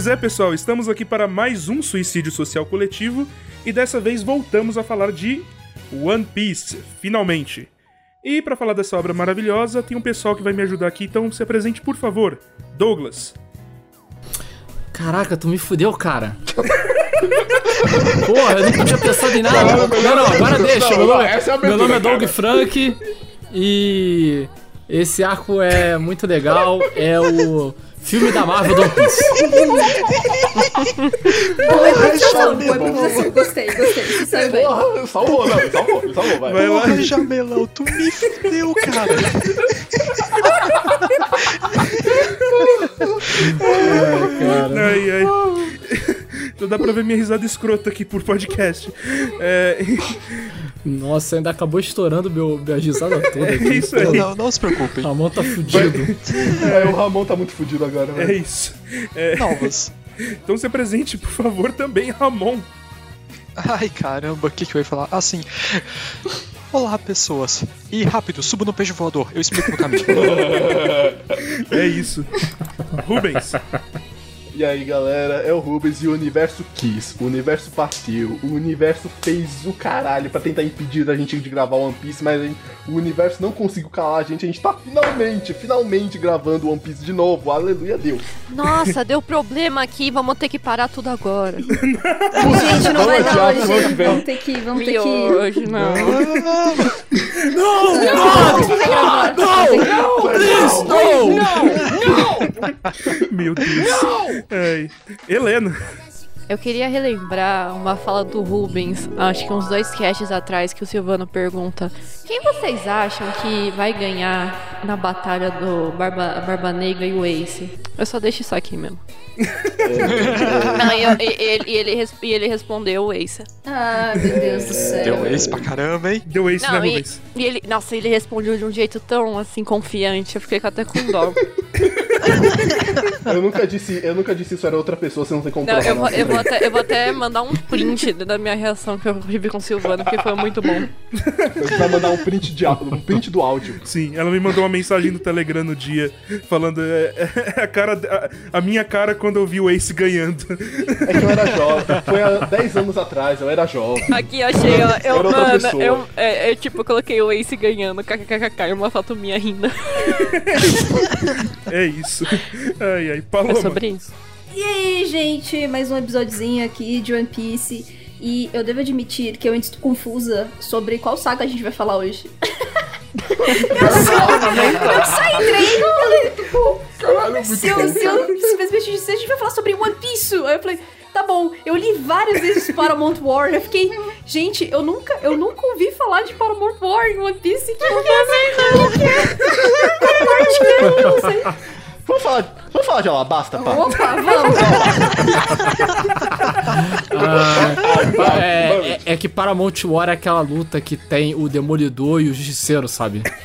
Pois é, pessoal, estamos aqui para mais um suicídio social coletivo e dessa vez voltamos a falar de One Piece, finalmente. E para falar dessa obra maravilhosa, tem um pessoal que vai me ajudar aqui, então se apresente, por favor. Douglas. Caraca, tu me fudeu, cara. Porra, eu não tinha pensado em nada. Não, não, agora deixa. Meu nome, é a meu nome é Doug. Frank e esse arco é muito legal. É o filme da Marvel do One Piece. Improvisação. Gostei, gostei. Você saiu bem. Porra, salvou, não, salvou, salvou, vai. Vai lá. Jamelão, tu me fudeu, cara. Ai, ai. Então dá pra ver minha risada escrota aqui por podcast. É, Nossa, ainda acabou estourando meu, minha risada toda é aqui. isso aí. Não, não se preocupem. Ramon tá fudido. É, o Ramon tá muito fudido agora, É velho. isso. É, Novas. então se apresente, por favor, também, Ramon. Ai, caramba, o que, que eu ia falar? Assim. Olá, pessoas. E rápido, suba no peixe voador. Eu explico no caminho. É isso. Rubens. E aí, galera, é o Rubens e o universo quis. O universo partiu. O universo fez o caralho pra tentar impedir a gente de gravar One Piece, mas gente- o universo não conseguiu calar a gente. A gente tá finalmente, finalmente gravando One Piece de novo. Aleluia, Deus. Nossa, deu problema aqui, vamos ter que parar tudo agora. Gente, não vai dar hoje. Vamos ter que. Vamos ter que. hoje não. Meu Deus. Ai. Helena. Eu queria relembrar uma fala do Rubens, acho que uns dois casts atrás, que o Silvano pergunta: Quem vocês acham que vai ganhar na batalha do Barba, Barba Negra e o Ace? Eu só deixo isso aqui mesmo. Não, e, eu- e- ele, e ele, res- e ele respondeu o Ace. Ah, meu Deus do céu. Deu esse pra caramba, hein? Deu ace, né, Não, e, Rubens? e ele, nossa, ele respondeu de um jeito tão assim confiante, eu fiquei até com dó. Eu nunca disse, eu nunca disse isso era outra pessoa, você não tem como Não, eu, vou, eu, vou até, eu vou até mandar um print da minha reação que eu tive com o Silvano, porque foi muito bom. Você vai mandar um print, de, áudio- um print do áudio. Sim, ela me mandou uma mensagem no Telegram no dia, falando é, é a, cara, a, a minha cara quando eu vi o Ace ganhando. É que eu era jovem. Foi há 10 anos atrás, eu era jovem. Aqui, achei, ó. Eu, outra mano, eu, é, eu, tipo, coloquei o Ace ganhando, kkkk, e uma foto minha rindo. É isso. Ai, ai, Paloma. É sobre isso. E aí, gente, mais um episódiozinho aqui de One Piece. E eu devo admitir que eu ainda estou confusa sobre qual saga a gente vai falar hoje. eu só entrei e falei, tipo, Caralho, se eu, se eu a gente vai falar sobre One Piece. Aí eu falei, tá bom, eu li várias vezes Paramount War, eu fiquei, gente, eu nunca, eu nunca ouvi falar de Paramount War em One Piece. Que eu é, eu não sei. Vamos falar, vamos falar de Alabasta, pá? Opa, vamos. Ah, é, é, é que Paramount War é aquela luta que tem o Demolidor e o Justiceiro, sabe?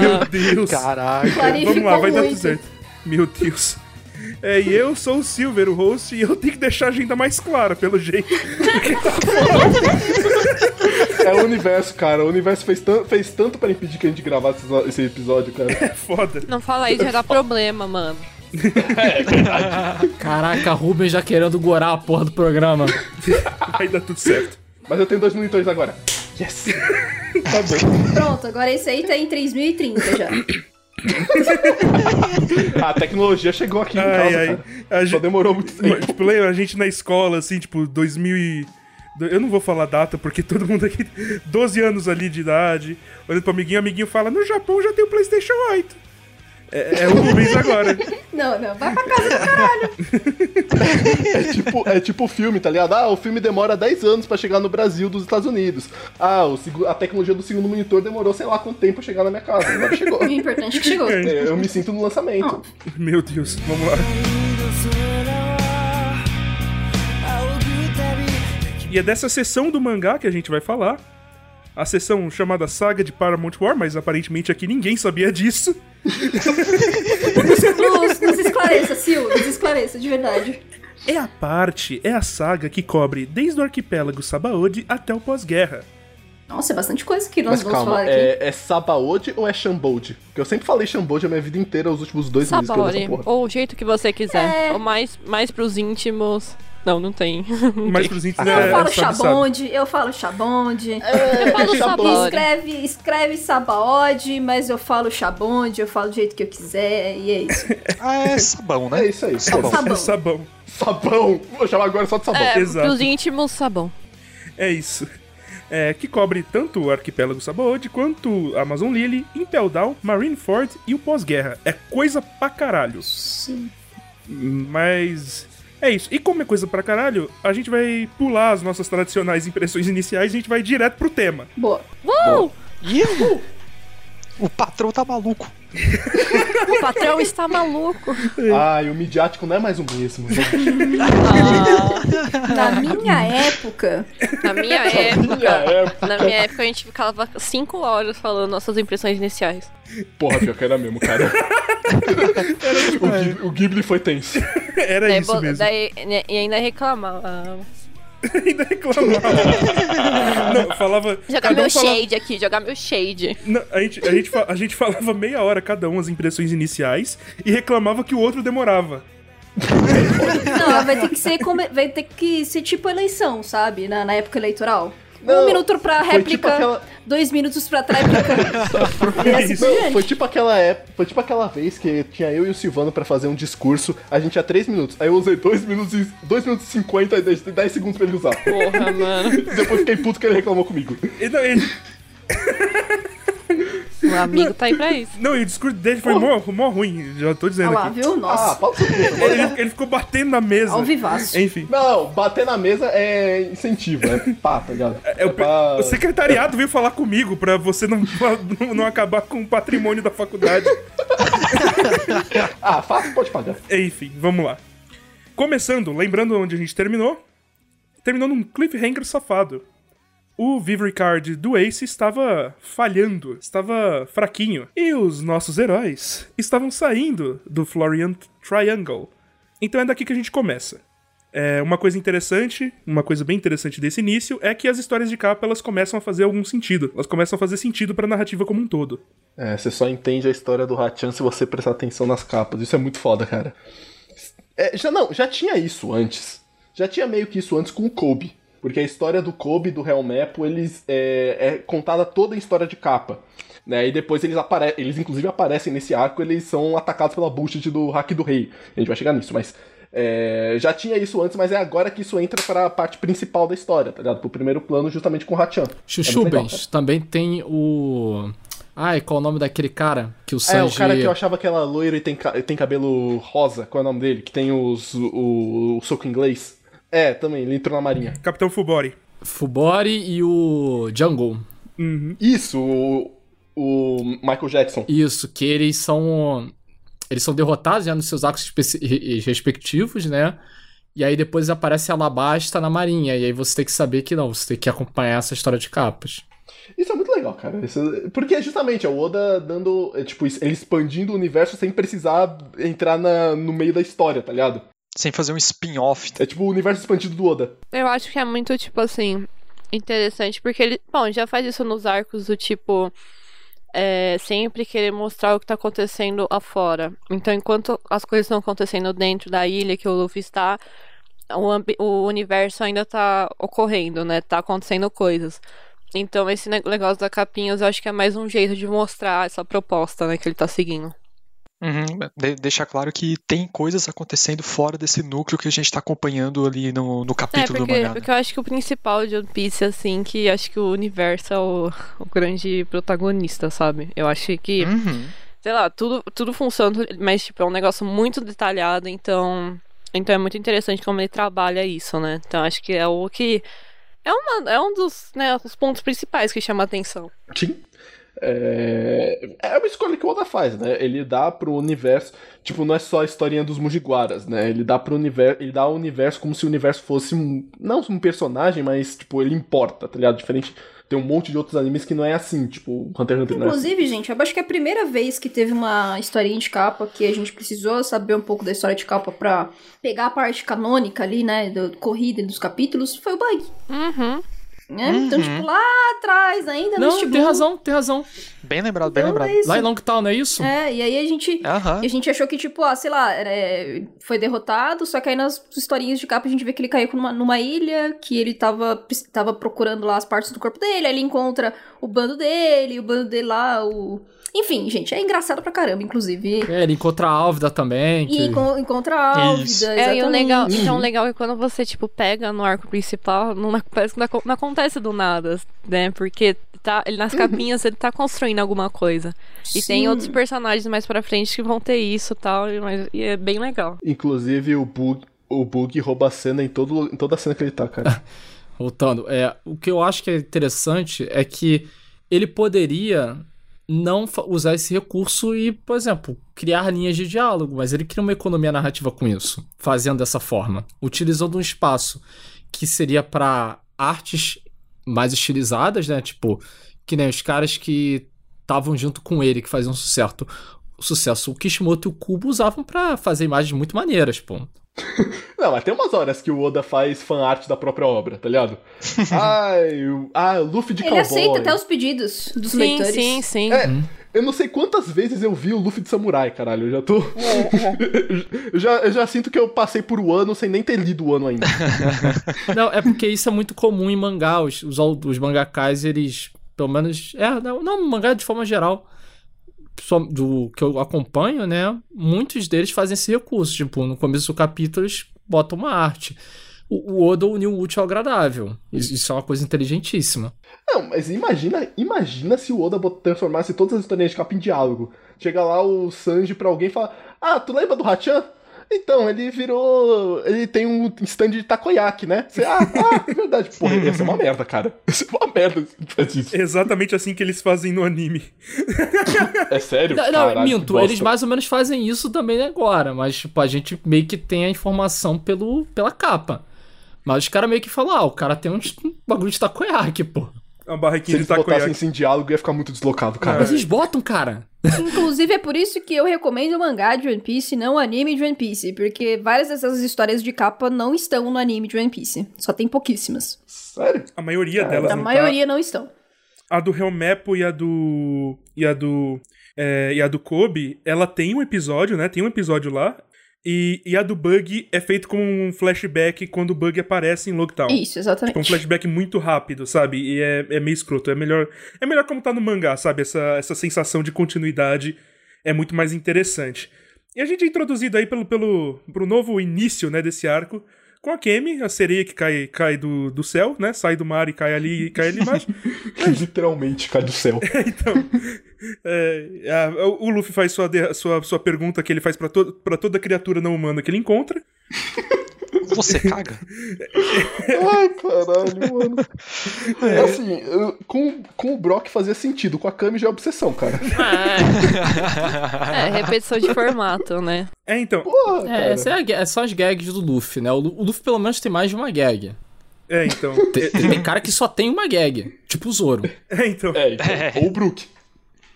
Meu Deus. Caralho. Clarificou Vamos lá, vai dar tudo certo. Meu Deus. É, e eu sou o Silver, o host, e eu tenho que deixar a agenda mais clara, pelo jeito. É o universo, cara. O universo fez, tan fez tanto pra impedir que a gente gravasse esse- episódio, cara. É foda. Não fala isso, vai dar problema, mano. Caraca, Rubens já querendo gorar a porra do programa. Vai dar tudo certo. Mas eu tenho dois monitores agora. Yes! tá bom. Pronto, agora esse aí tá em 3030 já. A tecnologia chegou aqui em Ai, casa, ai. cara. A Só gente, demorou muito tempo. tipo, lembra a gente na escola, assim, tipo, 2000 e... Eu não vou falar data, porque todo mundo aqui... 12 anos ali de idade, olhando pro amiguinho, o amiguinho fala, no Japão já tem o Playstation 8. É, é o Rubens agora. Não, não, vai pra casa do caralho. É tipo, é tipo o filme, tá ligado? Ah, o filme demora 10 anos pra chegar no Brasil dos Estados Unidos. Ah, o a tecnologia do segundo monitor demorou sei lá quanto tempo pra chegar na minha casa. Agora chegou. O importante é que chegou. É, Eu me sinto no lançamento. Meu Deus, vamos lá. E é dessa sessão do mangá que a gente vai falar. A sessão chamada Saga de Paramount War, mas aparentemente aqui ninguém sabia disso. Nos, nos esclareça, Sil, nos esclareça, de verdade. É a parte, é a saga que cobre desde o arquipélago Sabaody até o pós-guerra. Nossa, é bastante coisa que nós Mas vamos calma, falar aqui. é, é Sabaody ou é Shambold? Porque eu sempre falei Shambold a minha vida inteira, os últimos dois meses que eu porra. Ou o jeito que você quiser. É. Ou mais, mais pros íntimos. Não, não tem. Mas pros íntimos Eu é, falo sabe, sabe. Chabonde, eu falo Chabonde. É, Eu falo Shabode. Sabore. Escreve, escreve Sabaody, mas eu falo Chabonde, eu falo do jeito que eu quiser, e é isso. Ah, é sabão, né? É isso aí. Sabão. Sabão. É sabão. Sabão! Vou chamar agora só de sabão. É, Exato. pros íntimos, sabão. É isso. É, que cobre tanto o arquipélago Sabaody quanto a Amazon Lily, Impel Down, Marineford e o pós-guerra. É coisa pra caralho. Sim. Mas é isso. E como é coisa pra caralho, a gente vai pular as nossas tradicionais impressões iniciais e a gente vai direto pro tema. Boa. Uou! Ih, o patrão tá maluco. O patrão está maluco. Ai, o midiático não é mais o mesmo. né? Na minha época, Na minha Minha época. época. Na minha época a gente ficava 5 horas falando nossas impressões iniciais. Porra, pior que era mesmo, cara. o, Ghib- o Ghibli foi tenso. Era Daí, isso mesmo. daí- né, e ainda reclamava. Ainda reclamava. Não, falava. Jogar meu um falava- shade aqui, jogar meu shade. Não, a, gente, a, gente, fa- a gente falava meia hora cada um as impressões iniciais e reclamava que o outro demorava. não, vai ter que ser como- vai ter que ser tipo eleição, sabe? Na, na época eleitoral. Não, um minuto pra foi réplica, tipo aquela- dois minutos pra tréplica. assim Isso. por Não, diante. foi tipo aquela época, foi tipo aquela vez que tinha eu e o Silvano pra fazer um discurso, a gente tinha 3 minutos. Aí eu usei 2 minutos e 2 minutos e 50 e deixei 10 segundos pra ele usar. Porra, mano. Depois fiquei puto que ele reclamou comigo. E, não, e, O amigo tá aí pra isso. não, e o discurso dele foi mó, mó ruim, já tô Ah dizendo lá, aqui. viu? Ah, Nossa, sobre isso. Ele, ele ficou batendo na mesa. ao vivaço. Enfim. Não, bater na mesa é incentivo, é pá, tá ligado? É, o, pra- o secretariado veio falar comigo pra você não, não, não acabar com o patrimônio da faculdade. Ah, fácil, pode pagar. Enfim, vamos lá. Começando, lembrando onde a gente terminou. Terminou num cliffhanger safado. O Vivery Card do Ace estava falhando, estava fraquinho. E os nossos heróis estavam saindo do Florian Triangle. Então é daqui que a gente começa. É, uma coisa interessante, uma coisa bem interessante desse início é que as histórias de capa elas começam a fazer algum sentido. Elas começam a fazer sentido pra narrativa como um todo. É, você só entende a história do Hachan se você prestar atenção nas capas. Isso é muito foda, cara. É, já não, já tinha isso antes. Já tinha meio que isso antes com o Kobe. Porque a história do Kobe e do Helmepo, eles é, é contada toda em história de capa. Né? E depois eles aparecem, eles inclusive aparecem nesse arco, eles são atacados pela bullshit do Hack do Rei. A gente vai chegar nisso, mas é, já tinha isso antes, mas é agora que isso entra para a parte principal da história, tá ligado? Pro primeiro plano, justamente com o Hachan. Chuchubens, também tem o. Ai, qual é o nome daquele cara que o É, Sanji. o cara que eu achava que ela loira e tem, tem cabelo rosa, qual é o nome dele? Que tem os, o, o soco inglês. É, também, ele entrou na marinha. Capitão Fubori. Fubori e o Jungle. Isso, o, o Michael Jackson. Isso, que eles são. Eles são derrotados já nos seus arcos respectivos, né? E aí depois aparece a Alabasta na marinha. E aí você tem que saber que não, você tem que acompanhar essa história de capas. Isso é muito legal, cara. Isso- porque justamente é o Oda dando. é, tipo, ele expandindo o universo sem precisar entrar na, no meio da história, tá ligado? Sem fazer um spin-off. É tipo o universo expandido do Oda. Eu acho que é muito, tipo assim, interessante, porque ele. Bom, já faz isso nos arcos do tipo. é, sempre querer mostrar o que tá acontecendo afora. Então, enquanto as coisas estão acontecendo dentro da ilha que o Luffy está, o, o universo ainda tá ocorrendo, né? Tá acontecendo coisas. Então, esse ne- negócio da capinhas eu acho que é mais um jeito de mostrar essa proposta, né, que ele tá seguindo. Uhum, de- deixar claro que tem coisas acontecendo fora desse núcleo que a gente tá acompanhando ali no, no É, capítulo do porque, mangá. né? porque eu acho que o principal de One Piece, assim, que acho que o universo é o, o grande protagonista, sabe? Eu acho que, Uhum. sei lá, tudo, tudo funciona, mas, tipo, é um negócio muito detalhado, então. Então é muito interessante como ele trabalha isso, né? Então acho que é o que. É, uma, é um dos, né, os pontos principais que chama a atenção. Sim. É... é uma escolha que o Oda faz, né? Ele dá pro universo. Tipo, não é só a historinha dos Mujiguaras, né? Ele dá pro universo. Ele dá ao universo como se o universo fosse um. Não um personagem, mas, tipo, ele importa, tá ligado? Diferente. Tem um monte de outros animes que não é assim, tipo, Hunter x Hunter não é assim. Inclusive, gente, eu acho que é a primeira vez que teve uma historinha de capa que a gente precisou saber um pouco da história de capa pra pegar a parte canônica ali, né, da corrida e dos capítulos, foi o Bug. Uhum. Né? Então, Uhum. tipo, lá atrás ainda, Não, tem razão, tem razão. Bem lembrado, bem Então, lembrado. é. Lá em Longtown, não é isso? É, e aí a gente... E a gente achou que, tipo, ah, sei lá, é, foi derrotado, só que aí nas historinhas de capa a gente vê que ele caiu numa, numa ilha, que ele tava, tava procurando lá as partes do corpo dele, aí ele encontra o bando dele, o bando dele lá, o... Enfim, gente, é engraçado pra caramba, inclusive. É, ele encontra a Álvida também. E Que... encon- encontra a Álvida, Isso. É, e o legal, então o legal é quando você, tipo, pega no arco principal, não, parece que não, não acontece do nada, né? Porque tá, ele, nas capinhas ele tá construindo alguma coisa. E tem Sim. outros personagens mais pra frente que vão ter isso e tal, e- mas, e é bem legal. Inclusive, o Bug, o Bug rouba a cena em, todo, em toda a cena que ele tá, cara. Voltando, é, o que eu acho que é interessante é que ele poderia não usar esse recurso e, por exemplo, criar linhas de diálogo, mas ele cria uma economia narrativa com isso, fazendo dessa forma, utilizando um espaço que seria para artes mais estilizadas, né? Tipo, que nem os caras que estavam junto com ele, que faziam sucesso. Sucesso. O Kishimoto e o Kubo usavam pra fazer imagens muito maneiras, pô. Não, mas tem umas horas que o Oda faz fanart da própria obra, tá ligado? Ai, o- ah, Luffy de Ele cowboy. aceita até os pedidos dos Sim, leitores. sim, sim. É, eu não sei quantas vezes eu vi o Luffy de samurai, caralho. Eu já tô. eu, já, eu já sinto que eu passei por um ano sem nem ter lido o ano ainda. Não, é porque isso é muito comum em mangá. Os, os, os mangakás, eles, pelo menos. É, não, não mangá de forma geral. Do que eu acompanho, né? Muitos deles fazem esse recurso. Tipo, no começo do capítulo, eles botam uma arte. O, o Oda uniu o útil ao agradável. Isso, é uma coisa inteligentíssima. Não, mas imagina, imagina se o Oda transformasse todas as historinhas de capa em diálogo. Chega lá o Sanji pra alguém e fala: Ah, tu lembra do Hachan? Então, ele virou. Ele tem um stand de takoyaki, né? Você, ah, ah, é verdade. Porra, ia ser uma merda, cara. Ia ser uma merda se. Exatamente assim que eles fazem no anime. É sério? Não, Caralho, minto, eles mais ou menos fazem isso também agora, mas tipo, a gente meio que tem a informação pelo, pela capa. Mas os caras meio que falam, ah, o cara tem um bagulho de takoyaki, pô. Uma Se barraquinha de eles botassem takoyaki. isso em diálogo, ia ficar muito deslocado, cara. Mas eles botam, cara. Inclusive, é por isso que eu recomendo o mangá de One Piece, não o anime de One Piece. Porque várias dessas histórias de capa não estão no anime de One Piece. Só tem pouquíssimas. Sério? A maioria delas A não tá. maioria não estão. A do Helmepo e a do. E a do. é, e a do Kobe, ela tem um episódio, né? Tem um episódio lá. E, e a do Bug é feito como um flashback quando o Bug aparece em Lockdown. Isso, exatamente. Tipo, um flashback muito rápido, sabe? E é, é meio escroto. É melhor, é melhor como tá no mangá, sabe? Essa, essa sensação de continuidade é muito mais interessante. E a gente é introduzido aí pelo, pelo pro novo início, né, desse arco, com a Kemi, a sereia que cai, cai do, do céu, né? Sai do mar e cai ali, cai ali embaixo. Literalmente, cai do céu. então, é, a- o Luffy faz sua, sua, sua pergunta que ele faz pra, to, pra toda criatura não humana que ele encontra. Você caga? Ai, caralho, mano. É assim, com, com o Brock fazia sentido, com a Kami já é obsessão, cara. É, repetição de formato, né? É, então, Porra, É, é, ga- são as gags do Luffy, né? O Luffy pelo menos tem mais de uma gag. é, então. Tem, tem cara que só tem uma gag, tipo o Zoro. É, então. É, então, ou o Brook.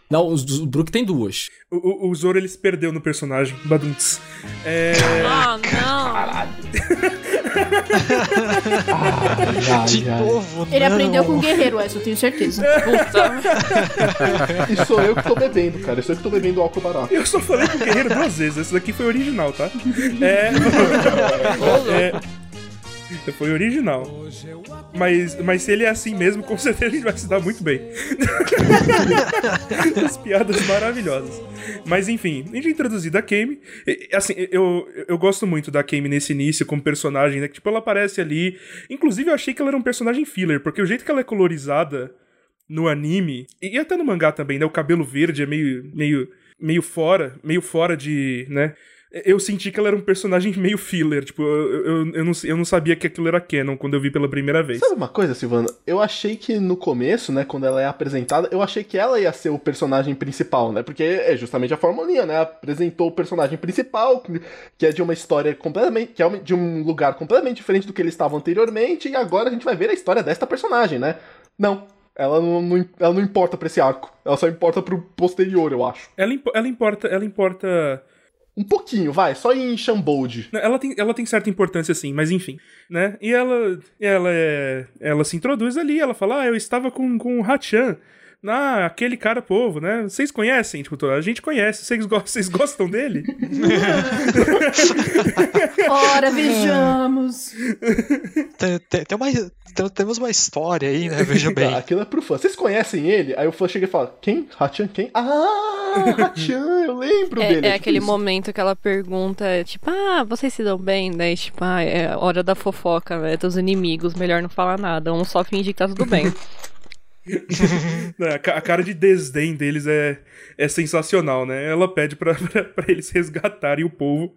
Não, o, o Brook tem duas. O, o, o Zoro ele se perdeu no personagem. Badunts. É. Ah, não! De novo, Ele não. aprendeu com o guerreiro, essa eu tenho certeza. Puta. E sou eu que tô bebendo, cara. Sou eu que tô bebendo álcool barato. Eu só falei com o Guerreiro duas vezes. Esse daqui foi original, tá? É. é foi original. Mas, mas se ele é assim mesmo, com certeza a gente vai se dar muito bem. As piadas maravilhosas. Mas enfim, a gente é introduzido a Kame. Assim, eu, eu gosto muito da Kame nesse início como personagem, né? Que, tipo, ela aparece ali. Inclusive, eu achei que ela era um personagem filler, porque o jeito que ela é colorizada no anime, e até no mangá também, né? O cabelo verde é meio, meio, meio fora, meio fora de, né? Eu senti que ela era um personagem meio filler, tipo, eu, eu, eu, não, eu não sabia que aquilo era canon quando eu vi pela primeira vez. Sabe uma coisa, Silvana? Eu achei que no começo, né, quando ela é apresentada, eu achei que ela ia ser o personagem principal, né? Porque é justamente a formulinha, né? Apresentou o personagem principal, que é de uma história completamente. que é de um lugar completamente diferente do que eles estavam anteriormente, e agora a gente vai ver a história desta personagem, né? Não. Ela não, não- ela não importa pra esse arco. Ela só importa pro posterior, eu acho. Ela, impo- ela importa, ela importa Um pouquinho, vai, só em Shambold. Ela tem, ela tem certa importância, sim, mas enfim, né? E ela, ela, é, ela se introduz ali, ela fala, ah, eu estava com, com o Hachan. Ah, aquele cara povo, né? Vocês conhecem? Tipo, a gente conhece. Vocês, go vocês gostam dele? Ora, vejamos. Tem, tem, tem uma, tem- temos uma história aí, né? Veja bem. Aquilo é pro fã. Vocês conhecem ele? Aí o fã chega e fala: Quem? Hachan? Quem? Ah, Hachan, eu lembro É, dele. é tipo aquele isso. momento que ela pergunta, tipo, ah, vocês se dão bem? Daí, tipo, ah, é hora da fofoca, né? Dos inimigos, melhor não falar nada. Um só finge que tá tudo bem. Né, A ca- a cara de desdém deles é, é sensacional, né? Ela pede pra eles resgatarem o povo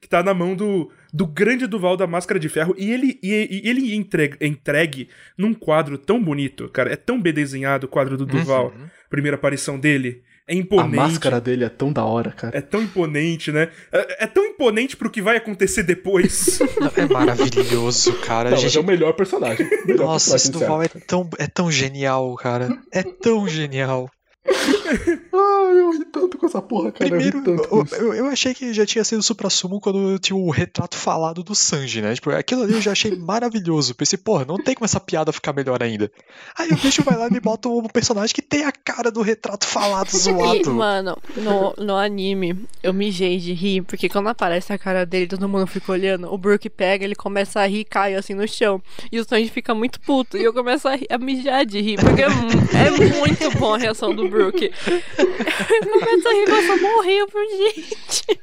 que tá na mão do, do grande Duval da Máscara de Ferro. E ele, e, e ele entregue, entregue num quadro tão bonito, cara. É tão bem desenhado o quadro do Duval. Primeira aparição dele. É A imponente. máscara dele é tão da hora, cara. É tão imponente, né? É, é tão imponente pro que vai acontecer depois. É maravilhoso, cara. Não, A mas gente- é o melhor personagem. Melhor Nossa, esse personagem, Duval é tão, é tão genial, cara. É tão genial. Ai, eu ri tanto com essa porra, cara. Primeiro, eu eu, eu, eu achei que já tinha sido o supra-sumo quando tinha o retrato falado do Sanji, né? Tipo, aquilo ali eu já achei maravilhoso. Pensei, porra, não tem como essa piada ficar melhor ainda. Aí o bicho vai lá e me bota um personagem que tem a cara do retrato falado E, zoado. mano, no, no anime, eu mijei de rir, porque quando aparece a cara dele, todo mundo fica olhando, o Brook pega, ele começa a rir e cai assim no chão. E o Sanji fica muito puto. E eu começo a, rir- a mijar de rir, porque é, é muito bom a reação do Brook. Eu começo a rir, nossa, morreu por gente.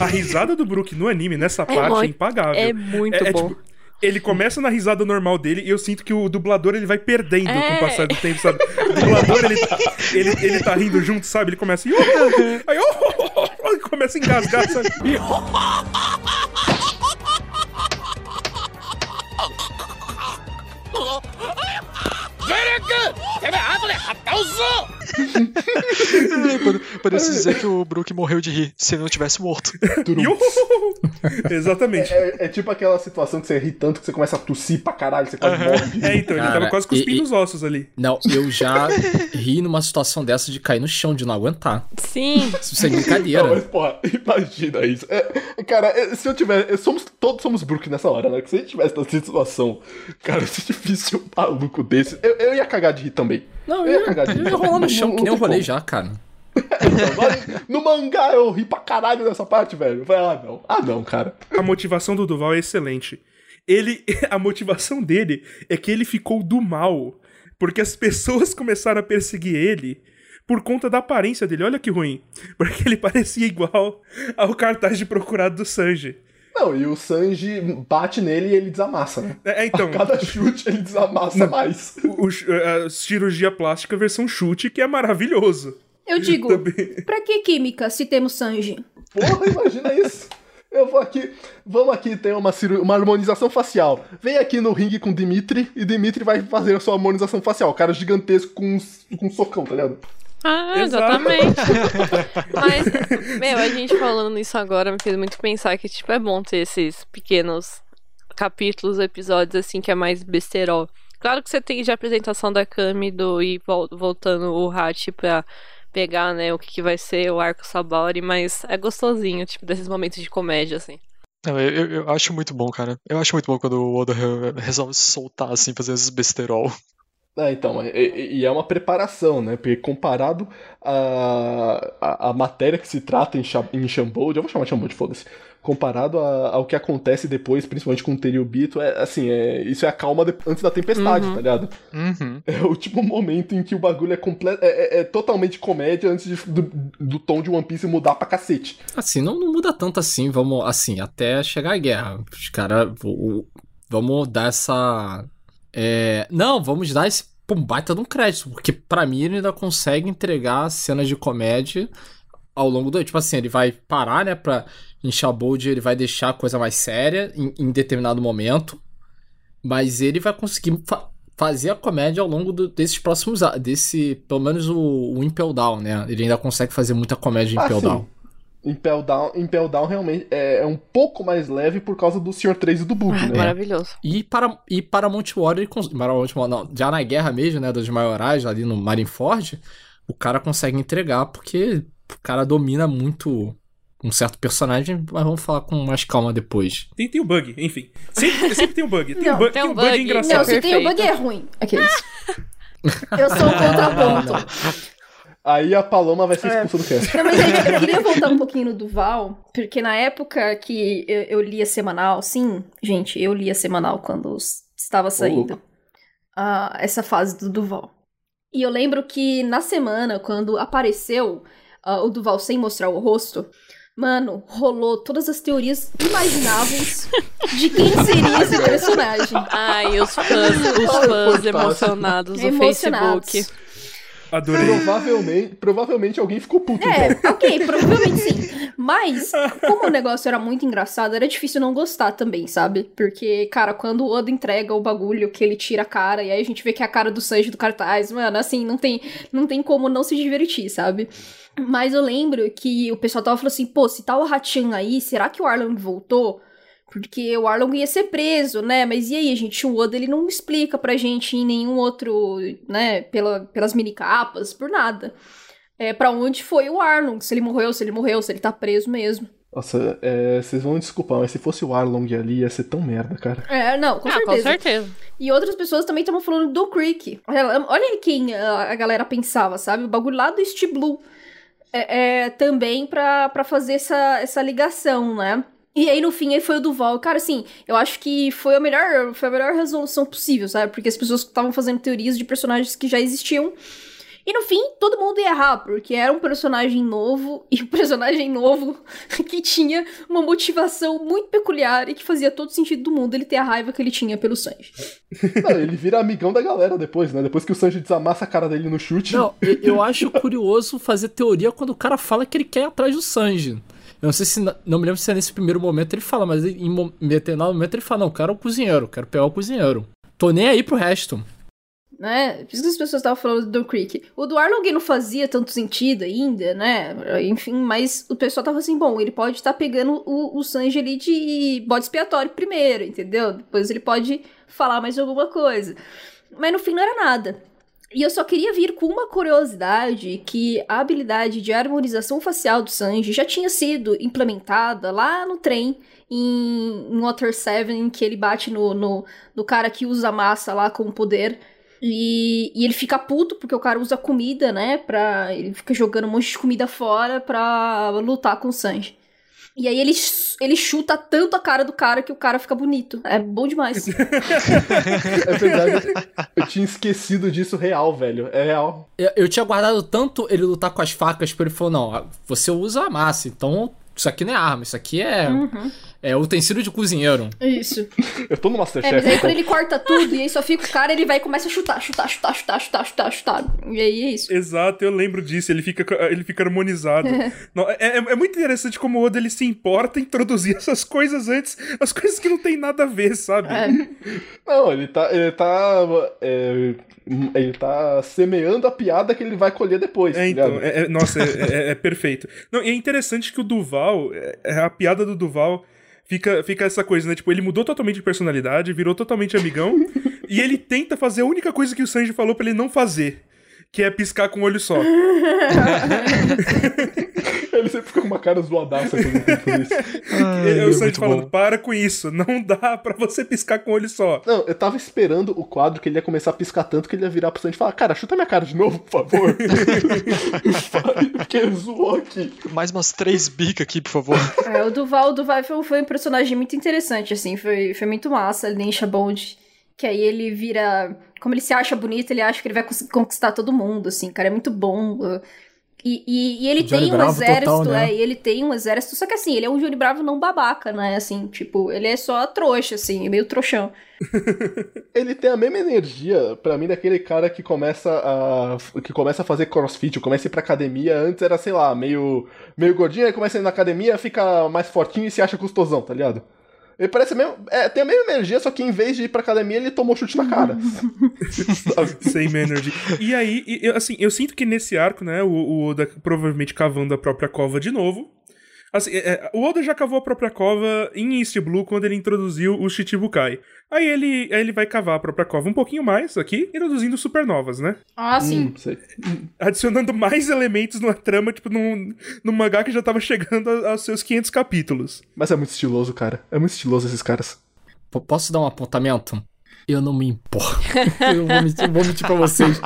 A risada do Brook no anime, nessa parte, é impagável. É muito É- é bom. tipo, ele começa na risada normal dele e eu sinto que o dublador ele vai perdendo com É. o passar do tempo, sabe? O dublador ele, ele, ele tá rindo junto, sabe? Ele começa. "Ih, Aí oh, começa a engasgar, sabe? Pode- Parece dizer que o Brook morreu de rir se ele não tivesse morto. Exatamente. É, é tipo aquela situação que você ri tanto que você começa a tossir pra caralho, você quase morre de rir. É, então, ele Cara, tava quase cuspindo e- os ossos ali. Não, eu já ri numa situação dessa de cair no chão, de não aguentar. Sim. Isso é Não, brincadeira. mas, porra, imagina isso. É, cara, é, se eu tiver. é, Somos, todos somos Brook nessa hora, né? Que se a gente tivesse nessa situação, cara, se tivesse um maluco desse, eu, eu ia cagar de rir também. Não, Eu eu ia cagar de eu rir. ia rolar no chão, Não- que nem eu rolei já, cara. Então, lá no mangá eu ri pra caralho nessa parte, velho. Eu falei, ah, não. Ah, não, cara. A motivação do Duval é excelente. Ele, a motivação dele é que ele ficou do mal, porque as pessoas começaram a perseguir ele por conta da aparência dele. Olha que ruim, porque ele parecia igual ao cartaz de procurado do Sanji. Não, e o Sanji bate nele e ele desamassa, né? É, então, A cada chute ele desamassa mais. o, o- a cirurgia plástica versão chute, que é maravilhoso. Eu digo, Também. pra que química se temos Sanji? Porra, imagina isso. Eu vou aqui, vamos aqui ter uma, uma harmonização facial. Vem aqui no ringue com Dimitri e Dimitri vai fazer a sua harmonização facial. O cara gigantesco com, um- com um socão, tá ligado? Ah, exatamente. Mas, meu, a gente falando isso agora me fez muito pensar que, tipo, é bom ter esses pequenos capítulos, episódios, assim, que é mais besterol. Claro que você tem de apresentação da Kami do e vol- voltando o Hachi pra pegar, né, o que, que vai ser o arco Sabaori, mas é gostosinho, tipo, desses momentos de comédia, assim. Eu, eu- eu acho muito bom, cara. Eu acho muito bom quando o Oda re- resolve soltar, assim, fazer esses besterol. É, então, e, e- é uma preparação, né? Porque comparado à, à, à matéria que se trata em, em Shambold, eu vou chamar de Shambold, foda-se. Comparado a- ao que acontece depois, principalmente com o Teriobito, é assim, é, isso é a calma de- antes da tempestade, Uhum. tá ligado? Uhum. É o último momento em que o bagulho é, é, é- é totalmente comédia antes de- do, do tom de One Piece mudar pra cacete. Assim, não, não muda tanto assim, vamos, assim, até chegar a guerra. Os caras, vamos dar essa... é, não, vamos dar esse pum, baita de um crédito, porque pra mim ele ainda consegue entregar cenas de comédia ao longo do... Tipo assim, ele vai parar, né, pra... Em Shabold ele vai deixar a coisa mais séria em, em determinado momento, mas ele vai conseguir fa- fazer a comédia ao longo do- desses próximos... Desse, pelo menos o, o Impel Down, né? Ele ainda consegue fazer muita comédia em Ah, Impel sim. Down. Impel Down, Impel Down realmente é, é um pouco mais leve por causa do Sr. 3 e do Bug, Ah, né? Maravilhoso. E, para, e Paramount Warrior, ele cons- Paramount não, já na guerra mesmo, né, dos maiorais, ali no Marineford, o cara consegue entregar porque o cara domina muito um certo personagem, mas vamos falar com mais calma depois. Tem, tem o bug, enfim. Sempre, sempre tem um bug. Tem Não, um bug, tem tem um um bug bug. engraçado. Não, se tem o Perfeito. bug é ruim. Aqueles. Eu sou o contraponto. Aí a Paloma vai ser É. expulsa do cast. Não, mas gente, eu queria voltar um pouquinho no Duval, porque na época que eu, eu lia semanal, sim, gente, eu lia semanal quando estava saindo ah, essa fase do Duval. E eu lembro que na semana, quando apareceu ah, o Duval sem mostrar o rosto, mano, rolou todas as teorias imagináveis de quem seria esse personagem. Ai, os fãs, os fãs emocionados do Emocionados. Facebook. Adorei. Provavelmente, provavelmente alguém ficou puto, então. É, ok, provavelmente sim. Mas, como o negócio era muito engraçado, era difícil não gostar também, sabe? Porque, cara, quando o Oda entrega o bagulho, que ele tira a cara, e aí a gente vê que é a cara do Sanji do cartaz, mano, assim, não tem, não tem como não se divertir, sabe? Mas eu lembro que o pessoal tava falando assim, pô, se tá o Hachan aí, será que o Arlong voltou? Porque o Arlong ia ser preso, né? Mas e aí, gente? O Oda, ele não explica pra gente em nenhum outro, né? Pela, pelas minicapas, por nada é, para onde foi o Arlong, se ele morreu, se ele morreu, se ele tá preso mesmo. Nossa, é, vocês vão me desculpar, mas se fosse o Arlong ali, ia ser tão merda, cara. É, não, com ah, certeza. com certeza. E outras pessoas também estavam falando do Creek. Olha, quem a, a galera pensava, sabe? O bagulho lá do East Blue. É, é, também pra, pra fazer essa, essa ligação, né? E aí, no fim, aí foi o Duval. Cara, assim, eu acho que foi a melhor, foi a melhor resolução possível, sabe? Porque as pessoas estavam fazendo teorias de personagens que já existiam. E no fim, todo mundo ia errar, porque era um personagem novo, e um personagem novo que tinha uma motivação muito peculiar e que fazia todo sentido do mundo ele ter a raiva que ele tinha pelo Sanji. Não, ele vira amigão da galera depois, né? Depois que o Sanji desamassa a cara dele no chute. Não, eu- eu acho curioso fazer teoria quando o cara fala que ele quer ir atrás do Sanji. Eu não sei se. Não me lembro se é nesse primeiro momento ele fala, mas em determinado momento ele fala: Não, quero o cozinheiro, quero pegar o cozinheiro. Tô nem aí pro resto. Né? Por isso que as pessoas estavam falando do Creek. O do Arlong não fazia tanto sentido ainda, né? Enfim, mas o pessoal tava assim, bom, ele pode estar pegando o, o Sanji ali de bode expiatório primeiro, entendeu? Depois ele pode falar mais alguma coisa. Mas no fim não era nada. E eu só queria vir com uma curiosidade que a habilidade de harmonização facial do Sanji já tinha sido implementada lá no trem em, em Water 7, em que ele bate no, no, no cara que usa massa lá com o poder. E, e ele fica puto porque o cara usa comida, né? Pra, ele fica jogando um monte de comida fora pra lutar com o Sanji. E aí ele, ele chuta tanto a cara do cara que o cara fica bonito. É bom demais. É verdade. eu tinha esquecido disso real, velho. É real. Eu, eu tinha guardado tanto ele lutar com as facas, porque ele falou: Não, você usa a massa, então isso aqui não é arma, isso aqui é, Uhum. É utensílio de cozinheiro. Isso. Eu tô no É, mas Masterchef. aí então. quando ele corta tudo e aí só fica o cara, ele vai e começa a chutar, chutar, chutar, chutar, chutar, chutar, chutar. E aí é isso. Exato, eu lembro disso, ele fica, ele fica harmonizado. Não, é, é- é muito interessante como o Oda ele se importa em introduzir essas coisas antes, as coisas que não tem nada a ver, sabe? É. Não, ele tá. Ele tá. é, ele tá semeando a piada que ele vai colher depois. É, tá então, ligado? é, é- nossa, é, é- é perfeito. Não, e é interessante que o Duval, é- é a piada do Duval fica, fica essa coisa, né? Tipo, ele mudou totalmente de personalidade, virou totalmente amigão, e ele tenta fazer a única coisa que o Sanji falou pra ele não fazer, que é piscar com o olho só. Ele sempre fica com uma cara zoadaça quando ele isso. Ai, o Sanji muito falando, bom. para com isso, não dá pra você piscar com o olho só. Não, eu tava esperando o quadro que ele ia começar a piscar tanto que ele ia virar pro Sanji e falar: Cara, chuta minha cara de novo, por favor. Porque ele zoou aqui. Mais umas três bicas aqui, por favor. É, o Duval, o Duval foi, foi um personagem muito interessante, assim, foi, foi muito massa, ele deixa Bond. Que aí ele vira. Como ele se acha bonito, ele acha que ele vai conquistar todo mundo, assim, cara, é muito bom. E, e, e ele Johnny tem um Bravo exército, total, né? é, e ele tem um exército, só que assim, ele é um Johnny Bravo não babaca, né? Assim, tipo, ele é só trouxa, assim, meio trouxão. Ele tem a mesma energia, pra mim, daquele cara que começa a. que começa a fazer crossfit, ou começa a ir pra academia. Antes era, sei lá, meio. meio gordinho, aí começa a ir na academia, fica mais fortinho e se acha custosão, tá ligado? Ele parece mesmo. É, tem a mesma energia, só que em vez de ir pra academia, ele tomou chute na cara. Same energy. E aí, e- assim, eu sinto que nesse arco, né, o, o Oda provavelmente cavando a própria cova de novo. Assim, é, é, o Oda já cavou a própria cova em East Blue quando ele introduziu o Shichibukai. Aí ele, aí ele vai cavar a própria cova um pouquinho mais aqui, introduzindo supernovas, né? Ah, sim. Hum. Adicionando mais elementos numa trama, tipo, num, num mangá que já tava chegando a- aos seus 500 capítulos. Mas é muito estiloso, cara. É muito estiloso esses caras. P- Posso dar um apontamento? Eu não me importo. eu vou mentir, vou mentir pra vocês.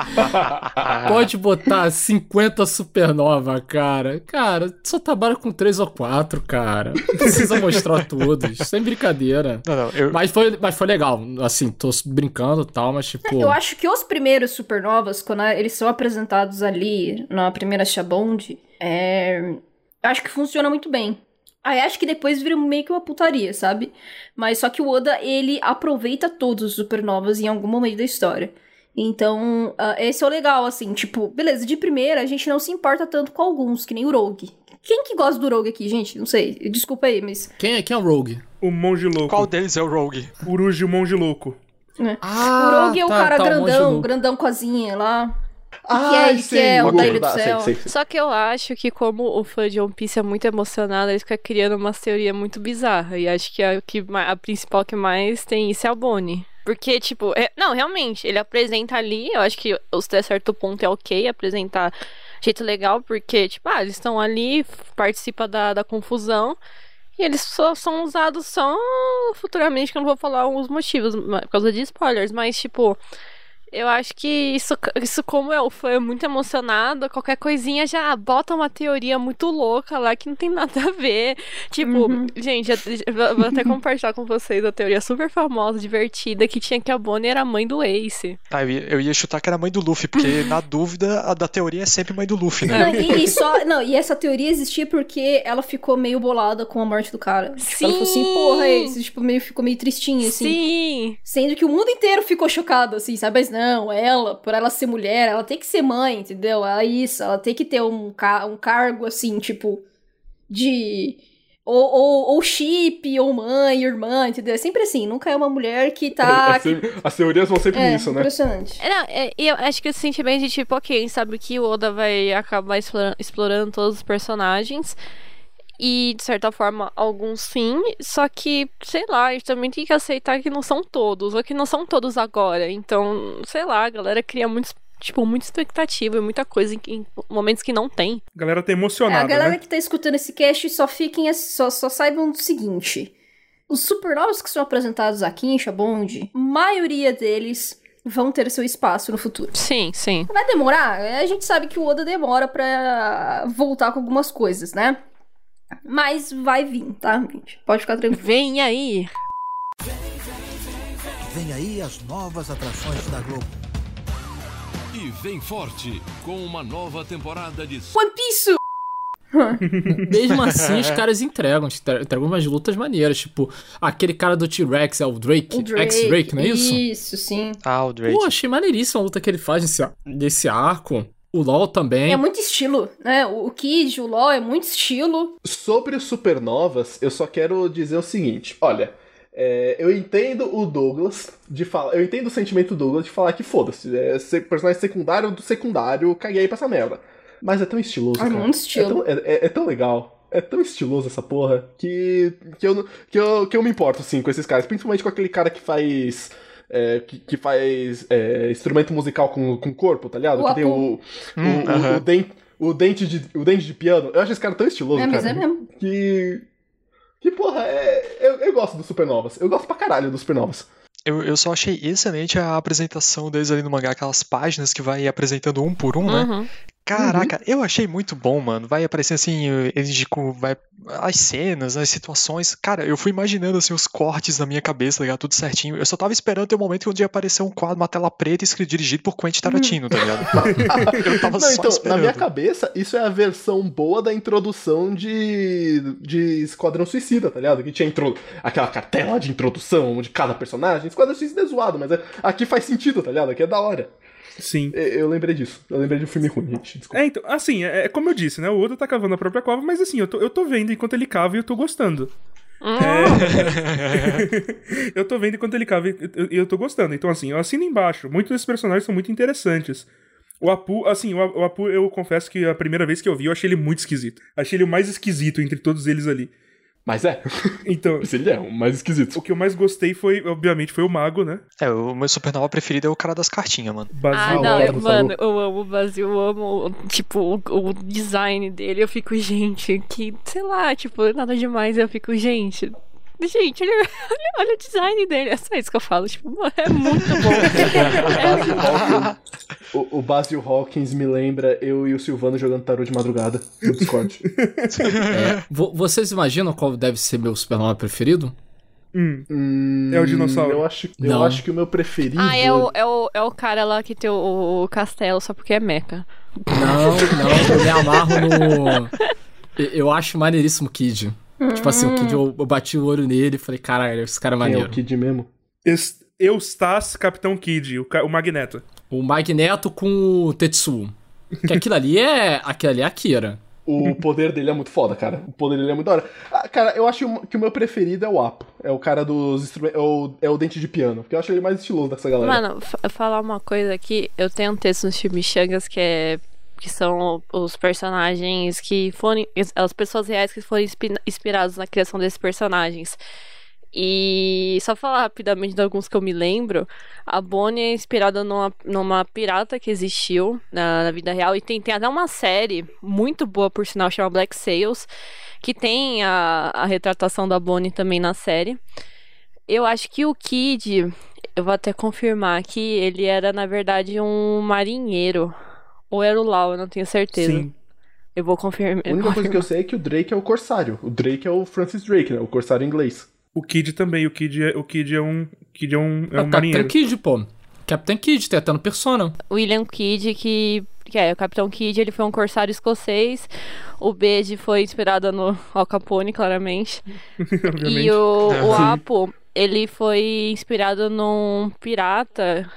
Pode botar 50 supernova, cara. Cara, só trabalha com 3 ou 4, cara. Não precisa mostrar todos. Sem brincadeira. Não, não, eu, Mas foi, mas foi legal. Assim, tô brincando e tal, mas tipo. Eu acho que os primeiros supernovas, quando eles são apresentados ali na primeira Shabond, é... eu acho que funciona muito bem. Aí acho que depois vira meio que uma putaria, sabe? Mas só que o Oda, ele aproveita todos os supernovas em algum momento da história. Então, ah, esse é o legal, assim, tipo, beleza, de primeira a gente não se importa tanto com alguns, que nem o Rogue. Quem que gosta do Rogue aqui, gente? Não sei, desculpa aí, mas... Quem, é- quem é o Rogue? O monge louco. qual deles é o Rogue? Uruji, o monge louco. Ah, o Rogue é o tá, cara tá, monge grandão, louco. grandão com asinha lá. Ah, que é o da Ilha do Céu. Sei, sei, sei. Só que eu acho que como o fã de One Piece é muito emocionado, ele fica criando uma teoria muito bizarra. E acho que a, que ma- a principal que mais tem isso é a Bonnie. Porque, tipo, é- não, realmente, ele apresenta ali, eu acho que até certo ponto é ok apresentar de jeito legal, porque, tipo, ah, eles estão ali, participa da, da confusão, e eles só são usados só futuramente, que eu não vou falar os motivos, por causa de spoilers, mas, tipo, eu acho que isso, isso como é o fã é muito emocionado, qualquer coisinha já bota uma teoria muito louca lá que não tem nada a ver. Tipo, gente, eu- eu vou até compartilhar com vocês a teoria super famosa, divertida, que tinha que a Bonnie era mãe do Ace. Ah, eu ia, eu ia chutar que era a mãe do Luffy, porque na dúvida, a da teoria é sempre mãe do Luffy, né? Não, e, e só, não, e essa teoria existia porque ela ficou meio bolada com a morte do cara. Tipo, ela falou assim, Sim! porra, esse, tipo, meio, ficou meio tristinha, assim. Sim! Sendo que o mundo inteiro ficou chocado, assim, sabe? Mas não, ela, por ela ser mulher, ela tem que ser mãe, entendeu? Ela, isso, ela tem que ter um, ca um cargo, assim, tipo, de... Ou, ou, ou chip, ou mãe, irmã, entendeu? É sempre assim, nunca é uma mulher que tá... As te- As teorias vão sempre É, nisso, né? impressionante. É, não, é, e eu acho que esse sentimento de tipo, ok, a gente sabe que o Oda vai acabar explorando, explorando todos os personagens. E, de certa forma, alguns sim. Só que, sei lá, a gente também tem que aceitar que não são todos. Ou que não são todos agora. Então, sei lá, a galera cria muitos, tipo, muita expectativa e muita coisa em, em momentos que não tem. A galera tá É, emocionada, a galera né? que tá escutando esse cast só fiquem assim, só, só saibam do seguinte: os supernovas que são apresentados aqui em Shabond, maioria deles vão ter seu espaço no futuro. Sim, sim. Vai demorar? A gente sabe que o Oda demora pra voltar com algumas coisas, né? Mas vai vir, tá, gente? Pode ficar tranquilo. Vem aí! Vem aí as novas atrações da Globo. E vem forte com uma nova temporada de One Piece! Mesmo assim, os caras entregam, entre- entregam umas lutas maneiras. Tipo, aquele cara do T-Rex é o Drake, O Drake. X-Drake, não é isso? Isso, sim. Ah, o Drake. Pô, achei maneiríssima a luta que ele faz nesse, nesse arco. O LoL também. É muito estilo, né? O o Kid, o LoL é muito estilo. Sobre os supernovas, eu só quero dizer o seguinte: olha, é, eu entendo o Douglas de falar. Eu entendo o sentimento do Douglas de falar que foda-se. É, personagem secundário do secundário, caguei pra essa merda. Mas é tão estiloso, É cara. muito estilo. É tão, é- é- é tão legal. É tão estiloso essa porra que, que, eu, não- que, eu, que eu me importo, assim, com esses caras. Principalmente com aquele cara que faz. É, que, que faz é, instrumento musical com, com corpo, tá ligado? O que tem o, o, Hum, o- aham. o dente, o, dente de, o dente de piano. Eu acho esse cara tão estiloso, É, mas cara. é mesmo. Que. Que porra, é. Eu, eu gosto dos supernovas. Eu gosto pra caralho dos supernovas. Eu, eu só achei excelente a apresentação deles ali no mangá, aquelas páginas que vai apresentando um por um, né? Uhum. Caraca, eu achei muito bom, mano. Vai aparecendo assim, eles de com- vai as cenas, as situações. Cara, eu fui imaginando assim os cortes na minha cabeça, tá ligado? Tudo certinho. Eu só tava esperando ter um momento onde ia aparecer um quadro, uma tela preta escrito dirigido por Quentin Tarantino, tá ligado? eu tava Não, só então, esperando. na minha cabeça, isso é a versão boa da introdução de. de Esquadrão Suicida, tá ligado? Que tinha intro... aquela cartela de introdução de cada personagem. Esquadrão Suicida é zoado, mas é- aqui faz sentido, tá ligado? Aqui é da hora. Sim. Eu, lembrei disso. Eu lembrei de um filme ruim, gente. Desculpa. É, então, assim, é, é como eu disse, né? O Oda tá cavando a própria cova, mas assim, eu tô, eu tô vendo enquanto ele cava e eu tô gostando. É... eu tô vendo enquanto ele cava e eu, eu tô gostando. Então, assim, eu assino embaixo. Muitos desses personagens são muito interessantes. O Apu, assim, o Apu, eu confesso que a primeira vez que eu vi, eu achei ele muito esquisito. Achei ele o mais esquisito entre todos eles ali. Mas é, Então, ele é o mais esquisito. o que eu mais gostei foi, obviamente, foi o Mago, né? É, o meu supernova preferido é o cara das cartinhas, mano. Ah, Basil. não, Lorde, eu- mano, eu amo o Brasil, eu amo, tipo, o, o design dele. Eu fico, gente, que, sei lá, tipo, nada demais. Eu fico, gente, gente, olha, olha, olha o design dele. É só isso que eu falo, tipo, é muito bom. O, o Basil Hawkins me lembra eu e o Silvano jogando tarô de madrugada no Discord. É, vo- vocês imaginam qual deve ser meu supernova preferido? Hum, Hum, É o dinossauro. Eu acho, eu Não. acho que o meu preferido. ah, é o, é, o, é o cara lá que tem o, o castelo só porque é meca. Não, não, eu me amarro no. Eu- acho maneiríssimo o Tipo assim, o Kid, eu, eu bati o olho nele e falei, caralho, esse cara é Quem é maneiro. o Kid mesmo? Es- Eustas, Capitão Kid, o, o Magneto. O Magneto com o Tetsuo. Que aquilo ali é. Aquilo ali é Akira. O poder dele é muito foda, cara. O poder dele é muito da hora. Ah, cara, eu acho que o meu preferido é o Apo. É o cara dos instrumentos. É o, é o dente de piano. Porque eu acho ele mais estiloso dessa galera. Mano, fa- falar uma coisa aqui, eu tenho um texto nos Chimichangas que é que são os personagens que foram as pessoas reais que foram inspi- inspiradas na criação desses personagens. E só falar rapidamente de alguns que eu me lembro, a Bonnie é inspirada numa, numa pirata que existiu na, na vida real e tem, tem até uma série muito boa, por sinal, chama Black Sails, que tem a, a retratação da Bonnie também na série. Eu acho que o Kid, eu vou até confirmar que ele era, na verdade, um marinheiro. Ou era o Lau, eu não tenho certeza. Sim. Eu vou confirmar. A única coisa que eu sei é que o Drake é o corsário. O Drake é o Francis Drake, né? O corsário inglês. O Kid também, o Kid é, o Kid é um. Kid é um, é É um o Capitão marinheiro. Kid, pô. Capitão Kid, tem até no Persona. William Kidd, que, que é o Capitão Kidd, ele foi um corsário escocês. O Bede foi inspirado no Al Capone, claramente. obviamente. E o, o Sim. Apo, ele foi inspirado num pirata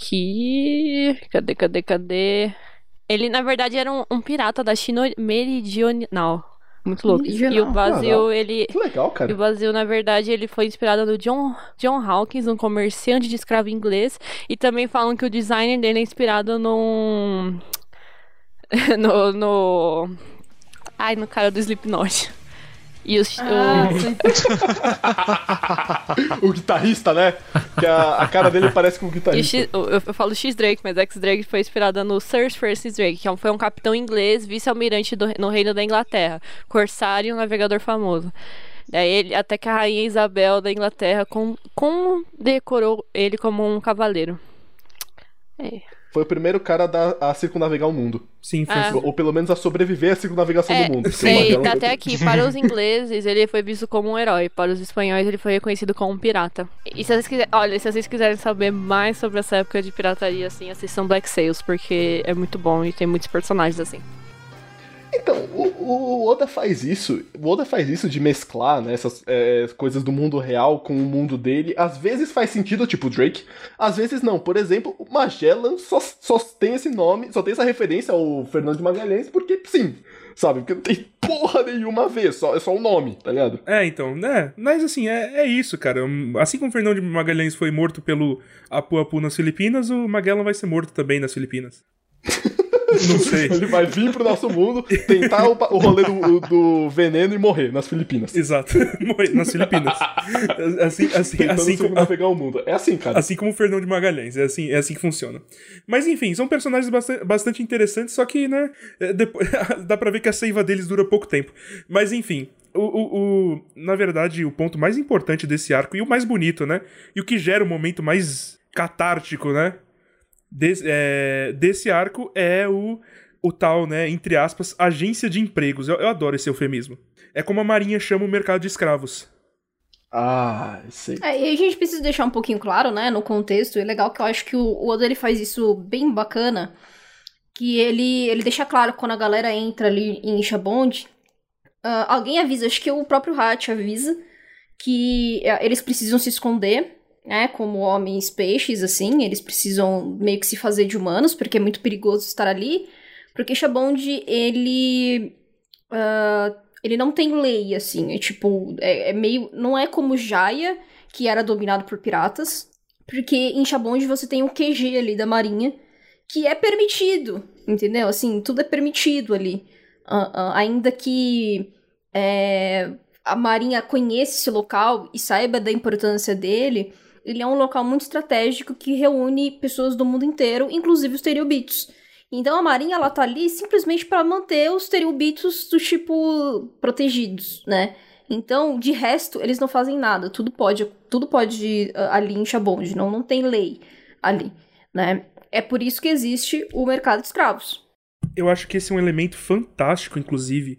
que. Cadê, cadê, cadê? Ele, na verdade, era um, um pirata da China Meridional. Muito louco. E o. Basil, ele. Que legal, E cara. o Basil, na verdade, ele foi inspirado no John, John Hawkins, um comerciante de escravo inglês. E também falam que o design dele é inspirado num. no. no... Ai, no cara do Slipknot. E os, Ah, o- o guitarrista, né? Que a, a cara dele parece com o e guitarrista. X- eu, eu falo X Drake, mas X Drake foi inspirada no Sir Francis Drake, que é foi um capitão inglês, vice-almirante no reino da Inglaterra, corsário e um navegador famoso. Daí ele, até que a rainha Isabel da Inglaterra com, condecorou ele como um cavaleiro. É. Foi o primeiro cara a, dar- a circunnavegar o mundo. Sim, Ah. Francis. Ou pelo menos a sobreviver à circunnavegação É, do mundo. Magellan tá foi- até aqui, para os ingleses ele foi visto como um herói, para os espanhóis ele foi reconhecido como um pirata. E se vocês quiserem, olha, se vocês quiserem saber mais sobre essa época de pirataria, assim, assistam Black Sails, porque é muito bom e tem muitos personagens assim. Então, o, o Oda faz isso. O Oda faz isso de mesclar né, essas é, coisas do mundo real com o mundo dele. Às vezes faz sentido, tipo o Drake. Às vezes não. Por exemplo, o Magellan só, só tem esse nome, só tem essa referência ao Fernando de Magalhães porque sim. Sabe? Porque não tem porra nenhuma a ver. Só, é só o nome, tá ligado? É, então, né? Mas assim, é, é isso, cara. Assim como o Fernão de Magalhães foi morto pelo Apu Apu nas Filipinas, o Magellan vai ser morto também nas Filipinas. Não sei. Ele vai vir pro nosso mundo, tentar o, o rolê do, do veneno e morrer nas Filipinas. Exato. Morrer nas Filipinas. Assim, assim, Tentando assim, como, circunnavegar o mundo. É assim, cara. assim como o Fernão de Magalhães. É assim, é assim que funciona. Mas enfim, são personagens bastante, bastante interessantes, só que, né, é, depois, dá pra ver que a seiva deles dura pouco tempo. Mas enfim. O, o, o- na verdade, o ponto mais importante desse arco, e o mais bonito, né? E o que gera o momento mais catártico, né? Desse, é, desse arco é o, o tal, né, entre aspas, agência de empregos. Eu, eu adoro esse eufemismo. É como a Marinha chama o mercado de escravos. Ah, sei. É, e a gente precisa deixar um pouquinho claro, né, no contexto. É legal que eu acho que o, o Oda ele faz isso bem bacana. Que ele, ele deixa claro quando a galera entra ali em Shabond. ah, alguém avisa, acho que o próprio Hat avisa, que ah, eles precisam se esconder, né, como homens peixes, assim. Eles precisam meio que se fazer de humanos, porque é muito perigoso estar ali. Porque Shabond, ele. ah, ele não tem lei, assim. É tipo. É, é meio. Não é como Jaya, que era dominado por piratas. Porque em Shabond você tem o QG ali da marinha. que é permitido, entendeu? Assim, tudo é permitido ali. Ah, ah, ainda que é, a Marinha conheça esse local e saiba da importância dele, ele é um local muito estratégico que reúne pessoas do mundo inteiro, inclusive os Teriubitos. Então a Marinha ela tá ali simplesmente para manter os Teriubitos do tipo protegidos, né? Então, de resto, eles não fazem nada. Tudo pode, tudo pode uh, ali em não não tem lei ali, né? É por isso que existe o mercado de escravos. Eu acho que esse é um elemento fantástico, inclusive,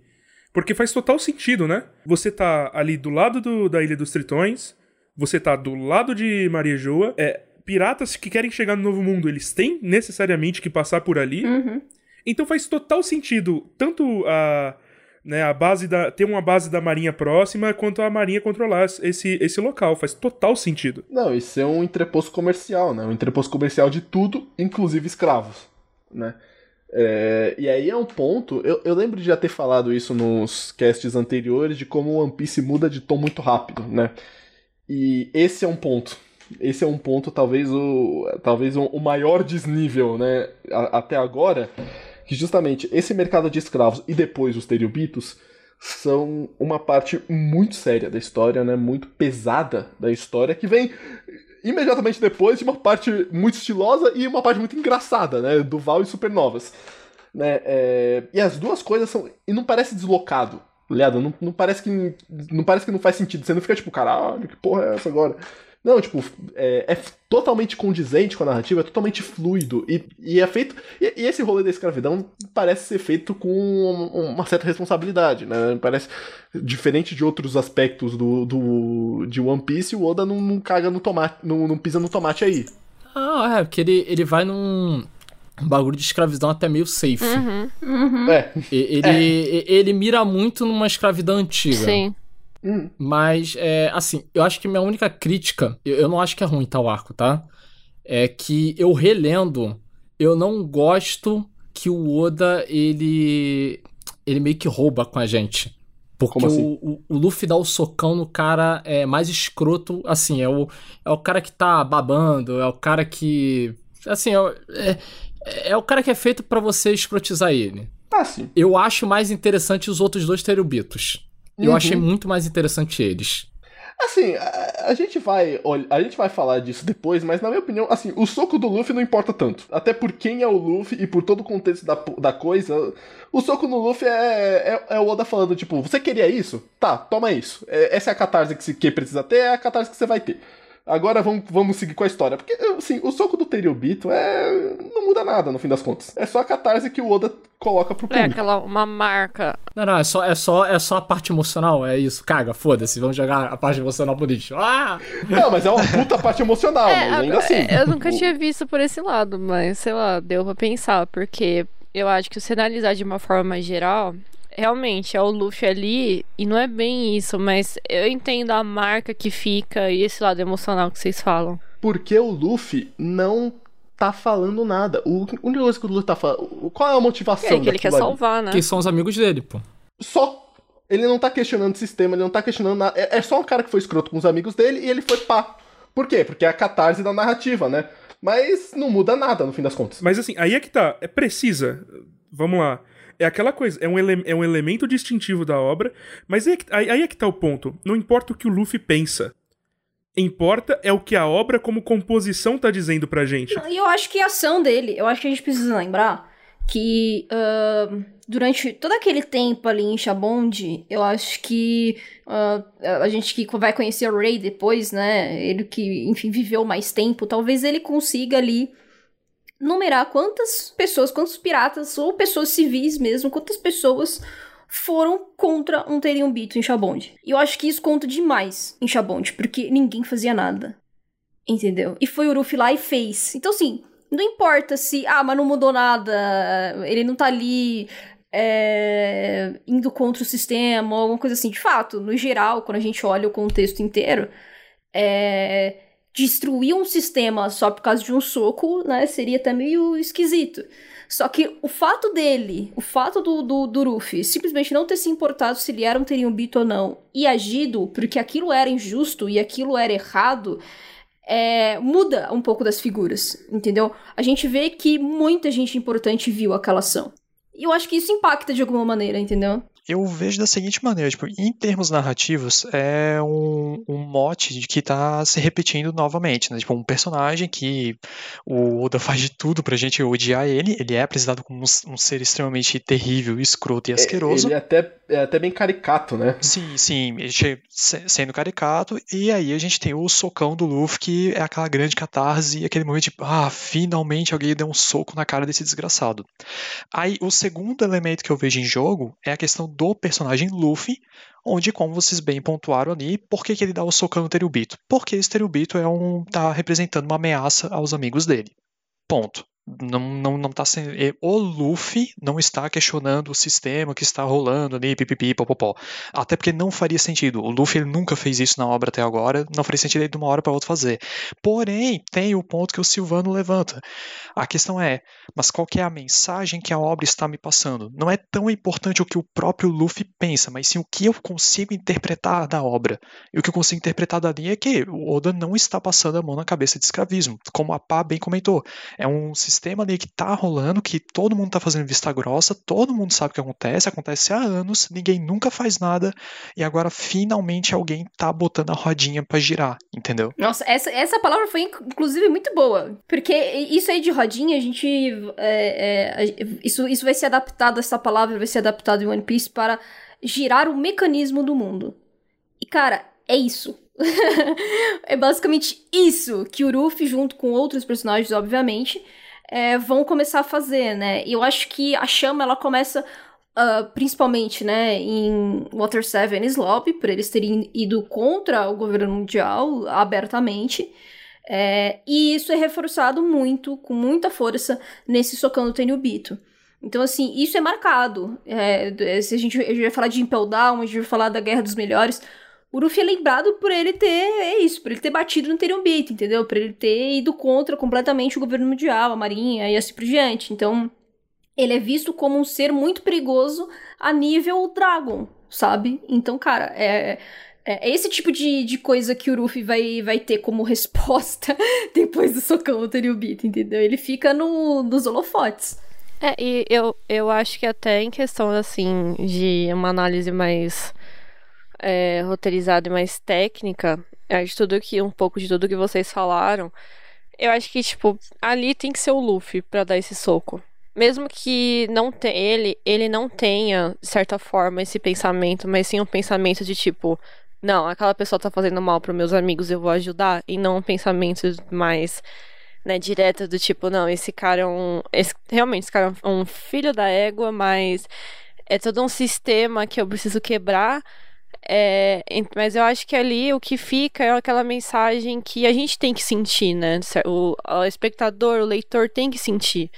porque faz total sentido, né? Você tá ali do lado do, da Ilha dos Tritões, você tá do lado de Maria Joa, é, piratas que querem chegar no Novo Mundo, eles têm necessariamente que passar por ali. Uhum. Então faz total sentido tanto a, né, a base da ter uma base da marinha próxima quanto a marinha controlar esse, esse local, faz total sentido. Não, isso é um entreposto comercial, né? Um entreposto comercial de tudo, inclusive escravos, né? É, e aí é um ponto. Eu, eu lembro de já ter falado isso nos casts anteriores de como o One Piece muda de tom muito rápido, né? E esse é um ponto. Esse é um ponto, talvez o, talvez o maior desnível, né? Até agora, que justamente esse mercado de escravos e depois os teriubitos são uma parte muito séria da história, né? Muito pesada da história que vem imediatamente depois de uma parte muito estilosa e uma parte muito engraçada, né? Do Val e Supernovas. Né? É... E as duas coisas são. E não parece deslocado, ligado? Não, não, parece que, não parece que não faz sentido. Você não fica tipo, caralho, que porra é essa agora? Não, tipo, é, é, totalmente condizente com a narrativa, é totalmente fluido. E, e é feito. E, e, esse rolê da escravidão parece ser feito com uma certa responsabilidade, né? Parece. Diferente de outros aspectos do, do de One Piece, o Oda não, não caga no tomate. Não, não pisa no tomate aí. Ah, é, porque ele, ele vai num. Um bagulho de escravidão até meio safe. Uhum. Uhum. É. Ele, É. ele mira muito numa escravidão antiga. Sim. Hum. Mas, é, assim, eu acho que minha única crítica, eu, eu não acho que é ruim tal arco, tá? É que eu relendo, eu não gosto que o Oda, ele. ele meio que rouba com a gente. Porque assim? o, o, o Luffy dá o socão no cara é mais escroto, assim, é o, é o cara que tá babando, é o cara que. Assim, é, é, é o cara que é feito pra você escrotizar ele. Ah, sim. Eu acho mais interessante os outros dois terubitos. Eu Uhum. achei muito mais interessante eles. Assim, a, a gente vai olh- a gente vai falar disso depois, mas na minha opinião, assim, o soco do Luffy não importa tanto. Até por quem é o Luffy e por todo o contexto da, da coisa, o soco no Luffy é, é, é o Oda falando, tipo, você queria isso? Tá, toma isso. É, essa é a catarse que, se, que precisa ter, é a catarse que você vai ter. Agora vamos, vamos seguir com a história. Porque, assim, o soco do Teriobito é. não muda nada no fim das contas. É só a catarse que o Oda coloca pro É público. aquela uma marca. Não, não, é só, é só, é só a parte emocional, é isso. Caga, foda-se, vamos jogar a parte emocional pro lixo. Ah! Não, mas é uma puta parte emocional, É, mas ainda assim. eu nunca tinha visto por esse lado, mas sei lá, deu pra pensar, porque eu acho que se analisar de uma forma mais geral, realmente é o Luffy ali, e não é bem isso, mas eu entendo a marca que fica e esse lado emocional que vocês falam. Porque o Luffy não tá falando nada. O a única coisa que o Luffy tá falando. Qual é a motivação É que ele quer ali? salvar, né? Que são os amigos dele, pô. Só. Ele não tá questionando o sistema, ele não tá questionando nada. É, é só um cara que foi escroto com os amigos dele e ele foi pá. Por quê? Porque é a catarse da narrativa, né? Mas não muda nada no fim das contas. Mas assim, aí é que tá. É precisa. Vamos lá. É aquela coisa, é um, ele- é um elemento distintivo da obra, mas aí é, que, aí, aí é que tá o ponto. Não importa o que o Luffy pensa. Importa é o que a obra como composição tá dizendo pra gente. E eu acho que a ação dele, eu acho que a gente precisa lembrar que ahn, durante todo aquele tempo ali em Chabonde, eu acho que ah, a gente que vai conhecer o Ray depois, né? Ele que, enfim, viveu mais tempo, talvez ele consiga ali numerar quantas pessoas, quantos piratas ou pessoas civis mesmo, quantas pessoas foram contra um Teriumbito em Chabonde. E eu acho que isso conta demais em Chabonde, porque ninguém fazia nada. Entendeu? E foi o Ruffy lá e fez. Então, assim, não importa se, ah, mas não mudou nada, ele não tá ali é, indo contra o sistema, alguma coisa assim. De fato, no geral, quando a gente olha o contexto inteiro, é, destruir um sistema só por causa de um soco, né, seria até meio esquisito. Só que o fato dele, o fato do, do, do Ruffy simplesmente não ter se importado se ele era um Teriumbito ou não, e agido porque aquilo era injusto e aquilo era errado, é, muda um pouco das figuras, entendeu? A gente vê que muita gente importante viu aquela ação. E eu acho que isso impacta de alguma maneira, entendeu? Eu vejo da seguinte maneira, tipo, em termos narrativos, é um, um mote que tá se repetindo novamente, né? Tipo, um personagem que o Oda faz de tudo pra gente odiar ele, ele é apresentado como um, um ser extremamente terrível, escroto e asqueroso. Ele é até, é até bem caricato, né? Sim, sim, sendo caricato, e aí a gente tem o socão do Luffy, que é aquela grande catarse, aquele momento de, ah, finalmente alguém deu um soco na cara desse desgraçado. Aí, o segundo elemento que eu vejo em jogo é a questão do personagem Luffy, onde, como vocês bem pontuaram ali, por que, que ele dá o socão no Terubito? Porque esse Terubito é um, tá representando uma ameaça aos amigos dele. Ponto. Não, não, não tá sendo. e O Luffy não está questionando o sistema que está rolando ali, pipipi, popopó. Até porque não faria sentido. O Luffy nunca fez isso na obra até agora, não faria sentido ele de uma hora para outra fazer. Porém, tem o ponto que o Silvano levanta. A questão é, mas qual é a mensagem que a obra está me passando? Não é tão importante o que o próprio Luffy pensa, mas sim o que eu consigo interpretar da obra. E o que eu consigo interpretar dali é que o Oda não está passando a mão na cabeça de escravismo, como a Pá bem comentou. É um sistema ali que tá rolando, que todo mundo tá fazendo vista grossa, todo mundo sabe o que acontece, acontece há anos, ninguém nunca faz nada, e agora finalmente alguém tá botando a rodinha pra girar, entendeu? Nossa, essa, essa palavra foi inc- inclusive muito boa. Porque isso aí de rodinha, a gente. é, é, isso, isso vai ser adaptado, essa palavra vai ser adaptada em One Piece para girar o mecanismo do mundo. E cara, é isso. é basicamente isso que o Ruffy, junto com outros personagens, obviamente, é, vão começar a fazer, né? E eu acho que a chama ela começa ah, principalmente, né, em Water 7 e Lobby, por eles terem ido contra o governo mundial abertamente. É, e isso é reforçado muito, com muita força, nesse socão do Tenryubito. Então, assim, isso é marcado. É, se a gente, a gente vai falar de Impel Down, a gente vai falar da Guerra dos Melhores, o Luffy é lembrado por ele ter, é isso, por ele ter batido no Tenryubito, entendeu? Por ele ter ido contra completamente o governo mundial, a marinha e assim por diante. Então, ele é visto como um ser muito perigoso a nível Dragon, sabe? Então, cara, é, é esse tipo de, de coisa que o Ruffy vai, vai ter como resposta depois do socão do Tenryubito, entendeu? Ele fica no, nos holofotes. É, e eu, eu acho que até em questão, assim, de uma análise mais é, roteirizada e mais técnica, de tudo que, um pouco de tudo que vocês falaram, eu acho que, tipo, ali tem que ser o Luffy pra dar esse soco. Mesmo que não ele, ele não tenha, de certa forma, esse pensamento, mas sim um pensamento de tipo, não, aquela pessoa tá fazendo mal para meus amigos, eu vou ajudar, e não um pensamento mais né, direto do tipo, não, esse cara é um. Esse, realmente, esse cara é um filho da égua, mas é todo um sistema que eu preciso quebrar. É, mas eu acho que ali o que fica é aquela mensagem que a gente tem que sentir, né? O, o espectador, o leitor tem que sentir.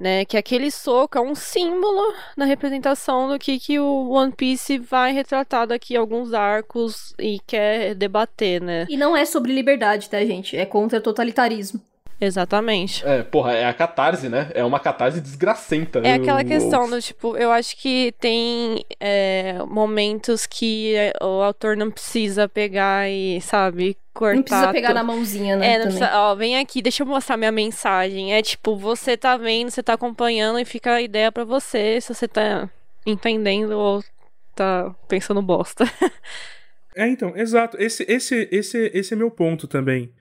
Né, que aquele soco é um símbolo na representação do que, que o One Piece vai retratar daqui alguns arcos e quer debater, né? E não é sobre liberdade, tá, gente? É contra totalitarismo. Exatamente. É, porra, é a catarse, né? É uma catarse desgracenta. É né? aquela O- questão do tipo, eu acho que tem é, momentos que é, o autor não precisa pegar e, sabe, cortar. Não precisa pegar tudo. na mãozinha, né? É, não também. precisa, ó, vem aqui, deixa eu mostrar minha mensagem. É tipo, você tá vendo, você tá acompanhando e fica a ideia pra você se você tá entendendo ou tá pensando bosta. É, então, exato. Esse, esse, esse, esse é meu ponto também.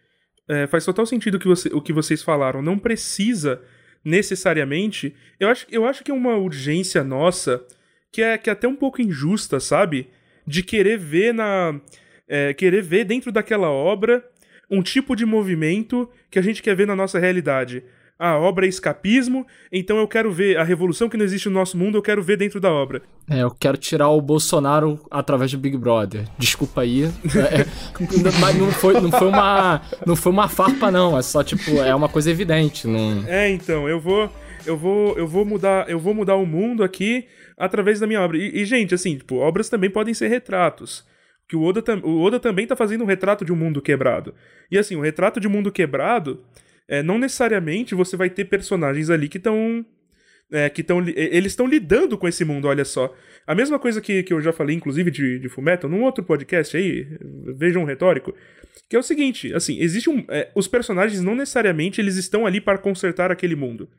É, faz total sentido o que, você, o que vocês falaram. Não precisa necessariamente. Eu acho, eu acho que é uma urgência nossa que é, que é até um pouco injusta, sabe? De querer ver na. é, querer ver dentro daquela obra um tipo de movimento que a gente quer ver na nossa realidade. A obra é escapismo, então eu quero ver a revolução que não existe no nosso mundo, eu quero ver dentro da obra. É, eu quero tirar o Bolsonaro através do Big Brother. Desculpa aí. É, é, mas não foi, não foi uma. Não foi uma farpa, não. É só, tipo, é uma coisa evidente. Não... É, então, eu vou. Eu vou, eu vou mudar, eu vou mudar o mundo aqui através da minha obra. E, e, gente, assim, tipo, obras também podem ser retratos. Que o Oda, o Oda também tá fazendo um retrato de um mundo quebrado. E assim, o retrato de um mundo quebrado, é, não necessariamente você vai ter personagens ali que estão é, que estão eles estão lidando com esse mundo, olha só. A mesma coisa que, que eu já falei, inclusive, de, de Fullmetal, num outro podcast aí, vejam um retórico, que é o seguinte, assim, existe um... É, os personagens não necessariamente eles estão ali para consertar aquele mundo.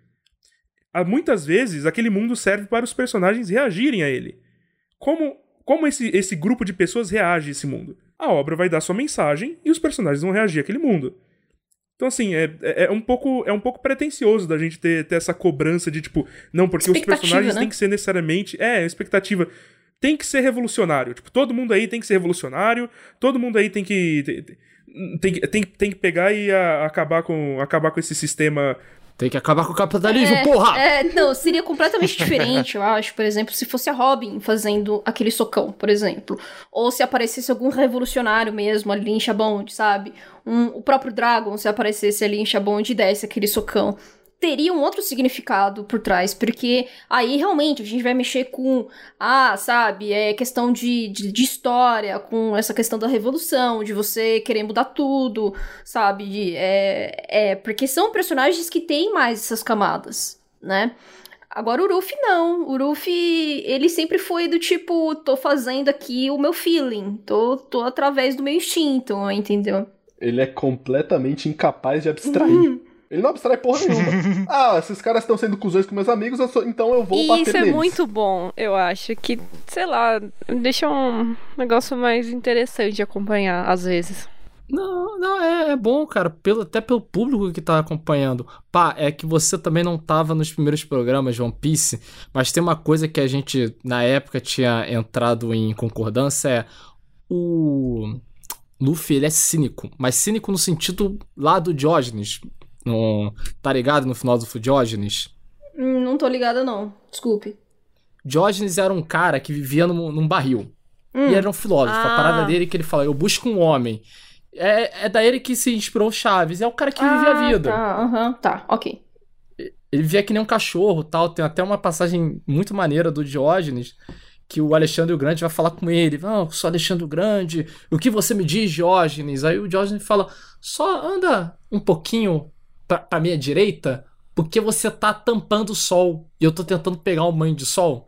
Há, muitas vezes, aquele mundo serve para os personagens reagirem a ele. Como, como esse, esse grupo de pessoas reage a esse mundo? A obra vai dar sua mensagem e os personagens vão reagir àquele mundo. Então, assim, é, é, é, um pouco, é um pouco pretencioso da gente ter, ter essa cobrança de, tipo, não, porque os personagens né? têm que ser necessariamente. É, expectativa. Tem que ser revolucionário. Tipo, todo mundo aí tem que ser revolucionário, todo mundo aí tem que. Tem, tem, tem, tem que pegar e a, acabar, com, acabar com esse sistema tem que acabar com o capitalismo, é, porra! É, não, seria completamente diferente, eu acho. Por exemplo, se fosse a Robin fazendo aquele socão, por exemplo. Ou se aparecesse algum revolucionário mesmo ali em Chabond, sabe? Um, o próprio Dragon, se aparecesse ali em Chabond e desse aquele socão teria um outro significado por trás, porque aí realmente a gente vai mexer com, ah, sabe, é questão de, de, de história, com essa questão da revolução, de você querer mudar tudo, sabe, de, é, é, porque são personagens que têm mais essas camadas, né? Agora o Ruffy não, o Ruffy, ele sempre foi do tipo, tô fazendo aqui o meu feeling, tô, tô através do meu instinto, entendeu? Ele é completamente incapaz de abstrair. Uhum. Ele não abstrai porra nenhuma. ah, esses caras estão sendo cuzões com meus amigos, eu sou, então eu vou e bater isso é neles. muito bom, eu acho. Que, sei lá, deixa um negócio mais interessante de acompanhar, às vezes. Não, não, é, é bom, cara, pelo, até pelo público que tá acompanhando. Pá, é que você também não tava nos primeiros programas de One Piece, mas tem uma coisa que a gente, na época, tinha entrado em concordância, é o... Luffy, ele é cínico, mas cínico no sentido lá do Diógenes, no, tá ligado no filósofo Diógenes? Hum, não tô ligada, não. Desculpe. Diógenes era um cara que vivia num, num barril. Hum. E era um filósofo. Ah. A parada dele é que ele fala: Eu busco um homem. É, é da ele que se inspirou Chaves. É o cara que ah, vive a vida. Tá, aham, tá, ok. Ele vivia que nem um cachorro tal. Tem até uma passagem muito maneira do Diógenes que o Alexandre o Grande vai falar com ele. Não, oh, sou Alexandre o Grande. O que você me diz, Diógenes? Aí o Diógenes fala: só anda um pouquinho pra, pra minha direita porque você tá tampando o sol e eu tô tentando pegar um banho de sol.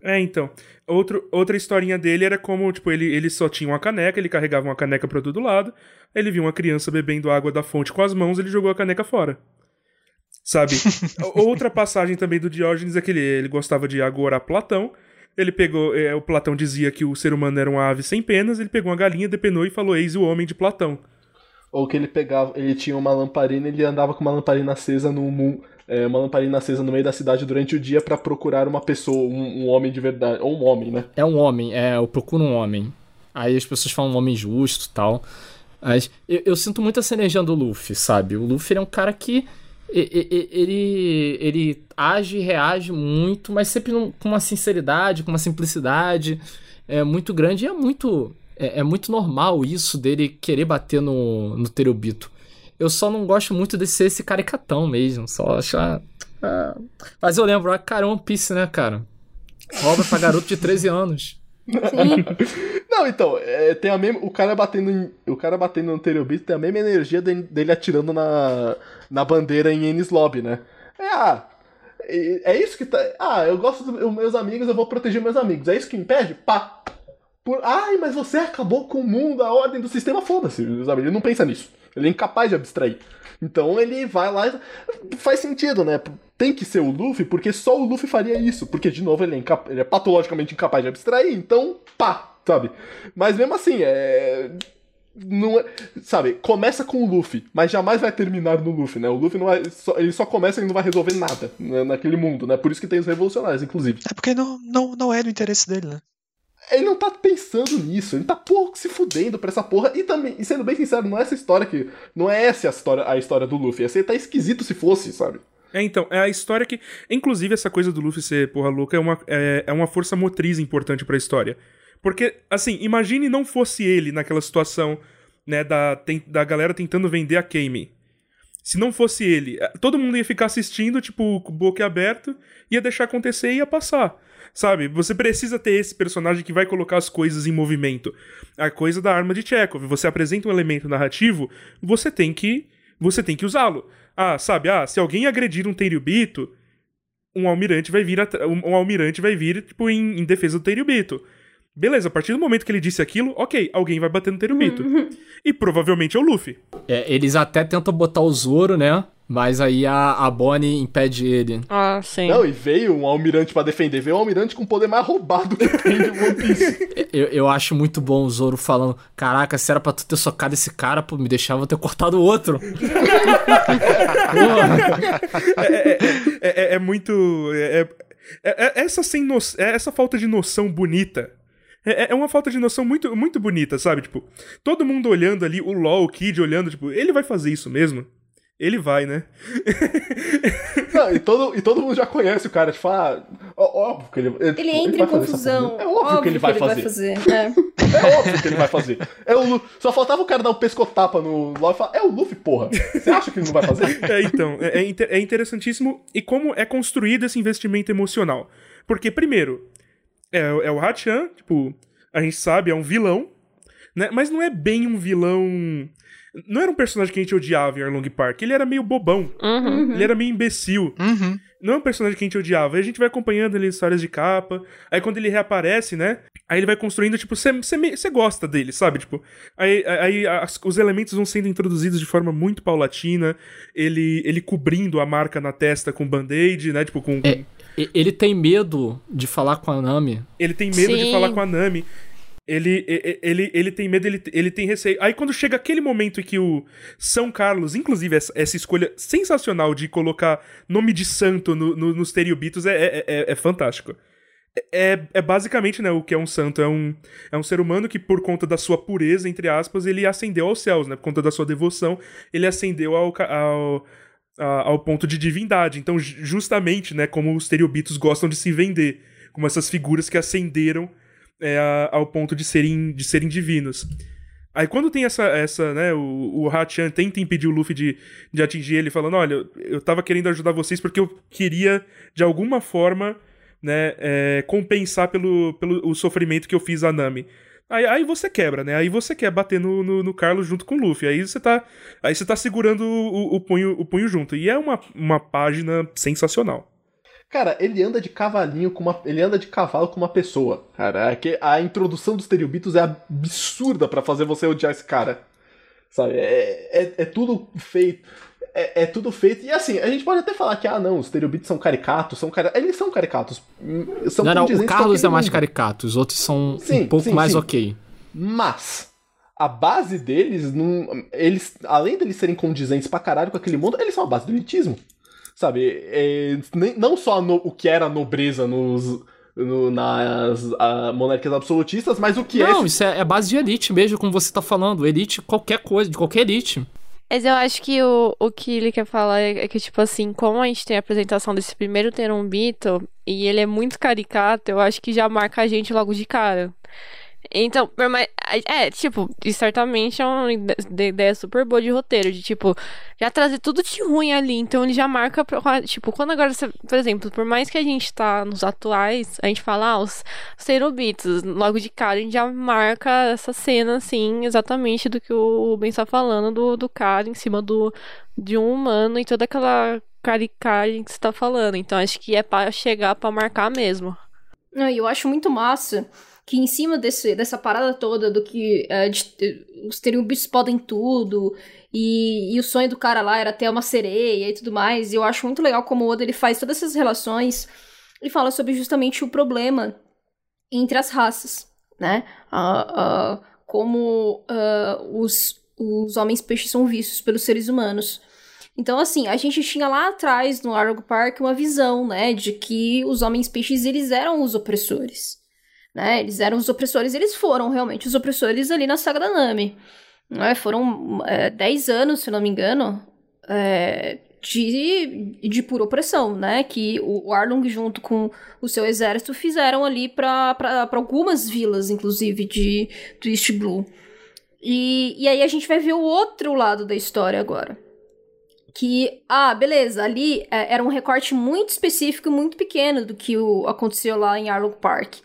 É, então. Outro, outra historinha dele era como, tipo, ele, ele só tinha uma caneca, ele carregava uma caneca pra todo lado, ele viu uma criança bebendo água da fonte com as mãos, ele jogou a caneca fora. Sabe? outra passagem também do Diógenes é que ele, ele gostava de agorar Platão. Ele pegou. É, o Platão dizia que o ser humano era uma ave sem penas, ele pegou uma galinha, depenou e falou: Eis o homem de Platão. Ou que ele pegava, ele tinha uma lamparina, ele andava com uma lamparina acesa no é, uma lamparina acesa no meio da cidade durante o dia para procurar uma pessoa, um, um, homem de verdade, ou um homem, né? É um homem, é, eu procuro um homem. Aí as pessoas falam um homem justo, tal. Mas eu, eu sinto muito essa energia do Luffy, sabe? O Luffy é um cara que ele, ele age e reage muito, mas sempre com uma sinceridade, com uma simplicidade é muito grande e é muito é, é, muito normal isso dele querer bater no, no Terubito. Eu só não gosto muito de ser esse caricatão mesmo. Só achar. Ah. Mas eu lembro, ah, cara, One Piece, né, cara? Obra pra garoto de 13 anos. Não, então, é, tem a mesma. O cara batendo O cara batendo no Terubito tem a mesma energia dele, dele atirando na, na bandeira em Ennis Lobby, né? É, ah, é isso que tá. Ah, eu gosto dos meus amigos, eu vou proteger meus amigos. É isso que impede? Pá! Por, Ai, mas você acabou com o mundo, a ordem do sistema, foda-se, sabe? Ele não pensa nisso. Ele é incapaz de abstrair. Então ele vai lá e faz sentido, né? Tem que ser o Luffy, porque só o Luffy faria isso. Porque, de novo, ele é, incap... ele é patologicamente incapaz de abstrair, então, pá, sabe? Mas mesmo assim, é. Não é, sabe, começa com o Luffy, mas jamais vai terminar no Luffy, né? O Luffy não vai, só, ele só começa e não vai resolver nada né, naquele mundo, né? Por isso que tem os revolucionários, inclusive. É porque não, não, não é do interesse dele, né? Ele não tá pensando nisso, ele tá pouco se fudendo pra essa porra. E também, e sendo bem sincero, não é essa história que. Não é essa a história, a história do Luffy. Essa tá esquisito se fosse, sabe? É, então, é a história que. Inclusive, essa coisa do Luffy ser porra louca é uma, é, é uma força motriz importante pra história. Porque, assim, imagine não fosse ele naquela situação, né, da, tem, da galera tentando vender a Kame. Se não fosse ele, todo mundo ia ficar assistindo, tipo, boca aberto, ia deixar acontecer e ia passar. Sabe? Você precisa ter esse personagem que vai colocar as coisas em movimento. A coisa da arma de Chekhov. Você apresenta um elemento narrativo, você tem que você tem que usá-lo. Ah, sabe? Ah, se alguém agredir um Tenryubito, um almirante vai vir, um, um almirante vai vir, tipo, em, em defesa do Tenryubito. Beleza, a partir do momento que ele disse aquilo, ok, alguém vai bater no Tenryubito. E provavelmente é o Luffy. É, eles até tentam botar o Zoro, né? Mas aí a, a Bonnie impede ele. Ah, sim. Não, e veio um almirante pra defender. Veio um almirante com o poder mais roubado que tem de One Piece. Eu, eu acho muito bom o Zoro falando: Caraca, se era pra tu ter socado esse cara, pô, me deixava eu ter cortado o outro. Porra. É, é- é muito. É, é- é- essa, sem no- é essa falta de noção bonita. É, é uma falta de noção muito, muito bonita, sabe? Tipo, todo mundo olhando ali, o LOL, o Kid olhando, tipo, ele vai fazer isso mesmo? Ele vai, né? Não, e todo, e todo mundo já conhece o cara. Tipo, ah, ó- óbvio que ele. Ele, Ele entra vai em fazer confusão. É óbvio, que ele vai fazer. É. É óbvio que ele vai fazer. É o Só faltava o cara dar um pescotapa no LOL e falar: É o Luffy, porra. Você acha que ele não vai fazer? É, então, é, é é interessantíssimo e como é construído esse investimento emocional. Porque, primeiro, é, é o Hachan, tipo, a gente sabe, é um vilão, né? Mas não é bem um vilão. Não era um personagem que a gente odiava em Arlong Park. Ele era meio bobão. Uhum. Ele era meio imbecil. Uhum. Não é um personagem que a gente odiava. Aí a gente vai acompanhando ele em histórias de capa. Aí quando ele reaparece, né? Aí ele vai construindo, tipo, você gosta dele, sabe? Tipo, aí, aí as- os elementos vão sendo introduzidos de forma muito paulatina. Ele, ele cobrindo a marca na testa com band-aid, né? Tipo, com. É. E- Ele tem medo de falar com a Nami. Ele tem medo de Sim. falar com a Nami. Ele, ele, ele tem medo, ele, ele tem receio. Aí quando chega aquele momento em que o São Carlos, inclusive essa, essa escolha sensacional de colocar nome de santo no, no- nos Teriubitos é, é, é, é fantástico. É, é basicamente né, o que é um santo. É um, é um ser humano que, por conta da sua pureza, entre aspas, ele ascendeu aos céus, né? Por conta da sua devoção, ele ascendeu ao, ao, ao ponto de divindade. Então, ju- justamente, né, como os Teriubitos gostam de se vender, como essas figuras que ascenderam é, ao ponto de serem, de serem divinos. Aí quando tem essa, essa né, o, o Hachan tenta impedir o Luffy de, de atingir ele, falando, olha, eu, eu tava querendo ajudar vocês porque eu queria, de alguma forma, né, é, compensar pelo, pelo o sofrimento que eu fiz a Nami. Aí, aí você quebra, né? Aí você quer bater no, no, no Carlos junto com o Luffy. Aí você tá, aí você tá segurando o, o punho, o punho junto. E é uma, uma página sensacional. Cara, ele anda de cavalinho com uma. Ele anda de cavalo com uma pessoa. Cara, é que a introdução dos Teriubitos é absurda pra fazer você odiar esse cara. Sabe? É, é, é tudo feito. É, é tudo feito. E assim, a gente pode até falar que, ah, não, os Teriubitos são caricatos, são cari... Eles são caricatos. São não, não, o Carlos é mais mundo. caricato, os outros são Sim, um pouco sim, mais sim. ok. Mas a base deles, não, eles, além deles serem condizentes pra caralho com aquele mundo, eles são a base do elitismo. Sabe? É, nem- não só no- o que era a nobreza nos, no- nas ah, monarquias absolutistas, mas o que Não, é. isso é, é base de elite mesmo, como você tá falando. Elite, qualquer coisa, de qualquer elite. Mas eu acho que o, o que ele quer falar é que, tipo assim, como a gente tem a apresentação desse primeiro Terumbito, e ele é muito caricato, eu acho que já marca a gente logo de cara. Então, por mais- é, tipo, certamente é uma ide- de- ideia super boa de roteiro, de tipo, já trazer tudo de ruim ali, então ele já marca, tipo, quando agora você, por exemplo, por mais que a gente tá nos atuais, a gente fala, ah, os Cerubitos, logo de cara a gente já marca essa cena, assim, exatamente do que o Ben está falando, do, do cara em cima do, de um humano e toda aquela caricagem que você tá falando, então acho que é pra chegar pra marcar mesmo. Eu acho muito massa que em cima desse, dessa parada toda do que é, de- os Teriubitos podem tudo e, e o sonho do cara lá era ter uma sereia e tudo mais, e eu acho muito legal como o Oda ele faz todas essas relações e fala sobre justamente o problema entre as raças, né? Ah, ah, como ah, os, os homens peixes são vistos pelos seres humanos. Então, assim, a gente tinha lá atrás, no Argo Park, uma visão, né, de que os homens peixes, eles eram os opressores, né, eles eram os opressores, eles foram realmente os opressores ali na saga da Nami, né, foram é, 10 anos, se não me engano, é, de, de pura opressão, né, que o Arlong junto com o seu exército fizeram ali para algumas vilas, inclusive, de, East Blue. E, e aí a gente vai ver o outro lado da história agora que, ah, beleza, ali é, era um recorte muito específico e muito pequeno do que o, aconteceu lá em Arlong Park.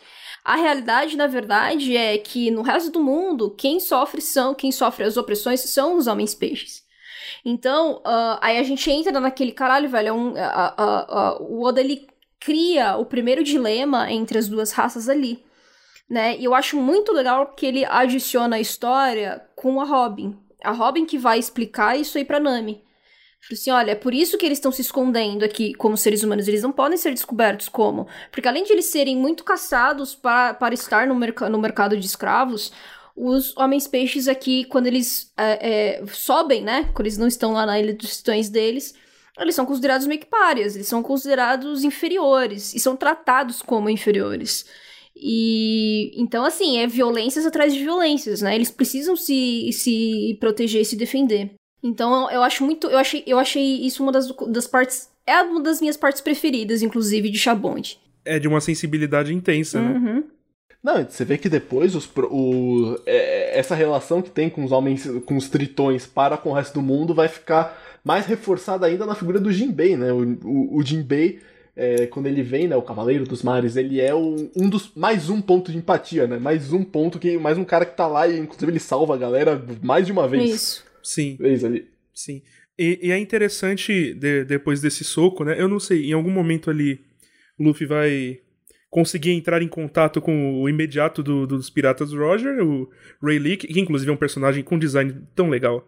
A realidade, na verdade, é que no resto do mundo, quem sofre são, quem sofre as opressões são os homens peixes. Então, ah, aí a gente entra naquele caralho, velho, é um, a- a- o Oda, ele cria o primeiro dilema entre as duas raças ali. Né? E eu acho muito legal que ele adiciona a história com a Robin. A Robin que vai explicar isso aí pra Nami. Assim, olha, é por isso que eles estão se escondendo aqui como seres humanos. Eles não podem ser descobertos como. Porque além de eles serem muito caçados para, para estar no, merc no mercado de escravos, os homens-peixes aqui, quando eles é, é, sobem, né? Quando eles não estão lá na Ilha dos Titãs deles, eles são considerados meio que párias, eles são considerados inferiores e são tratados como inferiores. E então, assim, é violências atrás de violências, né? Eles precisam se, se proteger e se defender. Então, eu acho muito. Eu achei, eu achei isso uma das, das partes. É uma das minhas partes preferidas, inclusive, de Chabonde. É de uma sensibilidade intensa, né? Uhum. Não, você vê que depois os, pro- o, é, essa relação que tem com os homens, com os tritões para com o resto do mundo vai ficar mais reforçada ainda na figura do Jinbei, né? O, o, o Jinbei, é, quando ele vem, né, o Cavaleiro dos Mares, ele é um, um dos mais um ponto de empatia, né? Mais um ponto que mais um cara que tá lá e inclusive ele salva a galera mais de uma vez. Isso. Sim. Vez ali. Sim. E, e é interessante, de- depois desse soco, né? Eu não sei, em algum momento ali, o Luffy vai conseguir entrar em contato com o imediato do- dos piratas Roger, o Rayleigh, que inclusive é um personagem com design tão legal.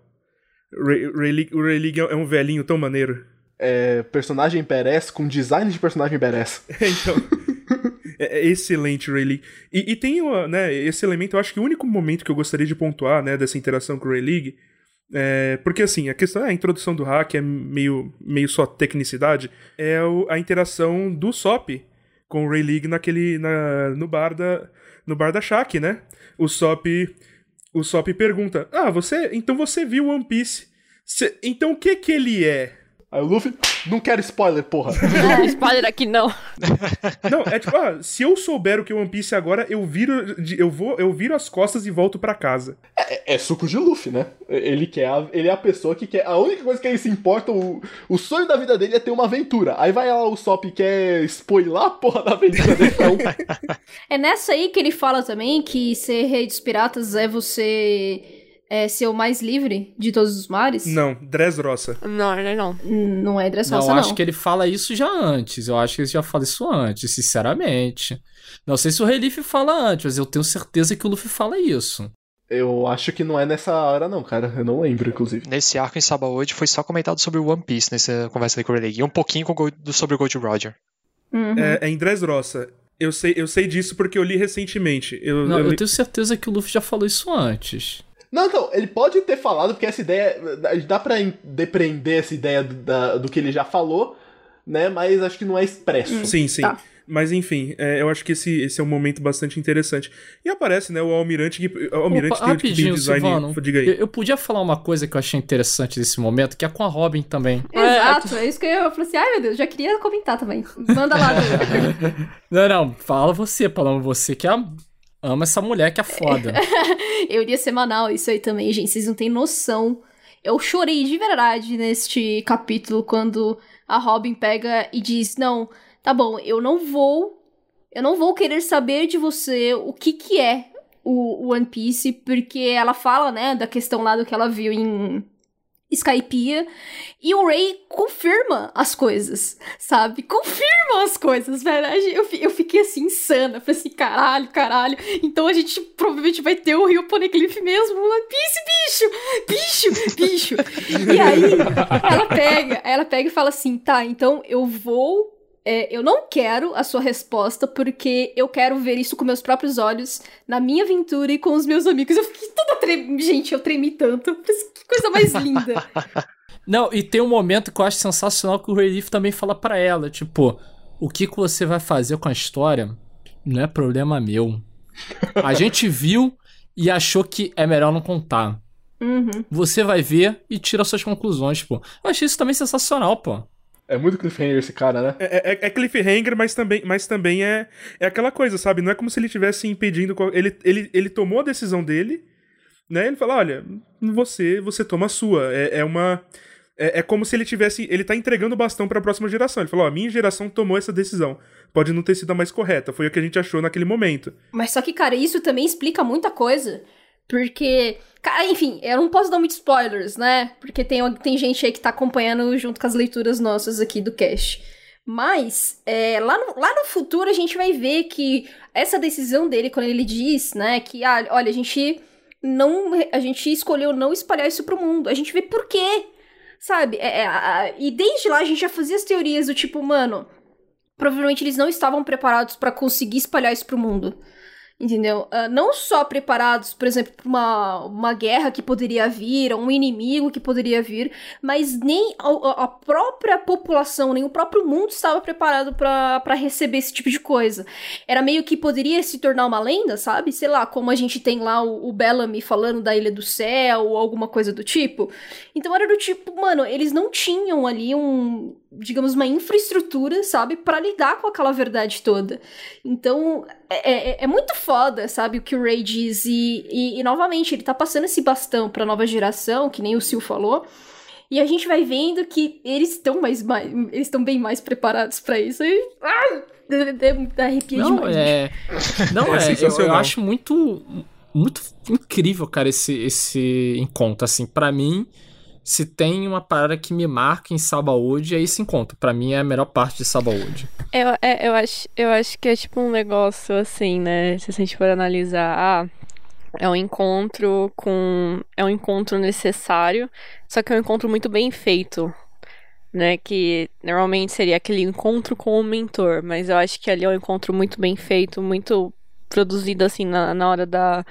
Ray, Rayleigh, o Rayleigh é um velhinho tão maneiro. É, personagem badass com design de personagem badass. então. É é excelente, Rayleigh. E, e tem né, esse elemento, eu acho que o único momento que eu gostaria de pontuar, né, dessa interação com o Rayleigh, é, porque assim, a questão a introdução do hack é meio, meio só tecnicidade, é o- a interação do Sop com o Rayleigh naquele, na, no bar da, no bar da Shaq, né? O Sop, o Sop pergunta, ah, você, então você viu One Piece, Cê- então o que que ele é? Aí o Luffy, não quero spoiler, porra. Spoiler aqui não. Não, é tipo, ah, se eu souber o que é One Piece agora, eu viro, eu vou, eu viro as costas e volto pra casa. É, é suco de Luffy, né? Ele quer, a- ele é a pessoa que quer. A única coisa que ele se importa, o, o sonho da vida dele é ter uma aventura. Aí vai lá o Sop e quer spoiler a porra da aventura dele. Então, É nessa aí que ele fala também que ser rei dos piratas é você é, ser o mais livre de todos os mares? Não, Dressrosa. Não, não, não. Não é Não, Dressrosa, eu não. acho que ele fala isso já antes. Eu acho que ele já fala isso antes, sinceramente. Não sei se o Relief fala antes, mas eu tenho certeza que o Luffy fala isso. eu acho que não é nessa hora, não, cara. Eu não lembro, inclusive. Nesse arco em Sabaody foi só comentado sobre o One Piece nessa conversa ali com o Rayleigh. E um pouquinho sobre o Gold Roger. Uhum. É, é em Dressrosa. Eu sei, eu sei disso porque eu li recentemente. Eu, Não, eu eu li- tenho certeza que o Luffy já falou isso antes. Não, então, ele pode ter falado, porque essa ideia. Dá pra depreender essa ideia do, da- do que ele já falou, né? Mas acho que não é expresso. Sim, sim. Tá. Mas enfim, é, eu acho que esse, esse é um momento bastante interessante. E aparece, né, o Almirante que. O Almirante Opa, tem, que tem rapidinho, design. Silvano. Diga aí. Eu, eu podia falar uma coisa que eu achei interessante desse momento, que é com a Robin também. Exato, é isso que eu falei assim, ai meu Deus, já queria comentar também. Manda lá. Não, não, fala você, falando você que a- ama essa mulher que é foda. eu iria semanal isso aí também, gente, vocês não têm noção. Eu chorei de verdade neste capítulo quando a Robin pega e diz, não, tá bom, eu não vou, eu não vou querer saber de você o que que é o One Piece, porque ela fala, né, da questão lá do que ela viu em Skypiea, e o Ray confirma as coisas, sabe? Confirma as coisas, velho. Eu, eu fiquei assim, insana. Falei assim, caralho, caralho. Então a gente provavelmente vai ter o Rio Poneglyph mesmo. Piece, bicho! Bicho! Bicho! E aí, ela pega, ela pega e fala assim, tá, então eu vou... é, eu não quero a sua resposta porque eu quero ver isso com meus próprios olhos na minha aventura e com os meus amigos. Eu fiquei toda tremendo. Gente, eu tremi tanto. Que coisa mais linda. Não, e tem um momento que eu acho sensacional que o Relief também fala pra ela, tipo, o que que você vai fazer com a história não é problema meu. A gente viu e achou que é melhor não contar. Uhum. Você vai ver e tira suas conclusões, pô. Eu achei isso também sensacional, pô. É muito cliffhanger esse cara, né? É, é- é cliffhanger, mas também, mas também é, é aquela coisa, sabe? Não é como se ele estivesse impedindo. Ele, ele, ele tomou a decisão dele, né? Ele fala: olha, você, você toma a sua. É, é uma. É, é como se ele tivesse. Ele tá entregando o bastão pra próxima geração. Ele falou: ó, a minha geração tomou essa decisão. Pode não ter sido a mais correta. Foi o que a gente achou naquele momento. Mas só que, cara, isso também explica muita coisa. Porque, enfim, eu não posso dar muitos spoilers, né? Porque tem, tem gente aí que tá acompanhando junto com as leituras nossas aqui do cast. Mas, é, lá, no, lá no futuro, a gente vai ver que essa decisão dele, quando ele diz, né, que, ah, olha, a gente não. A gente escolheu não espalhar isso pro mundo. A gente vê por quê. Sabe? É, é, e desde lá a gente já fazia as teorias do tipo, mano, provavelmente eles não estavam preparados pra conseguir espalhar isso pro mundo. Entendeu? Ah, não só preparados, por exemplo, pra uma, uma guerra que poderia vir, um inimigo que poderia vir, mas nem a, a- própria população, nem o próprio mundo estava preparado pra receber esse tipo de coisa. Era meio que poderia se tornar uma lenda, sabe? Sei lá, como a gente tem lá o, o Bellamy falando da Ilha do Céu, ou alguma coisa do tipo. Então era do tipo, mano, eles não tinham ali um, digamos, uma infraestrutura, sabe, Pra lidar com aquela verdade toda. Então, é, é, é muito foda, sabe, o que o Ray diz. E, e, e, novamente, ele tá passando esse bastão pra nova geração, que nem o Sil falou. E a gente vai vendo que eles estão mais, mais eles estão bem mais preparados pra isso. E, ah, dá arrepia Não, demais. é. Não, É é. eu, eu acho muito. Muito incrível, cara, esse, esse encontro. Assim, pra mim, se tem uma parada que me marca em Sabaúde, é esse encontro. Pra mim é a melhor parte de Sabaúde. Eu, é, eu, acho, eu acho que é tipo um negócio assim, né? Se a gente for analisar, ah, é um encontro com. É um encontro necessário, só que é um encontro muito bem feito. Né, que normalmente seria aquele encontro com o mentor, mas eu acho que ali é um encontro muito bem feito, muito produzido assim na, na hora da,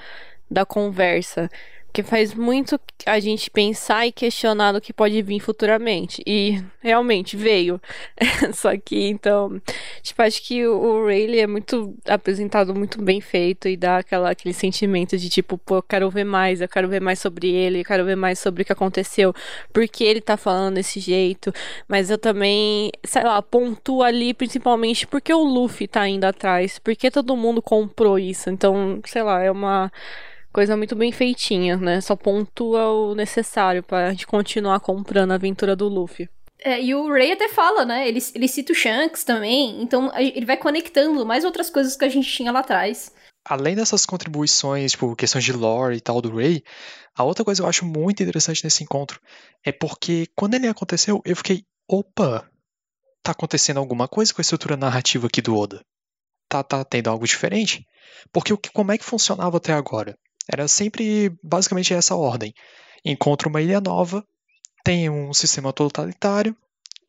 da conversa. Que faz muito a gente pensar e questionar do que pode vir futuramente. E realmente veio. Só que, então, tipo, acho que o, Rayleigh é muito apresentado muito bem feito e dá aquela, aquele sentimento de tipo, pô, eu quero ver mais, eu quero ver mais sobre ele, eu quero ver mais sobre o que aconteceu, porque ele tá falando desse jeito. Mas eu também, sei lá, pontuo ali principalmente porque o Luffy tá indo atrás, porque todo mundo comprou isso. Então, sei lá, é uma coisa muito bem feitinha, né? Só pontua o necessário pra gente continuar comprando a aventura do Luffy. É, e o Ray até fala, né? Ele, ele cita o Shanks também, então ele vai conectando mais outras coisas que a gente tinha lá atrás. Além dessas contribuições, tipo, questões de lore e tal do Ray, a outra coisa que eu acho muito interessante nesse encontro é porque quando ele aconteceu, eu fiquei, opa, tá acontecendo alguma coisa com a estrutura narrativa aqui do Oda. Tá, tá tendo algo diferente. Porque o que, como é que funcionava até agora? Era sempre basicamente essa ordem. Encontra uma ilha nova, tem um sistema totalitário,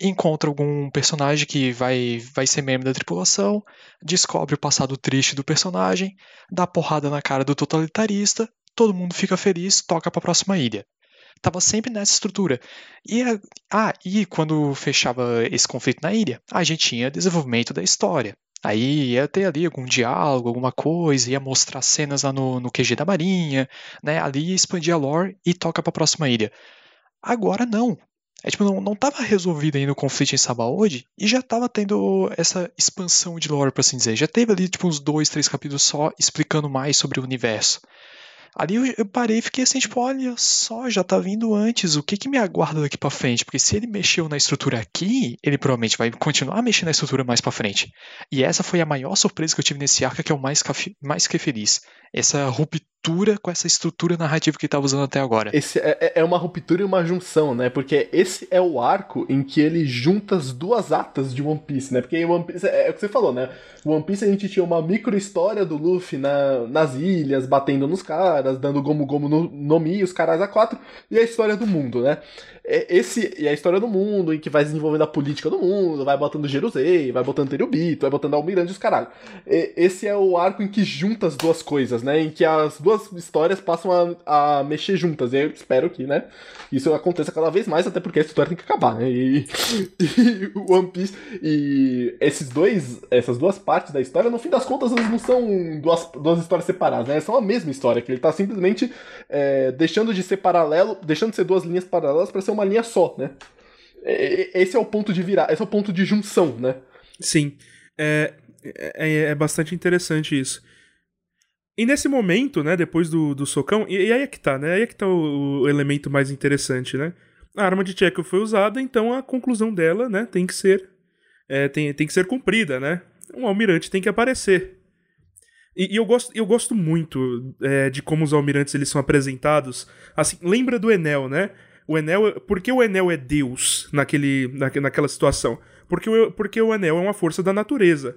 encontra algum personagem que vai, vai ser membro da tripulação, descobre o passado triste do personagem, dá porrada na cara do totalitarista, todo mundo fica feliz, toca pra próxima ilha. Tava sempre nessa estrutura. E, a- ah, e quando fechava esse conflito na ilha, a gente tinha desenvolvimento da história. Aí ia ter ali algum diálogo, alguma coisa, ia mostrar cenas lá no, no QG da Marinha, né? Ali ia expandir a lore e toca pra próxima ilha. Agora não. É tipo, não, não tava resolvido ainda o conflito em Sabaody e já tava tendo essa expansão de lore, por assim dizer. Já teve ali, tipo, uns dois, três capítulos só explicando mais sobre o universo. Ali eu, eu parei e fiquei assim, tipo, olha só, já tá vindo antes, o que que me aguarda daqui pra frente? Porque se ele mexeu na estrutura aqui, ele provavelmente vai continuar mexendo na estrutura mais pra frente. E essa foi a maior surpresa que eu tive nesse arco, que é o mais, mais que feliz. Essa ruptura com essa estrutura narrativa que ele tava usando até agora. Esse é, é- é uma ruptura e uma junção, né? Porque esse é o arco em que ele junta as duas atas de One Piece, né? Porque One Piece, é, é o que você falou, né? One Piece a gente tinha uma micro história do Luffy na- nas ilhas, batendo nos caras, dando gomu gomu no, no Mi, os caras a quatro, e a história do mundo, né? É, Esse e a história do mundo, em que vai desenvolvendo a política do mundo, vai botando Jerusei, vai botando Terubito, vai botando Almirante os caralho. E- Esse é o arco em que junta as duas coisas, né? Em que as duas histórias passam a, a mexer juntas. E eu espero que, né? Isso aconteça cada vez mais, até porque a história tem que acabar, né? E, e One Piece. E esses dois, essas duas partes da história, no fim das contas, eles não são duas, duas histórias separadas, né? São a mesma história, que ele tá simplesmente é, deixando de ser paralelo, deixando de ser duas linhas paralelas para ser uma linha só, né? E- e- Esse é o ponto de virar, esse é o ponto de junção, né? Sim. É, é, é bastante interessante isso. E nesse momento, né, depois do, do socão, e, e aí é que tá, né? Aí é que tá o, o elemento mais interessante, né? A arma de Chekhov foi usada, então a conclusão dela, né, tem que ser é, tem, tem que ser cumprida, né? Um almirante tem que aparecer. E, e eu, gosto, eu gosto muito é, de como os almirantes eles são apresentados. Assim, lembra do Enel, né? O Enel, por que o Enel é Deus naquele, naque- naquela situação? Porque o, porque o anel é uma força da natureza.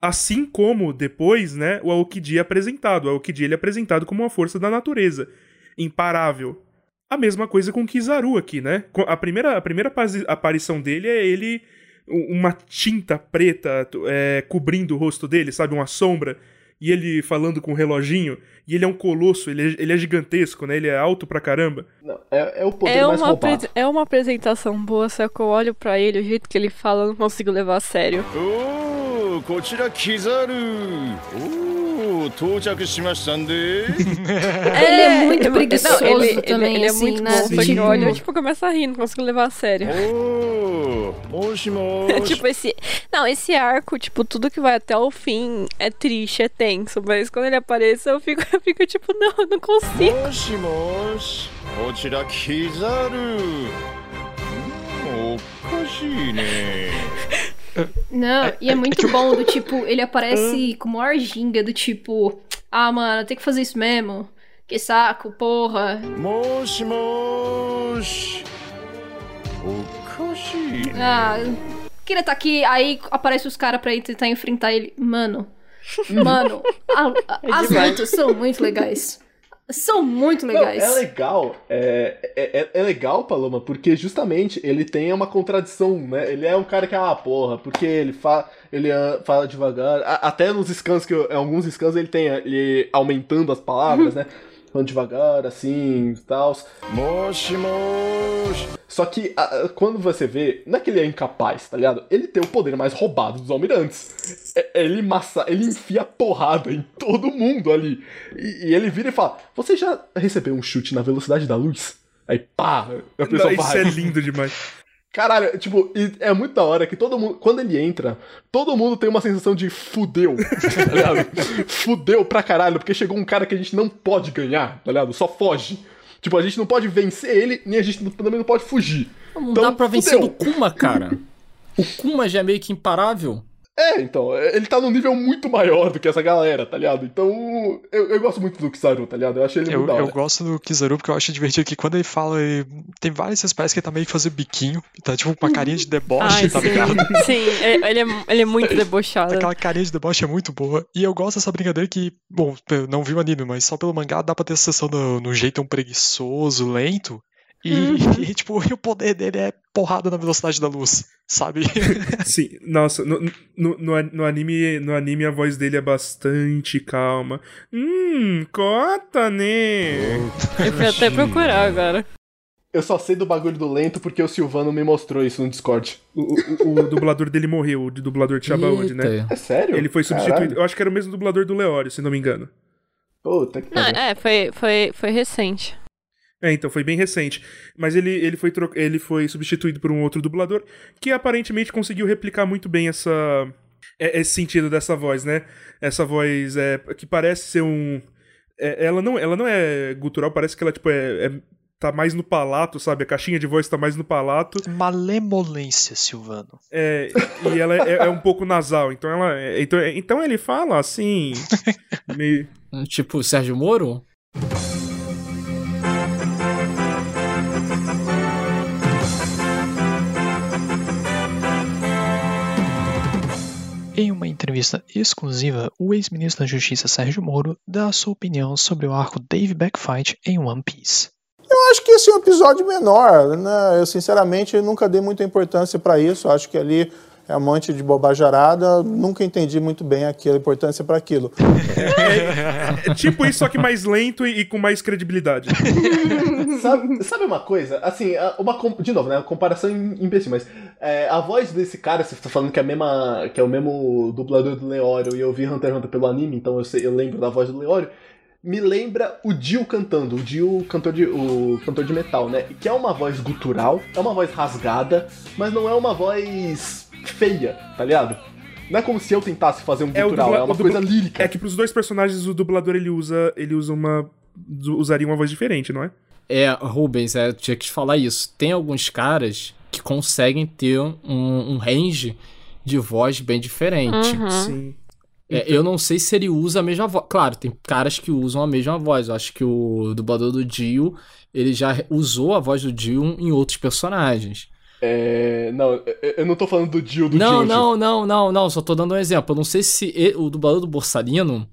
Assim como depois, né, o Aokiji é apresentado. O Aokiji ele é apresentado como uma força da natureza, imparável. A mesma coisa com Kizaru aqui, né? A primeira, a primeira aparição dele é ele uma tinta preta é, cobrindo o rosto dele, sabe, uma sombra, e ele falando com o reloginho, e ele é um colosso, ele é, ele é gigantesco, né? Ele é alto pra caramba. Não, é, é o poder É mais uma, roubado. é uma apresentação boa, só que eu olho pra ele, o jeito que ele fala, eu não consigo levar a sério. おおこちらキザルおお到着しましたんで Ele é muito não, preguiçoso ele, ele- também, ele é assim, muito né? bom, só que Sim. eu olho, eu, tipo, começo a rir, não consigo levar a sério. おおもしもーし tipo, esse. Não, esse arco, tipo, tudo que vai até o fim é triste, é tenso. Mas quando ele aparece, eu fico, eu fico tipo, não, eu não consigo. もしもーしこちらキザルうんおかしいね não, e é muito bom do tipo, ele aparece com maior arginga do tipo, ah, mano, tem que fazer isso mesmo. Que saco, porra. Moshi, moshi. Ah, queria estar tá aqui, aí aparece os caras pra tentar enfrentar ele. Mano, mano, a, a, é as lutas são muito legais. São muito Não, legais. é legal, é, é, é- é legal, Paloma, porque justamente ele tem uma contradição, né? Ele é um cara que, ah, porra, porque ele, fa ele fala devagar, a- até nos scans, que eu- em alguns scans ele tem ele aumentando as palavras, né? falando devagar, assim, tal. Moshi, moshi. Só que a, quando você vê, não é que ele é incapaz, tá ligado? Ele tem o poder mais roubado dos almirantes. É, ele massa, ele enfia porrada em todo mundo ali. E, e, ele vira e fala: Você já recebeu um chute na velocidade da luz? Aí pá, a pessoa não, Isso vai. é lindo demais. Caralho, tipo, e é muito da hora que todo mundo, quando ele entra, todo mundo tem uma sensação de fudeu, tá ligado? fudeu pra caralho, porque chegou um cara que a gente não pode ganhar, tá ligado? Só foge. Tipo, a gente não pode vencer ele, nem a gente também não pode fugir. Não Então, dá pra vencer fudeu. do Kuma, cara. O Kuma já é meio que imparável. É, então, ele tá num nível muito maior do que essa galera, tá ligado? Então, eu, eu gosto muito do Kizaru, tá ligado? Eu achei ele Eu, muito da hora. eu gosto do Kizaru porque eu acho divertido que quando ele fala, ele- tem várias vezes parece que ele tá meio que fazendo biquinho, tá tipo com uma carinha de deboche, Ai, tá sim. ligado? Sim, ele, é, ele é muito debochado. Aquela carinha de deboche é muito boa. E eu gosto dessa brincadeira que, bom, eu não vi o anime, mas só pelo mangá dá pra ter essa sensação no, no jeito tão preguiçoso, lento. E, e, tipo, e o poder dele é porrada na velocidade da luz, sabe? Sim, nossa, no, no, no, no anime, no anime a voz dele é bastante calma. Hum, cota, né? Eu fui até procurar agora. Eu só sei do bagulho do lento porque o Silvano me mostrou isso no Discord. O, o, o dublador dele morreu, o dublador de Chabaud, né? É sério? Ele foi substituído. Caralho. Eu acho que era o mesmo dublador do Leório, se não me engano. Puta que Não, pariu. é, foi, foi, foi recente. É, então, foi bem recente. Mas ele, ele, foi, tro... ele foi substituído por um outro dublador que aparentemente conseguiu replicar muito bem essa. é- Esse sentido dessa voz, né? Essa voz é, que parece ser um. é- ela, não, ela não é gutural, parece que ela tipo, é, é- tá mais no palato, sabe? A caixinha de voz tá mais no palato. Malemolência, Silvano. É, e ela é, é um pouco nasal. Então ela. é- então, é- então ele fala assim. meio. Tipo, Sérgio Moro? Em uma entrevista exclusiva, o ex-ministro da Justiça Sérgio Moro dá a sua opinião sobre o arco Dave Backfight em One Piece. Eu acho que esse é um episódio menor, né? Eu sinceramente nunca dei muita importância para isso. Acho que ali é um monte de bobajarada. Nunca entendi muito bem aquilo, a importância para aquilo. É tipo isso, só que mais lento e, e com mais credibilidade. sabe, sabe uma coisa? Assim, a- uma, de novo, né? Uma comparação im- imbecil, mas é, a voz desse cara, você tá falando que é, a mesma, que é o mesmo dublador do Leório e eu vi Hunter x Hunter pelo anime, então eu, sei- eu lembro da voz do Leório. Me lembra o Dio cantando, o Dio, cantor de, o cantor de metal, né? Que é uma voz gutural, é uma voz rasgada, mas não é uma voz feia, tá ligado? Não é como se eu tentasse fazer um É, gutural, dubla- é uma dubla- coisa lírica. É que pros dois personagens o dublador ele usa, ele usa uma usaria uma voz diferente, não é? É, Rubens, é, eu tinha que te falar isso. Tem alguns caras que conseguem ter um, um range de voz bem diferente. Uhum. Sim. É, eu não sei se ele usa a mesma voz. Claro, tem caras que usam a mesma voz. Eu acho que o dublador do Dio, ele já usou a voz do Dio em outros personagens. É. Não, eu- não tô falando do Dio do Não, não, não, não, não. Só tô dando um exemplo. Eu não sei se e- o dublador do Borsalino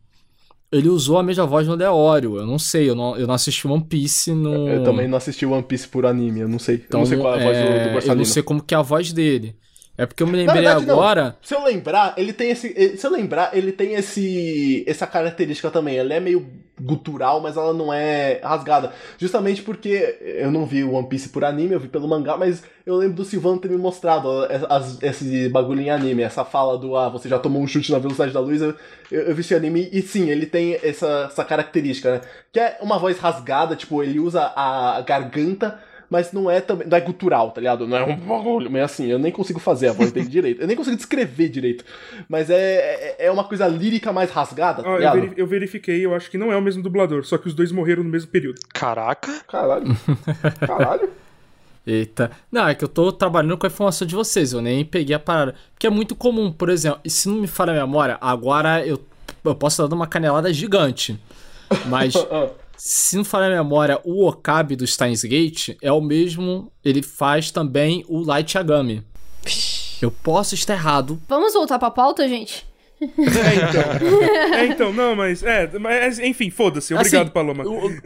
ele usou a mesma voz no Leório. Eu não sei, eu não, eu não assisti One Piece no. Eu também não assisti One Piece por anime, eu não sei. Então, eu não sei qual é a voz do, é, do Eu não sei como que é a voz dele. É porque eu me lembrei verdade, não. agora. Se eu lembrar, ele tem esse. ele- Se eu lembrar, ele tem esse. essa característica também. Ela é meio gutural, mas ela não é rasgada. Justamente porque eu não vi o One Piece por anime, eu vi pelo mangá, mas eu lembro do Silvano ter me mostrado ó, as- esse bagulho em anime, essa fala do ah, você já tomou um chute na velocidade da luz. Eu, eu, eu vi esse anime e sim, ele tem essa, essa característica, né? Que é uma voz rasgada, tipo, ele usa a garganta. Mas não é também. Não é gutural, tá ligado? Não é um bagulho. Mas assim, eu nem consigo fazer a voz dele direito. Eu nem consigo descrever direito. Mas é, é é uma coisa lírica mais rasgada, tá ligado? veri- eu verifiquei, eu acho que não é o mesmo dublador, só que os dois morreram no mesmo período. Caraca. Caralho. Caralho. Eita. Não, é que eu tô trabalhando com a informação de vocês, eu nem peguei a parada. Porque é muito comum, por exemplo, e se não me falha a memória, agora eu, eu posso estar dando uma canelada gigante. Mas, se não falha a memória, o Okabe do Steins Gate é o mesmo, ele faz também o Light Yagami. Eu posso estar errado. Vamos voltar pra pauta, gente? É, então, não, mas. É, mas enfim, foda-se. Obrigado, Assim, Paloma.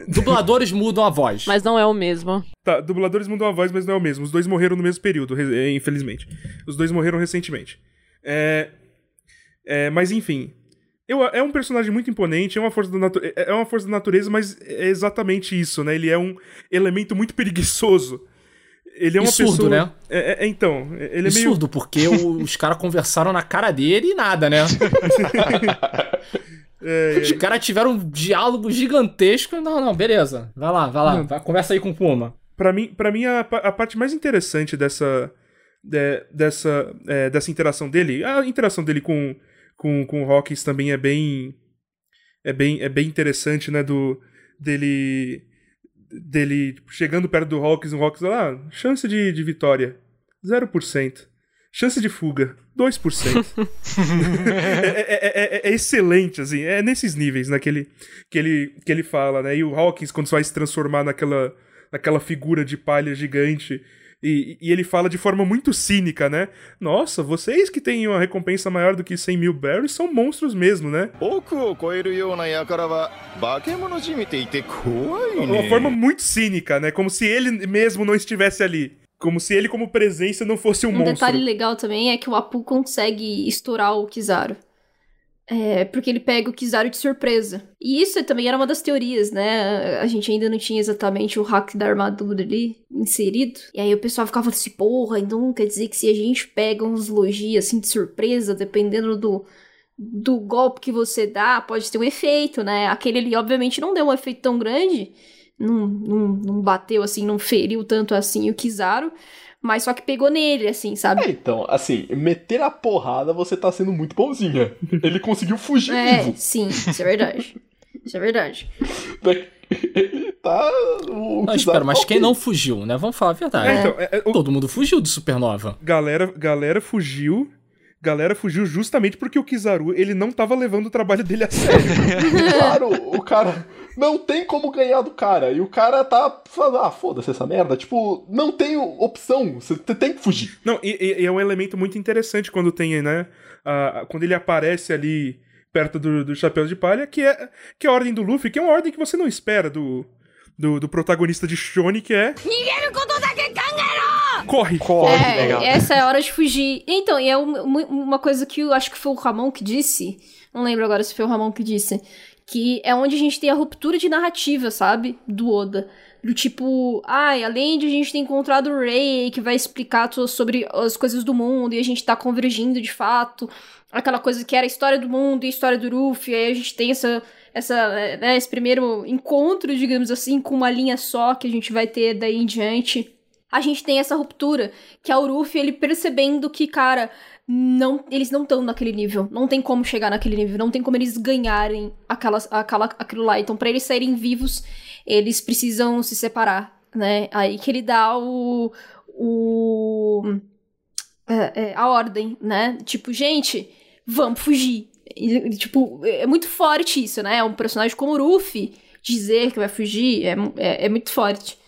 Dubladores mudam a voz. Mas não é o mesmo. Tá, dubladores mudam a voz, mas não é o mesmo. Os dois morreram no mesmo período, é, infelizmente. Os dois morreram recentemente. É. é, mas enfim. Eu, é um personagem muito imponente, é uma, força da natu- é é uma força da natureza, mas é exatamente isso, né? Ele é um elemento muito preguiçoso. Ele é uma E surdo, pessoa. né? É, é- é, então, ele é E meio. surdo, porque os caras conversaram na cara dele e nada, né? É, Os caras tiveram um diálogo gigantesco. Não, não, beleza. Vai lá, vai lá. Não. Vai, conversa aí com o Puma. Pra mim, pra mim a, a parte mais interessante dessa de- dessa é, dessa interação dele, a interação dele com com, com o Hawkins também é bem é bem é bem interessante, né, do dele dele tipo, chegando perto do Hawkins, o Hawkins lá, ah, chance de, de vitória 0%. Chance de fuga, 2%. é, é- é- é- é excelente, assim, é nesses níveis, né, que ele, que ele, que ele fala, né, e o Hawkins, quando vai se transformar naquela, naquela figura de palha gigante, e, e, ele fala de forma muito cínica, né? Nossa, vocês que têm uma recompensa maior do que 100 mil berries são monstros mesmo, né? Uma forma muito cínica, né? Como se ele mesmo não estivesse ali. Como se ele, como presença, não fosse um, um monstro. Um detalhe legal também é que o Apu consegue estourar o Kizaru. É, porque ele pega o Kizaru de surpresa. E isso também era uma das teorias, né? A gente ainda não tinha exatamente o hack da armadura ali inserido. E aí o pessoal ficava assim, porra, então quer dizer que se a gente pega uns logias assim de surpresa, dependendo do, do golpe que você dá, pode ter um efeito, né? Aquele ali, obviamente, não deu um efeito tão grande. Não, não, não bateu assim, não feriu tanto assim o Kizaru. Mas só que pegou nele, assim, sabe? É, então, assim, meter a porrada você tá sendo muito bonzinha. Ele conseguiu fugir É, vivo. sim, isso é verdade. Isso é verdade. Ele tá. O Não, espera, mas quem não fugiu, né? Vamos falar a verdade. É, então, é- é- o- Todo mundo fugiu do Supernova. galera, galera fugiu. Galera fugiu justamente porque o Kizaru, ele não tava levando o trabalho dele a sério. Claro, o cara. Não tem como ganhar do cara. E o cara tá falando, ah, foda-se essa merda. Tipo, não tem opção. Você tem que fugir. Não, e, e- é um elemento muito interessante quando tem, né? a- a- quando ele aparece ali perto do, do Chapéu de Palha, que é, que é a ordem do Luffy, que é uma ordem que você não espera do, do, do protagonista de Shone, que é. Corre! Corre, é, legal. essa é a hora de fugir. Então, e é um- uma, coisa que eu acho que foi o Ramon que disse. Não lembro agora se foi o Ramon que disse. Que é onde a gente tem a ruptura de narrativa, sabe? Do Oda. Do tipo, ai, além de a gente ter encontrado o Rei, que vai explicar sobre as coisas do mundo, e a gente tá convergindo de fato. Aquela coisa que era a história do mundo e a história do Ruffy, aí a gente tem essa, essa, né, esse primeiro encontro, digamos assim, com uma linha só que a gente vai ter daí em diante a gente tem essa ruptura, que é o Ruffy, ele percebendo que, cara, não, eles não estão naquele nível, não tem como chegar naquele nível, não tem como eles ganharem aquela, aquela, aquilo lá. Então, pra eles saírem vivos, eles precisam se separar, né? Aí que ele dá o... o é, é, a ordem, né? Tipo, gente, vamos fugir. E, tipo, é muito forte isso, né? Um personagem como o Ruffy dizer que vai fugir é, é, é muito forte.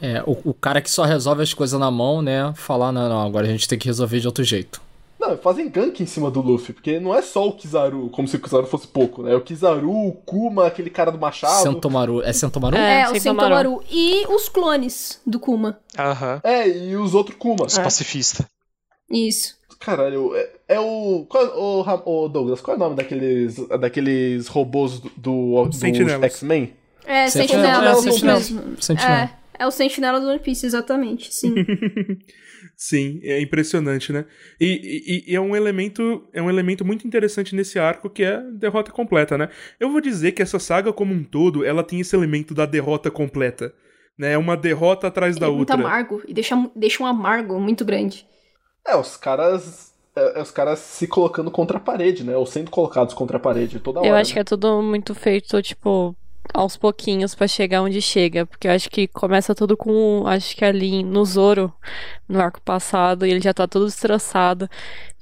É, o, o cara que só resolve as coisas na mão, né? Falar, não, não, agora a gente tem que resolver de outro jeito. Não, fazem gank em cima do Luffy, porque não é só o Kizaru, como se o Kizaru fosse pouco, né? O Kizaru, o Kuma, aquele cara do machado. Sentomaru. É Sentomaru? É, É, o Sentomaru. E os clones do Kuma. Aham. É, e os outros Kuma. Os pacifistas. Isso. Caralho, é, é o, qual, o, Ram- o Douglas, qual é o nome daqueles, daqueles robôs do, do, Sentinelas. X-Men? É, Sentinela, Sentinela, é, isso Sentinela. mesmo. Sentinela. É, o Sentinela do One Piece, exatamente, sim. Sim, é impressionante, né? E, e- e é um elemento é um elemento muito interessante nesse arco que é a derrota completa, né? Eu vou dizer que essa saga como um todo, ela tem esse elemento da derrota completa, né? É uma derrota atrás da é muito outra. amargo e deixa, deixa um amargo muito grande. É, os caras. É, é os caras se colocando contra a parede, né? Ou sendo colocados contra a parede toda hora. Eu acho né? que é tudo muito feito, tipo, aos pouquinhos pra chegar onde chega. Porque eu acho que começa tudo com, acho que ali no Zoro, no arco passado, e ele já tá todo destroçado.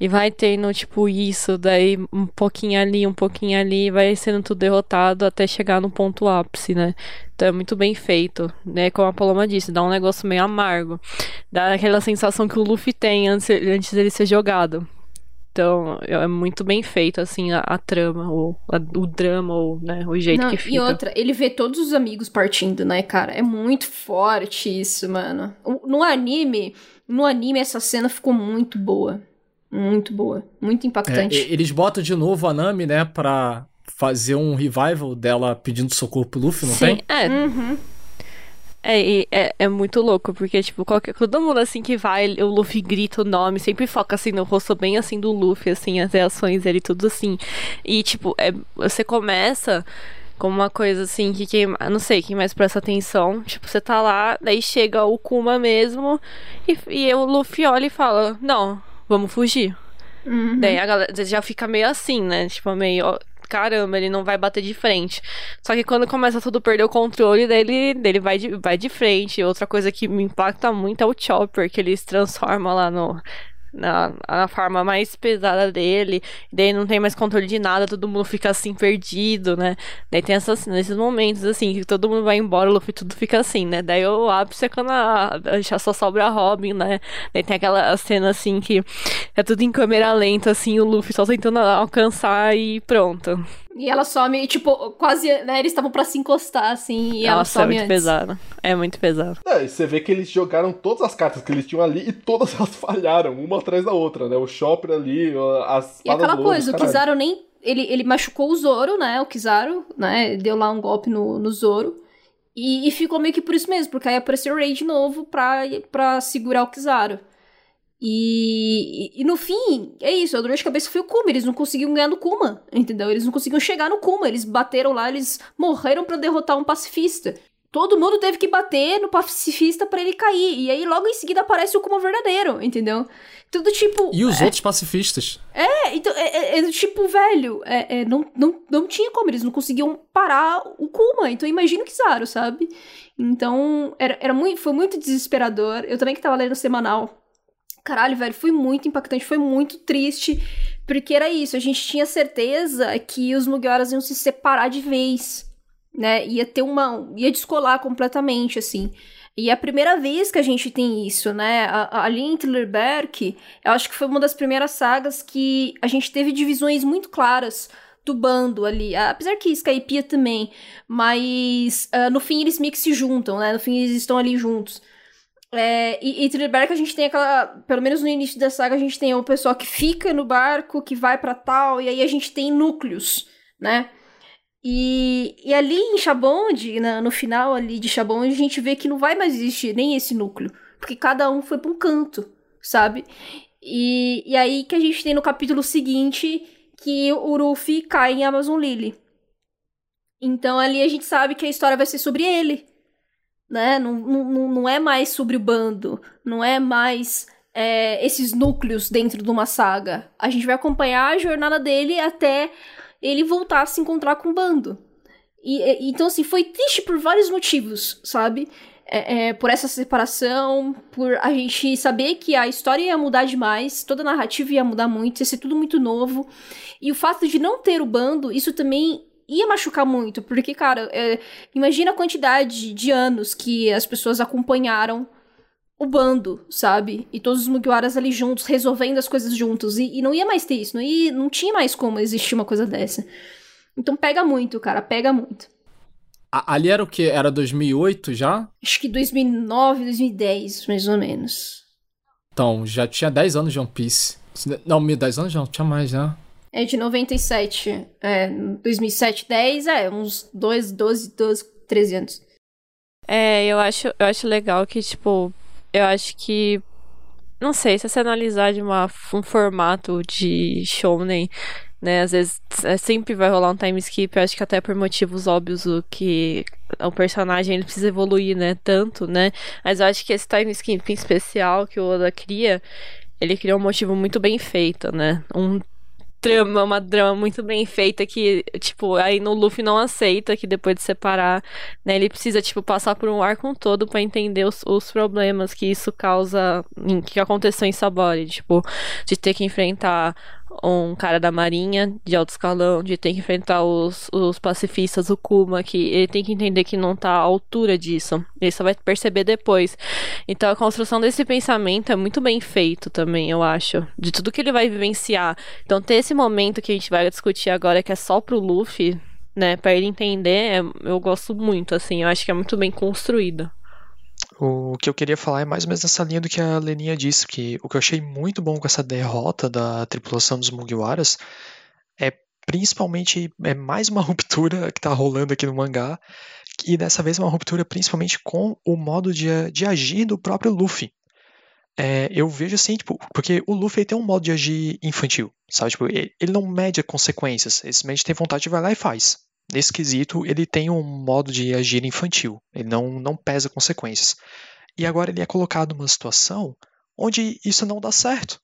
E vai tendo, tipo, isso, daí um pouquinho ali, um pouquinho ali, vai sendo tudo derrotado até chegar no ponto ápice, né? Então é muito bem feito, né? Como a Paloma disse, dá um negócio meio amargo. Dá aquela sensação que o Luffy tem antes, antes dele ser jogado. Então, é muito bem feito, assim, a, a trama, ou a- o drama, ou, né, o jeito Não, que fica. e outra, ele vê todos os amigos partindo, né, cara? É muito forte isso, mano. No anime, no anime essa cena ficou muito boa. Muito boa. Muito É, impactante. e- eles botam de novo a Nami, né, pra fazer um revival dela pedindo socorro pro Luffy, não Sim, tem? é, Uhum. É, e é, é muito louco, porque, tipo, qualquer, todo mundo, assim, que vai, o Luffy grita o nome, sempre foca, assim, no rosto bem, assim, do Luffy, assim, as reações dele, tudo assim. E, tipo, é, você começa com uma coisa, assim, que quem, não sei, quem mais presta atenção, tipo, você tá lá, daí chega o Kuma mesmo, e, e o Luffy olha e fala, não, vamos fugir. Uhum. Daí a galera já fica meio assim, né? Tipo, meio. Caramba, ele não vai bater de frente. Só que quando começa tudo perder o controle, daí ele, daí ele vai, de, vai de frente. Outra coisa que me impacta muito é o Chopper, que ele se transforma lá no. Na, na forma mais pesada dele, daí não tem mais controle de nada, todo mundo fica assim perdido, né? Daí tem essas, nesses momentos assim, que todo mundo vai embora, o Luffy tudo fica assim, né? Daí o ápice é quando a, já só sobra a Robin, né? Daí tem aquela cena assim que é tudo em câmera lenta, assim, o Luffy só tentando alcançar e pronto. E ela some, tipo, quase, né? Eles estavam pra se encostar, assim, e ela Nossa, é some muito antes. pesado. É muito pesado. É, e você vê que eles jogaram todas as cartas que eles tinham ali e todas elas falharam, uma atrás da outra, né? O Chopper ali, as E aquela coisa, o caralho. Kizaru nem. Ele, ele machucou o Zoro, né? O Kizaru, né? Deu lá um golpe no, no Zoro. E, e ficou meio que por isso mesmo, porque aí apareceu o Rei de novo pra, pra segurar o Kizaru. E, e, e no fim, é isso, a dor de cabeça foi o Kuma, eles não conseguiam ganhar no Kuma, entendeu? Eles não conseguiam chegar no Kuma, eles bateram lá, eles morreram pra derrotar um pacifista. Todo mundo teve que bater no pacifista pra ele cair, e aí logo em seguida aparece o Kuma verdadeiro, entendeu? Tudo tipo... E os é, outros pacifistas? é, então, é, é- é tipo, velho, é, é, não, não, não tinha como, eles não conseguiam parar o Kuma, então imagina o Kizaru, sabe? Então, era, era muito, foi muito desesperador. Eu também que tava lendo o semanal. Caralho, velho, foi muito impactante, foi muito triste, porque era isso, a gente tinha certeza que os Mugiwaras iam se separar de vez, né? Ia ter uma. ia descolar completamente, assim. E é a primeira vez que a gente tem isso, né? Ali em Tillerberg, eu acho que foi uma das primeiras sagas que a gente teve divisões muito claras do bando ali. Apesar que Skypiea também, mas ah, no fim eles meio que se juntam, né? No fim eles estão ali juntos. É, e, e Tillerberg a gente tem aquela. Pelo menos no início da saga, a gente tem o pessoal que fica no barco, que vai pra tal, e aí a gente tem núcleos, né? E, e ali em Chabonde, no final ali de Chabonde, a gente vê que não vai mais existir nem esse núcleo. Porque cada um foi pra um canto, sabe? E, e aí que a gente tem no capítulo seguinte que o Ruffy cai em Amazon Lily. Então ali a gente sabe que a história vai ser sobre ele. Né? Não, não, não é mais sobre o bando. Não é mais é, esses núcleos dentro de uma saga. A gente vai acompanhar a jornada dele até ele voltar a se encontrar com o bando. E, e- então, assim, foi triste por vários motivos, sabe? É, é, por essa separação, por a gente saber que a história ia mudar demais, toda a narrativa ia mudar muito, ia ser tudo muito novo. E o fato de não ter o bando, isso também ia machucar muito, porque, cara, é, imagina a quantidade de anos que as pessoas acompanharam o bando, sabe? E todos os Mugiwaras ali juntos, resolvendo as coisas juntos. E, e não ia mais ter isso, não, ia, não tinha mais como existir uma coisa dessa. Então pega muito, cara, pega muito. A- ali era o que? Era 2008 já? Acho que 2009, 2010, mais ou menos. Então, já tinha 10 anos de One Piece. Não, 10 anos já, tinha mais, né? É de 97. É, 2007, 10, é, uns 2, 12, 12, 13 anos. É, eu acho, eu acho legal que, tipo, eu acho que. Não sei, se você analisar de uma, um formato de shounen, né? Às vezes é, sempre vai rolar um time skip, eu acho que até por motivos óbvios o que o personagem ele precisa evoluir, né? Tanto, né? Mas eu acho que esse time skip especial que o Oda cria, ele cria um motivo muito bem feito, né? Um trama, uma drama muito bem feita que, tipo, aí no Luffy não aceita que depois de separar, né, ele precisa, tipo, passar por um arco todo pra entender os, os problemas que isso causa, que aconteceu em Sabori, tipo, de ter que enfrentar um cara da marinha de alto escalão, de ter que enfrentar os, os pacifistas, o Kuma, que ele tem que entender que não tá à altura disso. Ele só vai perceber depois. Então a construção desse pensamento é muito bem feito também, eu acho. De tudo que ele vai vivenciar. Então ter esse momento que a gente vai discutir agora, que é só pro Luffy, né, pra ele entender, é- eu gosto muito, assim. Eu acho que é muito bem construído. O que eu queria falar é mais ou menos nessa linha do que a Leninha disse, que o que eu achei muito bom com essa derrota da tripulação dos Mugiwaras é principalmente é mais uma ruptura que tá rolando aqui no mangá, e dessa vez uma ruptura principalmente com o modo de, de agir do próprio Luffy. É, eu vejo assim, tipo, porque o Luffy tem um modo de agir infantil, sabe? Tipo, ele, ele não mede consequências, ele simplesmente tem vontade de vai lá e faz. Nesse quesito, ele tem um modo de agir infantil, ele não, não pesa consequências. E agora ele é colocado numa situação onde isso não dá certo.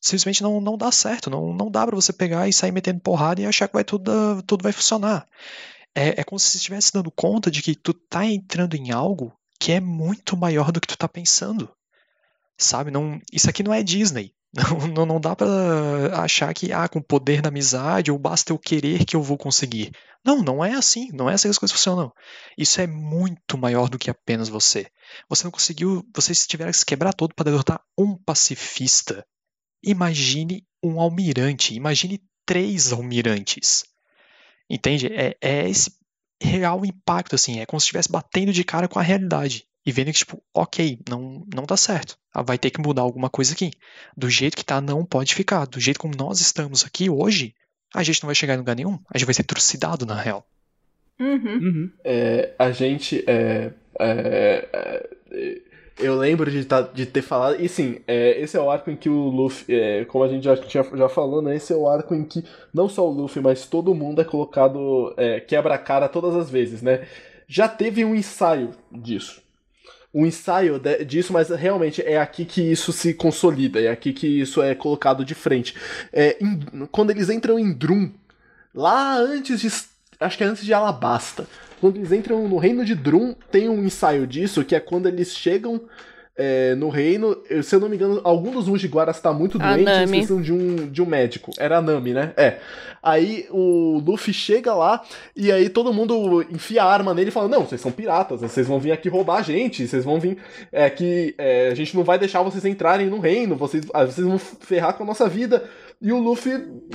Simplesmente não, não dá certo, não, não dá pra você pegar e sair metendo porrada e achar que vai tudo, tudo vai funcionar. É, é como se você estivesse dando conta de que tu tá entrando em algo que é muito maior do que tu tá pensando. Sabe? Não, isso aqui não é Disney. Não, não, dá pra achar que ah, com poder na amizade ou basta eu querer que eu vou conseguir. Não, não é assim. Não é assim que as coisas funcionam. Isso é muito maior do que apenas você. Você não conseguiu. Vocês tiveram que se quebrar todo para derrotar um pacifista. Imagine um almirante. Imagine três almirantes. Entende? É, é esse real impacto, assim. É como se estivesse batendo de cara com a realidade. E vendo que, tipo, ok, não, não dá certo. Ah, Vai ter que mudar alguma coisa aqui. Do jeito que tá, não pode ficar. Do jeito como nós estamos aqui hoje, a gente não vai chegar em lugar nenhum. A gente vai ser trucidado, na real. Uhum. É, a gente. É, é, é, eu lembro de, tá- de ter falado. E sim, é, esse é o arco em que o Luffy. é, como a gente já, tinha, já falou, né? Esse é o arco em que não só o Luffy, mas todo mundo é colocado. É, quebra a cara todas as vezes, né? Já teve um ensaio disso. Um ensaio de- disso, mas realmente é aqui que isso se consolida, é aqui que isso é colocado de frente. É, em- quando eles entram em Drum, lá antes de. Acho que é antes de Alabasta. Quando eles entram no reino de Drum, tem um ensaio disso, que é quando eles chegam é, no reino. Se eu não me engano, algum dos Mugiwaras tá muito doente, eles Nami. precisam de um, de um médico. Era a Nami, né? É. Aí o Luffy chega lá e aí todo mundo enfia a arma nele e fala: Não, vocês são piratas, vocês vão vir aqui roubar a gente, vocês vão vir. É que é, a gente não vai deixar vocês entrarem no reino, vocês, ah, vocês vão ferrar com a nossa vida. E o Luffy,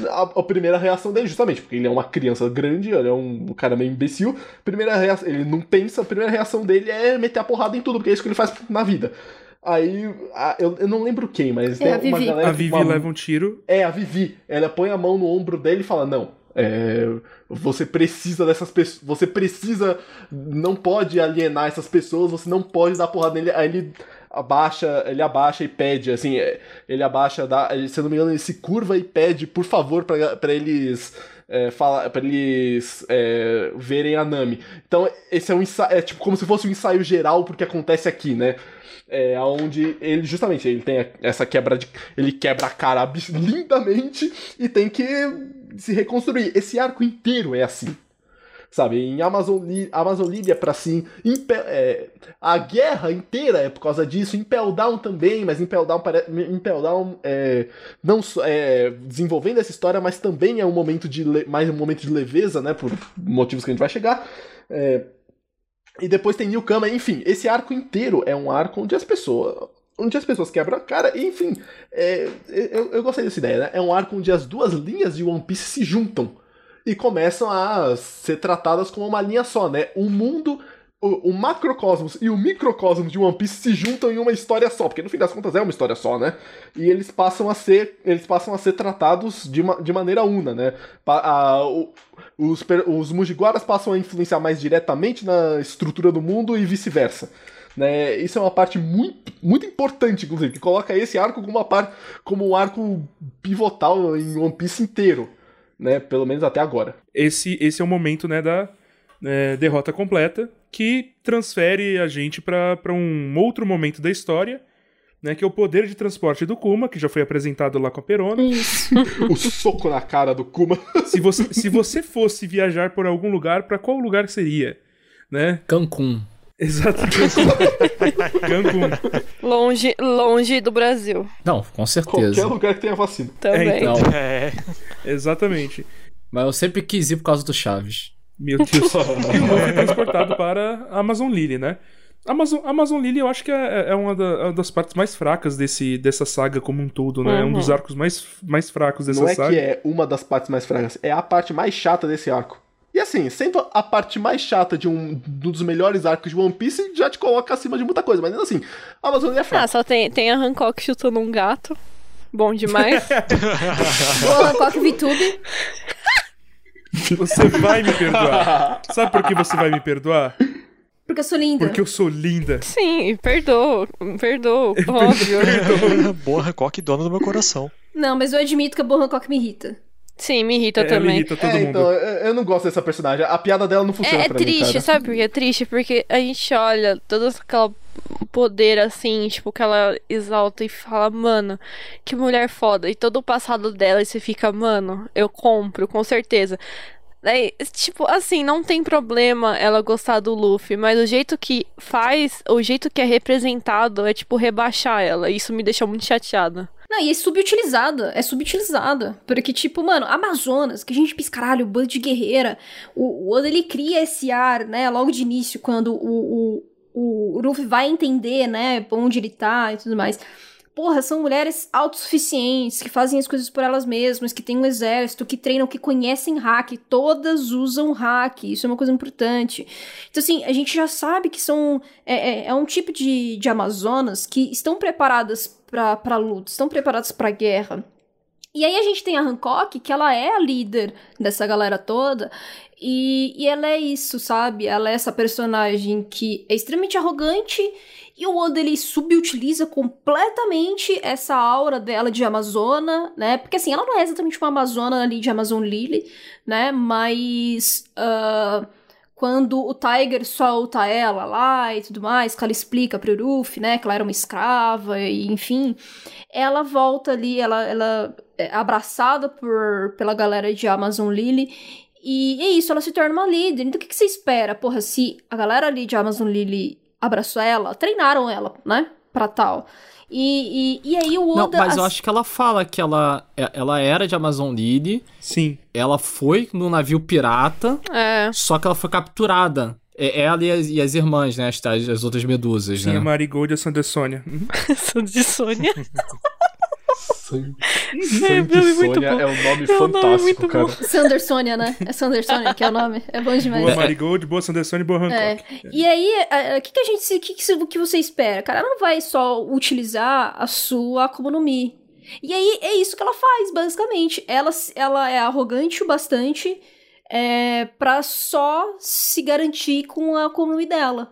a, a primeira reação dele, justamente, porque ele é uma criança grande, ele é um cara meio imbecil, primeira reação, ele não pensa, a primeira reação dele é meter a porrada em tudo, porque é isso que ele faz na vida. Aí, a- eu, eu não lembro quem, mas É a tem uma Vivi. galera. A que- Vivi uma- leva um tiro. é, a Vivi. Ela põe a mão no ombro dele e fala: Não, é, você precisa dessas pessoas. Você precisa. Não pode alienar essas pessoas, você não pode dar porrada nele. Aí ele abaixa, ele abaixa e pede, assim, é, ele abaixa, dá, se eu não me engano, ele se curva e pede, por favor, pra eles. É, fala, pra eles é, verem a Nami. Então, esse é um ensaio. É tipo como se fosse um ensaio geral porque acontece aqui, né? É, onde ele justamente ele tem essa quebra de. Ele quebra a cara lindamente e tem que se reconstruir. Esse arco inteiro é assim. Sabe, em Amazon, Li- Amazon Lily é pra sim. Impe- é, a guerra inteira é por causa disso. Impel Down também, mas Impel Down, Impel Down é, não é, desenvolvendo essa história, mas também é um momento de mais um momento de leveza, né? Por motivos que a gente vai chegar. É, e depois tem Newcomer, enfim, esse arco inteiro é um arco onde as pessoas. Onde as pessoas quebram a cara, enfim. é, eu, eu gostei dessa ideia, né? É um arco onde as duas linhas de One Piece se juntam e começam a ser tratadas como uma linha só, né? O mundo, o, o macrocosmos e o microcosmos de One Piece se juntam em uma história só, porque no fim das contas é uma história só, né? E eles passam a ser, eles passam a ser tratados de, ma- de maneira una, né? Pa- a- o- os, os passam a influenciar mais diretamente na estrutura do mundo e vice-versa. Né, isso é uma parte muito, muito importante, inclusive, que coloca esse arco como uma parte, como um arco pivotal em One Piece inteiro, né? Pelo menos até agora. Esse, esse é o momento, né, da é, derrota completa, que transfere a gente pra pra um outro momento da história, né, que é o poder de transporte do Kuma, que já foi apresentado lá com a Perona. Isso. o soco na cara do Kuma. Se você, se você fosse viajar por algum lugar, pra qual lugar seria? Né? Cancún. Exato. Cancún. Longe, longe do Brasil. Não, com certeza. Qualquer lugar que tenha vacina. Também. É, então. É. Exatamente. Mas eu sempre quis ir por causa do Chaves. Meu Deus. e o Luffy é transportado para a Amazon Lily, né? Amazon, Amazon Lily eu acho que é, é uma, da- é uma das partes mais fracas desse, dessa saga como um todo, né? É um Uhum. dos arcos mais, mais fracos dessa Não é saga. que é uma das partes mais fracas, é a parte mais chata desse arco. E assim, sendo a parte mais chata de um, dos melhores arcos de One Piece, já te coloca acima de muita coisa. Mas ainda assim, a Amazônia é Ah, fraca. só tem, tem a Hancock chutando um gato. Bom demais. Boa, Hancock VTube. Você vai me perdoar. Sabe por que você vai me perdoar? Porque eu sou linda. Porque eu sou linda. Sim, perdoa. Perdoa, óbvio. Boa Hancock, dona do meu coração. Não, mas eu admito que a Boa Hancock me irrita. Sim, me irrita É, também. me irrita todo É, mundo. então, eu não gosto dessa personagem. A piada dela não funciona É, é pra mim, triste, cara. sabe por que é triste? Porque a gente olha todo aquele poder assim, tipo, que ela exalta e fala, mano, que mulher foda. E todo o passado dela, e você fica, mano, eu compro, com certeza. Daí, tipo, assim, não tem problema ela gostar do Luffy, mas o jeito que faz, o jeito que é representado é, tipo, rebaixar ela. E isso me deixa muito chateada. Não, e é subutilizada. É subutilizada. Porque, tipo, mano, Amazonas, que a gente pensa, caralho, bando de guerreira. O, o Oda, ele cria esse ar, né, logo de início, quando o, o, o Luffy vai entender, né, onde ele tá e tudo mais. Porra, são mulheres autossuficientes, que fazem as coisas por elas mesmas, que têm um exército, que treinam, que conhecem hack. Todas usam hack. Isso é uma coisa importante. Então, assim, a gente já sabe que são. É, é, é um tipo de, de Amazonas que estão preparadas pra luta, estão preparadas pra guerra. E aí a gente tem a Hancock, que ela é a líder dessa galera toda, e, e ela é isso, sabe? Ela é essa personagem que é extremamente arrogante, e o Oda ele subutiliza completamente essa aura dela de Amazona, né? Porque assim, ela não é exatamente uma Amazona ali de Amazon Lily, né? Mas. ah, quando o Tiger solta ela lá e tudo mais, que ela explica pro Ruffy, né, que ela era uma escrava, e enfim, ela volta ali, ela, ela é abraçada por, pela galera de Amazon Lily, e é isso, ela se torna uma líder. Então o que, que você espera? Porra, se a galera ali de Amazon Lily abraçou ela, treinaram ela, né, pra tal. E, e, e aí o Não, Oda... mas eu acho que ela fala que ela, é- ela era de Amazon Lily, Sim. ela foi no navio pirata, É. só que ela foi capturada. É ela e as, e as irmãs, né? As, as outras medusas, Sim, né? a Marigold e a Sander Sônia. Uhum. Sônia. Sangue, É, nome Sônia é um nome É um nome fantástico, muito cara. bom. Sandersonia, né? É Sandersonia que é o nome. É bom demais. Boa Marigold, boa Sander Sônia e boa Hancock. É. E aí, o que, que a gente. O que, que, que você espera? Cara, ela não vai só utilizar a sua Akuma no Mi. E aí é isso que ela faz, basicamente. Ela, ela é arrogante o bastante é, pra só se garantir com a Mi dela.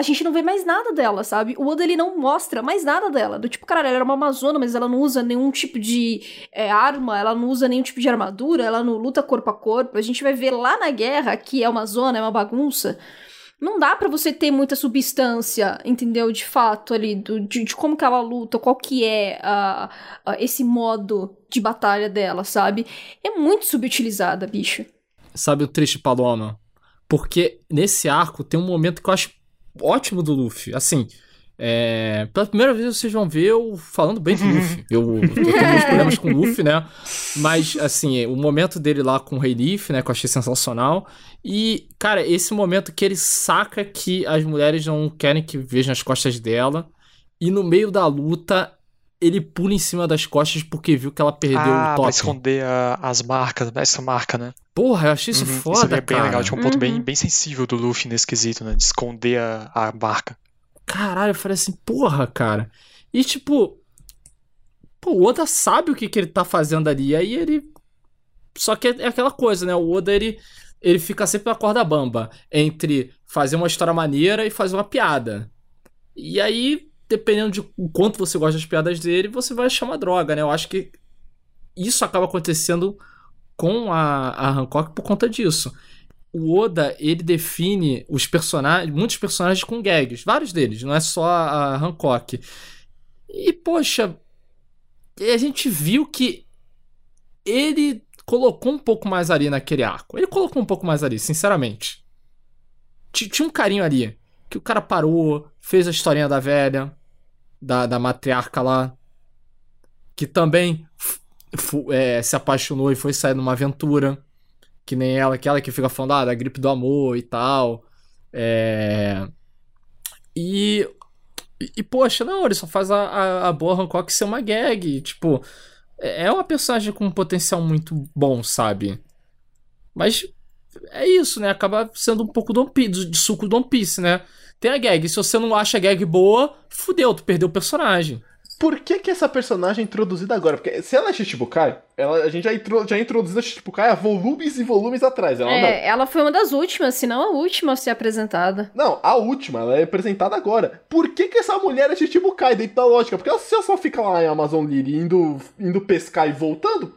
A gente não vê mais nada dela, sabe? O Oda ele não mostra mais nada dela. Do tipo, cara, ela era uma amazona, mas ela não usa nenhum tipo de é, arma, ela não usa nenhum tipo de armadura, ela não luta corpo a corpo. A gente vai ver lá na guerra que é uma zona, é uma bagunça. Não dá pra você ter muita substância, entendeu? De fato ali, do, de, de como que ela luta, qual que é a, a- esse modo de batalha dela, sabe? É muito subutilizada, bicho. Sabe o triste Paloma? Porque nesse arco tem um momento que eu acho ótimo do Luffy. Assim, é, pela primeira vez vocês vão ver eu falando bem do Luffy. Eu, eu tenho meus problemas com o Luffy, né? Mas, assim, o momento dele lá com o Rei Leaf, né? Que eu achei sensacional. E, cara, esse momento que ele saca que as mulheres não querem que vejam as costas dela. E no meio da luta, ele pula em cima das costas porque viu que ela perdeu ah, o top. pra esconder a- as marcas, essa marca, né? Porra, eu achei isso Uhum, foda, é bem cara. legal, tinha um ponto bem, Uhum. bem sensível do Luffy nesse quesito, né? De esconder a, a marca. Caralho, eu falei assim, porra, cara. E tipo, pô, o Oda sabe o que, que ele tá fazendo ali. Aí ele. Só que é aquela coisa, né? O Oda ele, ele fica sempre na corda bamba entre fazer uma história maneira e fazer uma piada. E aí, dependendo de o quanto você gosta das piadas dele, você vai achar uma droga, né? Eu acho que isso acaba acontecendo com a, a Hancock por conta disso o Oda, ele define os personagens, muitos personagens com gags, vários deles, não é só a Hancock. E, poxa, a gente viu que ele colocou um pouco mais ali naquele arco. Ele colocou um pouco mais ali, sinceramente. Ti- Tinha um carinho ali. Que o cara parou, fez a historinha da velha, da, da matriarca lá, que também é, se apaixonou e foi sair numa aventura que nem ela, aquela que fica falando ah, da gripe do amor e tal. É... E, e, poxa, não, ele só faz a, a, a boa Hancock ser uma gag. Tipo, é é uma personagem com um potencial muito bom, sabe? Mas é isso, né? Acaba sendo um pouco do de suco do One Piece, né? Tem a gag. Se você não acha a gag boa, fudeu, tu perdeu o personagem. Por que que essa personagem é introduzida agora? Porque se ela é Shichibukai, ela, a gente já, intro, já introduziu a Shichibukai há volumes e volumes atrás. Ela não. É, ela foi uma das últimas, se não a última a ser apresentada. Não, a última, ela é apresentada agora. Por que que essa mulher é Shichibukai dentro da lógica? Porque ela, se ela só fica lá em Amazon Lily indo, indo pescar e voltando,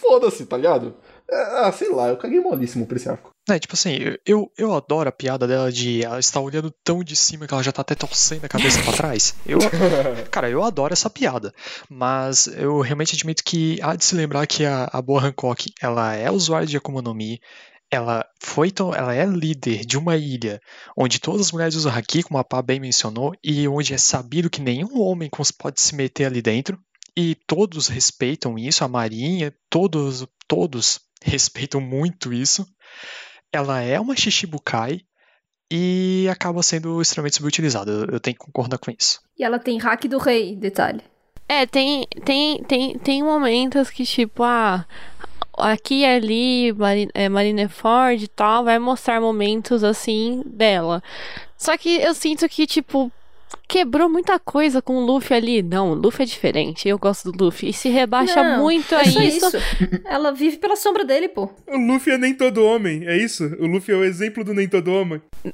foda-se, tá ligado? É, Ah, sei lá, eu caguei molíssimo pra esse arco. É, tipo assim, eu, eu adoro a piada dela de ela estar olhando tão de cima que ela já tá até torcendo a cabeça pra trás. Eu, cara, eu adoro essa piada. Mas eu realmente admito que há de se lembrar que a, a boa Hancock, ela é usuária de Akuma no Mi, ela foi tão, ela é líder de uma ilha onde todas as mulheres usam haki, como a Pá bem mencionou, e onde é sabido que nenhum homem pode se meter ali dentro. E todos respeitam isso, a marinha, todos, todos respeitam muito isso ela é uma Shishibukai e acaba sendo extremamente subutilizada. Eu, eu tenho que concordar com isso. E ela tem hack do rei, detalhe. É, tem, tem, tem, tem momentos que, tipo, ah, aqui e ali, Mari- é, Marineford e tal, vai mostrar momentos assim dela. Só que eu sinto que, tipo, quebrou muita coisa com o Luffy ali. Não, o Luffy é diferente, eu gosto do Luffy. E se rebaixa Não, muito é a só isso. Ela vive pela sombra dele, pô. O Luffy é nem todo homem, é isso? O Luffy é o exemplo do nem todo homem. Ele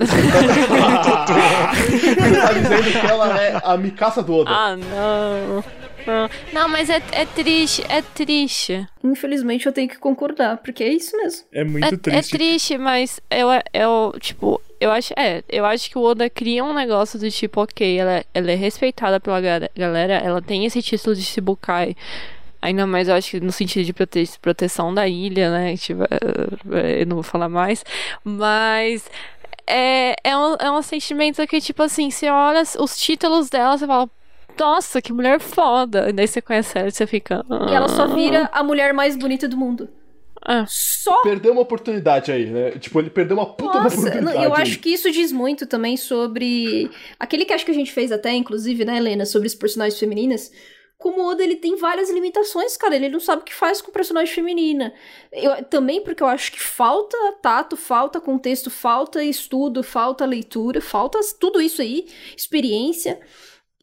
tá dizendo que ela é a Mikasa do Oda. Ah, não. Não, Não, mas é, é triste, é triste. Infelizmente eu tenho que concordar, porque é isso mesmo. É muito é, triste. É triste, mas eu, eu, tipo, eu acho, é, eu acho que o Oda cria um negócio do tipo, ok, ela, ela é respeitada pela ga- galera, ela tem esse título de Shibukai. Ainda mais, eu acho que no sentido de prote proteção da ilha, né? Tipo, eu não vou falar mais. Mas é, é, um, é um sentimento que, tipo assim, você olha os títulos dela, você fala, nossa, que mulher foda. E daí você conhece ela e você fica. E ela só "Ah". vira a mulher mais bonita do mundo. Ah. Só Perdeu uma oportunidade aí, né? Tipo, ele perdeu uma puta Nossa, oportunidade. eu aí. acho que isso diz muito também sobre. Aquele que acho que a gente fez até, inclusive, né, Helena, sobre os personagens femininas. Como o Oda, ele tem várias limitações, cara. Ele não sabe o que faz com personagem feminina. Eu, também porque eu acho que falta tato, falta contexto, falta estudo, falta leitura, falta tudo isso aí, experiência.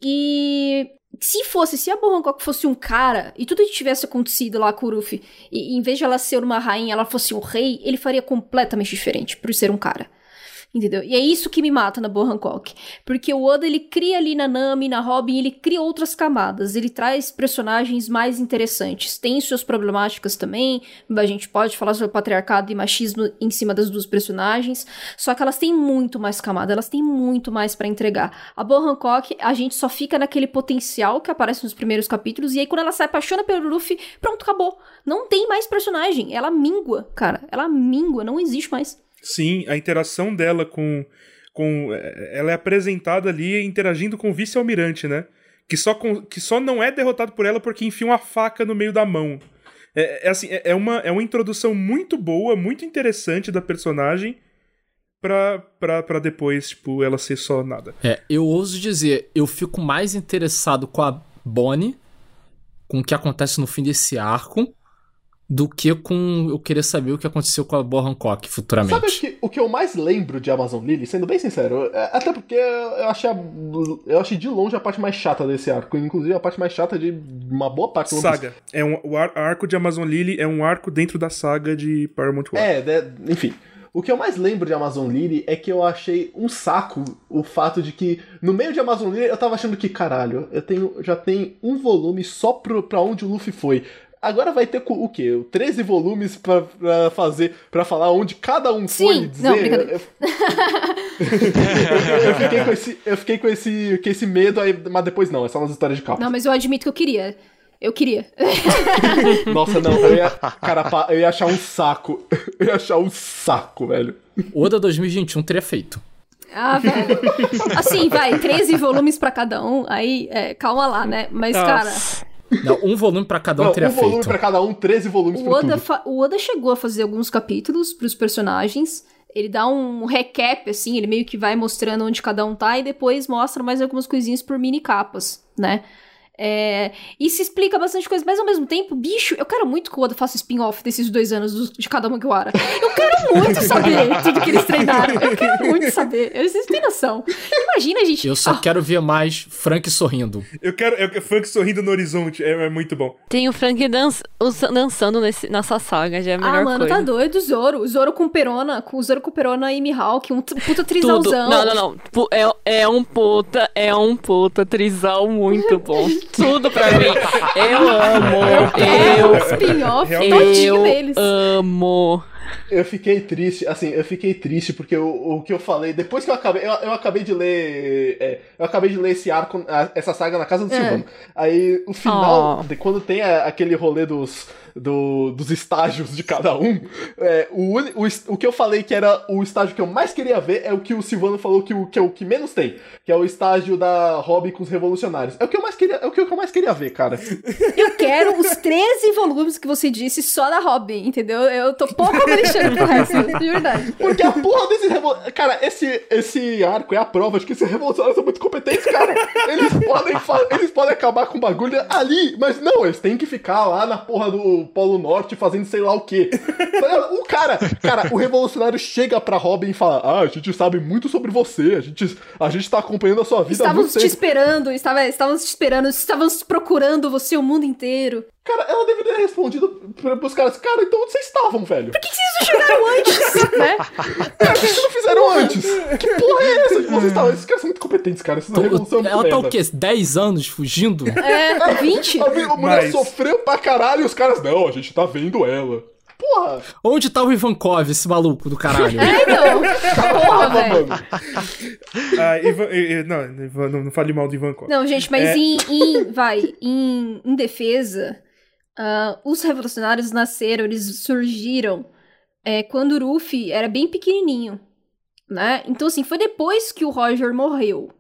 E se fosse, se a Bo fosse um cara e tudo que tivesse acontecido lá com o Ruffy, e, e em vez de ela ser uma rainha, ela fosse um rei, ele faria completamente diferente por ser um cara. Entendeu? E é isso que me mata na Boa Hancock. Porque o Oda, ele cria ali na Nami, na Robin, ele cria outras camadas. Ele traz personagens mais interessantes. Tem suas problemáticas também. A gente pode falar sobre patriarcado e machismo em cima das duas personagens. Só que elas têm muito mais camada. Elas têm muito mais pra entregar. A Boa Hancock, a gente só fica naquele potencial que aparece nos primeiros capítulos. E aí, quando ela se apaixona pelo Luffy, pronto, acabou. Não tem mais personagem. Ela mingua, cara. Ela mingua. Não existe mais. Sim, a interação dela com. com eh, ela é apresentada ali interagindo com o vice-almirante, né? Que só, com- que só não é derrotado por ela porque enfia uma faca no meio da mão. É, é assim, é, é uma, é uma introdução muito boa, muito interessante da personagem pra depois, tipo, ela ser só nada. É, eu ouso dizer, eu fico mais interessado com a Bonnie, com o que acontece no fim desse arco, do que com eu querer saber o que aconteceu com a Boa Hancock futuramente. Sabe o que, o que eu mais lembro de Amazon Lily, sendo bem sincero, é- até porque eu achei, a- eu achei de longe a parte mais chata desse arco, inclusive a parte mais chata de uma boa parte do. Saga. É um, o ar- arco de Amazon Lily é um arco dentro da saga de Paramount War. É, né, enfim. O que eu mais lembro de Amazon Lily é que eu achei um saco o fato de que no meio de Amazon Lily eu tava achando que, caralho, eu tenho já tem um volume só pro, pra onde o Luffy foi. Agora vai ter o quê? 13 volumes pra, pra fazer, pra falar onde cada um foi Sim, e dizer. não, brincadeira. eu, eu- eu fiquei com esse, eu fiquei com esse, com esse medo aí, mas depois não, é só nas histórias de capa. Não, mas eu admito que eu queria. Eu queria. Nossa, não, eu ia, cara, eu ia achar um saco. Eu ia achar um saco, velho. Oda 2021 teria feito. Ah, velho. Assim, vai, 13 volumes pra cada um, aí, é, calma lá, né? Mas, cara, Não, um volume pra cada um Não, teria um volume feito. pra cada um, 13 volumes o pra Oda, o Oda chegou a fazer alguns capítulos pros personagens. Ele dá um recap, assim, ele meio que vai mostrando onde cada um tá e depois mostra mais algumas coisinhas por mini capas, né? É, e se explica bastante coisa, mas ao mesmo tempo, bicho, eu quero muito que o Oda faça spin-off desses dois anos do- de cada Mugiwara. Eu quero muito saber tudo que eles treinaram. Eu quero muito saber. Vocês têm noção. Imagina, gente. Eu só ah, quero ver mais Frank sorrindo. Eu quero. Eu, Funk sorrindo no horizonte. É, é muito bom. Tem o Frank danç- os- dançando nesse- nessa saga, já é a melhor Ah, mano, coisa. tá doido, Zoro. O Zoro com Perona, com o Zoro com Perona e Mihawk, um puta Tudo. trisalzão. Não, não, não. Pu- É, é um puta, é um puta trisal muito bom. Tudo pra mim. Eu amo. É Eu, spin-off Realmente. todinho eu deles. amo. Eu fiquei triste, assim, eu fiquei triste porque o, o que eu falei, depois que eu acabei, eu, eu acabei de ler, é, eu acabei de ler esse arco, a- essa saga na casa do É. Silvano. Aí, o final, Oh. de quando tem a- aquele rolê dos, do- dos estágios de cada um, é, o, o, o que eu falei que era o estágio que eu mais queria ver é o que o Silvano falou que, o, que é o que menos tem, que é o estágio da Robin com os revolucionários. É o que eu mais queria, é o que eu mais queria ver, cara. Eu quero os 13 volumes que você disse só da Robin, entendeu? Eu tô pouco abalixando pro resto, de verdade. Porque a porra desse revolucionário. Cara, esse, esse arco é a prova de que esses revolucionários são muito competentes, cara. Eles podem, eles podem acabar com o bagulho ali, mas não, eles têm que ficar lá na porra do Polo Norte fazendo sei lá o quê. O cara, cara, o revolucionário chega pra Robin e fala: Ah, a gente sabe muito sobre você, a gente, a gente tá acompanhando a sua vida Estávamos muito te tempo. esperando, estava, estávamos te esperando, estávamos procurando você o mundo inteiro. Cara, ela deveria ter respondido pros caras: Cara, então onde vocês estavam, velho? Por que, que vocês não chegaram antes, né? Cara, por que vocês não fizeram antes? Que porra é essa que vocês estavam? Esses caras são muito competentes, cara. Revolução é muito Ela tá merda. o quê? 10 anos fugindo? É, 20? A, a mulher Mas- sofreu pra caralho e os caras, não, a gente tá vendo ela. Porra! Onde tá o Ivankov, esse maluco do caralho? É, então. Porra, velho. mano. Ah, Ivan, não, não, não fale mal do Ivan Koch. Não, gente, mas É. em, em- Vai, em, em defesa, ah, os revolucionários nasceram, eles surgiram é, quando o Ruffy era bem pequenininho, né? Então, assim, foi depois que o Roger morreu,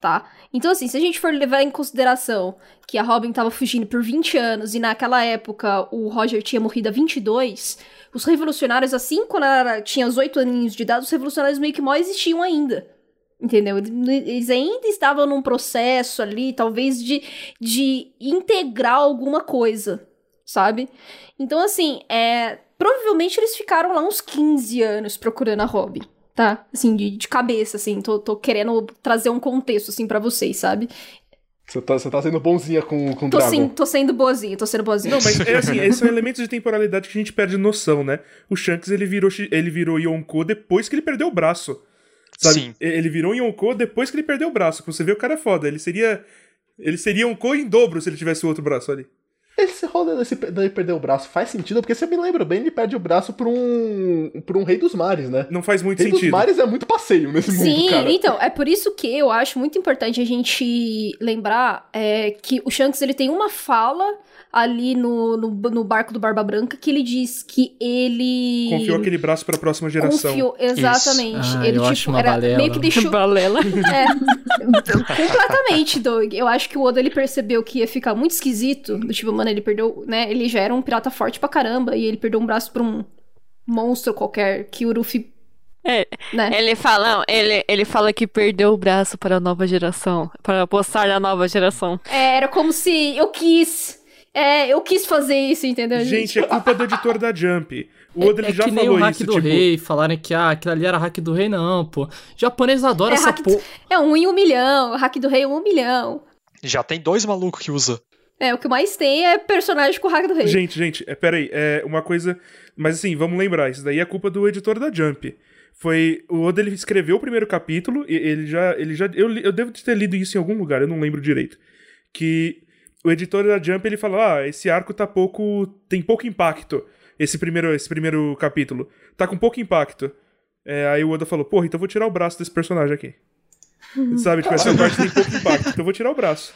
tá? Então, assim, se a gente for levar em consideração que a Robin tava fugindo por 20 anos e naquela época o Roger tinha morrido há 22, os revolucionários, assim, quando ela tinha os 8 aninhos de idade, os revolucionários meio que mal existiam ainda. Entendeu? Eles ainda estavam num processo ali, talvez, de, de integrar alguma coisa, sabe? Então, assim, é, provavelmente eles ficaram lá uns 15 anos procurando a Robin, tá? Assim, de, de cabeça, assim, tô, tô querendo trazer um contexto, assim, pra vocês, sabe? Você tá, você tá sendo bonzinha com, com o Tô, Dragon. sim, tô sendo boazinha, tô sendo boazinha. Não, mas é assim, esses são elementos de temporalidade que a gente perde noção, né? O Shanks, ele virou, ele virou Yonko depois que ele perdeu o braço. Sabe? Sim. Ele virou Yonko depois que ele perdeu o braço. Você vê, o cara é foda. Ele seria... Ele seria Yonko em dobro se ele tivesse o outro braço ali. Ele esse rolê desse, dele perder o braço faz sentido? Porque se eu me lembro bem, ele perde o braço pra um, pra um rei dos mares, né? Não faz muito rei sentido. dos mares é muito passeio nesse mundo, Sim, cara. então, é por isso que eu acho muito importante a gente lembrar é, que o Shanks ele tem uma fala ali no, no, no barco do Barba Branca que ele diz que ele. Confiou aquele braço pra próxima geração. Confiou, exatamente. Ah, ele, eu tipo, acho uma era balela. meio que deixou. Balela. É, completamente, Doug. Eu acho que o Oda ele percebeu que ia ficar muito esquisito. Do tipo, mano, ele perdeu, né? Ele já era um pirata forte pra caramba e ele perdeu um braço pra um monstro qualquer que o Luffy, É, né? ele fala, não, ele, ele fala que perdeu o braço para a nova geração, para apostar na nova geração. É, era como se eu quis. É, eu quis fazer isso, entendeu, gente? Gente, é culpa do editor da Jump. O Oda ele é já que nem falou o hack isso, do tipo. rei, falarem que ah, aquilo ali era hack do rei, não, pô. Japonês adora É essa hack do- porra. É um em um milhão. O hack do rei é um milhão. Já tem dois malucos que usa. É, o que mais tem é personagem com o hack do rei. Gente, gente, é, peraí, é uma coisa. Mas assim, vamos lembrar, isso daí é culpa do editor da Jump. Foi. O Oda ele escreveu o primeiro capítulo, e ele já. Ele já eu, eu devo ter lido isso em algum lugar, eu não lembro direito. Que o editor da Jump ele falou: Ah, esse arco tá pouco. tem pouco impacto. Esse primeiro, esse primeiro capítulo. Tá com pouco impacto. É, aí o Oda falou, porra, então eu vou tirar o braço desse personagem aqui. Sabe, tipo, essa parte tem pouco impacto, então eu vou tirar o braço.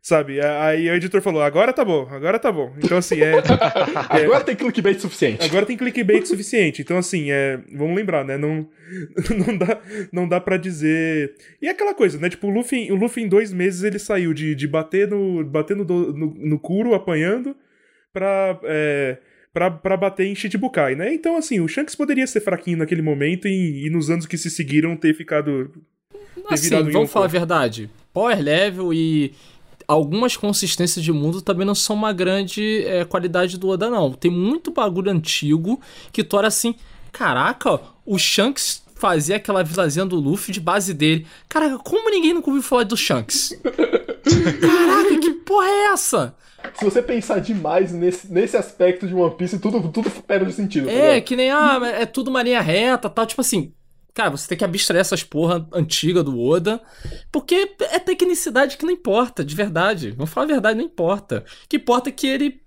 Sabe? Aí o editor falou, agora tá bom, agora tá bom. Então, assim, é. Agora tem clickbait suficiente. Agora tem clickbait suficiente. Então, assim, é. Vamos lembrar, né? Não, não dá, não dá pra dizer. E é aquela coisa, né? Tipo, o Luffy, o Luffy em dois meses ele saiu de, de bater, no, bater no, do- no, no Kuro, apanhando, pra. É, Pra, pra bater em Shichibukai, né? Então, assim, o Shanks poderia ser fraquinho naquele momento e, e nos anos que se seguiram ter ficado. ter Assim, vamos Yonko. falar a verdade. Power level e algumas consistências de mundo também não são uma grande é, qualidade do Oda, não. Tem muito bagulho antigo que tu olha assim, caraca, o Shanks fazia aquela vilazinha do Luffy de base dele. Caraca, como ninguém nunca ouviu falar do Shanks? Caraca, que porra é essa? Se você pensar demais nesse, nesse aspecto de One Piece, tudo, tudo perde sentido. tá É, ligado? que nem, ah, é tudo uma linha reta tal. Tipo assim, cara, você tem que abstrair essas porra antiga do Oda, porque é tecnicidade que não importa, de verdade. Vamos falar a verdade, não importa. O que importa é que ele.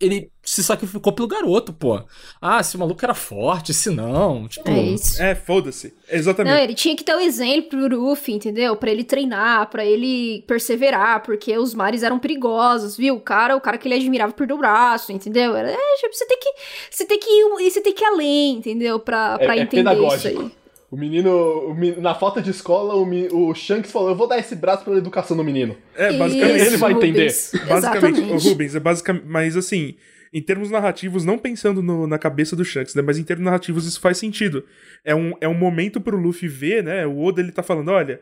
Ele se sacrificou pelo garoto, pô. Ah, se o maluco era forte, se não. Tipo, É isso. É, foda-se. Exatamente. Não, ele tinha que ter o exemplo pro Luffy, entendeu? Pra ele treinar, pra ele perseverar, porque os mares eram perigosos, viu? O cara, o cara que ele admirava perdeu o braço, entendeu? Era, é, tipo, você tem que, você tem que ir, você tem que ir além, entendeu? Pra, É- pra é entender isso aí. O menino, o na falta de escola, o, o Shanks falou: Eu vou dar esse braço pela educação do menino. É, basicamente. Ele vai entender. Basicamente, Exatamente. o Rubens, é basicamente. Mas assim, em termos narrativos, não pensando no- na cabeça do Shanks, né? Mas em termos narrativos isso faz sentido. É um, é um momento pro Luffy ver, né? O Oda ele tá falando, olha.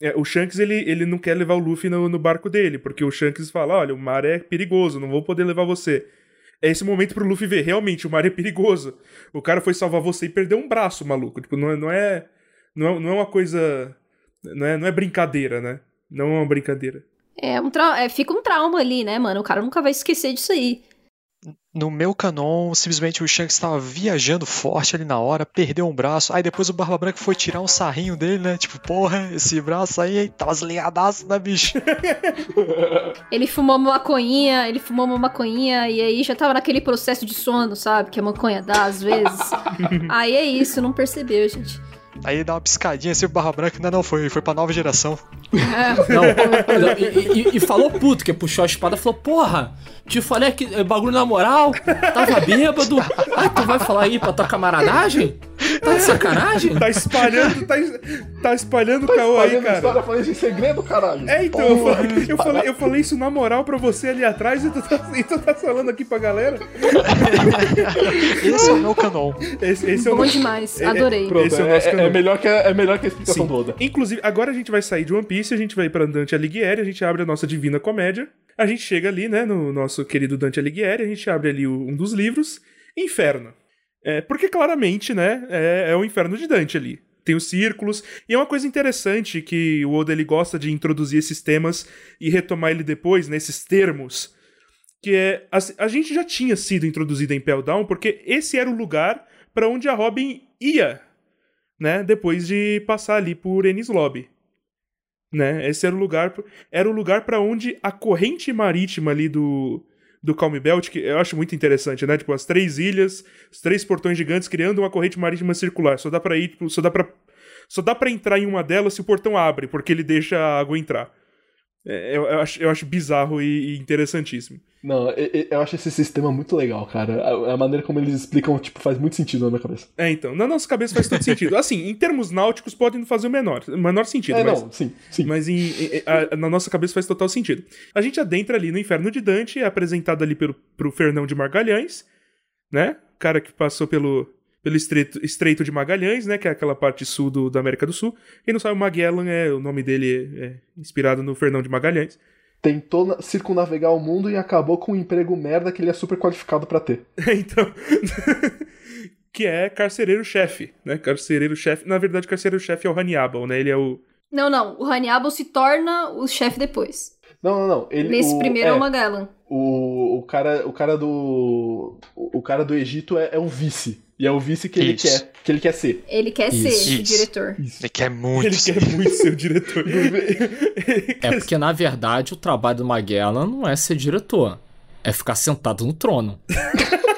é, o Shanks ele, ele não quer levar o Luffy no, no barco dele, porque o Shanks fala: olha, o mar é perigoso, não vou poder levar você. É esse momento pro Luffy ver, realmente, o mar é perigoso. O cara foi salvar você e perdeu um braço, maluco. Tipo, não é. Não é, não é, não é uma coisa. Não é, não é brincadeira, né? Não é uma brincadeira. É, um trau- é, fica um trauma ali, né, mano? O cara nunca vai esquecer disso aí. No meu canon, simplesmente o Shanks estava viajando forte ali na hora, perdeu um braço, aí depois o Barba Branca foi tirar um sarrinho dele, né? Tipo, porra, esse braço aí tava ligadaço, né, bicho? Ele fumou uma maconhinha, ele fumou uma maconhinha e aí já tava naquele processo de sono, sabe? Que a maconha dá às vezes. aí é isso, não percebeu, gente. Aí ele dá uma piscadinha assim, o Barba Branca, não, não, foi, foi pra nova geração. Não, não, e, e- e falou puto, que puxou a espada e falou: Porra, te falei que é bagulho na moral, tava bêbado. Ah, tu vai falar aí pra tua camaradagem? Tá de sacanagem? Tá espalhando, tá, tá espalhando o caô aí, cara. história, falando isso em segredo, caralho. É, então, eu falei, eu, falei, eu falei isso na moral pra você ali atrás e tu tá, e tu tá falando aqui pra galera. Esse é o meu canon. Esse, esse é o Bom nosso- demais, é- é- adorei. Pronto, esse é o é, nosso é- canon. É melhor que a, é melhor que a explicação Sim. toda. Inclusive, agora a gente vai sair de One Piece, a gente vai pra Dante Alighieri, a gente abre a nossa Divina Comédia. A gente chega ali, né, no nosso querido Dante Alighieri, a gente abre ali o- um dos livros, Inferno. É, porque claramente, né, é, é o inferno de Dante ali. Tem os círculos, e é uma coisa interessante que o Oda ele gosta de introduzir esses temas e retomar ele depois, nesses termos, que é a, a gente já tinha sido introduzido em Pell Down porque esse era o lugar pra onde a Robin ia, né, depois de passar ali por Ennis Lobby. Né? Esse era o lugar era o lugar para onde a corrente marítima ali do do Calm Belt, que eu acho muito interessante, né? Tipo, as três ilhas, os três portões gigantes criando uma corrente marítima circular. Só dá pra ir, tipo, só dá pra. Só dá pra entrar em uma delas se o portão abre, porque ele deixa a água entrar. É, eu, eu acho, eu acho bizarro e, e interessantíssimo. Não, eu, eu- acho esse sistema muito legal, cara. A, a maneira como eles explicam, tipo, faz muito sentido na minha cabeça. É, então, na nossa cabeça faz todo sentido. Assim, em termos náuticos pode não fazer o menor, menor sentido, É, mas, não, sim, sim. mas em- em- a- na nossa cabeça faz total sentido. A gente adentra ali no Inferno de Dante, é apresentado ali pelo, pro Fernão de Magalhães, né? O cara que passou pelo, pelo estreito, estreito de Magalhães, né? Que é aquela parte sul do, da América do Sul. Quem não sabe, o Magellan, é, o nome dele é, é inspirado no Fernão de Magalhães. Tentou na- circunnavegar o mundo e acabou com um emprego merda que ele é super qualificado pra ter. então. que é carcereiro-chefe, né? Carcereiro-chefe. Na verdade, carcereiro-chefe é o Hannibal, né? Ele é o. Não, não. O Hannibal se torna o chefe depois. Não, não, não. Ele, Nesse o- primeiro é é, o Magellan. O, o cara, o cara do. O o cara do Egito é, é o vice. E é o vice que ele Isso. quer, que ele quer ser. Ele quer ser Isso. o Isso. diretor. Ele quer muito. Ele ser. quer muito ser o diretor. É porque, na verdade, o trabalho do Magellan não é ser diretor. É ficar sentado no trono.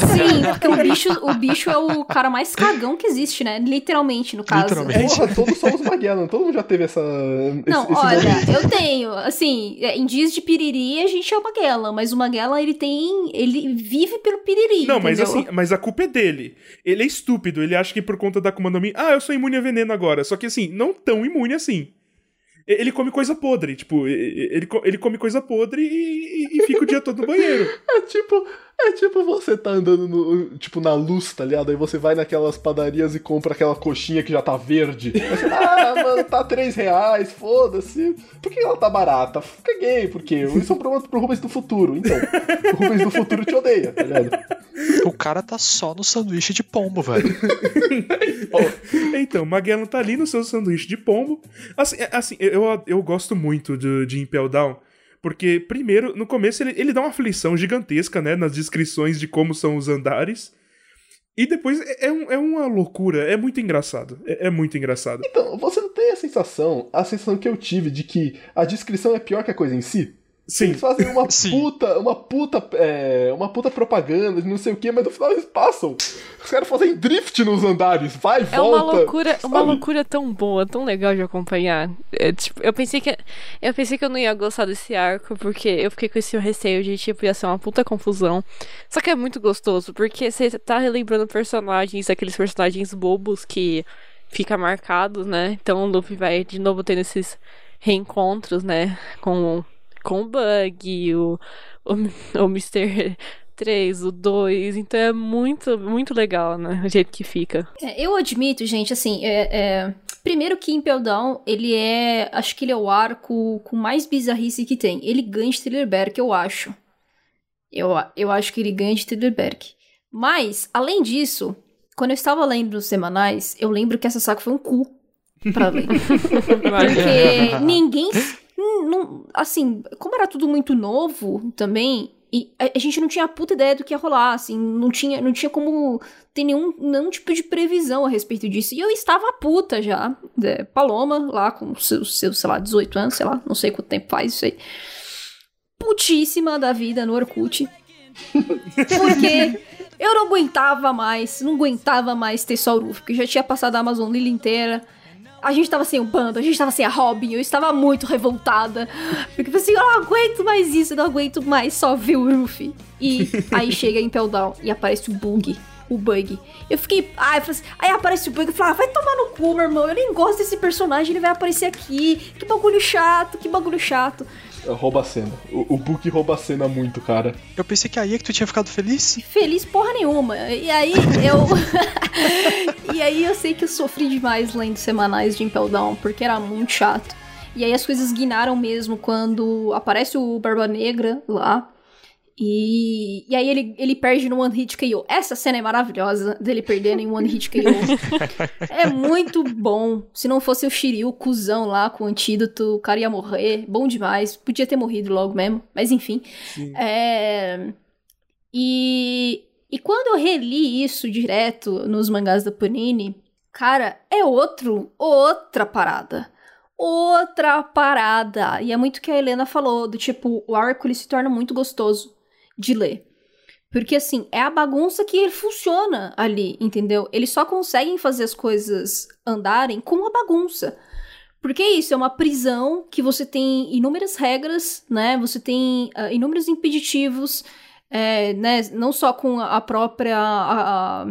Sim, porque o bicho, o bicho é o cara mais cagão que existe, né? Literalmente, no caso. Literalmente. Porra, todos somos Magellan, todo mundo já teve essa. Não, esse, olha, momento. eu tenho, assim, é, em dias de piriri a gente é o Magellan, mas o Magellan, ele tem, ele vive pelo piriri, Não, mas entendeu? assim, mas a culpa é dele. Ele é estúpido, ele acha que por conta da Akuma no Mi, ah, eu sou imune a veneno agora. Só que assim, não tão imune assim. Ele come coisa podre, tipo, ele, ele come coisa podre e, e- e fica o dia todo no banheiro. É tipo, é tipo você tá andando no, tipo, na luz, tá ligado? Aí você vai naquelas padarias e compra aquela coxinha que já tá verde. Aí você, ah, mano, tá 3 reais, foda-se. Por que ela tá barata? Caguei, porque isso é um problema pro Rubens do futuro. Então, o Rubens do futuro te odeia, tá ligado? O cara tá só no sanduíche de pombo, velho. Então, Magellan tá ali no seu sanduíche de pombo. Assim, é- assim eu, eu gosto muito de, de Impel Down, porque, primeiro, no começo ele, ele dá uma aflição gigantesca, né, nas descrições de como são os andares. E depois é, é um- é uma loucura, é muito engraçado. É, é muito engraçado. Então, você não tem a sensação, a sensação que eu tive de que a descrição é pior que a coisa em si? Sim. Eles fazem uma Sim. puta, uma puta, é, uma puta propaganda de não sei o que, mas no final eles passam. Os caras fazem drift nos andares, vai e É uma volta. loucura, uma sabe? loucura tão boa, tão legal de acompanhar. É, tipo, eu pensei que eu pensei que eu não ia gostar desse arco porque eu fiquei com esse receio de tipo ia ser uma puta confusão. Só que é muito gostoso porque você tá relembrando personagens, aqueles personagens bobos que fica marcados, né? Então o Luffy vai de novo tendo esses reencontros, né, com com o Bug, o o, o Mr. 3, o 2, então é muito, muito legal, né? O jeito que fica. É, eu admito, gente, assim, é, é, primeiro que Impel Down, ele é, acho que ele é o arco com mais bizarrice que tem. Ele ganha de Thriller eu acho. Eu, eu acho que ele ganha de Thriller Mas, além disso, quando eu estava lendo os semanais, eu lembro que essa saga foi um cu pra ler. Porque ninguém. Hum, não- assim, como era tudo muito novo também, e a, gente não tinha a puta ideia do que ia rolar, assim, não tinha, não tinha como ter nenhum, nenhum tipo de previsão a respeito disso. E eu estava puta já, né, Paloma, lá com seus, seus, sei lá, 18 anos, sei lá, não sei quanto tempo faz isso aí. Putíssima da vida no Orkut. Porque eu não aguentava mais, não aguentava mais ter só o Luffy, porque já tinha passado a Amazon Lily inteira. A gente tava sem o bando, a gente tava sem a Robin, eu estava muito revoltada. Porque eu assim, eu não aguento mais isso, eu não aguento mais só ver o Luffy. E aí chega em Down e aparece o Bug. O Bug. Eu fiquei. Ai, eu falei assim, aí aparece o Bug e falei, ah, vai tomar no cu, meu irmão. Eu nem gosto desse personagem, ele vai aparecer aqui. Que bagulho chato, que bagulho chato. Rouba a cena. O, o Book rouba a cena muito, cara. Eu pensei que aí é que tu tinha ficado feliz. Feliz porra nenhuma. E aí eu. e aí eu sei que eu sofri demais lendo semanais de Impel Down, porque era muito chato. E aí as coisas guinaram mesmo quando aparece o Barba Negra lá. E, e aí ele, ele perde no One Hit KO. Essa cena é maravilhosa dele perdendo em One Hit KO. é muito bom. Se não fosse o Shiryu, o cuzão lá com o antídoto, o cara ia morrer. Bom demais. Podia ter morrido logo mesmo. Mas enfim. É... E, e quando eu reli isso direto nos mangás da Panini, cara, é outro, outra parada. Outra parada. E é muito o que a Helena falou, do tipo, o arco ele se torna muito gostoso. De ler. Porque, assim, é a bagunça que ele funciona ali, entendeu? Eles só conseguem fazer as coisas andarem com a bagunça. Porque é isso, é uma prisão que você tem inúmeras regras, né? Você tem uh, inúmeros impeditivos, é, né? Não só com a própria a, a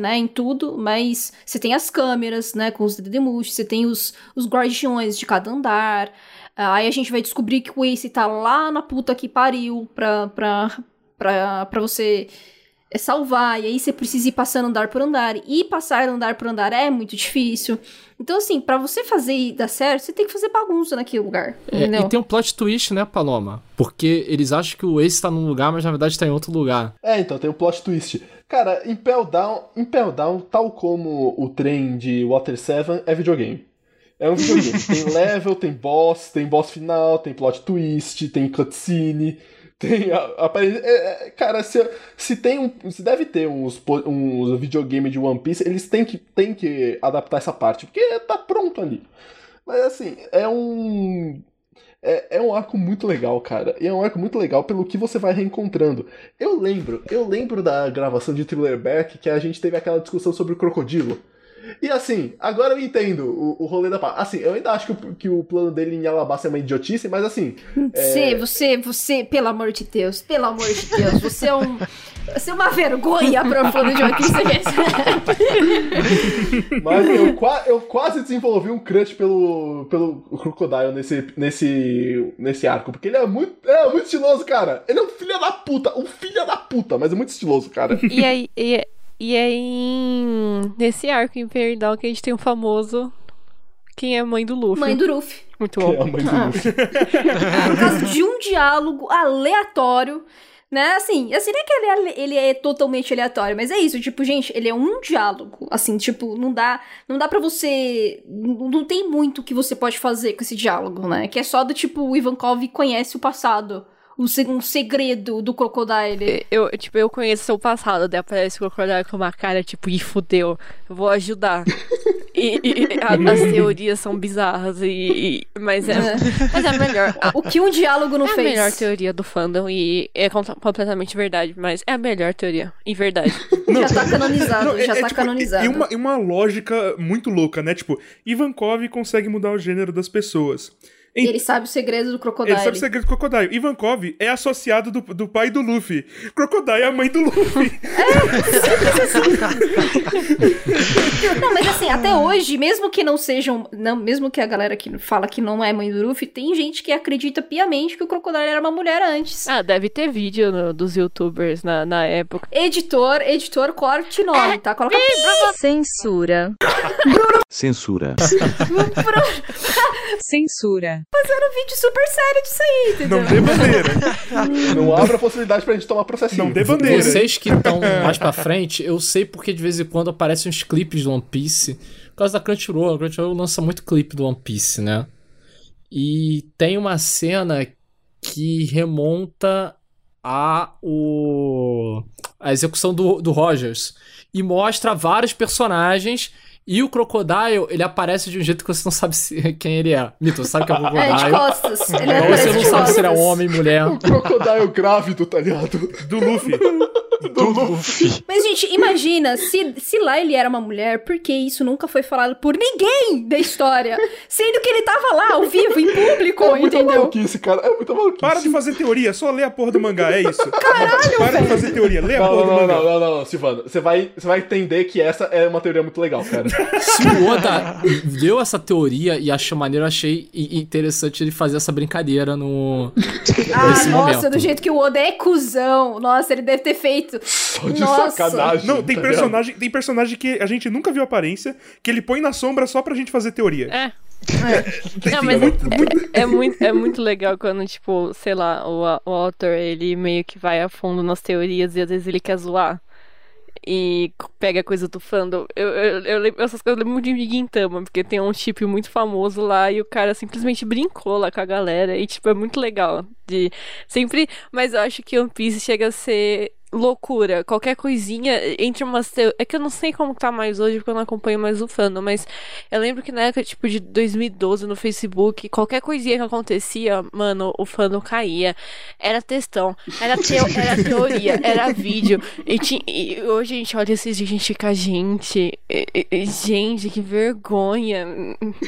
né? Em tudo, mas você tem as câmeras, né? Com os Dedemush, você tem os, os guardiões de cada andar. Aí a gente vai descobrir que o Ace tá lá na puta que pariu pra, pra, pra, pra você é, salvar, e aí você precisa ir passando andar por andar, e passar andar por andar é muito difícil. Então, assim, para você fazer e dar certo, você tem que fazer bagunça naquele lugar, é, E tem um plot twist, né, Paloma? Porque eles acham que o Ace tá num lugar, mas na verdade tá em outro lugar. É, então, tem um plot twist. Cara, Impel Down, Impel Down tal como o trem de Water 7, é videogame. É um videogame. tem level, tem boss, tem boss final, tem plot twist, tem cutscene tem aparência. É, é, cara, se, se tem um. Se deve ter uns, uns videogame de One Piece, eles têm que, têm que adaptar essa parte, porque tá pronto ali. Mas assim, é um. É, é um arco muito legal, cara. E é um arco muito legal pelo que você vai reencontrando. Eu lembro, eu lembro da gravação de Thriller Back que a gente teve aquela discussão sobre o crocodilo. E assim, agora eu entendo o, o rolê da pá. Assim, eu ainda acho que o, que o plano dele em Alabasta é uma idiotice, mas assim. Você, é... você, você, pelo amor de Deus, pelo amor de Deus, você é um. Você é uma vergonha para o plano de Piece. mas eu, eu quase desenvolvi um crush pelo, pelo Crocodile nesse, nesse, nesse arco, porque ele é muito, é muito estiloso, cara. Ele é um filho da puta, um filho da puta, mas é muito estiloso, cara. E aí, e, e é em... nesse arco imperial que a gente tem o famoso. Quem é a mãe do Luffy? Mãe do Luffy. Muito bom. Quem é a mãe do ah. Luffy? Por causa de um diálogo aleatório né? Assim, assim, não é que ele é, ele é totalmente aleatório, mas é isso, tipo, gente, ele é um diálogo, assim, tipo, não dá, não dá para você, não, não, tem muito que você pode fazer com esse diálogo, né? Que é só do tipo, o Ivankov conhece o passado um segredo do Crocodile. Eu, tipo, eu conheço seu passado, daí aparece o Crocodile com uma cara, tipo, e fudeu, eu vou ajudar. e, e a, as teorias são bizarras, e, e mas, é, é. mas é melhor. O que um diálogo não é fez. É a melhor teoria do fandom e é completamente verdade, mas é a melhor teoria, e verdade. Não, já tá canonizado, não, já é, tá tipo, canonizado. E uma, uma lógica muito louca, né? Tipo, Ivankov consegue mudar o gênero das pessoas. E ele sabe o segredo do Crocodile. Ele sabe o segredo do Crocodile. Ivankov é associado do, do pai do Luffy. Crocodile é a mãe do Luffy. É, não, mas assim, até hoje, mesmo que não sejam. Não, mesmo que a galera que fala que não é mãe do Luffy, tem gente que acredita piamente que o Crocodile era uma mulher antes. Ah, deve ter vídeo no, dos youtubers na, na época. Editor, editor, corte nome, tá? Coloca pi. Censura. Censura. Censura. Fazendo um vídeo super sério disso aí, entendeu? Não dê bandeira. Não abra a possibilidade pra gente tomar processinho. Não dê bandeira. Vocês que estão mais pra frente, eu sei porque de vez em quando aparecem uns clipes do One Piece. Por causa da Crunchyroll. A Crunchyroll lança muito clipe do One Piece, né? E tem uma cena que remonta a o a execução do, do Rogers e mostra vários personagens e o Crocodile, ele aparece de um jeito que você não sabe se, quem ele é. Mito, você sabe que é o Crocodile. É, de costas. Ele Ou você não sabe se ele é homem, mulher. O Crocodile grávido, tá ligado? Do Luffy. Do Luffy. Mas, gente, imagina, se, se lá ele era uma mulher, por que isso nunca foi falado por ninguém da história? Sendo que ele tava lá, ao vivo, em público, é muito entendeu? maluquice, cara. É muito maluquice. Para de fazer teoria, só lê a porra do mangá, é isso. Caralho, Para velho. de fazer teoria, lê a não, porra não, do não, mangá. Não, não, não, não, Silvano. Você vai, você vai entender que essa é uma teoria muito legal, cara. Se o Oda deu essa teoria e achou maneiro, eu achei interessante ele fazer essa brincadeira no. Ah, nossa, momento. do jeito que o Oda é cuzão. Nossa, ele deve ter feito. Só de nossa. sacanagem. Não, tem tá personagem, tem personagem que a gente nunca viu aparência, que ele põe na sombra só pra gente fazer teoria. É. É. Não, mas muito, é, muito... É, muito, é muito legal quando, tipo, sei lá, o, o autor, ele meio que vai a fundo nas teorias e às vezes ele quer zoar e pega coisa do fandom. Eu, eu, eu lembro, essas coisas eu lembro muito de Gintama, porque tem um chip muito famoso lá e o cara simplesmente brincou lá com a galera. E, tipo, é muito legal. De sempre. Mas eu acho que One Piece chega a ser loucura. Qualquer coisinha entre umas. teo- É que eu não sei como tá mais hoje, porque eu não acompanho mais o fandom, mas eu lembro que na época, tipo, de 2012 no Facebook, qualquer coisinha que acontecia, mano, o fandom caía. Era textão, era, teo... era teoria, era vídeo. E, ti- e hoje a gente olha esses e a gente fica, gente, gente, que vergonha.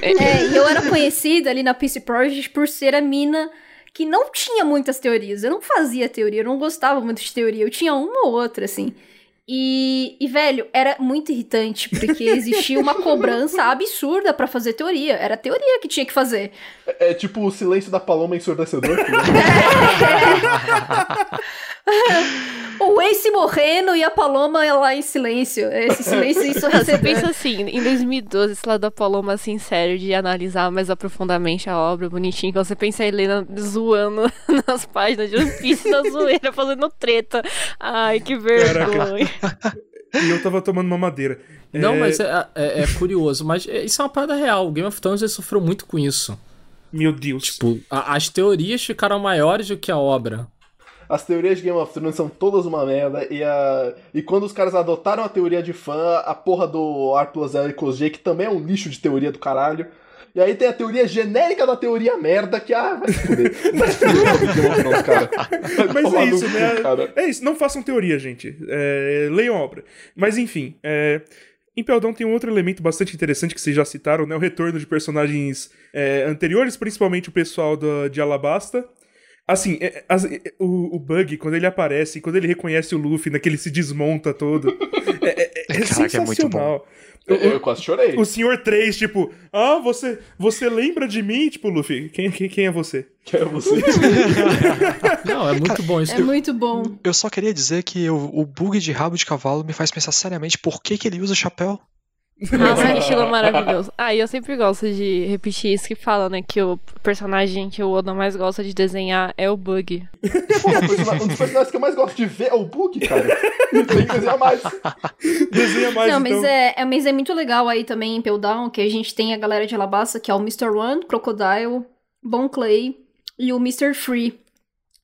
É, e eu era conhecida ali na PC Project por ser a mina que não tinha muitas teorias. Eu não fazia teoria, eu não gostava muito de teoria. Eu tinha uma ou outra, assim. E, e, velho, era muito irritante, porque existia uma cobrança absurda pra fazer teoria. Era a teoria que tinha que fazer. É, é tipo o silêncio da paloma ensurdecedor. né? O Ace morrendo e a Paloma lá em silêncio. Esse silêncio Você ensurdecedor. pensa assim, em 2012, esse lado da Paloma, assim, sério, de analisar mais aprofundadamente a obra, bonitinho, quando você pensa a Helena zoando nas páginas de One Piece da zoeira, fazendo treta. Ai, que vergonha. E eu tava tomando uma madeira. Não, É, mas é, é- é curioso, mas é- isso é uma parada real. O Game of Thrones sofreu muito com isso. Meu Deus. Tipo, a- as teorias ficaram maiores do que a obra. As teorias de Game of Thrones são todas uma merda. E, a... e quando os caras adotaram a teoria de fã, a porra do R plus L equals J, que também é um lixo de teoria do caralho. E aí tem a teoria genérica da teoria merda, que ah, vai se fuder. Vai se fuder Thrones, cara. Mas é isso, cu, né? cara. É isso, não façam teoria, gente. É, leiam a obra. Mas enfim, é, Impel Down tem um outro elemento bastante interessante que vocês já citaram, né? O retorno de personagens é, anteriores, principalmente o pessoal da- de Alabasta. Assim, é, as- é, o, o Bug, quando ele aparece, quando ele reconhece o Luffy, né, que ele se desmonta todo, é, é- é Caraca, é muito sensacional. Eu, eu quase chorei. O senhor 3, tipo, ah, você, você lembra de mim? Tipo, Luffy, quem, quem, quem é você? Quem é você? Não, é muito bom isso. É muito bom. Eu só queria dizer que o, o bug de rabo de cavalo me faz pensar seriamente por que, que ele usa chapéu. Nossa, que estilo maravilhoso. Ah, e eu sempre gosto de repetir isso que fala, né? Que o personagem que o Oda mais gosta de desenhar é o Bug. Persona- um dos personagens que eu mais gosto de ver é o Bug, cara. Tem que desenhar mais. Desenha mais, Não, então. mas é, é, mas é muito legal aí também em Impel Down, que a gente tem a galera de Alabasta, que é o Mr. One, Crocodile, Bon Clay e o Mr. Free.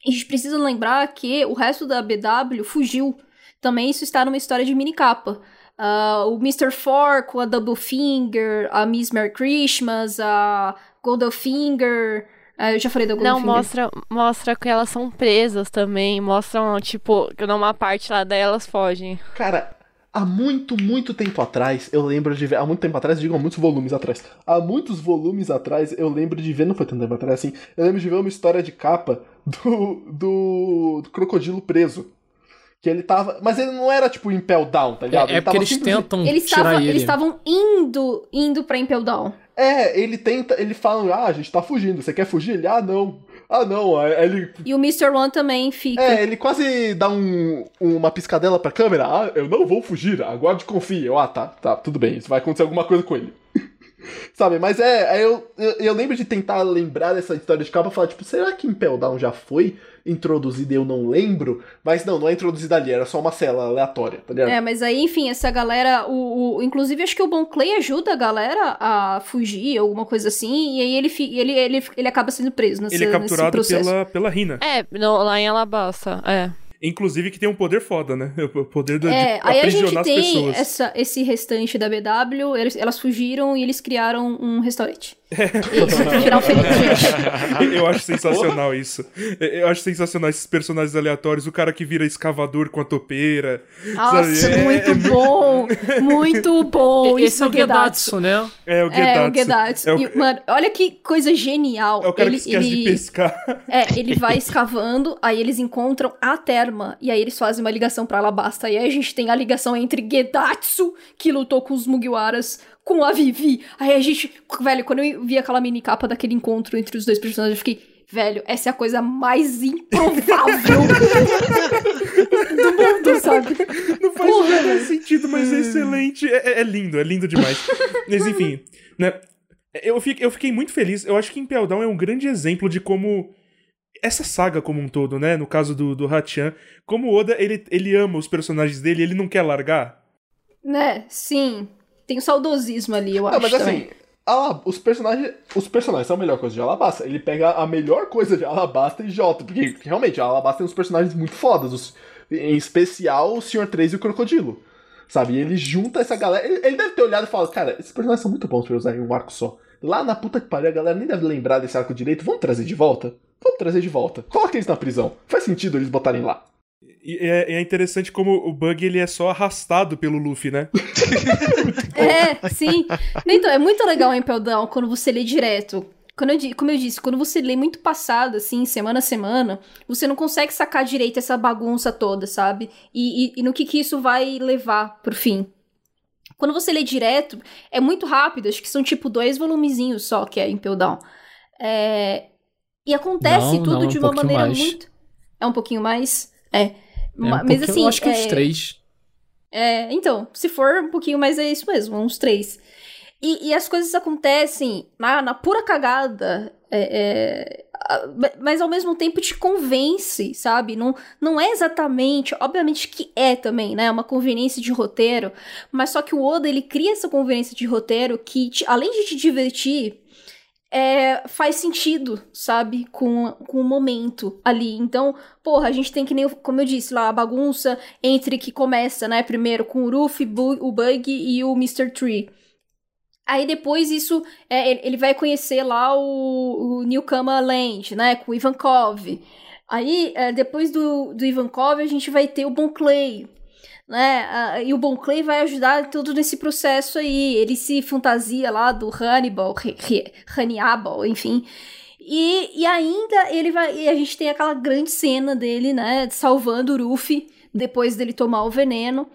E a gente precisa lembrar que o resto da BW fugiu. Também isso está numa história de minicapa. Ah, o Mr. Four com a Double Finger, a Miss Merry Christmas, a Goldfinger. Ah, eu já falei da Não, Goldfinger. mostra, mostra que elas são presas também. Mostram, tipo, que numa parte lá delas fogem. Cara, há muito, muito tempo atrás, eu lembro de ver. Há muito tempo atrás, digo há muitos volumes atrás. Há muitos volumes atrás, eu lembro de ver. Não foi tanto tempo atrás assim. Eu lembro de ver uma história de capa do, do, do crocodilo preso. Que ele tava. Mas ele não era tipo Impel Down, tá ligado? É, Ele é porque tava eles simplesmente- tentam Eles tirar estavam ele. eles estavam indo, indo pra Impel Down. É, ele tenta. Ele fala, ah, a gente tá fugindo. Você quer fugir? Ele, ah, não. Ah, não. Aí ele E o Mr. One também fica. É, ele quase dá um, uma piscadela pra câmera. Ah, eu não vou fugir, aguarde e confie. Eu, ah, tá, tá, tudo bem, isso vai acontecer alguma coisa com ele. Sabe, mas é, aí eu, eu, eu lembro de tentar lembrar dessa história de capa e falar, tipo, será que Impel Down já foi introduzida e eu não lembro? Mas não, não é introduzida ali, era só uma cela aleatória, tá ligado? É, mas aí, enfim, essa galera. O, o- inclusive, acho que o Bon Clay ajuda a galera a fugir, alguma coisa assim, e aí ele, fi- ele, ele, ele acaba sendo preso nesse, Ele é nesse capturado processo. pela, pela Rina. É, no- lá em Alabasta, é. Inclusive que tem um poder foda, né? O poder de, É, de aí a gente aprisionar as tem pessoas. essa, esse restante da BW, eles, elas fugiram e eles criaram um restaurante. É. Isso, um final feliz, gente. Eu acho sensacional isso. Eu acho sensacional esses personagens aleatórios. O cara que vira escavador com a topeira. Nossa, sabe? É- muito é- bom! Muito bom! Esse isso é o Gedatsu. Né? É o É, Gedatsu. o Gedatsu. É o, E, mano, olha que coisa genial. é o cara ele, que esquece ele... de pescar. É, ele vai escavando, aí eles encontram a Terma, e aí eles fazem uma ligação pra Alabasta. E aí a gente tem a ligação entre Gedatsu, que lutou com os Mugiwaras, com a Vivi. Aí a gente, velho, quando eu vi aquela mini capa daquele encontro entre os dois personagens, eu fiquei, velho, essa é a coisa mais improvável do mundo, sabe? Não faz o menor sentido, mas é excelente. É, é- é lindo, é lindo demais. Mas enfim, né? Eu fiquei, eu fiquei muito feliz. Eu acho que Impel Down é um grande exemplo de como essa saga como um todo, né? No caso do, do Hachan, como o Oda, ele, ele ama os personagens dele e ele não quer largar. Né, sim. Tem saudosismo ali, eu Não, acho. mas também. assim, os personagens. Os personagens são a melhor coisa de Alabasta. Ele pega a melhor coisa de Alabasta e Jota. Porque realmente, a Alabasta tem uns personagens muito fodas. os- em especial o Sr. 3 e o Crocodilo. Sabe? E ele junta essa galera. Ele, ele deve ter olhado e falado, cara, esses personagens são muito bons pra usar em um arco só. Lá na puta que pariu, a galera nem deve lembrar desse arco direito. Vamos trazer de volta? Vamos trazer de volta. Coloca eles na prisão. Faz sentido eles botarem lá. E é, é interessante como o Bug ele é só arrastado pelo Luffy, né? É, sim. Então, é muito legal o Impel Down quando você lê direto. Quando eu, como eu disse, quando você lê muito passado, assim, semana a semana, você não consegue sacar direito essa bagunça toda, sabe? E, e- e no que, que isso vai levar pro fim. Quando você lê direto, é muito rápido, acho que são tipo dois volumezinhos só que é Impel Down. É, E acontece Não, tudo não, é um de uma maneira mais. muito. É um pouquinho mais? É. É, um Ma- Mas assim. eu acho que uns é- três. é, então, se for um pouquinho mais, é isso mesmo, uns três. E, e as coisas acontecem na, na pura cagada, é, é, mas ao mesmo tempo te convence, sabe? Não, não é exatamente, obviamente que é também, né? Uma conveniência de roteiro, mas só que o Oda ele cria essa conveniência de roteiro que, te- além de te divertir, é, faz sentido, sabe? Com, com o momento ali. Então, porra, a gente tem que nem, como eu disse lá, a bagunça entre que começa, né? Primeiro com o Ruffy, o Bug e o Mr. Tree. Aí depois isso, é, ele- vai conhecer lá o, o Newcomer Land, né? Com o Ivankov. Aí, é, depois do, do Ivankov, a gente vai ter o Bon Clay, né? E o Bon Clay vai ajudar tudo nesse processo aí. Ele se fantasia lá do Hannibal, Hannibal, enfim. E, e ainda ele vai. E a gente tem aquela grande cena dele, né? Salvando o Ruffy depois dele tomar o veneno,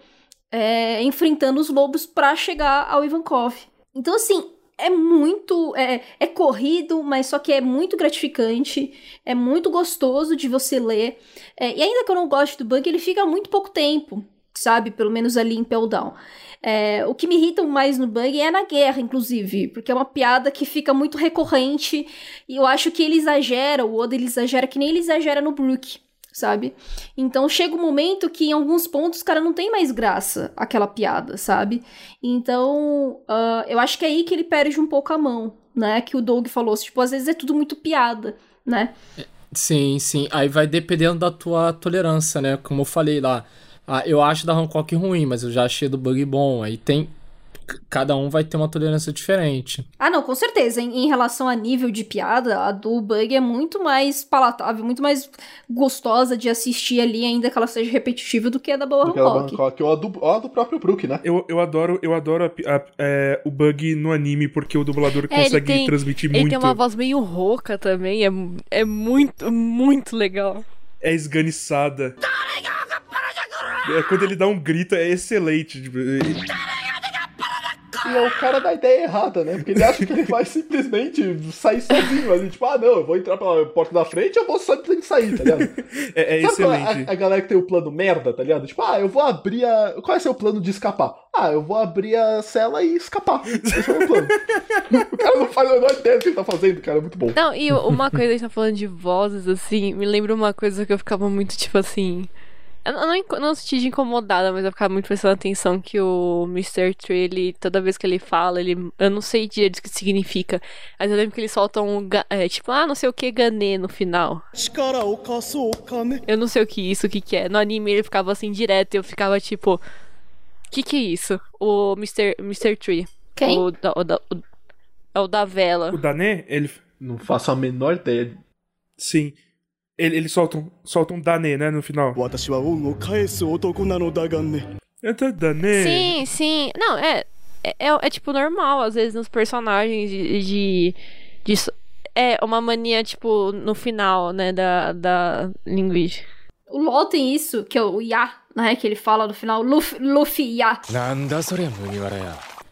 é, enfrentando os lobos pra chegar ao Ivankov. Então, assim, é muito. É, é corrido, mas só que é muito gratificante. É muito gostoso de você ler. É, e ainda que eu não goste do Bug, ele fica muito pouco tempo, sabe? Pelo menos ali em Pell Down. É, o que me irrita mais no Bug é na guerra, inclusive, porque é uma piada que fica muito recorrente. E eu acho que ele exagera, o Oda ele exagera que nem ele exagera no Brook, sabe? Então chega um momento que em alguns pontos, cara, não tem mais graça aquela piada, sabe? Então ah, eu acho que é aí que ele perde um pouco a mão, né? Que o Doug falou, tipo, às vezes é tudo muito piada, né? Sim, sim. Aí vai dependendo da tua tolerância, né? Como eu falei lá. Ah, eu acho da Hancock ruim, mas eu já achei do Bug bom. Aí tem. Cada um vai ter uma tolerância diferente. Ah, não, com certeza. Em, em relação a nível de piada, a do Bug é muito mais palatável, muito mais gostosa de assistir ali, ainda que ela seja repetitiva, do que a da Boa Hancock. Hancock, ou a do, ou a do próprio Brook, né? Eu, eu adoro, eu adoro a a- é, o Bug no anime, porque o dublador É, ele consegue tem- transmitir Ele muito. tem uma voz meio rouca também, é, é muito, muito legal. É esganiçada. É, quando ele dá um grito, é excelente. tipo, e- E é o cara da ideia errada, né? Porque ele acha que ele vai simplesmente sair sozinho ali. Tipo, ah, não, eu vou entrar pela porta da frente eu vou simplesmente sair, tá ligado? É, é excelente. A, a galera que tem o plano merda, tá ligado? Tipo, ah, eu vou abrir a. Qual é seu plano de escapar? Ah, eu vou abrir a cela e escapar. Esse é o meu plano. o cara não faz a menor ideia do que ele tá fazendo, cara. É muito bom. Não, e uma coisa, a gente tá falando de vozes, assim, me lembra uma coisa que eu ficava muito, tipo assim. Eu não, eu não, senti de incomodada, mas eu ficava muito prestando atenção que o Mr. Tree, ele, toda vez que ele fala, ele. Eu não sei direito o que significa. Mas eu lembro que ele solta um. É, tipo, ah, não sei o que, ganê no final. Eu não sei o que isso, o que que é. No anime ele ficava assim direto e eu ficava tipo. Que que é isso? O Mr. Mr. Tree. Quem? O da, o da, o, é o da vela. O Dané, ele. Não faço a menor ideia. Sim. Ele, ele solta, um, solta um Dané, né, no final. Então, Dané. Sim, sim. Não, é, é. É, é, tipo normal, às vezes, nos personagens de. de, de é uma mania, tipo, no final, né, da, da linguagem. O LOL tem isso, que é o Ya, né? Que ele fala no final, Luffy, Luffy Ya.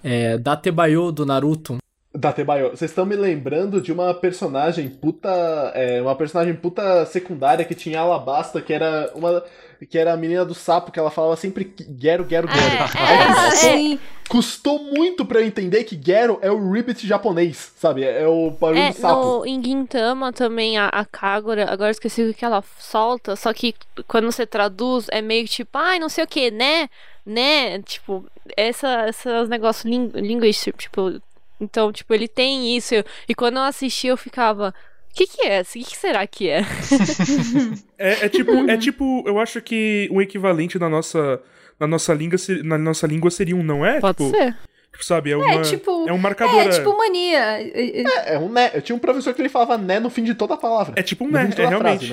É, Datebayo do Naruto. Datebayo, vocês estão me lembrando de uma personagem puta. É, uma personagem puta secundária que tinha Alabasta, que era uma. Que era a menina do sapo, que ela falava sempre Gero, Gero, Gero. Ah, sim. Custou muito pra eu entender que Gero é o Ribbit japonês, sabe? É o barulho É, do sapo. no, em Gintama também, a, a Kagura, agora esqueci o que ela solta, só que quando você traduz, é meio tipo, ai, não sei o que, né? Né? Tipo, essa, esses negócios ling linguísticos, tipo, Então, tipo, ele tem isso. E quando eu assisti, eu ficava. O que, que é? O que, que será que é? É, é tipo, é tipo, eu acho que o equivalente na nossa, na nossa língua, na nossa língua seria um não é? Pode tipo, ser. tipo, sabe, é, uma, É, tipo. é um marcador. É, tipo mania. É, é- É, é um né. Eu tinha um professor que ele falava né no fim de toda a palavra. É tipo um né, é realmente. frase,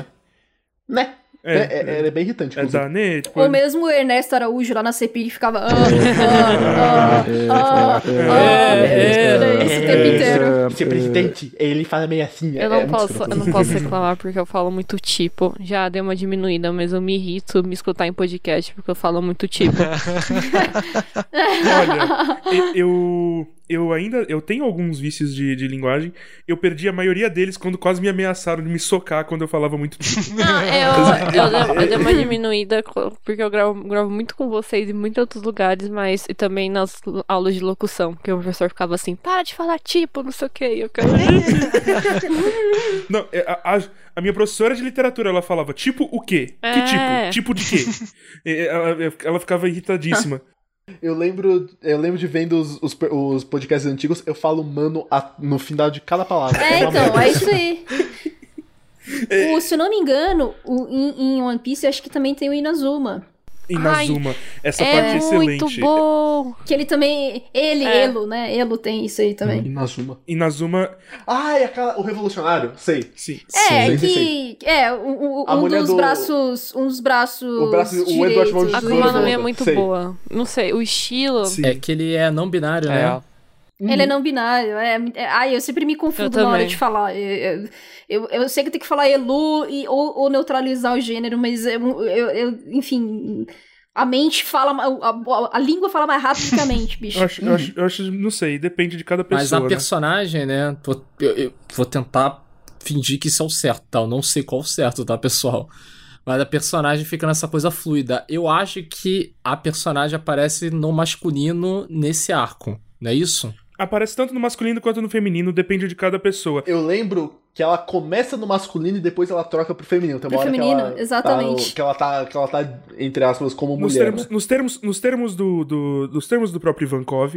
né? Né. É, É, é, é bem irritante. É inclusive. da né, tipo, Ou mesmo o Ernesto Araújo lá na CPI ficava. Ah, ah, ah, ah, ah, é, isso o tempo inteiro. Ser presidente, ele fala meio assim. é- Eu é não, posso, eu não posso reclamar porque eu falo muito tipo. Já deu uma diminuída, mas eu me irrito me escutar em podcast porque eu falo muito tipo. Olha, eu, eu ainda eu tenho alguns vícios de, de linguagem. Eu perdi a maioria deles quando quase me ameaçaram de me socar quando eu falava muito tipo. Não, eu, eu, dei, eu dei uma diminuída porque eu gravo, gravo muito com vocês em muitos outros lugares, mas e também nas aulas de locução, que o professor ficava assim, para de falar tipo, não sei o que. Eu quero... Não, é, a, a- a minha professora de literatura, ela falava tipo o quê? Que É. tipo? Tipo de quê? Ela, ela ficava irritadíssima. Eu lembro, eu lembro de vendo os, os, os podcasts antigos, eu falo mano a- no final de cada palavra. É, então, é isso aí. O, se eu não me engano, o, em, em One Piece, eu acho que também tem o Inazuma. Inazuma. Essa é parte é muito excelente. bom. Que ele também. Ele, É. Elo, né? Elo tem isso aí também. Inazuma. Inazuma, Ah, é aquela, o revolucionário? Sei. sim. É, que. É, o, o- um dos do- braços. Um dos braços. O braço- o Edward de A. Akuma no Mi é Sei. muito boa. Não sei, o estilo. Sim. É que ele é não binário, né? Ele é não binário. É, é, ai, eu sempre me confundo Eu na hora de falar. Eu, eu, eu, eu sei que tem que falar Elu e, ou, ou neutralizar o gênero, mas eu, eu, eu- enfim. A mente fala. A, a, a língua fala mais rápido que a mente, bicho. Eu acho, eu acho, eu acho- não sei, depende de cada pessoa. Mas a né? personagem, né? tô- eu, eu vou tentar fingir que isso é o certo, tá? Eu não sei qual é o certo, tá, pessoal? Mas a personagem fica nessa coisa fluida. Eu acho que a personagem aparece no masculino nesse arco, não é isso? Aparece tanto no masculino quanto no feminino, depende de cada pessoa. Eu lembro que ela começa no masculino e depois ela troca pro feminino. Tem uma Pro hora feminino, que ela, exatamente. Tá, que, ela tá, que ela tá, entre aspas, como Nos mulher. termos, né? nos termos, nos termos do, do- nos termos do próprio Ivankov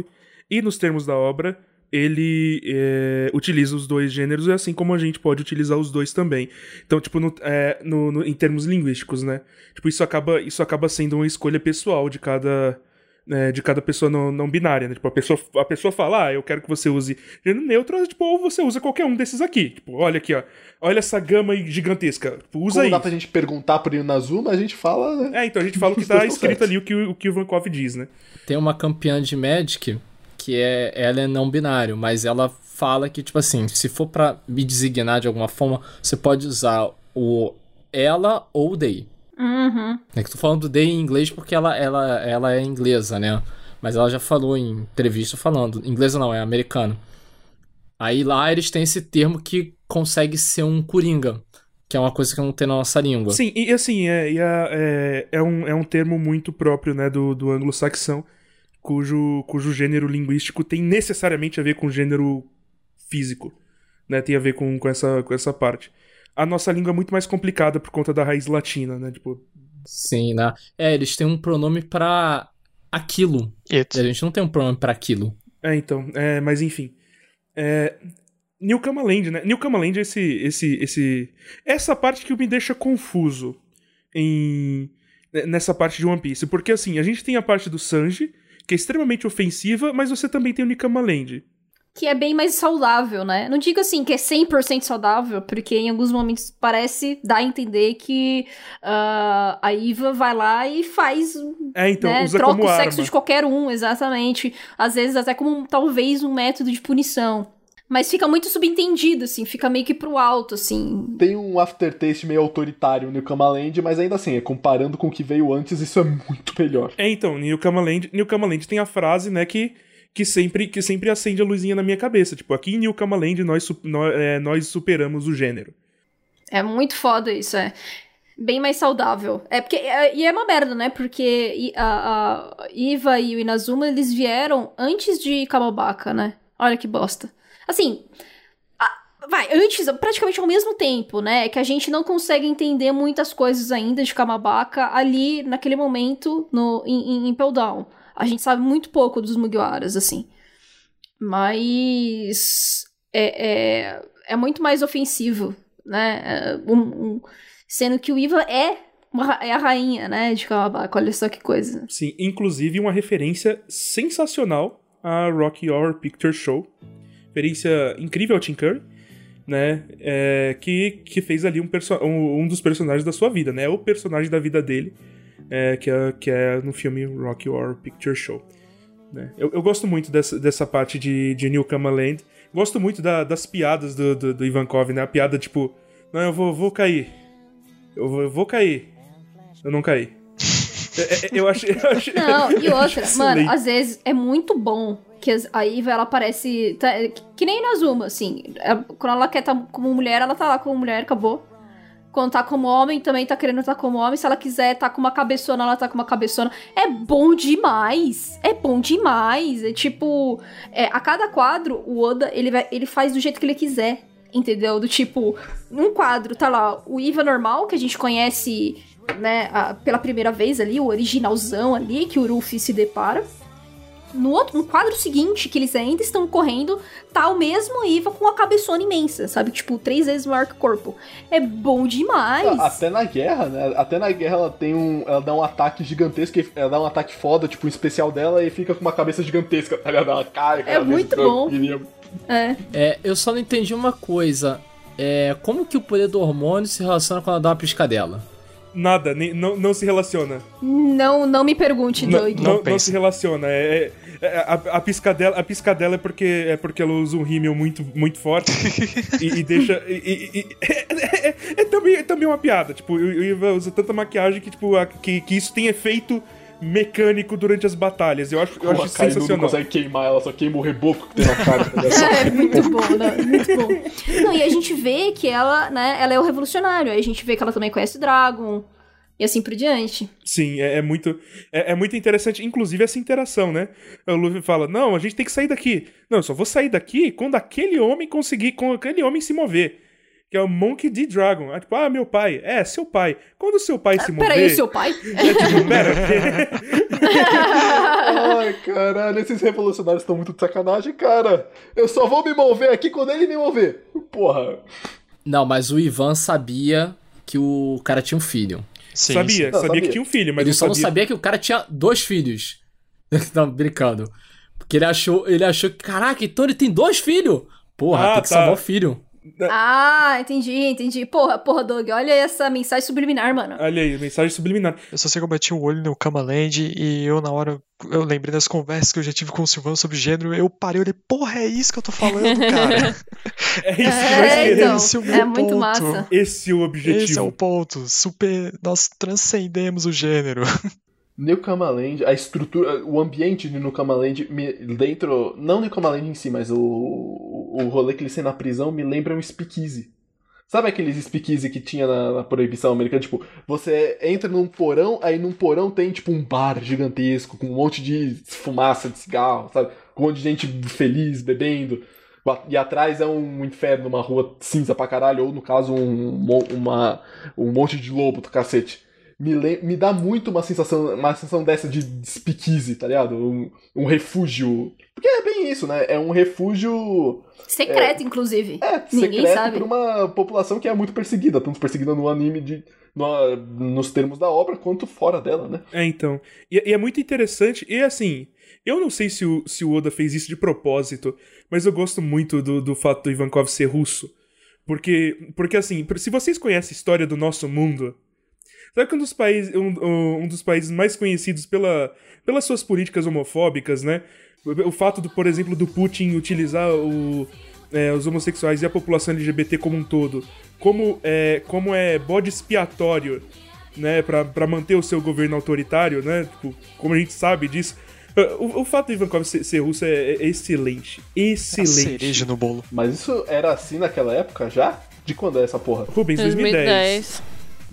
e nos termos da obra, ele é, utiliza os dois gêneros, assim como a gente pode utilizar os dois também. Então, tipo, no- é, no- no- em termos linguísticos, né? Tipo, isso acaba, isso acaba sendo uma escolha pessoal de cada, né, de cada pessoa não, não binária, né? Tipo, a pessoa, a pessoa fala, ah, eu quero que você use gênero neutro, tipo, ou você usa qualquer um desses aqui. Tipo, olha aqui, ó. Olha essa gama aí gigantesca. Tipo, usa Como isso. dá pra gente perguntar pro Inazuma, a gente fala, né? É, então a gente fala o que tá escrito ali, o que o, que o Ivankov diz, né? Tem uma campeã de Magic que é ela é não binário, mas ela fala que tipo assim, se for pra me designar de alguma forma, você pode usar o ela ou they. Uhum. É que tô falando do they em inglês porque ela, ela, ela é inglesa, né? Mas ela já falou em entrevista falando. Inglesa não, é americano. Aí lá eles têm esse termo que consegue ser um coringa. Que é uma coisa que não tem na nossa língua. Sim, e assim, é, e é, é, um, é um termo muito próprio, né, do, do anglo-saxão, cujo, cujo gênero linguístico tem necessariamente a ver com o gênero físico, né, tem a ver com, com, essa, com essa parte. A nossa língua é muito mais complicada por conta da raiz latina, né, tipo... Sim, né? É, eles têm um pronome pra aquilo. It. A gente não tem um pronome pra aquilo. É, então, é, mas enfim. É, Newcama Land, né? Newcama Land é esse, esse, esse... Essa parte que me deixa confuso em... nessa parte de One Piece. Porque, assim, a gente tem a parte do Sanji, que é extremamente ofensiva, mas você também tem o Nikama Land. Que é bem mais saudável, né? Não digo assim que é 100% saudável, porque em alguns momentos parece dar a entender que ah, a Iva vai lá e faz. É, então, né, usa troca como o arma. sexo de qualquer um, exatamente. Às vezes até como talvez um método de punição. Mas fica muito subentendido, assim, fica meio que pro alto, assim. Tem um aftertaste meio autoritário no Kamaland, mas ainda assim, é, comparando com o que veio antes, isso é muito melhor. É, então, Newcama Land, Newcama Land tem a frase, né, que, que, sempre, que sempre acende a luzinha na minha cabeça. Tipo, aqui em Newcama Land nós, su- nó- é, nós superamos o gênero. É muito foda isso, é. Bem mais saudável. É porque. é- e é uma merda, né? Porque a, a Iva e o Inazuma, eles vieram antes de Kamabaka, né? Olha que bosta. Assim. a- vai, antes, praticamente ao mesmo tempo, né? Que a gente não consegue entender muitas coisas ainda de Kamabaka ali, naquele momento, no, em, em Impel Down. A gente sabe muito pouco dos Mugiwaras, assim. mas é, é, é muito mais ofensivo, né? É, um- um- sendo que o Ivan é, uma é a rainha, né, de Kawabaka. Olha só que coisa. Sim, inclusive uma referência sensacional a Rocky Horror Picture Show. Referência incrível ao Tim Curry, né? é, que, que fez ali um, um, um dos personagens da sua vida, né? O personagem da vida dele, é, que, é, que é no filme Rocky Horror Picture Show. né? Eu, eu gosto muito dessa, dessa parte de, de Newcomer Land. Gosto muito da- das piadas do, do, do Ivankov, né? A piada tipo, não, eu vou, vou cair. Eu vou, eu vou cair. Eu não caí. É, é, eu achei. Eu achei Não, e outra, mano, às vezes é muito bom que a Iva, ela parece. tá- que, nem na Zuma, assim. É, Quando ela quer estar como mulher, ela tá lá como mulher, acabou. Quando tá como homem, também tá querendo estar como homem. Se ela quiser tá com uma cabeçona, ela tá com uma cabeçona. É bom demais. É bom demais. É tipo. é, a cada quadro, o Oda, ele, vai, ele faz do jeito que ele quiser. Entendeu? Do tipo, num quadro tá lá o Iva normal, que a gente conhece, né, a- pela primeira vez ali, o originalzão ali, que o Ruffy se depara. No, outro, no quadro seguinte, que eles ainda estão correndo, tá o mesmo Iva com a cabeçona imensa, sabe? Tipo, três vezes maior que o corpo. É bom demais. Até na guerra, né? Até na guerra ela tem um. Ela dá um ataque gigantesco, e ela dá um ataque foda, tipo, um especial dela e fica com uma cabeça gigantesca, tá ligado? Ela cai, É cara, muito desse bom. É. É, eu só não entendi uma coisa. É, como que o poder do hormônio se relaciona quando ela dá uma piscadela? Nada, nem- não, não se relaciona. Não, não me pergunte, Não, doido. não, não se relaciona. É, é- é- a, a piscadela, a piscadela é porque é porque ela usa um rímel muito, muito forte e, e deixa. e- e- e- é, é- é também, é também uma piada. Tipo, o o Iva usa tanta maquiagem que, tipo, a- que, que isso tem efeito mecânico durante as batalhas. Eu acho, eu acho Kainu não sensacional. consegue queimar, ela só queima o reboco que tem na cara. tá? É muito bom, né? Muito bom. Não, e a gente vê que ela, né, ela é o revolucionário. Aí a gente vê que ela também conhece o Dragon. E assim por diante. Sim, é, é muito é, é muito interessante, inclusive essa interação, né? O Luffy fala: "Não, a gente tem que sair daqui. Não, eu só vou sair daqui quando aquele homem conseguir, quando aquele homem se mover." Que é o Monkey D. Dragon. Ah, tipo, ah, meu pai. É, seu pai. Quando o seu pai se mover... Peraí, o seu pai? É tipo, pera. Ai, caralho, esses revolucionários estão muito de sacanagem, cara. Eu só vou me mover aqui quando ele me mover. Porra. Não, mas o Ivan sabia que o cara tinha um filho. Sim, Sabia, sim. Não, sabia que tinha um filho, mas ele não só não sabia- sabia que o cara tinha dois filhos. não, brincando. Porque ele achou, ele achou que, caraca, então ele tem dois filhos. Porra, Ah, tem que tá. salvar o filho. Ah, entendi, entendi. Porra, porra, Doug, olha essa mensagem subliminar, mano. Olha aí, mensagem subliminar. Eu só sei que eu bati o olho no Kamaland e eu, na hora, eu lembrei das conversas que eu já tive com o Silvano sobre gênero. Eu parei e olhei, porra, é isso que eu tô falando, cara. É isso que É, nós queremos. então, Esse o é meu muito ponto. massa. Esse é o objetivo. Esse é o ponto. Super. Nós transcendemos o gênero. New Land, a estrutura, o ambiente de New Land, me, dentro, não New Land em si, mas o, o rolê que eles têm na prisão me lembra um speakeasy. Sabe aqueles speakeasy que tinha na, na proibição americana? Tipo, você entra num porão, aí num porão tem tipo um bar gigantesco, com um monte de fumaça de cigarro, sabe? Com um monte de gente feliz, bebendo. E atrás é um inferno, uma rua cinza pra caralho, ou no caso um, uma, um monte de lobo do cacete me, me dá muito uma sensação, uma sensação dessa de speakeasy, tá ligado? Um, um refúgio. Porque é bem isso, né? É um refúgio Secreto, inclusive. Ninguém secreto sabe. por uma população que é muito perseguida, tanto perseguida no anime de, no- nos termos da obra, quanto fora dela, né? É, então. E, e é muito interessante. E assim, eu não sei se o, se o Oda fez isso de propósito, mas eu gosto muito do, do fato do Ivankov ser russo. Porque, porque assim, se vocês conhecem a história do nosso mundo, sabe que um dos países, um, um dos países mais conhecidos pela, pelas suas políticas homofóbicas, né? O, fato, do, por exemplo, do Putin utilizar o, é, os homossexuais e a população LGBT como um todo como é, como é bode expiatório né, pra, pra manter o seu governo autoritário, né, tipo, como a gente sabe disso. O, o fato do Ivankov ser, ser russo é, é excelente. Excelente. cereja no bolo. Mas isso era assim naquela época já? De quando é essa porra? Rubens, 2010.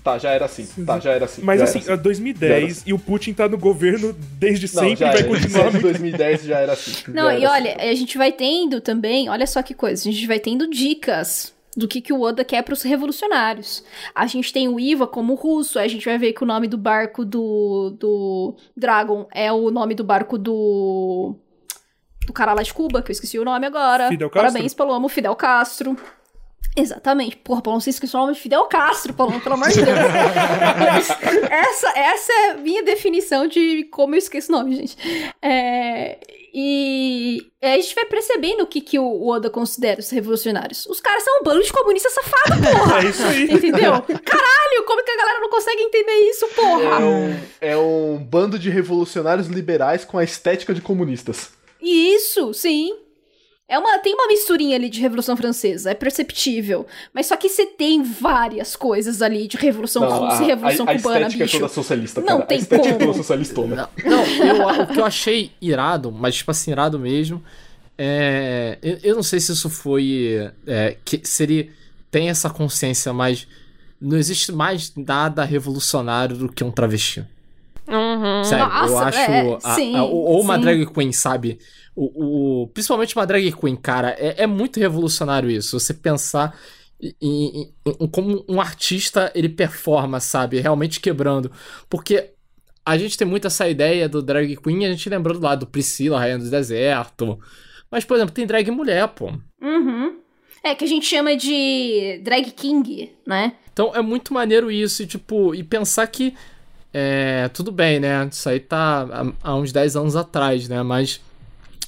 Tá, já era assim. Tá, já era assim. Mas já assim, era é 2010 e o Putin tá no governo desde Não, sempre e vai era. continuar. Desde 2010 já era assim. Não, Já e era olha, a gente vai tendo também, olha só que coisa, a gente vai tendo dicas do que, que o Oda quer pros revolucionários. A gente tem o Iva como russo, a gente vai ver que o nome do barco do, do Dragon é o nome do barco do. do cara lá de Cuba, que eu esqueci o nome agora. Fidel Castro? Parabéns, Palomo, Fidel Castro. Exatamente. Porra, Paulo, você esqueceu o nome de Fidel Castro, Paulo, pelo amor de Deus. essa, essa é a minha definição de como eu esqueço o nome, gente. É, e a gente vai percebendo o que, que o Oda considera os revolucionários. Os caras são um bando de comunistas safados, porra! É isso aí. Entendeu? Caralho, como que a galera não consegue entender isso, porra? É um, é um bando de revolucionários liberais com a estética de comunistas. Isso, sim. É uma, tem uma misturinha ali de Revolução Francesa, é perceptível. Mas só que você tem várias coisas ali de Revolução Não, Russa a, e Revolução a, a Cubana, estética bicho. é toda socialista, Não cara. tem a estética é como. toda socialistona. Não, eu, o que eu achei irado, mas tipo assim, irado mesmo, é, eu, eu não sei se isso foi. É, que seria. Tem essa consciência, mas não existe mais nada revolucionário do que um travesti. Uhum. Sério, eu Nossa, acho. é, a- sim, a- ou ou uma sim. drag queen, sabe? O, o- principalmente uma drag queen, cara, é, é muito revolucionário isso. Você pensar em, em- em como um artista ele performa, sabe? Realmente quebrando. Porque a gente tem muito essa ideia do drag queen, a gente lembrando lá do Priscila, Rainha do Deserto. Mas, por exemplo, tem drag mulher, pô. Uhum. É, que a gente chama de drag king, né? Então é muito maneiro isso, e, tipo, e pensar que. É, tudo bem, né? Isso aí tá há, há uns 10 anos atrás, né? Mas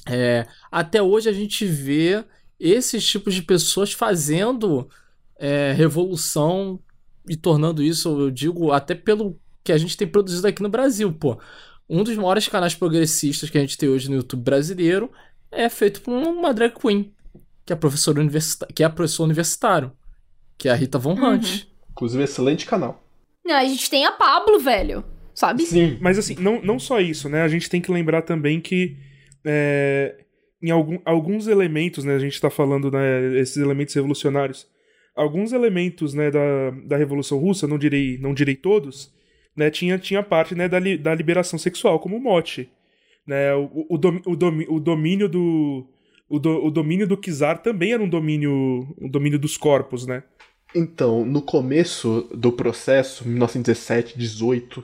é, até hoje a gente vê esses tipos de pessoas fazendo é, revolução e tornando isso, eu digo, até pelo que a gente tem produzido aqui no Brasil, pô. Um dos maiores canais progressistas que a gente tem hoje no YouTube brasileiro é feito por uma drag queen, que é professora universita que é professor universitário, que é a Rita Von Hunt. Inclusive, excelente canal. Não, a gente tem a Pablo, velho. Sabe? Sim. Mas assim, não, não só isso, né? A gente tem que lembrar também que é, em algum, alguns elementos, né? A gente tá falando, né? Esses elementos revolucionários. Alguns elementos, né, da, da Revolução Russa, não direi, não direi todos, né? Tinha, tinha parte, né, da, li- da liberação sexual como mote. Né? O, o, dom- o, domi- o domínio do... O, do, o domínio do Kizar também era um domínio, um domínio dos corpos, né? Então, no começo do processo, 1917, 18, a- a-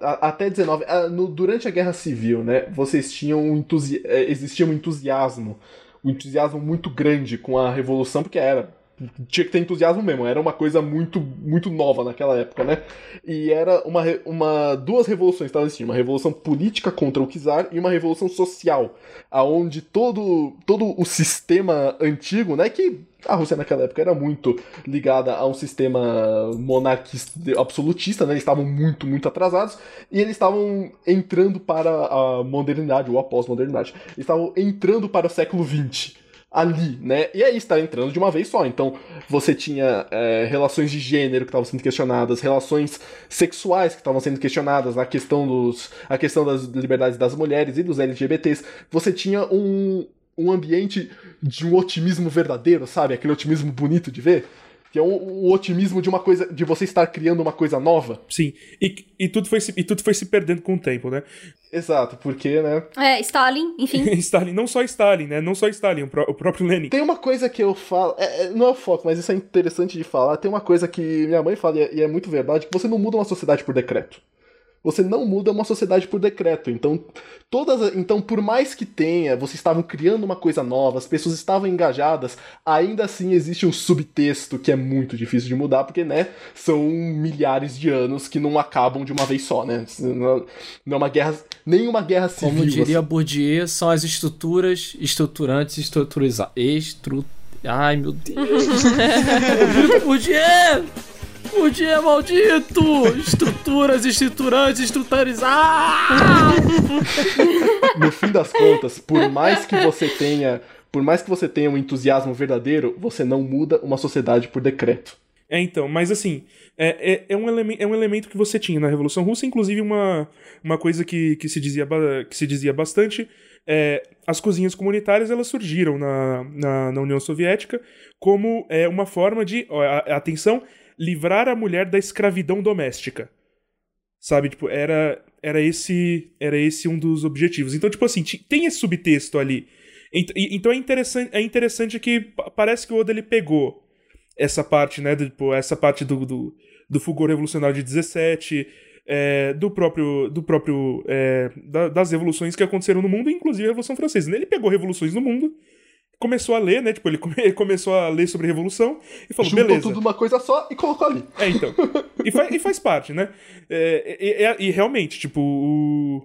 até 19, ah, no- durante a Guerra Civil, né, vocês tinham um entusi eh, existia um entusiasmo, um entusiasmo muito grande com a Revolução, porque era tinha que ter entusiasmo mesmo, era uma coisa muito muito nova naquela época, né? E era uma, uma duas revoluções estavam existindo, uma revolução política contra o czar e uma revolução social, aonde todo todo o sistema antigo, né, que a Rússia naquela época era muito ligada a um sistema monarquista absolutista, né? Eles estavam muito, muito atrasados e eles estavam entrando para a modernidade ou a pós-modernidade. Estavam entrando para o século XX ali, né? E aí está entrando de uma vez só. Então você tinha é, relações de gênero que estavam sendo questionadas, relações sexuais que estavam sendo questionadas, a questão dos, a questão das liberdades das mulheres e dos LGBTs. Você tinha um um ambiente de um otimismo verdadeiro, sabe? Aquele otimismo bonito de ver. Que é o, o otimismo de uma coisa. de você estar criando uma coisa nova. Sim. E, e, tudo, foi se, e tudo foi se perdendo com o tempo, né? Exato, porque, né? É, Stalin, enfim. Stalin, não só Stalin, né? Não só Stalin, o, pró- o próprio Lenin. Tem uma coisa que eu falo. é- é- não é o foco, mas isso é interessante de falar. Tem uma coisa que minha mãe fala, e é, e é muito verdade, que você não muda uma sociedade por decreto. Você não muda uma sociedade por decreto. Então, todas. Então, por mais que tenha, vocês estavam criando uma coisa nova, as pessoas estavam engajadas, ainda assim existe um subtexto que é muito difícil de mudar, porque, né, são milhares de anos que não acabam de uma vez só, né? Não não é uma guerra. Nenhuma guerra civil. Como diria assim. Bourdieu, são as estruturas estruturantes estruturizadas. Estru... Ai, meu Deus. maldito Bourdieu! Bourdieu, maldito! Estruturas estruturantes estruturizadas! no fim das contas, por mais que você tenha, por mais que você tenha um entusiasmo verdadeiro, você não muda uma sociedade por decreto. É, então, mas assim, é, é, é, um elemen- é um elemento que você tinha na Revolução Russa, inclusive uma, uma coisa que, que, se dizia, que se dizia bastante, é, as cozinhas comunitárias elas surgiram na, na, na União Soviética como é, uma forma de, ó, atenção, livrar a mulher da escravidão doméstica. Sabe, tipo, era, era, esse, era esse um dos objetivos. Então, tipo assim, tem esse subtexto ali. Ent- Então é interessante, é interessante que pa- parece que o Oda ele pegou essa parte, né? do- Tipo, essa parte do, do, do fulgor revolucionário de 17, é, do próprio. do próprio é, da- das revoluções que aconteceram no mundo, inclusive a Revolução Francesa. né? Ele pegou revoluções no mundo, começou a ler, né? Tipo, ele come- ele começou a ler sobre revolução e falou, Juntou beleza. tudo numa coisa só e colocou ali. É, então. E, fa- e faz parte, né? É, e, e- e realmente, tipo, o,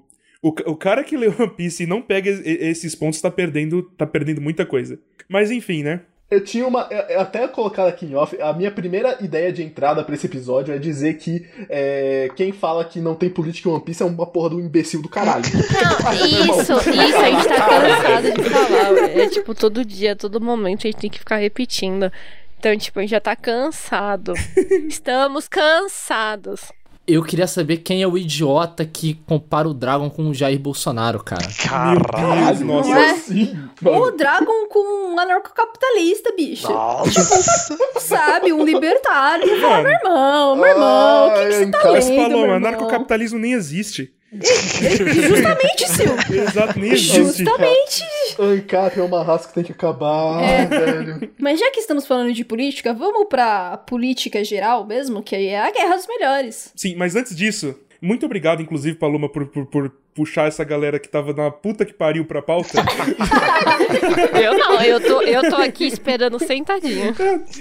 o, o cara que lê One Piece e não pega esses pontos tá perdendo, tá perdendo muita coisa. Mas enfim, né? Eu tinha uma. eu- Até colocar aqui em off, a minha primeira ideia de entrada pra esse episódio é dizer que é, quem fala que não tem política em One Piece é uma porra do imbecil do caralho. Não, isso, isso, a gente tá cansado de falar. É tipo, todo dia, todo momento a gente tem que ficar repetindo. Então, tipo, a gente já tá cansado. Estamos cansados. Eu queria saber quem é o idiota que compara o Dragon com o Jair Bolsonaro, cara. Caralho, nossa. É? assim, O Dragon com um anarcocapitalista, bicho. Nossa. Sabe, um libertário. Você fala, meu irmão, meu irmão, o que, que você tá Mas, lendo, meu Paloma, irmão? anarcocapitalismo nem existe. Justamente, Sil. Exato, nem existe. Justamente. ANCAP é uma raça que tem que acabar, É. velho. Mas já que estamos falando de política, vamos pra política geral mesmo, que aí é a guerra dos melhores. Sim, mas antes disso, muito obrigado, inclusive, Paloma, por, por, por puxar essa galera que tava na puta que pariu pra pauta. Eu não, eu tô, eu tô aqui esperando sentadinho.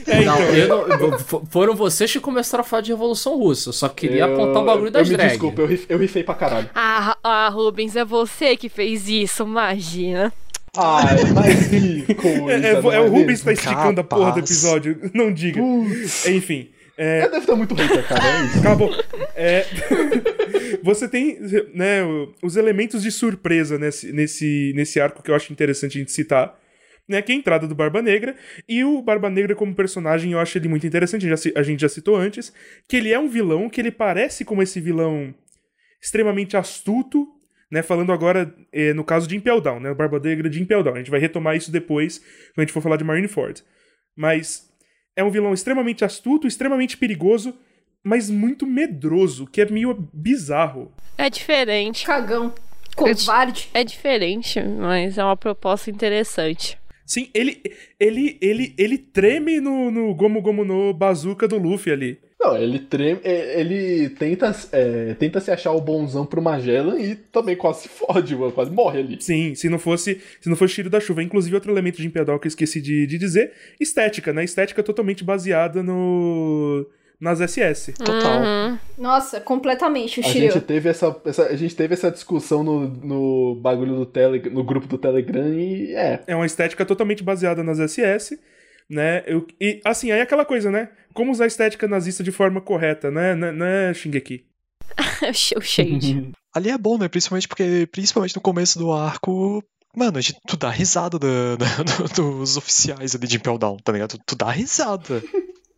É, então. Não, eu não- foram vocês que começaram a falar de Revolução Russa. Eu só queria apontar o bagulho das eu me drag. desculpa, eu, rif- eu rifei pra caralho. Ah, ah, Rubens, é você que fez isso, imagina. Ai, mas que coisa. É, é, não é o Rubens mesmo? tá esticando a porra do Capaz. episódio. Não diga. Enfim. É, Eu devo estar muito hater, cara, é isso. Acabou. É, você tem né, os elementos de surpresa nesse, nesse, nesse arco que eu acho interessante a gente citar. Né, que é a entrada do Barba Negra. E o Barba Negra, como personagem, eu acho ele muito interessante. A gente já, a gente já citou antes. Que ele é um vilão, que ele parece como esse vilão extremamente astuto. Né, falando agora eh, no caso de Impel Down, né, o Barba Negra de Impel Down. A gente vai retomar isso depois, quando a gente for falar de Marineford. Mas é um vilão extremamente astuto, extremamente perigoso, mas muito medroso, que é meio bizarro. É diferente. Cagão. Covarde. É diferente, mas é uma proposta interessante. Sim, ele ele ele ele treme no, no Gomu Gomu no Bazooka do Luffy ali. Não, ele treme, é, ele tenta, é, tenta se achar o bonzão pro Magellan e também quase se fode, mano, quase morre ali. Sim, se não fosse se não fosse tiro da chuva. Inclusive, outro elemento de Impedal que eu esqueci de, de dizer, estética, né? Estética totalmente baseada no nas SS. Total. Uhum. Nossa, completamente, o A Shiryu. gente teve essa, essa- a gente teve essa discussão no, no bagulho do Telegram, no grupo do Telegram e é. É uma estética totalmente baseada nas SS, né? Eu- e assim, aí é aquela coisa, né? Como usar a estética nazista de forma correta, né? Né, né Shingeki? o shade. Ali é bom, né? Principalmente porque, principalmente no começo do arco, mano, a gente, tu dá risada da- da- do- dos oficiais ali de Impel Down, tá ligado? Tu, tu dá risada.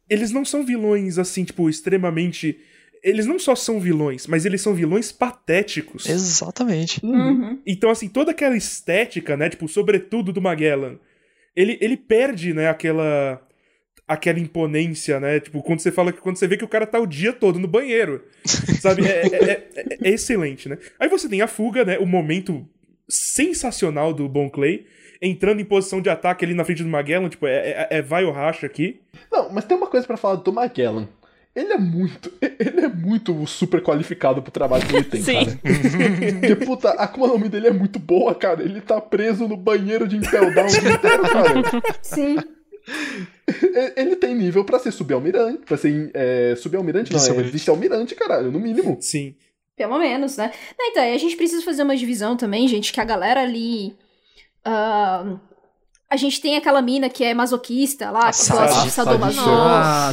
Eles não são vilões, assim, tipo, extremamente. Eles não só são vilões, mas eles são vilões patéticos. Exatamente. Uhum. Então, assim, toda aquela estética, né? Tipo, sobretudo do Magellan, ele, ele perde, né, aquela. Aquela imponência, né? Tipo, quando você fala que quando você vê que o cara tá o dia todo no banheiro. Sabe? É, é- é- é- é excelente, né? Aí você tem a fuga, né? O momento sensacional do Bon Clay. Entrando em posição de ataque ali na frente do Magellan, tipo, é, é, é vai ou racha aqui. Não, mas tem uma coisa pra falar do Magellan. Ele é muito. Ele é muito super qualificado pro trabalho que ele tem, Sim. cara. Porque, puta, a Akuma no Mi dele é muito boa, cara. Ele tá preso no banheiro de Impel Down o inteiro, cara. Sim. Ele tem nível pra ser subalmirante. Pra ser é, subalmirante, não, é Vice-almirante. caralho, no mínimo. Sim. Pelo menos, né? Não, então, e a gente precisa fazer uma divisão também, gente, que a galera ali. Ah, a gente tem aquela mina que é masoquista lá, que gosta de sadomaso. A.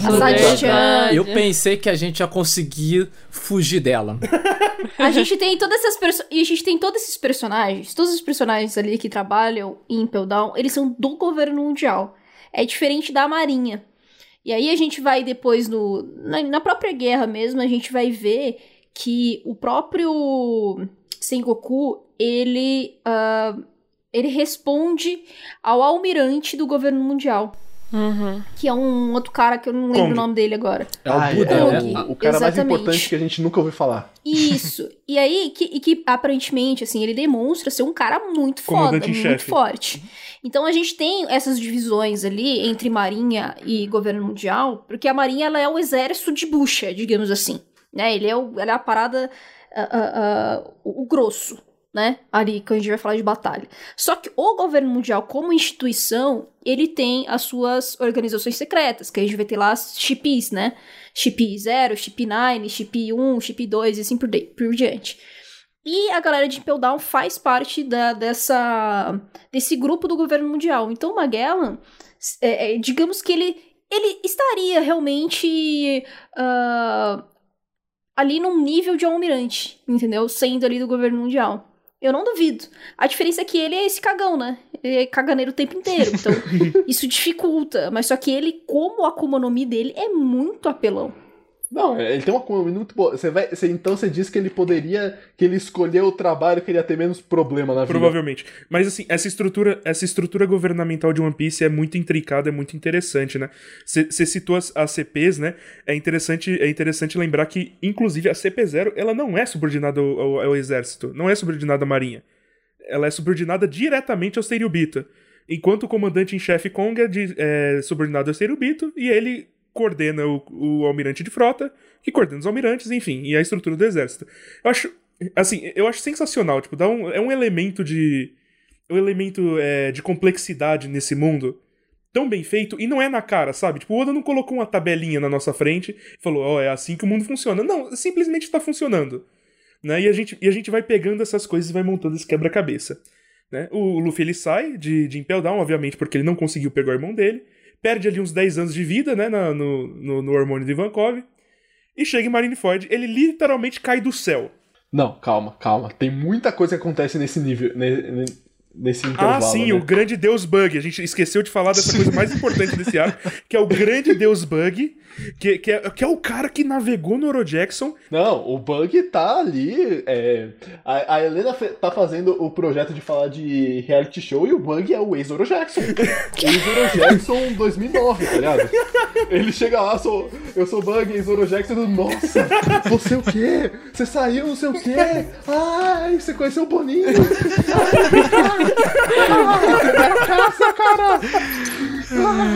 Eu pensei que a gente ia conseguir fugir dela. A gente tem todas essas perso- e a gente tem todos esses personagens, todos os personagens ali que trabalham em Impel Down, eles são do governo mundial. É diferente da Marinha. E aí a gente vai depois no na, na própria guerra mesmo, a gente vai ver que o próprio Sengoku, ele ah, ele responde ao almirante do governo mundial, Uhum. que é um outro cara que eu não lembro Kong. o nome dele agora. É o Ai, Buda, é né? o, o cara mais Exatamente. importante que a gente nunca ouviu falar. Isso. E aí, que, e que aparentemente, assim, ele demonstra ser um cara muito foda, Comandante em muito chefe. forte. Então a gente tem essas divisões ali entre Marinha e governo mundial, porque a Marinha ela é o exército de bucha, digamos assim. né? Ele é, o, ele é a parada, ah, ah, ah, o, o grosso, né? Ali que a gente vai falar de batalha. Só que o governo mundial, como instituição, ele tem as suas organizações secretas, que a gente vai ter lá as chipis, né? Chip 0, chip 9, chip 1, chip 2 e assim por, por diante. E a galera de Impel Down faz parte da, dessa, desse grupo do governo mundial. Então o Magellan, é, é, digamos que ele, ele estaria realmente uh, ali num nível de almirante, entendeu? Sendo ali do governo mundial. Eu não duvido. A diferença é que ele é esse cagão, né? Ele é caganeiro o tempo inteiro. Então, isso dificulta. Mas só que ele, como a Akuma no Mi dele, é muito apelão. Não, ele tem uma Akuma muito boa. Você vai, você, então você diz que ele poderia, que ele escolheu o trabalho que ele ia ter menos problema na vida. Provavelmente. Mas assim, essa estrutura, essa estrutura governamental de One Piece é muito intricada, é muito interessante, né? Você citou as, as CPs, né? É interessante, é interessante lembrar que, inclusive, a CP0, ela não é subordinada ao, ao, ao exército, não é subordinada à marinha. Ela é subordinada diretamente ao Seirubito. Enquanto o comandante em chefe Kong é, de, é subordinado ao Seirubito, e ele coordena o, o almirante de frota, que coordena os almirantes, enfim, e a estrutura do exército. Eu acho, assim, eu acho sensacional, tipo, dá um, é um elemento de um elemento é, de complexidade nesse mundo tão bem feito e não é na cara, sabe? Tipo, o Oda não colocou uma tabelinha na nossa frente e falou, ó, oh, é assim que o mundo funciona. Não, simplesmente está funcionando. Né? E, a gente, e a gente vai pegando essas coisas e vai montando esse quebra-cabeça. Né? O Luffy ele sai de, de Impel Down, obviamente, porque ele não conseguiu pegar o irmão dele perde ali uns 10 anos de vida, né, no, no, no hormônio de Ivankov, e chega em Marineford, ele literalmente cai do céu. Não, calma, calma. Tem muita coisa que acontece nesse nível, nesse intervalo. Ah, sim, né? o grande Deus Bug. A gente esqueceu de falar dessa coisa mais importante desse arco, que é o grande Deus Bug, que, que, é, que é o cara que navegou no Oro Jackson. Não, o Bug tá ali. É, a, a, Helena tá fazendo o projeto de falar de reality show e o Bug é o ex-Oro Jackson. ex-Oro Jackson 2009, tá ligado? Ele chega lá, sou, eu sou Bug, ex-Oro Jackson, nossa, você o quê? Você saiu, não sei o quê? Ai, você conheceu o Boninho? Ai, caça, cara!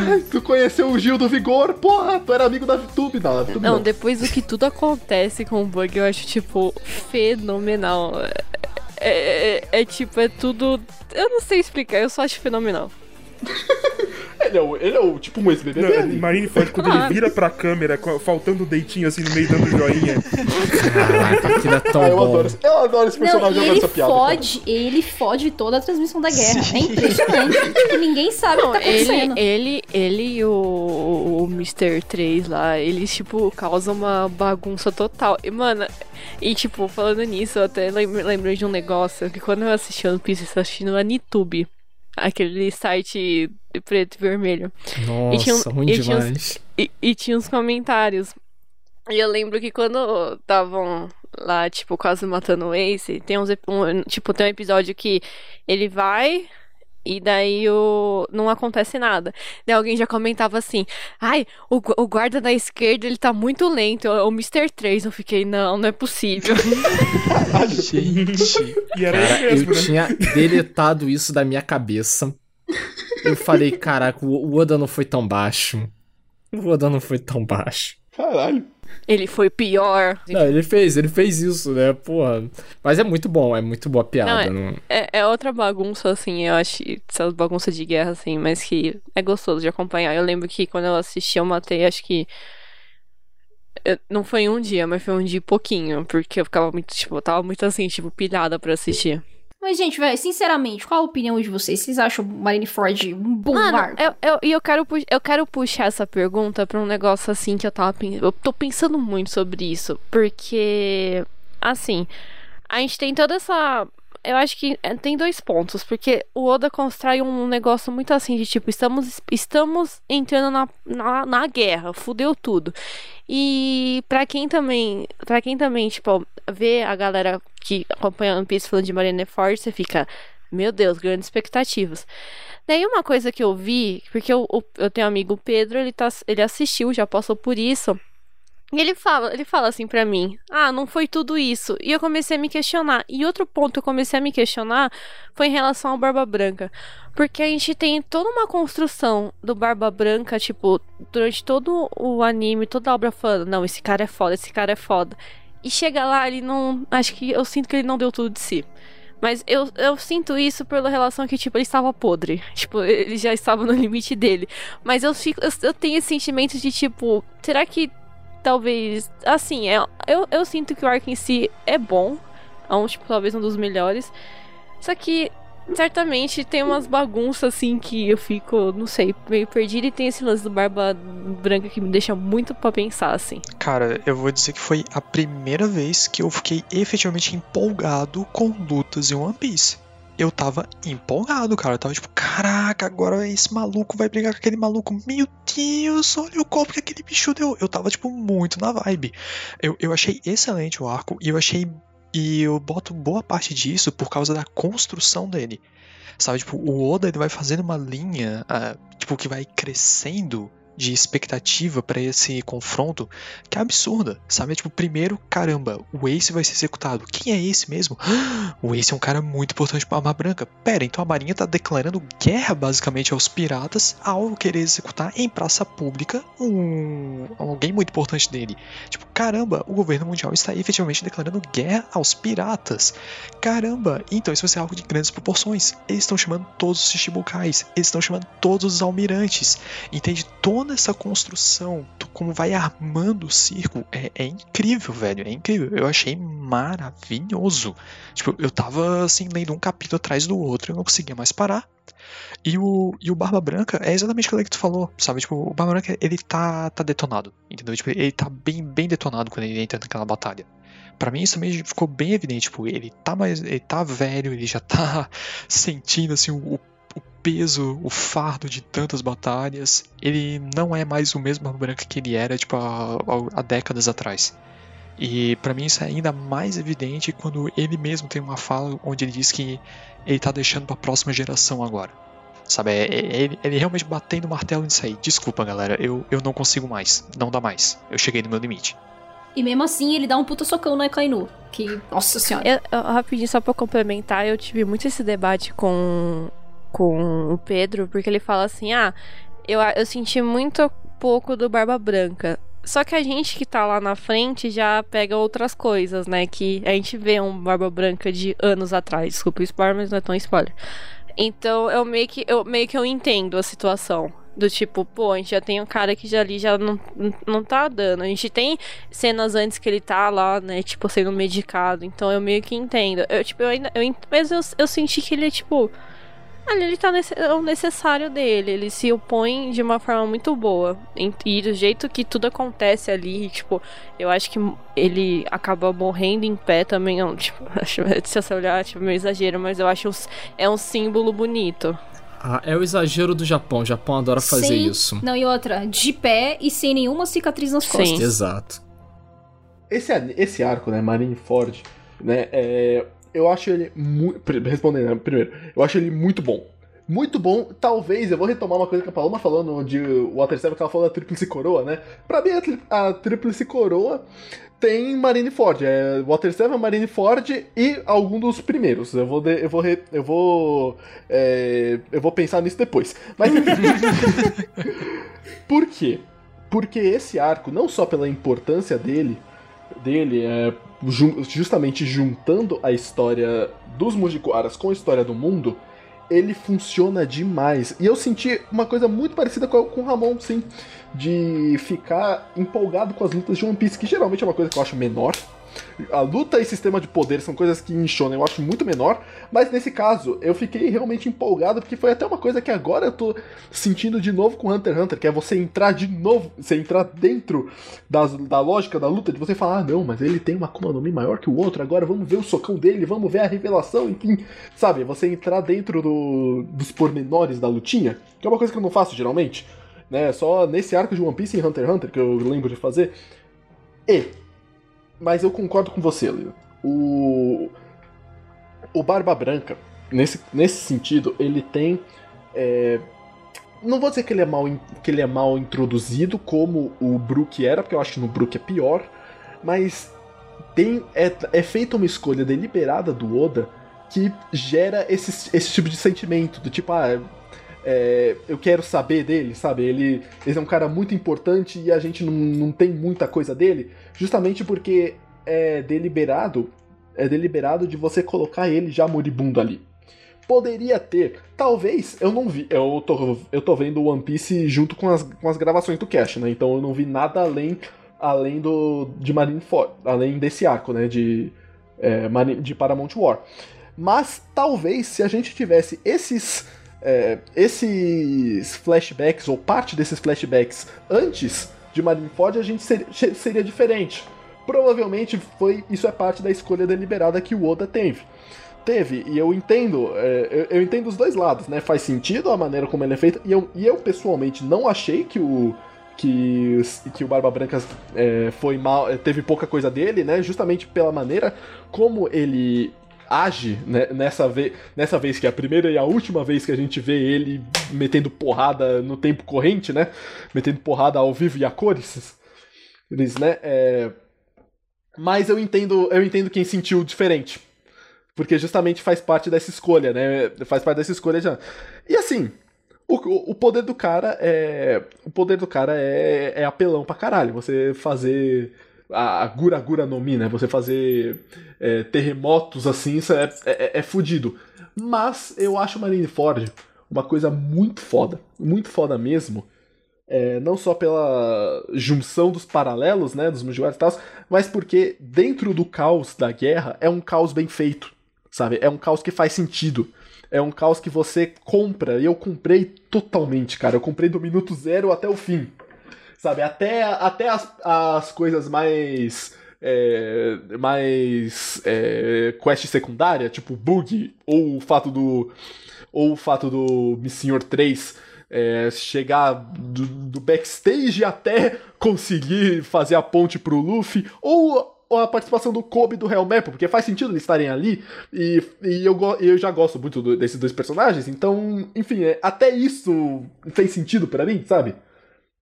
Ai, tu conheceu o Gil do Vigor? Porra, tu era amigo da VTube, não, VTube não, não. depois do que tudo acontece com o Bug, eu acho, tipo, fenomenal. É, é, é, é tipo, é tudo. Eu não sei explicar, eu só acho fenomenal. ele, é o, ele é o tipo um ex-BBB. Marineford, quando ele vira pra câmera, faltando o deitinho assim no meio, dando joinha. Caraca, aquilo é tão ah, eu bom. Adoro, eu adoro esse personagem, não, ele essa piada. Fode, ele fode toda a transmissão da guerra. Sim. É impressionante. ninguém sabe não, o que tá acontecendo. Ele, ele, ele e o, o Mr. 3 lá, eles, tipo, causam uma bagunça total. E, mano, e, tipo, falando nisso, eu até lembrei de um negócio que quando eu assisti One Piece, eu assisti no Anitube aquele site preto e vermelho. Nossa, e tinha, ruim e demais. Tinha uns, e, e, tinha uns comentários. E eu lembro que quando estavam lá, tipo, quase matando o Ace, tem uns, um, tipo, tem um episódio que ele vai e daí o... não acontece nada. Daí alguém já comentava assim: ai, o, o guarda da esquerda ele tá muito lento, é o Mr. 3. Eu fiquei, não, não é possível. Gente, e era cara, mesmo, eu né? tinha deletado isso da minha cabeça. Eu falei, caraca, o Oda não foi tão baixo. O Oda não foi tão baixo. Caralho. Ele foi pior. Não, ele fez, ele fez isso, né? Porra. Mas é muito bom, é muito boa piada. Não, é, não... é, é, outra bagunça, assim, eu acho. Essas bagunças de guerra, assim, mas que é gostoso de acompanhar. Eu lembro que quando eu assisti, eu matei, acho que. Não foi um dia, mas foi um dia e pouquinho. Porque eu ficava muito, tipo, eu tava muito assim, tipo, pilhada pra assistir. Mas, gente, velho, sinceramente, qual a opinião de vocês? Vocês acham Marineford um bom Mano, arco? Eu, eu, eu, quero, eu quero puxar essa pergunta pra um negócio assim que eu tava Eu tô pensando muito sobre isso. Porque, assim, a gente tem toda essa eu acho que é, tem dois pontos, porque o Oda constrói um negócio muito assim de tipo, estamos, estamos entrando na, na, na guerra, fudeu tudo. E para quem também, para quem também, tipo, vê a galera que acompanha One Piece falando de Marineford, você fica, meu Deus, grandes expectativas. Daí uma coisa que eu vi, porque eu, eu tenho um amigo Pedro, ele, tá, ele assistiu, já passou por isso. E ele fala, ele fala assim pra mim: "Ah, não foi tudo isso". E eu comecei a me questionar. E outro ponto que eu comecei a me questionar foi em relação ao Barba Branca, porque a gente tem toda uma construção do Barba Branca, tipo, durante todo o anime, toda a obra falando: "Não, esse cara é foda, esse cara é foda". E chega lá, ele não, acho que eu sinto que ele não deu tudo de si. Mas eu, eu sinto isso pela relação que, tipo, ele estava podre. Tipo, ele já estava no limite dele. Mas eu fico. Eu, eu tenho esse sentimento de, tipo, será que talvez. Assim, é, eu, eu sinto que o arco em si é bom. É um, tipo, talvez um dos melhores. Só que. Certamente tem umas bagunças assim que eu fico, não sei, meio perdida e tem esse lance do Barba Branca que me deixa muito pra pensar, assim. Cara, eu vou dizer que foi a primeira vez que eu fiquei efetivamente empolgado com lutas em One Piece. Eu tava empolgado, cara. Eu tava tipo, caraca, agora esse maluco vai brigar com aquele maluco. Meu Deus, olha o golpe que aquele bicho deu. Eu tava, tipo, muito na vibe. Eu, eu achei excelente o arco e eu achei. E eu boto boa parte disso por causa da construção dele. Sabe, tipo, o Oda ele vai fazendo uma linha, uh, tipo, que vai crescendo de expectativa para esse confronto que é absurda, sabe? Tipo, primeiro, caramba, o Ace vai ser executado. Quem é esse mesmo? O Ace é um cara muito importante para a Arma Branca. Pera, então a Marinha tá declarando guerra basicamente aos piratas ao querer executar em praça pública um alguém muito importante dele. Tipo, caramba, o governo mundial está efetivamente declarando guerra aos piratas. Caramba, então isso vai ser algo de grandes proporções. Eles estão chamando todos os Shichibukais, eles estão chamando todos os almirantes. Entende? Toda essa construção, como vai armando o circo, é, é incrível, velho. É incrível. Eu achei maravilhoso. Tipo, eu tava assim, lendo um capítulo atrás do outro, eu não conseguia mais parar. E o, e o Barba Branca é exatamente aquilo que tu falou, sabe? Tipo, o Barba Branca, ele tá, tá detonado, entendeu? Tipo, ele tá bem, bem detonado quando ele entra naquela batalha. Para mim isso também ficou bem evidente, tipo, ele tá mais, ele tá velho, ele já tá sentindo assim o, o peso, o fardo de tantas batalhas. Ele não é mais o mesmo Barba Branca que ele era, tipo, há, há décadas atrás. E para mim isso é ainda mais evidente quando ele mesmo tem uma fala onde ele diz que ele tá deixando para a próxima geração agora. Sabe, é, é, ele, ele realmente batendo o martelo nisso aí. Desculpa, galera, eu, eu não consigo mais. Não dá mais. Eu cheguei no meu limite. E mesmo assim, ele dá um puta socão na Kainu. Que, nossa senhora. Eu, eu, rapidinho, só pra complementar, eu tive muito esse debate com, com o Pedro, porque ele fala assim: ah, eu, eu senti muito pouco do Barba Branca. Só que a gente que tá lá na frente já pega outras coisas, né? Que a gente vê um Barba Branca de anos atrás. Desculpa o spoiler, mas não é tão spoiler. Então eu meio que eu, meio que eu entendo a situação. Do tipo, pô, a gente já tem um cara que já ali já não, não tá dando. A gente tem cenas antes que ele tá lá, né, tipo, sendo medicado. Então eu meio que entendo. Eu, tipo, eu ainda. Eu, mas eu, eu senti que ele, tipo. Ali ele tá nesse, é o necessário dele. Ele se opõe de uma forma muito boa. E do jeito que tudo acontece ali, tipo, eu acho que ele acaba morrendo em pé também. Não, tipo, acho, se você olhar, tipo, meio exagero, mas eu acho é um símbolo bonito. Ah, é o exagero do Japão. O Japão adora fazer Sim. isso. Não, e outra, de pé e sem nenhuma cicatriz nas Sim. costas. Exato. Esse, esse arco, né, Marineford, né, é, eu acho ele muito. Respondendo, né, primeiro, eu acho ele muito bom. Muito bom, talvez, eu vou retomar uma coisa que a Paloma falou de Water 7, que ela falou da Tríplice Coroa, né? Pra mim, a, a Tríplice Coroa tem Marineford, é Water 7, Marineford e algum dos primeiros. Eu vou, de- eu vou, re- eu vou, é, eu vou pensar nisso depois. Mas por quê? Porque esse arco, não só pela importância dele, dele é, justamente juntando a história dos Mugiwaras com a história do mundo, ele funciona demais. E eu senti uma coisa muito parecida com, com o Ramon, sim. De ficar empolgado com as lutas de One Piece, que geralmente é uma coisa que eu acho menor. A luta e sistema de poder são coisas que em Shonen eu acho muito menor, mas nesse caso eu fiquei realmente empolgado porque foi até uma coisa que agora eu tô sentindo de novo com Hunter x Hunter, que é você entrar de novo, você entrar dentro das, da lógica da luta, de você falar, ah não, mas ele tem uma Akuma no Mi maior que o outro, agora vamos ver o socão dele, vamos ver a revelação, enfim, sabe? Você entrar dentro do, dos pormenores da lutinha, que é uma coisa que eu não faço geralmente, né? Só nesse arco de One Piece e Hunter x Hunter que eu lembro de fazer. E mas eu concordo com você, Leo. O. O Barba Branca, nesse, nesse sentido, ele tem. é, Não vou dizer que ele é mal, que ele é mal introduzido, como o Brook era, porque eu acho que no Brook é pior, mas tem é, é feita uma escolha deliberada do Oda que gera esse, esse tipo de sentimento, do tipo, ah, é, eu quero saber dele, sabe? Ele, ele é um cara muito importante e a gente não, não tem muita coisa dele, justamente porque é deliberado, é deliberado de você colocar ele já moribundo ali. Poderia ter, talvez, eu não vi, eu tô, eu tô vendo One Piece junto com as, com as gravações do Cash, né? Então eu não vi nada além além do de Marineford, além desse arco, né, de é, de Paramount War. Mas talvez se a gente tivesse esses é, esses flashbacks ou parte desses flashbacks antes de Marineford, a gente ser- che- seria diferente. Provavelmente foi isso é parte da escolha deliberada que o Oda teve. Teve, e eu entendo, é, eu, entendo os dois lados, né? Faz sentido a maneira como ele é feito, e eu, e eu pessoalmente não achei que o, que, que o Barba Branca é, foi mal, teve pouca coisa dele, né? Justamente pela maneira como ele age né, nessa, ve nessa vez, que é a primeira e a última vez que a gente vê ele metendo porrada no tempo corrente, né? Metendo porrada ao vivo e a cores. Eles, né? é, Mas eu entendo, eu entendo quem sentiu diferente. Porque justamente faz parte dessa escolha, né? Faz parte dessa escolha já. E assim, o, o- poder do cara é. O poder do cara é, é apelão pra caralho. Você fazer. A, a Gura Gura no Mi, né? Você fazer é, terremotos assim, isso é, é, é fudido. Mas eu acho Marineford uma coisa muito foda. Muito foda mesmo. É, não só pela junção dos paralelos, né? Dos Mugiwaras e tal, mas porque dentro do caos da guerra é um caos bem feito. Sabe? É um caos que faz sentido. É um caos que você compra. E eu comprei totalmente, cara. Eu comprei do minuto zero até o fim. Sabe? Até, até as, as coisas mais. é, mais. É, quest secundária, tipo bug, ou o fato do. Ou o fato do Senhor 3 é, chegar do, do backstage até conseguir fazer a ponte pro Luffy, ou a participação do Kobe do Helmap, porque faz sentido eles estarem ali, e, e eu, eu já gosto muito do- desses dois personagens, então, enfim, é, até isso fez sentido pra mim, sabe?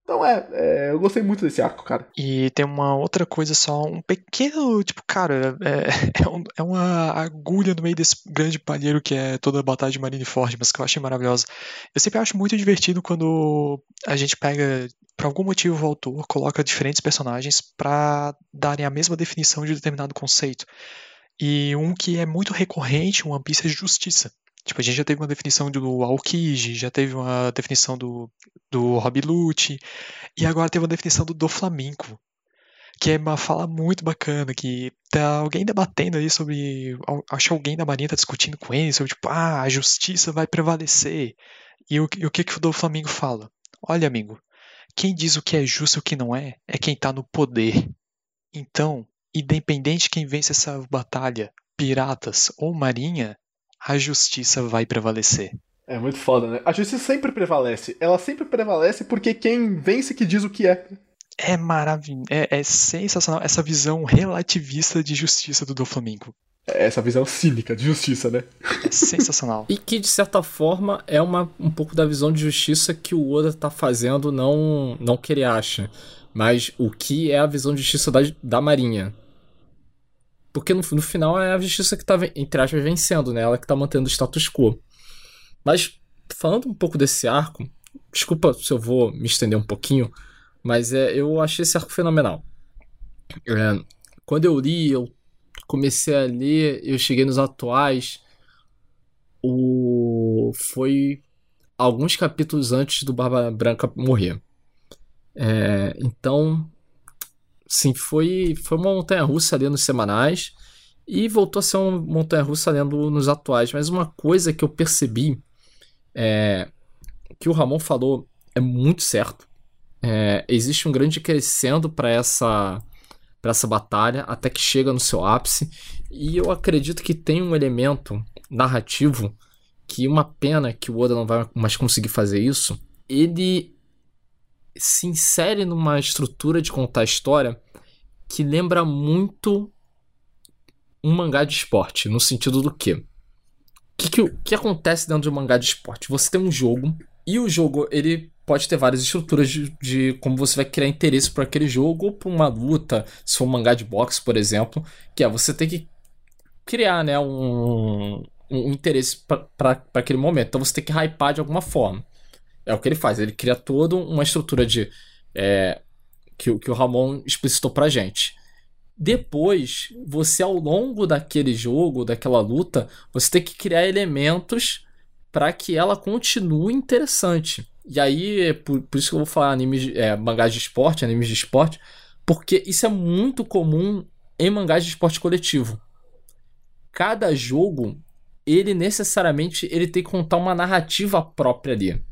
Então é, é, eu gostei muito desse arco, cara. E tem uma outra coisa só, um pequeno, tipo, cara, é, é, um- é uma agulha no meio desse grande palheiro que é toda a batalha de Marineford, mas que eu achei maravilhosa. Eu sempre acho muito divertido quando a gente pega, por algum motivo, o autor coloca diferentes personagens pra darem a mesma definição de determinado conceito. E um que é muito recorrente One Piece é justiça. Tipo, a gente já teve uma definição do Aokiji, já teve uma definição do, do Rob Lute, e agora teve uma definição do Doflamingo, que é uma fala muito bacana, que tá alguém debatendo aí sobre. Acho que alguém da Marinha tá discutindo com ele sobre, tipo, ah, a justiça vai prevalecer. E o, e o que, que o Doflamingo fala? Olha, amigo, quem diz o que é justo e o que não é, é quem tá no poder. Então, independente de quem vence essa batalha, piratas ou marinha, a justiça vai prevalecer. É muito foda, né? A justiça sempre prevalece. Ela sempre prevalece porque quem vence que diz o que é. É maravilhoso, é, é sensacional essa visão relativista de justiça do Doflamingo. É Essa visão cínica de justiça, né? É sensacional. E que, de certa forma, é uma, um pouco da visão de justiça que o Oda tá fazendo, não, não que ele acha, mas o que é a visão de justiça da, da Marinha. Porque no, no final é a justiça que tá, entre aspas, vencendo, né? Ela que tá mantendo o status quo. Mas, falando um pouco desse arco, desculpa se eu vou me estender um pouquinho, mas é, eu achei esse arco fenomenal. É, quando eu li, eu comecei a ler, eu cheguei nos atuais. O foi alguns capítulos antes do Barba Branca morrer. É, então, sim, foi foi uma montanha russa ali nos semanais e voltou a ser uma montanha russa lendo nos atuais. Mas uma coisa que eu percebi é que o Ramon falou é muito certo. É, existe um grande crescendo para essa para essa batalha até que chega no seu ápice e eu acredito que tem um elemento narrativo que uma pena que o Oda não vai mais conseguir fazer isso. Ele se insere numa estrutura de contar história que lembra muito um mangá de esporte, no sentido do quê? Que, que, que acontece dentro de um mangá de esporte? Você tem um jogo E o jogo, ele pode ter várias estruturas de, de como você vai criar interesse por aquele jogo ou por uma luta, se for um mangá de boxe, por exemplo, que é você ter que criar, né, um, um interesse para aquele momento. Então você tem que hypar de alguma forma. É o que ele faz, ele cria toda uma estrutura de é, que, que o Ramon explicitou pra gente. Depois, você ao longo daquele jogo, daquela luta, você tem que criar elementos para que ela continue interessante. E aí, por, por isso que eu vou falar animes, é, mangás de esporte, animes de esporte, porque isso é muito comum em mangás de esporte coletivo. Cada jogo, ele necessariamente ele tem que contar uma narrativa própria ali.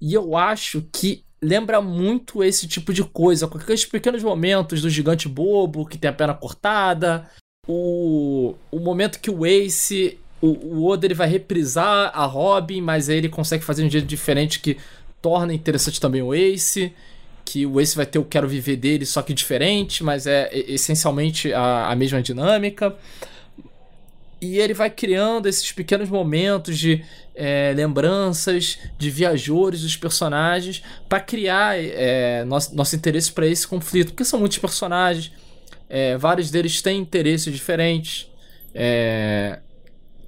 E eu acho que lembra muito esse tipo de coisa, com aqueles pequenos momentos do gigante bobo que tem a perna cortada, o, o momento que o Ace, o, o Oda ele vai reprisar a Robin, mas aí ele consegue fazer um jeito diferente que torna interessante também o Ace, que o Ace vai ter o Quero Viver dele, só que diferente, mas é essencialmente a, a mesma dinâmica. E ele vai criando esses pequenos momentos de é, lembranças, de viajores dos personagens, para criar é, nosso, nosso interesse para esse conflito. Porque são muitos personagens, é, vários deles têm interesses diferentes, é,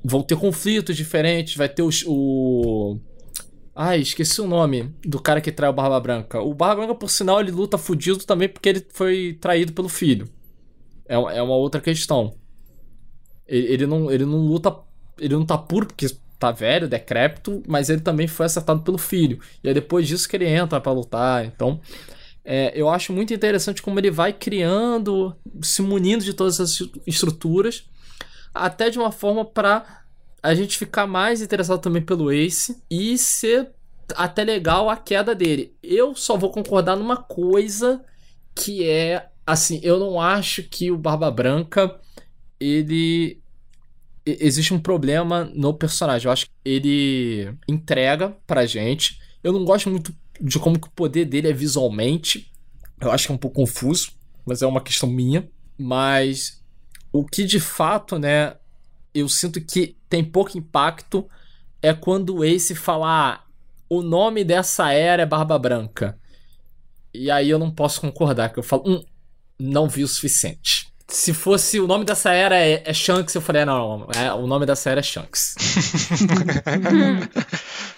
vão ter conflitos diferentes, vai ter os, o. Ai, esqueci o nome do cara que trai o Barba Branca. O Barba Branca, por sinal, ele luta fudido também porque ele foi traído pelo filho. É, é uma outra questão. Ele, não, ele não luta. Ele não tá puro porque tá velho, decrépito, mas ele também foi acertado pelo filho. E é depois disso que ele entra para lutar. Então, é, eu acho muito interessante como ele vai criando, se munindo de todas essas estruturas, até de uma forma para a gente ficar mais interessado também pelo Ace e ser até legal a queda dele. Eu só vou concordar numa coisa que é assim, eu não acho que o Barba Branca ele existe um problema no personagem. Eu acho que ele entrega pra gente. Eu não gosto muito de como que o poder dele é visualmente. Eu acho que é um pouco confuso, mas é uma questão minha. Mas o que de fato, né, eu sinto que tem pouco impacto é quando o Ace fala ah, o nome dessa era é Barba Branca. E aí eu não posso concordar, que eu falo, hum, não vi o suficiente se fosse o nome dessa era é, é Shanks, eu falei, não, é, o nome dessa era é Shanks.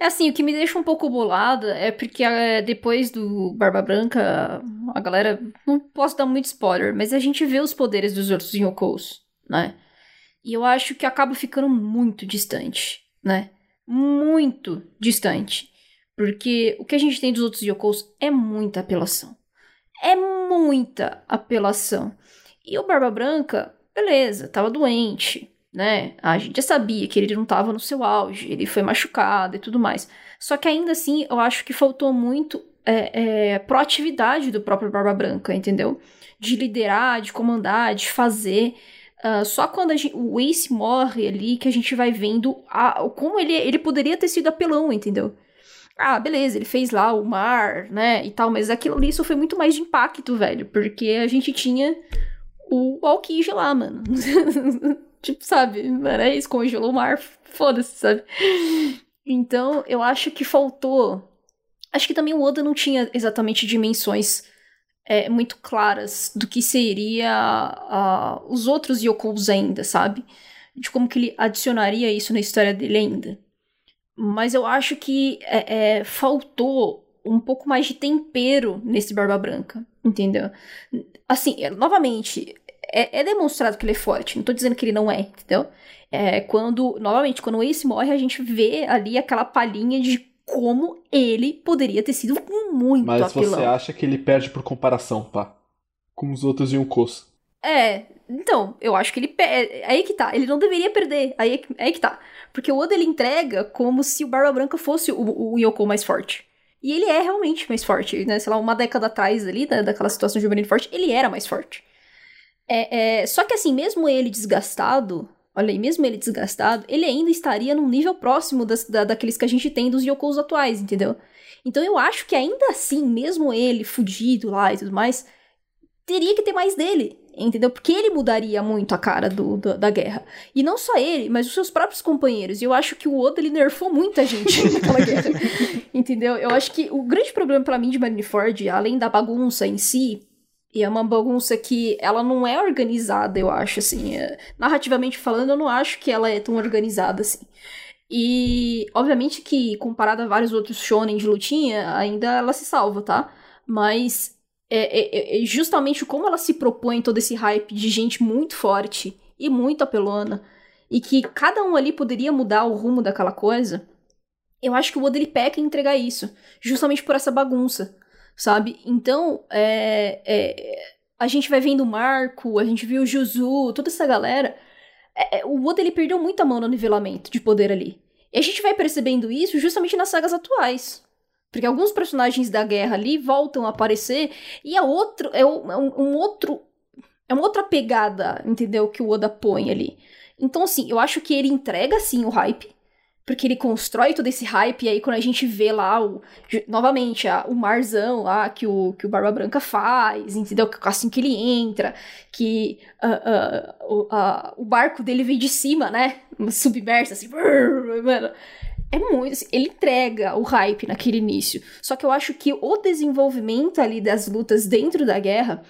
É assim, o que me deixa um pouco bolada é porque é, depois do Barba Branca, a galera. Não posso dar muito spoiler, mas a gente vê os poderes dos outros Yokos, né? E eu acho que acaba ficando muito distante, né? Muito distante. Porque o que a gente tem dos outros Yokos é muita apelação. É muita apelação. E o Barba Branca, beleza, tava doente, né? A gente já sabia que ele não tava no seu auge, ele foi machucado e tudo mais. Só que ainda assim, eu acho que faltou muito é, é, proatividade do próprio Barba Branca, entendeu? De liderar, de comandar, de fazer. Uh, só quando gente, o Ace morre ali que a gente vai vendo a, como ele, ele poderia ter sido apelão, entendeu? Ah, beleza, ele fez lá o mar, né, e tal, mas aquilo ali só foi muito mais de impacto, velho, porque a gente tinha o Aokiji lá, mano. tipo, sabe? Era isso, congelou o mar, foda-se, sabe? Então, eu acho que faltou. Acho que também o Oda não tinha exatamente dimensões é, muito claras do que seria uh, os outros Yokos ainda, sabe? De como que ele adicionaria isso na história dele ainda. Mas eu acho que é, é, faltou um pouco mais de tempero nesse Barba Branca, entendeu? Assim, novamente, é, é, demonstrado que ele é forte. Não tô dizendo que ele não é, entendeu? É, quando, novamente, quando o Ace morre, a gente vê ali aquela palhinha de como ele poderia ter sido muito Mas apelão. você acha que ele perde por comparação, pá? Com os outros Yonkos. É, então, eu acho que ele perde. É aí que tá. Ele não deveria perder. Aí, é aí que tá. Porque o Oda ele entrega como se o Barba Branca fosse o, o Yoko mais forte. E ele é realmente mais forte, né? Sei lá, uma década atrás ali, da, daquela situação de Juvenil forte, ele era mais forte. É, é, só que assim, mesmo ele desgastado, olha aí, mesmo ele desgastado, ele ainda estaria num nível próximo das, da, daqueles que a gente tem dos Yokos atuais, entendeu? Então eu acho que ainda assim, mesmo ele fudido lá e tudo mais, teria que ter mais dele, Entendeu? Porque ele mudaria muito a cara do, do- da guerra. E não só ele, mas os seus próprios companheiros. E eu acho que o Oda, ele nerfou muita gente naquela guerra. Entendeu? Eu acho que o grande problema pra mim de Marineford, além da bagunça em si, e é uma bagunça que ela não é organizada, eu acho, assim. é- narrativamente falando, eu não acho que ela é tão organizada assim. E, obviamente que, comparada a vários outros shonen de lutinha, ainda ela se salva, tá? Mas, é, é- é justamente como ela se propõe todo esse hype de gente muito forte e muito apelona, e que cada um ali poderia mudar o rumo daquela coisa, eu acho que o Oda ele peca em entregar isso, justamente por essa bagunça, sabe? Então, é, é, a gente vai vendo o Marco, a gente viu o Juzu, toda essa galera. é, é, o Oda ele perdeu muita mão no nivelamento de poder ali. E a gente vai percebendo isso justamente nas sagas atuais. Porque alguns personagens da guerra ali voltam a aparecer e é outro, é um, é um- outro, é uma outra pegada, entendeu? Que o Oda põe ali. Então, assim, eu acho que ele entrega, sim, o hype, porque ele constrói todo esse hype, e aí quando a gente vê lá, o, novamente, a- o marzão lá que o, que o Barba Branca faz, entendeu? Assim que ele entra, que ah, o, a- o barco dele vem de cima, né? Submerso, assim, mano. É muito. assim, ele entrega o hype naquele início. Só que eu acho que o desenvolvimento ali das lutas dentro da guerra.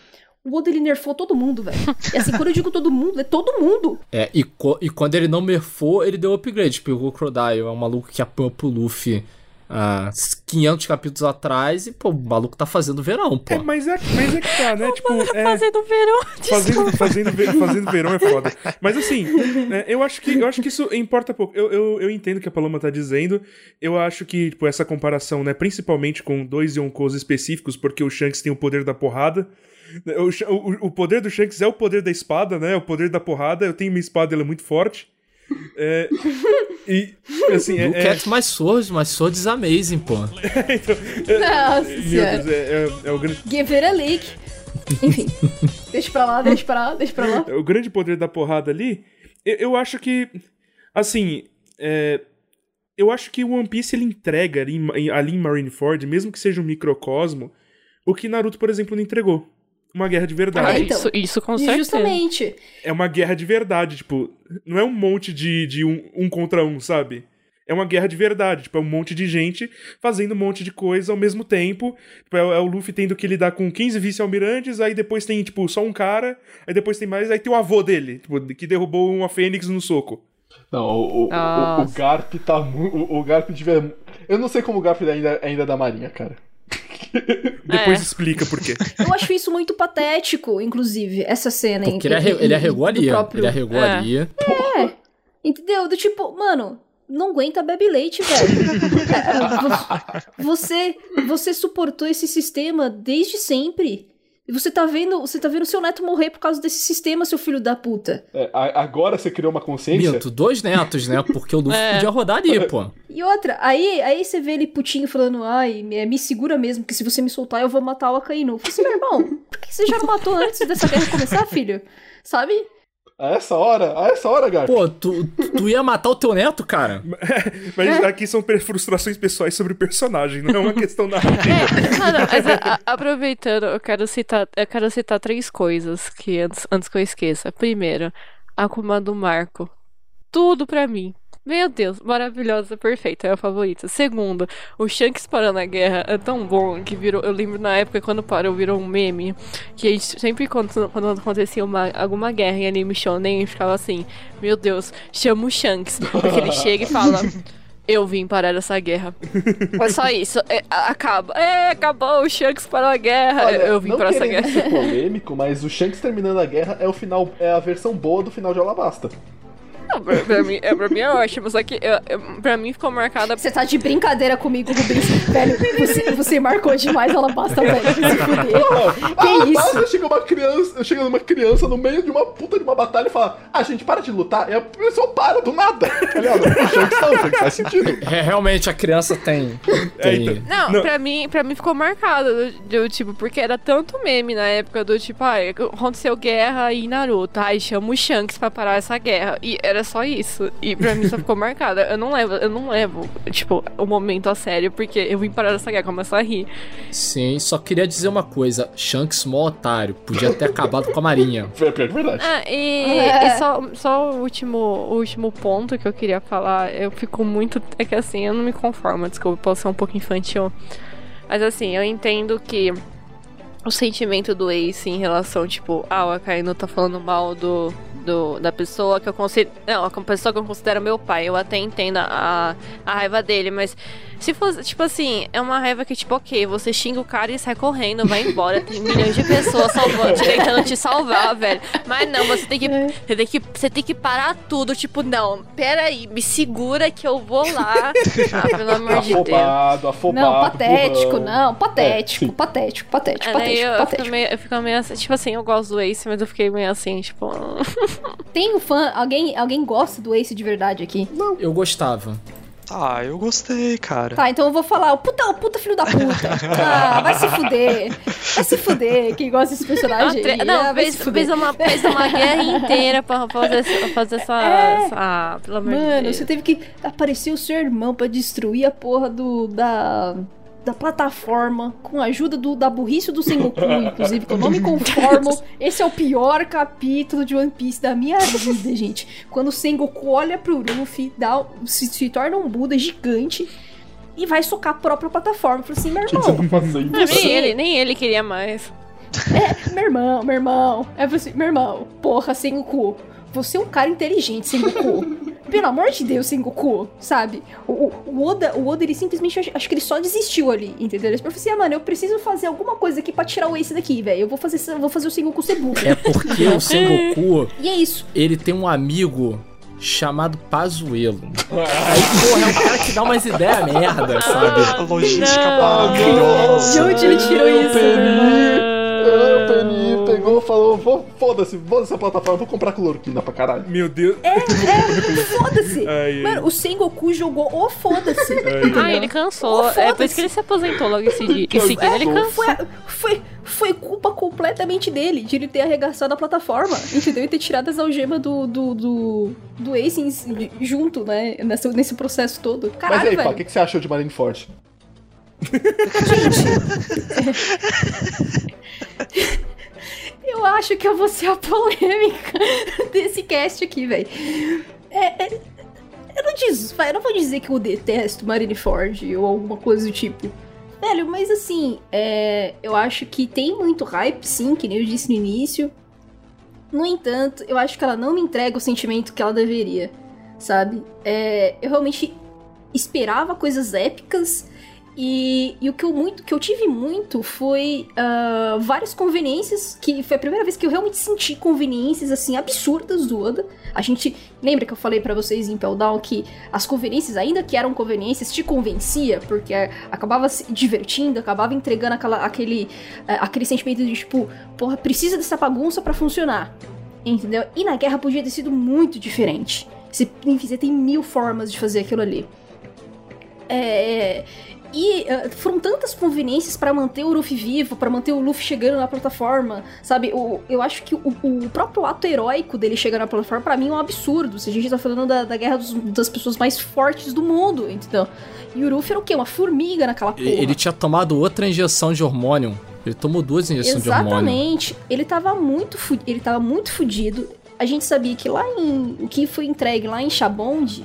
O Oda ele nerfou todo mundo, velho. E assim, quando eu digo todo mundo, é todo mundo. É, e, e quando ele não nerfou, ele deu upgrade. Pegou o Crocodile, é um maluco que apampa o Luffy há 500 capítulos atrás e, pô, o maluco tá fazendo verão, pô. É, mas é, mas é que tá, né? tipo, é, Fazendo verão. fazendo, fazendo, ve- fazendo verão é foda. Mas assim, né, eu acho que eu acho que isso importa pouco. Eu, eu, eu entendo o que a Paloma tá dizendo. Eu acho que, tipo, essa comparação, né, principalmente com dois Yonkos específicos, porque o Shanks tem o poder da porrada. O, Sha- o, o poder do Shanks é o poder da espada, né? O poder da porrada. Eu tenho minha espada, ela é muito forte. É, e, assim, é, You é, Cat mais swords, mas swords amazing, pô. Nossa meu senhora. Deus, é, é- é o grande. Give it a leak. Enfim. deixa pra lá, deixa pra lá, deixa pra lá. o grande poder da porrada ali, eu, eu acho que, assim, é, eu acho que o One Piece ele entrega ali, ali em Marineford, mesmo que seja um microcosmo, o que Naruto, por exemplo, não entregou. Uma guerra de Ah, verdade. então. isso, isso com certeza. justamente. É uma guerra de verdade, tipo, não é um monte de, de um, um contra um, sabe? É uma guerra de verdade, tipo, é um monte de gente fazendo um monte de coisa ao mesmo tempo. Tipo, é, é o Luffy tendo que lidar com 15 vice-almirantes, aí depois tem, tipo, só um cara, aí depois tem mais, aí tem o avô dele, tipo, que derrubou uma fênix no soco. Não, o, o, o, o. Garp tá muito. O, o Garp devia. Eu não sei como o Garp ainda, ainda é da Marinha, cara. Depois É. explica por quê. Eu acho isso muito patético, inclusive, essa cena. em- Porque ele, arre, em- ele em- arregou ali, ó. próprio- Ele arregou É. ali. É. Entendeu? Do tipo, mano, não aguenta bebe leite, velho. É, você, você suportou esse sistema desde sempre. E você tá vendo, você tá vendo seu neto morrer por causa desse sistema, seu filho da puta. É, agora você criou uma consciência. Minto, dois netos, né? Porque o Luffy É. podia rodar ali, pô. E outra, aí, aí você vê ele putinho falando, ai, me, me segura mesmo, que se você me soltar eu vou matar o Akainu. Eu falei assim, meu irmão, por que você já não matou antes dessa guerra começar, filho? Sabe? A essa hora, a essa hora, Garp. Pô, tu, tu ia matar o teu neto, cara? Mas aqui são frustrações pessoais sobre o personagem, não é uma questão narrativa. Ah, não, mas a- a- aproveitando, eu quero citar, eu quero citar três coisas que antes, antes que eu esqueça. Primeiro, a Akuma do Marco. Tudo pra mim. Meu Deus, maravilhosa, perfeita, é a favorita. Segundo, o Shanks parando a guerra é tão bom que virou. Eu lembro na época quando parou, virou um meme. Que a gente, sempre quando, quando acontecia uma, alguma guerra em anime shonen, ficava assim: Meu Deus, chama o Shanks. Porque ele chega e fala. Eu vim parar essa guerra. É só isso. É, acaba. É, acabou. O Shanks parou a guerra. Olha, eu vim parar essa guerra. ser polêmico, mas o Shanks terminando a guerra é o final, é a versão boa do final de Alabasta. Não, pra, pra mim, é, pra mim é ótimo. Só que eu, pra mim ficou marcada. Você tá de brincadeira comigo, Rubens. velho, você, você marcou demais, ela basta, velho. Se fuder. Que Alabasta isso? chega uma criança, chega uma criança no meio de uma puta de uma batalha e fala: Ah, gente, para de lutar. E a pessoa para do nada. Tá ligado? O Shanks não, o Shanks faz sentido. É, realmente, a criança tem. tem... então. Não, Não. Pra, mim, pra mim ficou marcado, do, do tipo, porque era tanto meme na época do tipo, ai, aconteceu guerra e Naruto, ai, chama o Shanks pra parar essa guerra. E era só isso. E pra mim só ficou marcada. Eu não levo, eu não levo, tipo, o momento a sério, porque eu vim parar essa guerra, começar a rir. Sim, só queria dizer uma coisa. Shanks, mó otário. Podia ter acabado com a marinha. Foi pior que verdade. Ah, e, É. e só, só o último, o último ponto que eu queria falar, eu fico muito. É que assim, eu não me conformo, desculpa, posso ser um pouco infantil. Mas assim, eu entendo que o sentimento do Ace em relação, tipo, ah, o Akainu tá falando mal do, do, da pessoa que eu considero. Não, a pessoa que eu considero meu pai. Eu até entendo a, a raiva dele, mas se fosse, tipo assim, é uma raiva que, tipo, ok, você xinga o cara e sai correndo, vai embora. Tem milhões de pessoas salvando, tentando te salvar, velho. Mas não, você tem que. Você tem que, você tem que parar tudo, tipo, não, peraí, me segura que eu vou lá. Ah, pelo amor de Deus. Afobado, afobado. Não, patético, burrão. não, patético, É, patético, patético, É, patético, eu, patético. fico meio, eu fico meio assim, tipo assim, eu gosto do Ace, mas eu fiquei meio assim, tipo. Tem um fã, alguém, alguém gosta do Ace de verdade aqui? Eu gostava. Ah, eu gostei, cara. Tá, então eu vou falar, o puta, o puta filho da puta. Ah, vai se fuder. Vai se fuder, quem gosta desse personagem. Tre- Não, ah, fez, fez, uma, fez uma guerra inteira pra fazer, essa- fazer essa, É. essa- Ah, pelo amor de Mano, Deus. você teve que aparecer o seu irmão pra destruir a porra do. da. Da plataforma, com a ajuda do, da burrice do Sengoku, inclusive, que eu não me conformo. Esse é o pior capítulo de One Piece da minha vida, gente. Quando o Sengoku olha pro Luffy, dá, se, se torna um Buda gigante e vai socar a própria plataforma. Fala assim, meu irmão, nem, ele, nem ele queria mais. meu irmão, meu irmão. É assim, meu irmão, porra, Sengoku. Você é um cara inteligente, Sengoku. Pelo amor de Deus, Sengoku, sabe? O, o- o Oda, o Oda, ele simplesmente, acho, acho que ele só desistiu ali, entendeu? Ele falou assim, ah, mano, eu preciso fazer alguma coisa aqui pra tirar o Ace daqui, velho. Eu vou fazer, eu vou fazer o Sengoku ser burro. É porque o Sengoku, E é isso. ele tem um amigo chamado Pazuelo. Aí, porra, é um cara que dá umas ideias merda, sabe? A logística não. maravilhosa. De onde ele tirou isso, é, o Penny pegou e falou: "Vou- foda-se, foda-se a plataforma, vou comprar cloroquina pra caralho. Meu Deus. Foda-se. Ai, ai. Mano, o Sengoku jogou o foda-se. Ah, ele cansou. Oh, é por foda-se. isso que ele se aposentou logo em seguida. Em seguida ele cansou. Foi, foi, foi culpa completamente dele, de ele ter arregaçado a plataforma, entendeu? E ter tirado as algemas do, do, do, do Ace junto, né? Nesse, nesse processo todo. Caralho, Mas e aí, velho. Pá, o que, que você achou de Marineford? Eu acho que eu vou ser a polêmica desse cast aqui, velho. É, é- eu, não diz, eu não vou dizer que eu detesto Marineford ou alguma coisa do tipo. Velho, mas assim, é, eu acho que tem muito hype, sim, que nem eu disse no início. No entanto, eu acho que ela não me entrega o sentimento que ela deveria, sabe? É, eu realmente esperava coisas épicas e, e o que eu, muito, que eu tive muito foi ah, várias conveniências, que foi a primeira vez que eu realmente senti conveniências, assim, absurdas do Oda. A gente, lembra que eu falei pra vocês em Impel Down que as conveniências, ainda que eram conveniências, te convencia, porque acabava se divertindo, acabava entregando aquela, aquele, eh, aquele sentimento de, tipo, porra, precisa dessa bagunça pra funcionar. Entendeu? E na guerra podia ter sido muito diferente. Se você tem mil formas de fazer aquilo ali. É, e eh, foram tantas conveniências pra manter o Luffy vivo, pra manter o Luffy chegando na plataforma, sabe? O, eu acho que o, o próprio ato heróico dele chegar na plataforma, pra mim, é um absurdo. Se a gente tá falando da, da guerra dos- das pessoas mais fortes do mundo, entendeu? E o Luffy era o quê? Uma formiga naquela porra. Ele tinha tomado outra injeção de hormônio. Ele tomou duas injeções de hormônio. Exatamente. Ele tava muito ele tava muito fudido. A gente sabia que lá em o que foi entregue lá em Shabond,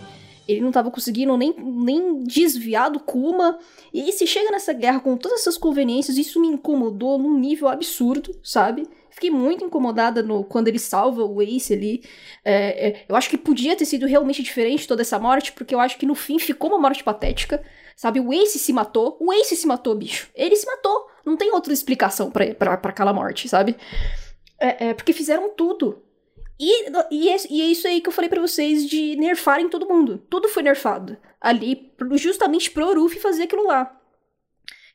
ele não tava conseguindo nem, nem desviar do Kuma. E se chega nessa guerra com todas essas conveniências, isso me incomodou num nível absurdo, sabe? Fiquei muito incomodada no, quando ele salva o Ace ali. É, é, eu acho que podia ter sido realmente diferente toda essa morte, porque eu acho que no fim ficou uma morte patética. Sabe, o Ace se matou. O Ace se matou, bicho. Ele se matou. Não tem outra explicação pra aquela morte, sabe? É, é, porque fizeram tudo. E, e, é, e é isso aí que eu falei pra vocês de nerfarem todo mundo. Tudo foi nerfado. Ali, justamente pro Ruffy fazer aquilo lá.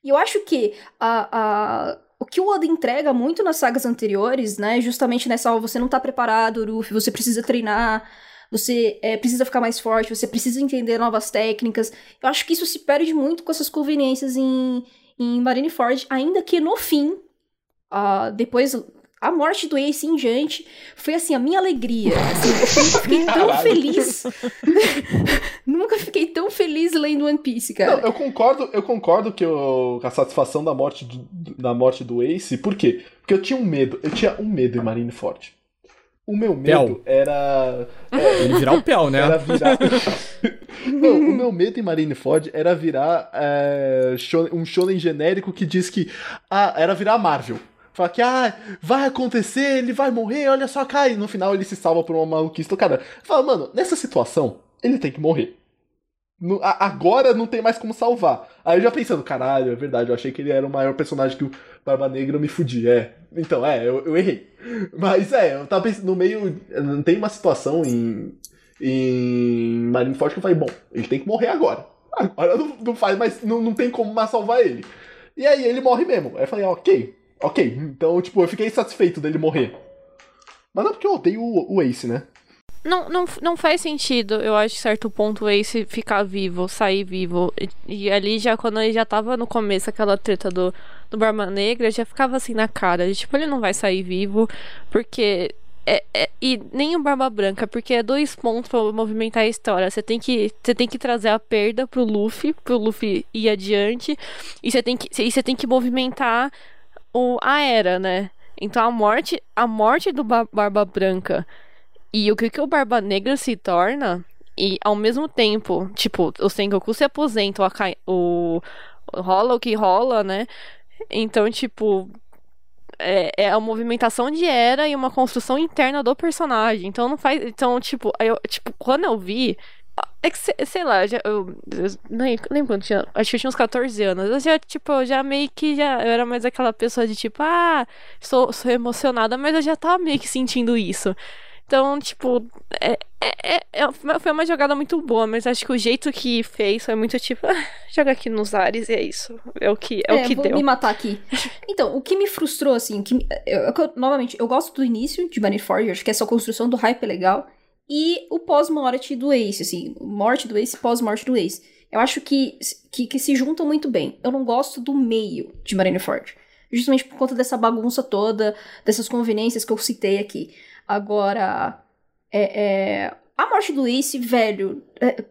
E eu acho que a, a, o que o Oda entrega muito nas sagas anteriores, né? Justamente nessa, você não tá preparado, Ruffy, você precisa treinar, você é, precisa ficar mais forte, você precisa entender novas técnicas. Eu acho que isso se perde muito com essas conveniências em, em Marineford, ainda que no fim, ah, depois a morte do Ace em diante foi assim, a minha alegria. Assim, eu fiquei tão Caralho. feliz. Nunca fiquei tão feliz lendo One Piece, cara. Não, eu concordo, eu concordo que eu, com a satisfação da morte do, da morte do Ace, por quê? Porque eu tinha um medo, eu tinha um medo em Marineford. O meu medo Pel. era. é, Ele virar o Pel, né? Era virar. Não, o meu medo em Marineford era virar é, um shonen genérico que diz que. Ah, era virar Marvel. Falar que, ah, vai acontecer, ele vai morrer, olha só, cai. No final ele se salva por uma maluquice. Então, cara, fala, mano, nessa situação, ele tem que morrer. No- a- agora não tem mais como salvar. Aí eu já pensando, caralho, é verdade, eu achei que ele era o maior personagem que o Barba Negra me fudi. É. Então, é, eu, eu errei. Mas é, eu tava pensando no meio. Não tem uma situação em. Em Marineford que eu falei, bom, ele tem que morrer agora. Agora não, não faz mais. Não, não tem como mais salvar ele. E aí ele morre mesmo. Aí eu falei, ok, ok. Então, tipo, eu fiquei satisfeito dele morrer. Mas não porque eu odeio o, o Ace, né? Não, não, não faz sentido, eu acho, certo ponto, o Ace ficar vivo, sair vivo. E, e ali já, quando ele já tava no começo, aquela treta do, do Barba Negra, já ficava assim na cara. Tipo, ele não vai sair vivo, porque. É, é- e nem o Barba Branca, porque é dois pontos pra movimentar a história. Você tem que, você tem que trazer a perda pro Luffy, pro Luffy ir adiante, e você tem que, e você tem que movimentar o, a era, né? Então a morte, a morte do Ba- Barba Branca e o que, que o Barba Negra se torna, e ao mesmo tempo, tipo, o Sengoku se aposenta, o, Akai, o rola o que rola, né? Então, tipo, é, é a movimentação de era e uma construção interna do personagem. Então não faz. Então, tipo, eu, tipo, quando eu vi. É que, se- sei lá, já, eu, eu nem lembro quando tinha. Acho que eu tinha uns 14 anos. Eu já, tipo, eu já meio que já. Eu era mais aquela pessoa de tipo, ah, sou, sou emocionada, mas eu já tava meio que sentindo isso. Então, tipo, é, é, é- é- foi uma jogada muito boa, mas acho que o jeito que fez foi muito tipo, ah, joga aqui nos ares e é isso. É o que, é o que vou deu. me matar aqui. Então, o que me frustrou, assim, que, eu- eu- novamente, eu gosto do início de Marineford, eu acho que essa construção do hype é legal, e o pós-morte do Ace, assim, morte do Ace, pós-morte do Ace. Eu acho que, que, que se juntam muito bem. Eu não gosto do meio de Marineford. Justamente por conta dessa bagunça toda, dessas conveniências que eu citei aqui. Agora, é, é, a morte do Ace, velho. é-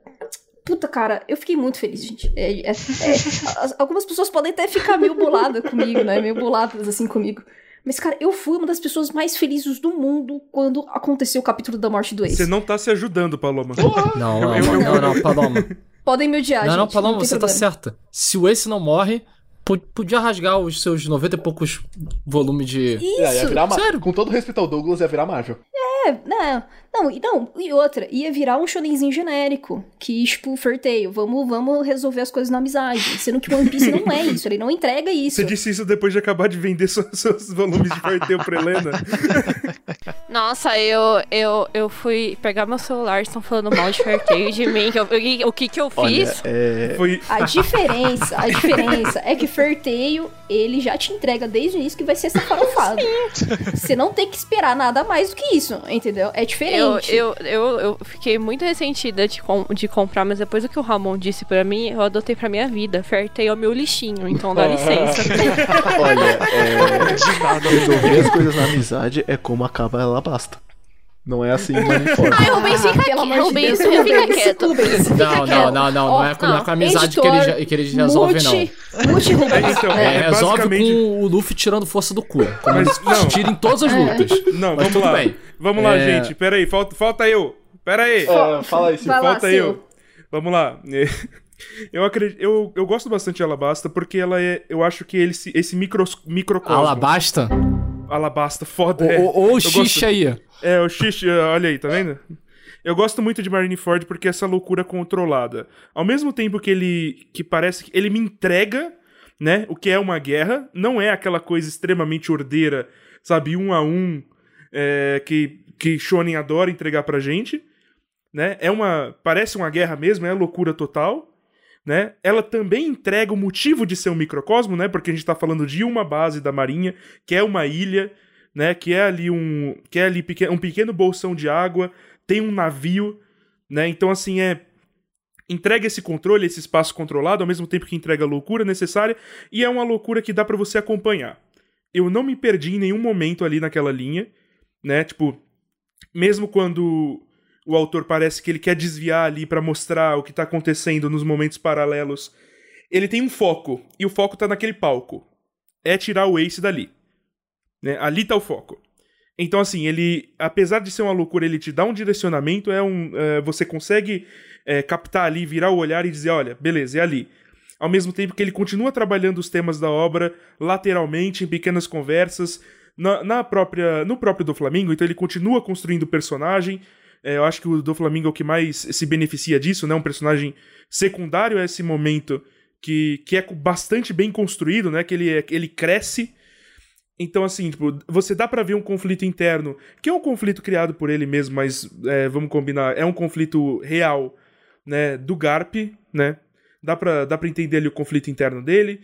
puta, cara, eu fiquei muito feliz, gente. É- é- é- as- algumas pessoas podem até ficar meio boladas comigo, né? Meio boladas assim comigo. Mas, cara, eu fui uma das pessoas mais felizes do mundo quando aconteceu o capítulo da morte do Ace. Você não tá se ajudando, Paloma. Não, não, eu- não, não, Paloma. Podem me odiar, não, gente. não, Paloma, tem você tá problema. certa. Se o Ace não morre, po- podia rasgar os seus 90 e poucos volumes de. Isso! É, ia virar Mar- Sério? Com todo respeito ao Douglas, ia virar Marvel. É, não, não, e não, e outra, ia virar um shonenzinho genérico, que, tipo, ferteio, vamos, vamos resolver as coisas na amizade, sendo que One Piece não é isso, ele não entrega isso. Você disse isso depois de acabar de vender seus, seus volumes de farteio pra Helena. Nossa, eu, eu, eu fui pegar meu celular, estão falando mal de Fairtail de mim. que eu- eu- o que que eu fiz? é. Foi. A diferença, a diferença é que Ferteio, ele já te entrega desde o início que vai ser essa farofada. Você não tem que esperar nada mais do que isso, entendeu? É diferente. Eu, eu, eu fiquei muito ressentida de, com- de comprar, mas depois do que o Ramon disse pra mim, eu adotei pra minha vida. É o meu lixinho, então dá licença. Olha, é. Resolver as coisas na amizade é como acaba ela basta. Não é assim Marineford. Ai, Rubens, fica Pelo quieto. amor de Rubens, Deus, fica quieto. Rubens, fica Não, não, não, não, não, é com, não é com a amizade que eles, que eles resolvem, não. mute, Rubens. Então, É, é, resolve basicamente- com o Luffy tirando força do cu. Como Mas, eles não. tiram em todas as lutas. Não, vamos lá. bem. Vamos lá, É. gente. Pera aí, falta, falta eu. Pera aí. É, fala lá, falta eu. Vamos lá. Eu acredito, eu, eu gosto bastante de Alabasta porque ela é, eu acho que ele, se- esse micros, microcosmo. Alabasta? Alabasta, foda. Ou é. o xixi gosto- aí. É, o xixi, olha aí, tá vendo? Eu gosto muito de Marineford porque é essa loucura controlada. Ao mesmo tempo que ele que parece que ele me entrega, né, o que é uma guerra, não é aquela coisa extremamente ordeira, sabe, um a um, é, que que Shonen adora entregar pra gente, né? É uma parece uma guerra mesmo, é loucura total. Né? Ela também entrega o motivo de ser um microcosmo, né? Porque a gente tá falando de uma base da Marinha, que é uma ilha, né? Que é ali um, que é ali peque- um pequeno bolsão de água, tem um navio, né? Então assim é entrega esse controle, esse espaço controlado, ao mesmo tempo que entrega a loucura necessária, e é uma loucura que dá pra você acompanhar. eu não me perdi em nenhum momento ali naquela linha, né? Tipo, mesmo quando o autor parece que ele quer desviar ali pra mostrar o que tá acontecendo nos momentos paralelos, ele tem um foco, e o foco tá naquele palco. É tirar o Ace dali. Né? Ali tá o foco. Então, assim, ele, apesar de ser uma loucura, ele te dá um direcionamento, é um. é, você consegue é, captar ali, virar o olhar e dizer, olha, beleza, é ali. Ao mesmo tempo que ele continua trabalhando os temas da obra lateralmente, em pequenas conversas, na, na própria, no próprio do Flamingo, então ele continua construindo o personagem. É, eu acho que o do Flamingo é o que mais se beneficia disso, né? Um personagem secundário a esse momento que, que é bastante bem construído, né? Que ele, é- ele cresce. Então, assim, tipo, você dá pra ver um conflito interno, que é um conflito criado por ele mesmo, mas é, vamos combinar, é um conflito real, né? Do Garp, né? Dá pra, dá pra entender ali o conflito interno dele.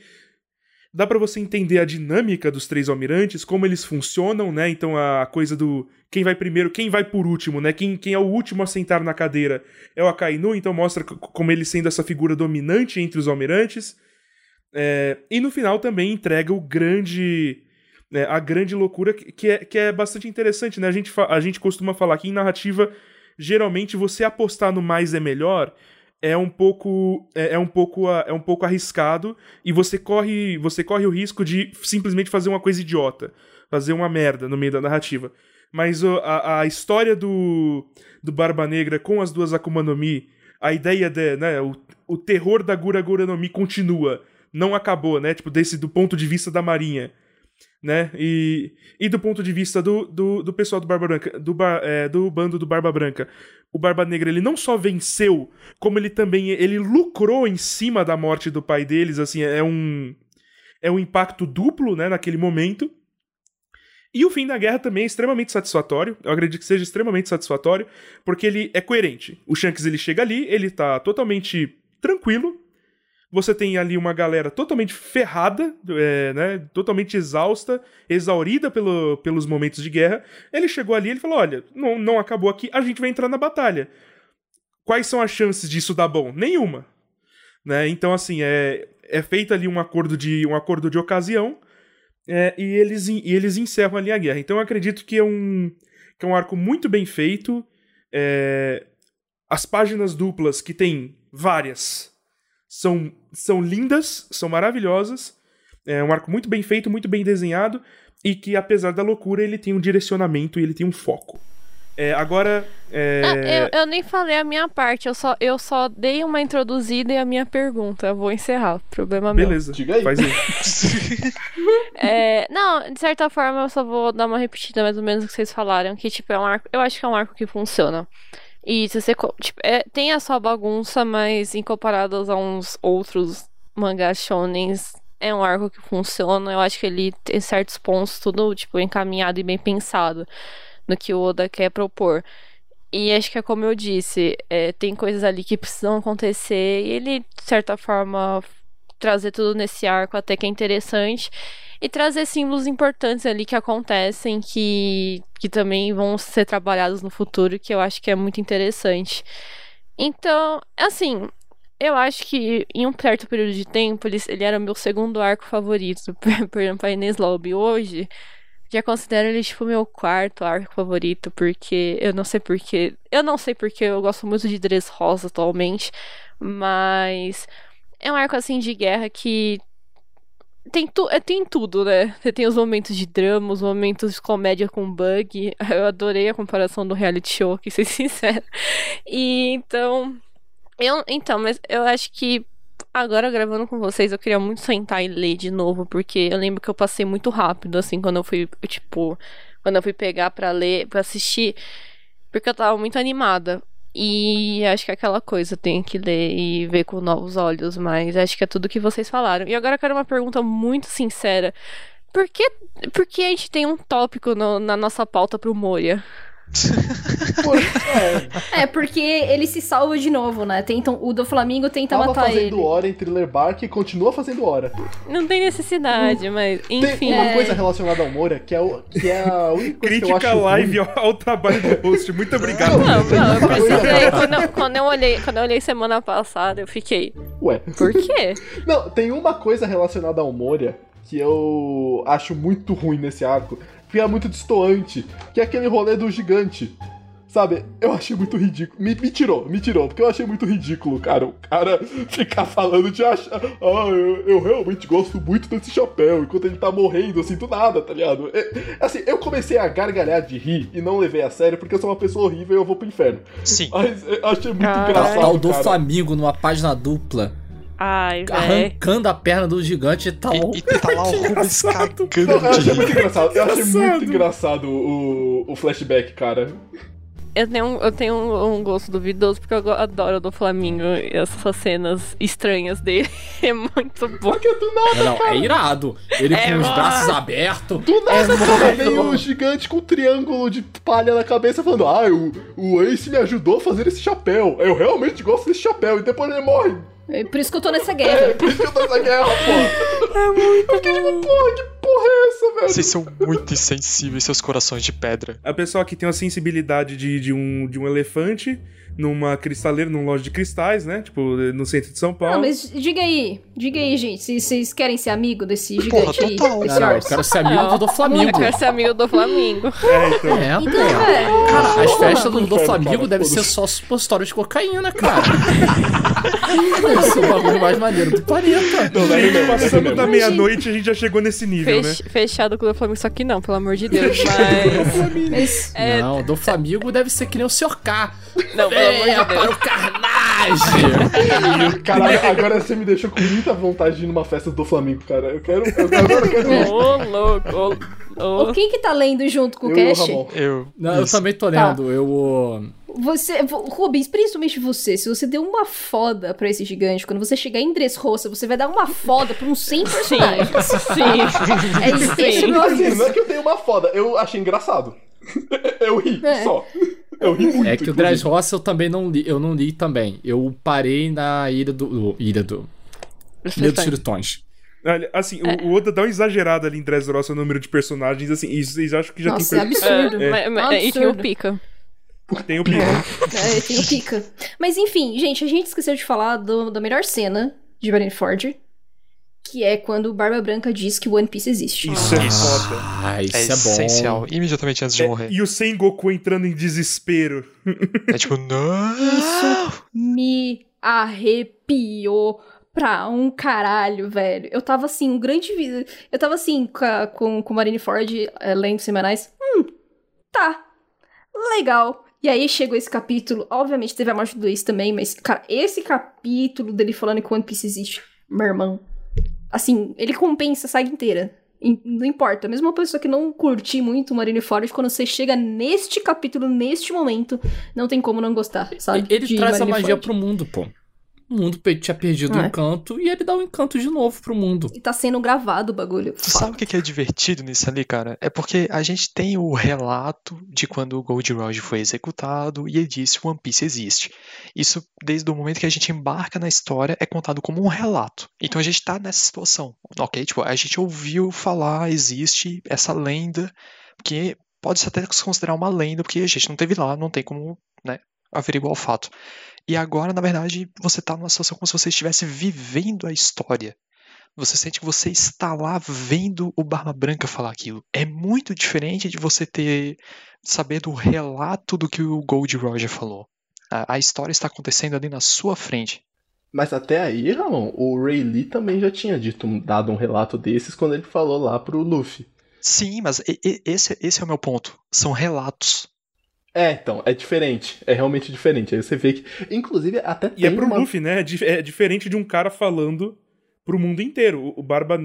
Dá pra você entender a dinâmica dos três almirantes, como eles funcionam, né? Então a coisa do quem vai primeiro, quem vai por último, né? Quem, quem é o último a sentar na cadeira é o Akainu, então mostra como ele sendo essa figura dominante entre os almirantes. É, e no final também entrega o grande. né, a grande loucura que, é, que é bastante interessante, né? A gente, a gente costuma falar que em narrativa, geralmente você apostar no mais é melhor é um pouco é, é um pouco é um pouco arriscado e você corre você corre o risco de simplesmente fazer uma coisa idiota, fazer uma merda no meio da narrativa. Mas a, a história do, do Barba Negra com as duas Akuma no Mi, a ideia de, né, o, o terror da Gura Gura no Mi continua, não acabou, né? Tipo, desse do ponto de vista da Marinha, né? E, e do ponto de vista do, do, do pessoal do Barba Branca, do, é, do bando do Barba Branca, o Barba Negra ele não só venceu, como ele também ele lucrou em cima da morte do pai deles, assim, é um é um impacto duplo, né, naquele momento. E o fim da guerra também é extremamente satisfatório. Eu acredito que seja extremamente satisfatório, porque ele é coerente. O Shanks ele chega ali, ele tá totalmente tranquilo. Você tem ali uma galera totalmente ferrada, é, né? Totalmente exausta, exaurida pelo, pelos momentos de guerra. Ele chegou ali e falou: olha, não, não acabou aqui, a gente vai entrar na batalha. Quais são as chances disso dar bom? Nenhuma. Né? Então, assim, é, é feito ali um acordo de, um acordo de ocasião. É, e, eles, e eles encerram ali a guerra. Então eu acredito que é um, que é um arco muito bem feito. É, as páginas duplas, que tem várias, são, são lindas, são maravilhosas. É um arco muito bem feito, muito bem desenhado. E que, apesar da loucura, ele tem um direcionamento e ele tem um foco. É, agora. é, Ah, eu, eu nem falei a minha parte, eu só, eu só dei uma introduzida e a minha pergunta. Eu vou encerrar, problema meu. Beleza, faz aí. É, não, de certa forma eu só vou dar uma repetida mais ou menos o que vocês falaram, que tipo é um arco, eu acho que é um arco que funciona. E se você tipo, é, tem a sua bagunça, mas em comparados a uns outros mangás shonens, é um arco que funciona. Eu acho que ele tem certos pontos tudo tipo encaminhado e bem pensado no que o Oda quer propor. E acho que é como eu disse, é, tem coisas ali que precisam acontecer e ele, de certa forma, trazer tudo nesse arco até que é interessante. E trazer símbolos importantes ali que acontecem, que, que também vão ser trabalhados no futuro, que eu acho que é muito interessante. Então, assim, eu acho que em um certo período de tempo ele, ele era meu segundo arco favorito, por exemplo, a Inês Lobby. Hoje, já considero ele tipo meu quarto arco favorito, porque eu não sei porquê. Eu não sei porque eu gosto muito de Dress Rosa atualmente, mas é um arco assim de guerra que tem, tu, é, tem tudo, né? Você tem os momentos de drama, os momentos de comédia com bug. Eu adorei a comparação do reality show, aqui, ser sincero. E então. Eu, então, mas eu acho que agora gravando com vocês, eu queria muito sentar e ler de novo, porque eu lembro que eu passei muito rápido, assim, quando eu fui, tipo, quando eu fui pegar pra ler, pra assistir, porque eu tava muito animada. E acho que é aquela coisa, tem que ler e ver com novos olhos, mas acho que é tudo que vocês falaram. E agora eu quero uma pergunta muito sincera. Por que, por que a gente tem um tópico no- na nossa pauta pro Moria? É, porque ele se salva de novo, né? Tentam, o do Flamengo tenta Tava matar fazendo ele. hora em Thriller Bark e continua fazendo hora. Não tem necessidade, mas enfim. Tem uma coisa relacionada ao Moura que é, o, que é a única coisa que eu Crítica acho live ruim. ao, trabalho do host. Muito obrigado. Não, não, eu Coisa precisei. Quando eu, quando eu olhei, quando eu olhei semana passada, eu fiquei. Ué. Por quê? Não, tem uma coisa relacionada ao Moria que eu acho muito ruim nesse arco, porque é muito destoante, que é aquele rolê do gigante. Sabe, eu achei muito ridículo. Me, me tirou, me tirou, porque eu achei muito ridículo, cara. O cara ficar falando de achar. Ah, eu, eu realmente gosto muito desse chapéu, enquanto ele tá morrendo, assim, do nada, tá ligado? É, assim, eu comecei a gargalhar de rir e não levei a sério, porque eu sou uma pessoa horrível e eu vou pro inferno. Sim. Mas eu achei muito Tá engraçado. o do cara. Flamengo numa página dupla. Ai. Arrancando a perna do gigante e tá E, e tá lá o Rubens cagando eu achei muito engraçado. Eu achei muito engraçado o, o flashback, cara. Eu tenho, um, eu tenho um, um gosto duvidoso porque eu adoro do Flamingo e essas cenas estranhas dele. É muito bom. Porque do nada, Não, não, é irado. Ele É com os braços abertos. do nada, É cara, vem o gigante com um triângulo de palha na cabeça falando: Ah, o, o Ace me ajudou a fazer esse chapéu. Eu realmente gosto desse chapéu. E depois ele morre. É por isso que eu tô nessa É, guerra. por isso que eu tô nessa guerra, pô. É muito Eu fiquei tipo, porra, que porra é essa, velho? Vocês são muito insensíveis, seus corações de pedra. A pessoa que tem uma sensibilidade de, de, um, de um elefante numa cristaleira, numa loja de cristais, né? Tipo, no centro de São Paulo. Não, mas diga aí, diga aí, gente, se vocês querem ser amigo desse Porra, gigante aí, total. Não, não, eu quero ser amigo do, do Eu Flamengo. quero ser amigo do Flamengo. É, então. É, Então, velho. Cara, as porra. festas do, do Flamengo cara, devem ser só supositório de cocaína, cara. Deve ser o bagulho mais maneiro do planeta. Não, Gente, passando da meia-noite a gente já chegou nesse nível, Fech- né? Fechado com o do Flamengo, só que não, pelo amor de Deus. Mas. Mas, É, Não, do Flamengo deve ser que nem o Sr. K. não, pelo de para o carnage! Caralho, agora você me deixou com muita vontade de ir numa festa do Flamengo, cara. Eu quero. Eu, eu quero. Ô, louco. Ô, Ô, quem que tá lendo junto com o Eu o Cash? Eu. Não, eu isso. também tô Tá. lendo. Eu. uh, Você, vo- Rubens, principalmente você, se você deu uma foda pra esse gigante, quando você chegar em Dressrosa, você vai dar uma foda pra uns 100 sim. personagens. Sim. É isso, esse é o meu Assim, não é que eu dei uma foda, eu achei engraçado. Eu ri, É. só. Eu ri muito. É que o inclusive. Dressrosa eu também não li. Eu não li também. Eu parei na ilha do. Ilha do. Ilha dos Tritões. Olha, assim, É. o, Oda dá uma exagerada ali em Dressrosa o número de personagens, assim, e vocês acham que já Nossa, é tem... per- absurdo. É, mas- mas- e tinha o pica. tem o pico. É, tem o pica. Mas enfim, gente, a gente esqueceu de falar do- da melhor cena de Marineford, que é quando o Barba Branca diz que o One Piece existe. Isso é Isso. foda. Ah, isso É é, bom. essencial. Imediatamente antes de É, morrer. e o Sengoku entrando em desespero. É tipo, não. Isso me arrepiou pra um caralho, velho. Eu tava assim, um grande. Eu tava assim, com, a- com, com o Marineford eh, lendo semanais. Hum, tá. Legal. E aí chegou esse capítulo. Obviamente teve a morte do Ace também, mas, cara, esse capítulo dele falando que One Piece existe, meu irmão. Assim, ele compensa a saga inteira. Não importa, mesmo uma pessoa que não curti muito o Marineford, quando você chega neste capítulo, neste momento, não tem como não gostar, sabe? Ele de traz a magia pro mundo, pô. O mundo tinha perdido o É. encanto e ele dá o encanto de novo pro mundo. E tá sendo gravado o bagulho. Tu sabe o que que é divertido nisso ali, cara? É porque a gente tem o relato de quando o Gold Roger foi executado e ele disse One Piece existe. Isso, desde o momento que a gente embarca na história, é contado como um relato. Então a gente tá nessa situação, ok? Tipo, a gente ouviu falar, existe essa lenda, que pode-se até se considerar uma lenda, porque a gente não teve lá, não tem como, né, averiguar o fato. E agora, na verdade, você tá numa situação como se você estivesse vivendo a história. Você sente que você está lá vendo o Barba Branca falar aquilo. É muito diferente de você ter saber do relato do que o Gold Roger falou. A, a história está acontecendo ali na sua frente. Mas até aí, Ramon, o Ray Lee também já tinha dito, dado um relato desses quando ele falou lá pro Luffy. Sim, mas esse, esse é o meu ponto. São relatos. É, então, é diferente. É realmente diferente. Aí você vê que. Inclusive, até E é tem pro uma... Luffy, né? É, di- é diferente de um cara falando pro mundo inteiro. O- O Barba,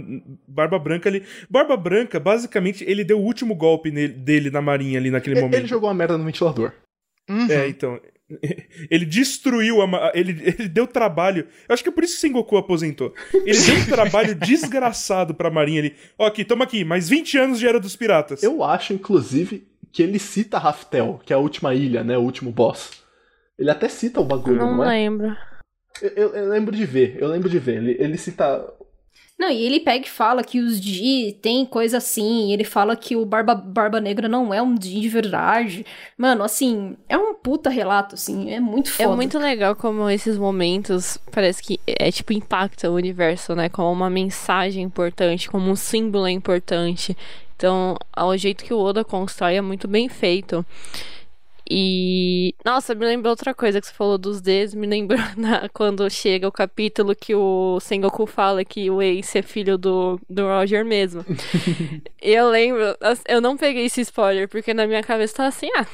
Barba Branca, ele. Barba Branca, basicamente, ele deu o último golpe nele- dele na marinha ali naquele Ele, momento. ele jogou a merda no ventilador. Uhum. É, então. Ele destruiu a. Ele, ele deu trabalho. Eu acho que é por isso que o Sengoku aposentou. Ele deu um trabalho desgraçado pra Marinha ali. Ó, aqui, toma aqui, mais 20 anos de Era dos Piratas. Eu acho, inclusive, que ele cita Raftel, que é a última ilha, né? O último boss. Ele até cita o bagulho, Não não, é? lembro. Eu, eu- eu lembro de ver, eu lembro de ver. Ele, ele cita. Não, e ele pega e fala que os Di tem coisa assim, ele fala que o Barba, Barba Negra não é um Di de verdade. Mano, assim, é um puta relato, assim, é muito É foda. muito legal como esses momentos parece que é tipo impacta o universo, né? Como uma mensagem importante, como um símbolo importante. Então, o jeito que o Oda constrói é muito bem feito. E. Nossa, me lembrou outra coisa que você falou dos Ds. Me lembrou na- quando chega o capítulo que o Sengoku fala que o Ace é filho do, do Roger mesmo. e eu lembro, eu não peguei esse spoiler, porque na minha cabeça tá assim, ah.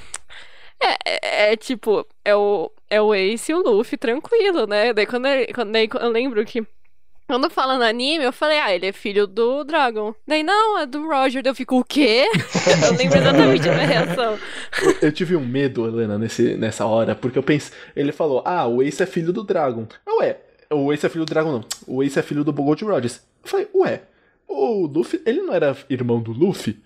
É, é, é tipo, é o, é o Ace e o Luffy tranquilo, né? Daí quando, quando daí eu lembro que quando fala no anime, eu falei, ah, ele é filho do Dragon. Daí, não, é do Roger. Daí eu fico, o quê? eu lembro exatamente da minha reação. Eu, tive um medo, Helena, nesse, nessa hora, porque eu pensei. Ele falou: Ah, o Ace é filho do Dragon. Eu, Ué, o Ace é filho do Dragon, não. O Ace é filho do Gold Rogers. Eu falei: Ué, o Luffy, ele não era irmão do Luffy?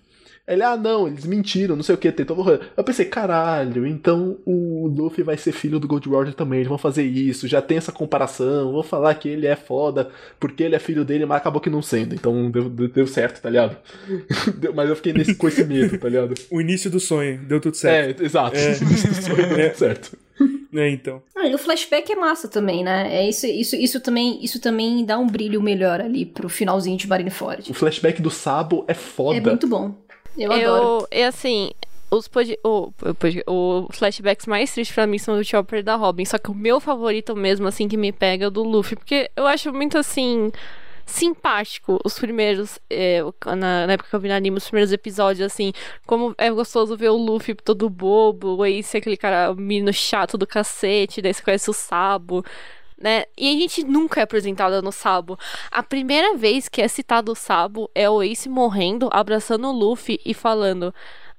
Ele, ah, não, eles mentiram, não sei o que, tem todo rolê. Eu pensei, caralho, então o Luffy vai ser filho do Gold Roger também, eles vão fazer isso, já tem essa comparação, vou falar que ele é foda porque ele é filho dele, mas acabou que não sendo, então deu, deu- certo, tá ligado? Deu- mas eu fiquei nesse, com esse medo, tá ligado? O início do sonho, deu tudo certo. É, exato. É. Deu tudo certo. É, então. Ah, e o flashback é massa também, né? É isso, isso, isso também, isso também dá um brilho melhor ali pro finalzinho de Marineford. O flashback do Sabo é foda. É muito bom. Eu, adoro. Eu, e assim, os pod... o, o, flashbacks mais tristes pra mim são do Chopper e da Robin. Só que o meu favorito mesmo, assim, que me pega é o do Luffy. Porque eu acho muito assim. Simpático os primeiros. é, na, na época que eu vi no anime, os primeiros episódios, assim. Como é gostoso ver o Luffy todo bobo, o Ace, aquele cara, o menino chato do cacete, daí você conhece o Sabo né? E a gente nunca é apresentada no Sabo. A primeira vez que é citado o Sabo é o Ace morrendo, abraçando o Luffy e falando.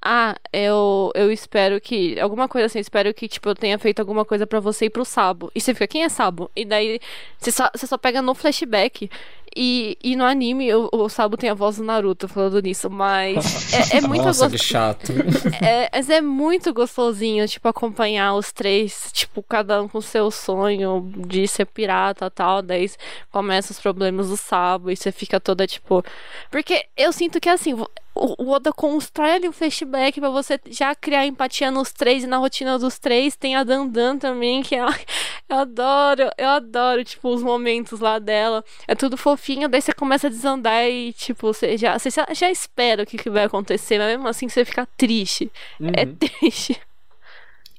Ah, eu, eu espero que. Alguma coisa assim, espero que, tipo, eu tenha feito alguma coisa pra você e pro Sabo. E você fica, quem é Sabo? E daí você só, você só pega no flashback. E, e no anime o, o Sabo tem a voz do Naruto falando nisso, mas é, é muito Nossa, gostoso. que chato. É, mas é muito gostosinho, tipo, acompanhar os três, tipo, cada um com seu sonho de ser pirata e tal. Daí começa os problemas do Sabo e você fica toda, tipo. Porque eu sinto que assim. O Oda constrói ali o flashback pra você já criar empatia nos três e na rotina dos três. Tem a Dandan também, que ai, eu adoro, eu adoro, tipo, os momentos lá dela. É tudo fofinho, daí você começa a desandar e, tipo, você já, você já, já espera o que, que vai acontecer, mas mesmo assim você fica triste. É triste.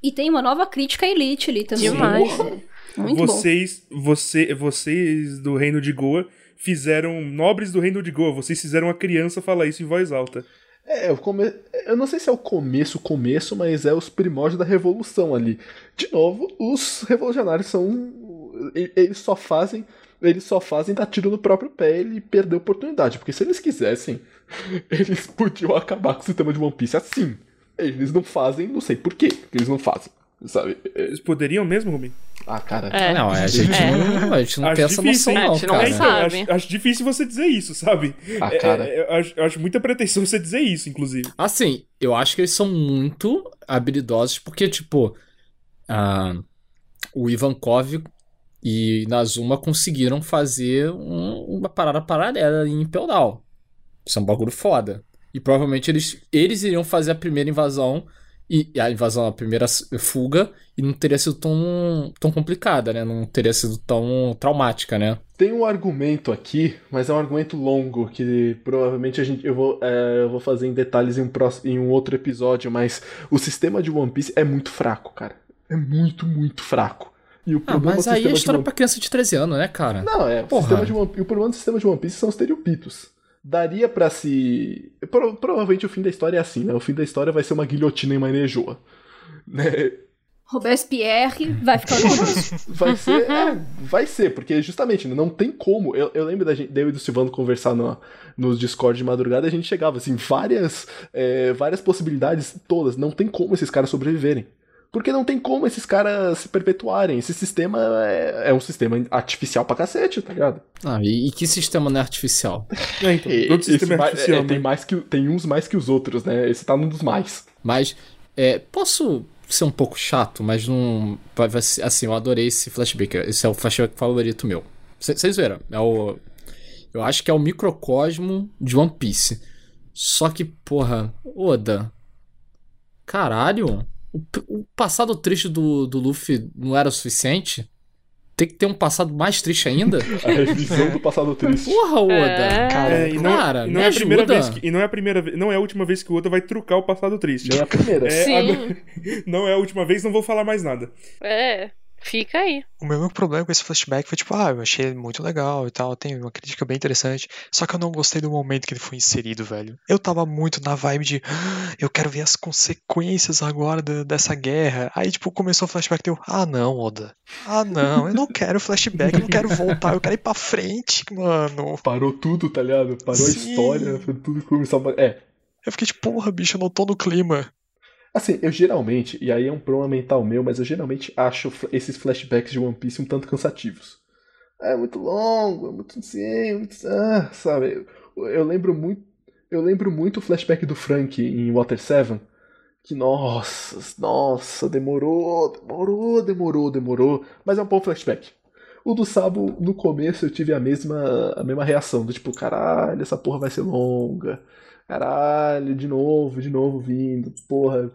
E tem uma nova crítica à Elite ali também. Demais. É, Muito bom. vocês, você, vocês do Reino de Goa fizeram. Nobres do Reino de Goa, vocês fizeram a criança falar isso em voz alta. É, o come... eu não sei se é o começo, começo, mas é os primórdios da revolução ali. De novo, os revolucionários são. Eles só fazem. Eles só fazem dar tiro no próprio pé e perder a oportunidade. Porque se eles quisessem, eles podiam acabar com o sistema de One Piece assim. Eles não fazem, não sei por quê que eles não fazem. Sabe? É- Eles poderiam mesmo, Rubim? Ah, cara. É. Não, a gente É. não, a gente não Acho tem essa difícil, noção, não, cara. É, sabe. acho, acho difícil você dizer isso, sabe? Ah, É, cara. é, eu, acho, eu acho muita pretensão você dizer isso, inclusive. Assim, eu acho que eles são muito habilidosos, porque, tipo, ah, o Ivankov e Nazuma conseguiram fazer um- uma parada paralela em Impel Down. Isso é um bagulho foda. E provavelmente eles, eles iriam fazer a primeira invasão, e e a invasão, a primeira fuga, e não teria sido tão, tão complicada, né? Não teria sido tão traumática, né? Tem um argumento aqui, mas é um argumento longo que provavelmente a gente, eu, vou, é, eu vou fazer em detalhes em um, próximo, em um outro episódio, mas o sistema de One Piece é muito fraco, cara. É muito, muito fraco. E o Ah, problema mas do aí é história One pra criança de 13 anos, né, cara? Não, é. O, Porra. sistema de One... o problema do sistema de One Piece são os estereopitos. Daria pra se. Pro- provavelmente o fim da história é assim, né? O fim da história vai ser uma guilhotina em Manejoa. Né? Robespierre vai ficar orgulhoso. Vai ser. é, vai ser, porque justamente não tem como. Eu, eu lembro da gente, eu e do Silvano conversar no, nos Discord de madrugada e a gente chegava assim, várias, é, várias possibilidades, todas. Não tem como esses caras sobreviverem. Porque não tem como esses caras se perpetuarem. Esse sistema é, é um sistema artificial pra cacete, tá ligado? Ah, e, e que sistema não é artificial? É, então, E- todo esse sistema é artificial, é, tem, né? mais que, tem uns mais que os outros, né? Esse tá num dos mais. Mas, é, posso ser um pouco chato, mas não. Assim, eu adorei esse flashback. Esse é o flashback favorito meu. Vocês viram? É o. Eu acho que é o microcosmo de One Piece. Só que, porra, Oda. Caralho. O, o passado triste do, do Luffy não era o suficiente? Tem que ter um passado mais triste ainda? A revisão do passado triste. Porra, Oda. É. Cara, É, e não, cara, e não me é a primeira ajuda. vez que, e não é a primeira não é a última vez que o Oda vai trucar o passado triste. Nem a primeira. É, Sim. agora- não é a última vez, não vou falar mais nada. É, fica aí. O meu único problema com esse flashback foi tipo, ah, eu achei ele muito legal e tal, tem uma crítica bem interessante. Só que eu não gostei do momento que ele foi inserido, velho. Eu tava muito na vibe de, "Ah, eu quero ver as consequências agora da- dessa guerra. Aí, tipo, começou o flashback deu, ah, não, Oda. Ah, não, eu não quero flashback, eu não quero voltar, eu quero ir pra frente, mano. Parou tudo, tá ligado? Parou Sim. a história, foi tudo começou a... É, Eu fiquei tipo, porra, bicho, eu não tô no clima. Assim, eu geralmente, e aí é um problema mental meu, mas eu geralmente acho esses flashbacks de One Piece um tanto cansativos. É muito longo, é muito assim, muito, ah, sabe? Eu, eu lembro muito, eu lembro muito o flashback do Frank em Water 7, que nossa, nossa, demorou, demorou, demorou, demorou, mas é um bom flashback. O do Sabo, no começo eu tive a mesma, a mesma reação, do tipo, caralho, essa porra vai ser longa. Caralho, de novo, de novo vindo, porra.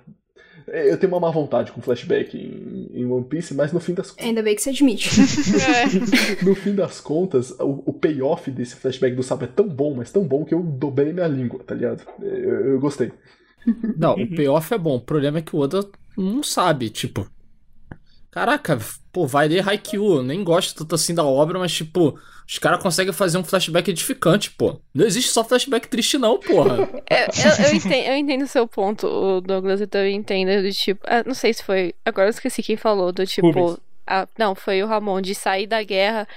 Eu tenho uma má vontade com flashback em, em One Piece, mas no fim das Ainda bem que você admite. É. no fim das contas, o, o payoff desse flashback do Sabo é tão bom, mas tão bom que eu dobrei minha língua, tá ligado? Eu, eu gostei. Não, o payoff é bom. O problema é que o Oda não sabe, tipo. Caraca, pô, vai ler Haikyuu. Eu nem gosto tanto assim da obra, mas, tipo, os caras conseguem fazer um flashback edificante, pô. Não existe só flashback triste, não, porra. Eu, eu, eu entendo, eu entendo o seu ponto, o Douglas, eu também entendo do tipo. ah, não sei se foi. Agora eu esqueci quem falou, do tipo. Ah, não, foi o Ramon, de sair da guerra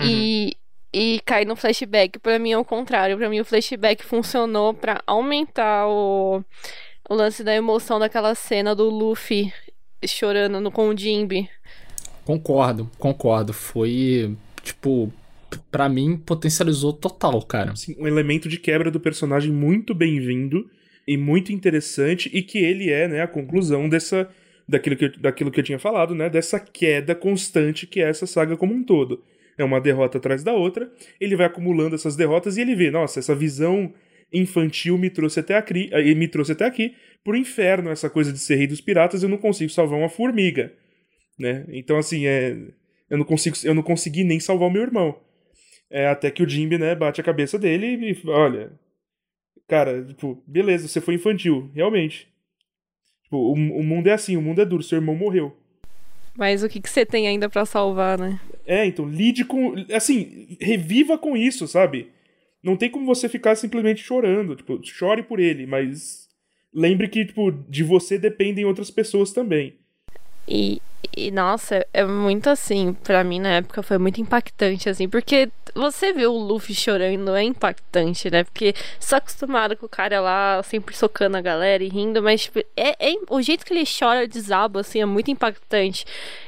e, e cair no flashback. Pra mim é o contrário. Pra mim o flashback funcionou pra aumentar o, o lance da emoção daquela cena do Luffy chorando no, com o Jimby. Concordo, concordo. Foi, tipo, p- pra mim potencializou total, cara. Assim, um elemento de quebra do personagem muito bem-vindo e muito interessante e que ele é, né, a conclusão dessa daquilo que, eu, daquilo que eu tinha falado, né, dessa queda constante que é essa saga como um todo. É uma derrota atrás da outra, ele vai acumulando essas derrotas e ele vê, nossa, essa visão infantil me trouxe até aqui, eh, me trouxe até aqui pro inferno essa coisa de ser rei dos piratas, eu não consigo salvar uma formiga, né? Então assim, é eu não consigo eu não consegui nem salvar o meu irmão. É, até que o Jimby, né, bate a cabeça dele e olha, cara, tipo, beleza, você foi infantil, realmente. Tipo, o, o mundo é assim, o mundo é duro, seu irmão morreu. Mas o que, que você tem ainda pra salvar, né? É, então, lide com. Assim, reviva com isso, sabe? Não tem como você ficar simplesmente chorando. Tipo, chore por ele, mas lembre que, tipo, de você dependem outras pessoas também. E, e, nossa, é muito assim, pra mim na época foi muito impactante, assim, porque você vê o Luffy chorando é impactante, né? Porque você tá acostumado com o cara lá sempre socando a galera e rindo, mas tipo, é, é- o jeito que ele chora, desaba, assim, é muito impactante.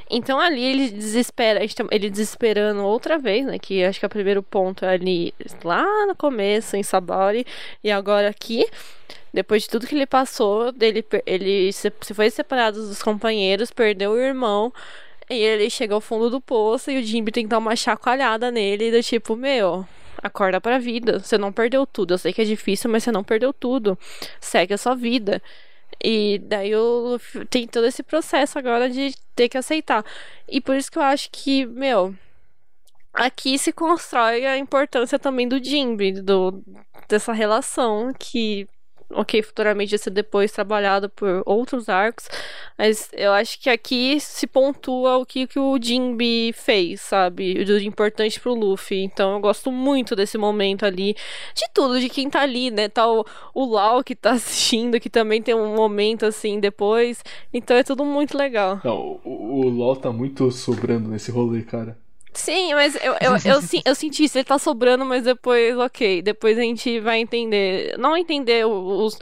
Então ali ele desespera, tá- ele desesperando outra vez, né? Que acho que é o primeiro ponto ali lá no começo, em Sabori, e agora aqui. Depois de tudo que ele passou, ele, per- ele se, foi separado dos companheiros, perdeu o irmão, e ele chega ao fundo do poço e o Jimmy tem que dar uma chacoalhada nele, do tipo, meu, acorda pra vida, você não perdeu tudo. Eu sei que é difícil, mas você não perdeu tudo. Segue a sua vida. E daí tem todo esse processo agora de ter que aceitar. E por isso que eu acho que, meu, aqui se constrói a importância também do Jimby, do, dessa relação que, ok, futuramente vai ser depois trabalhado por outros arcos, mas eu acho que aqui se pontua o que, que o Jimby fez, sabe? Do importante pro Luffy. Então eu gosto muito desse momento ali, de tudo, de quem tá ali, né? Tá o, o Lau que tá assistindo, que também tem um momento assim depois. Então é tudo muito legal. Não, o, o LOL tá muito sobrando nesse rolê, cara. Sim, mas eu, eu, eu, eu senti isso, ele tá sobrando, mas depois, ok, depois a gente vai entender. Não entender os.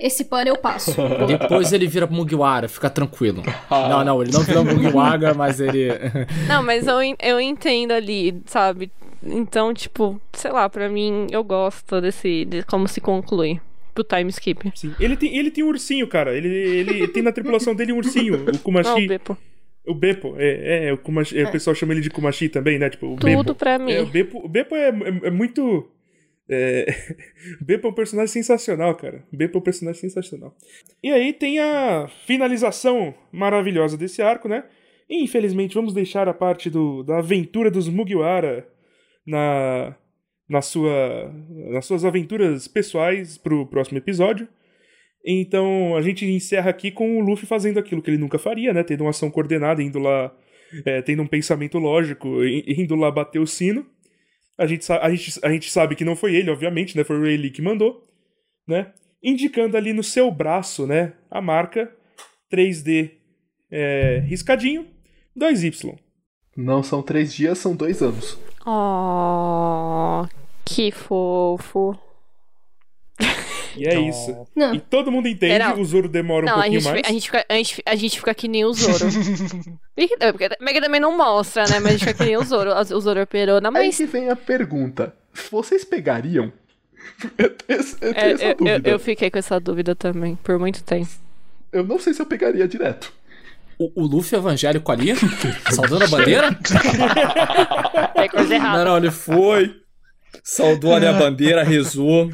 Esse pano eu passo. Depois ele vira Mugiwara, fica tranquilo. Não, não, ele não vira Mugiwara, mas ele. Não, mas eu, eu entendo ali, sabe? Então, tipo, sei lá, pra mim, eu gosto desse. de como se conclui. Pro time skip. Sim. Ele tem, ele tem um ursinho, cara. Ele, ele tem na tripulação dele um ursinho, o Não, Kumashi. Beppo. O Beppo, é, é, o, Kumashi, é, o pessoal chama ele de Kumashi também, né? Tipo, o Tudo Beppo. pra mim. É, o Beppo, o Beppo é, é, é muito. É... o Beppo é um personagem sensacional, cara. O Beppo é um personagem sensacional. E aí tem a finalização maravilhosa desse arco, né? E, infelizmente, vamos deixar a parte do, da aventura dos Mugiwara na, na sua, nas suas aventuras pessoais pro próximo episódio. Então a gente encerra aqui com o Luffy fazendo aquilo que ele nunca faria, né? Tendo uma ação coordenada, indo lá, é, tendo um pensamento lógico, indo lá bater o sino. A gente, a, gente, a gente sabe que não foi ele, obviamente, né? Foi o Rayleigh que mandou, né? Indicando ali no seu braço, né? A marca 3D é, riscadinho 2Y. Não são três dias, são dois anos. Oh, que fofo. E é isso. Não. E todo mundo entende, Não. o Zoro demora um não, a pouquinho gente, mais. a, gente fica, a, gente, a gente fica que nem o Zoro. É, que também não mostra, né? Mas a gente fica que nem o Zoro. O Zoro é perona, Aí mas. que vem a pergunta: vocês pegariam? Eu tenho, eu tenho É, essa eu, eu, dúvida. eu fiquei com essa dúvida também, por muito tempo. Eu não sei se eu pegaria direto. O, o Luffy evangélico ali? Saudando a bandeira? Tem coisa errada. Não, não, ele foi. Saudou ali a bandeira, rezou.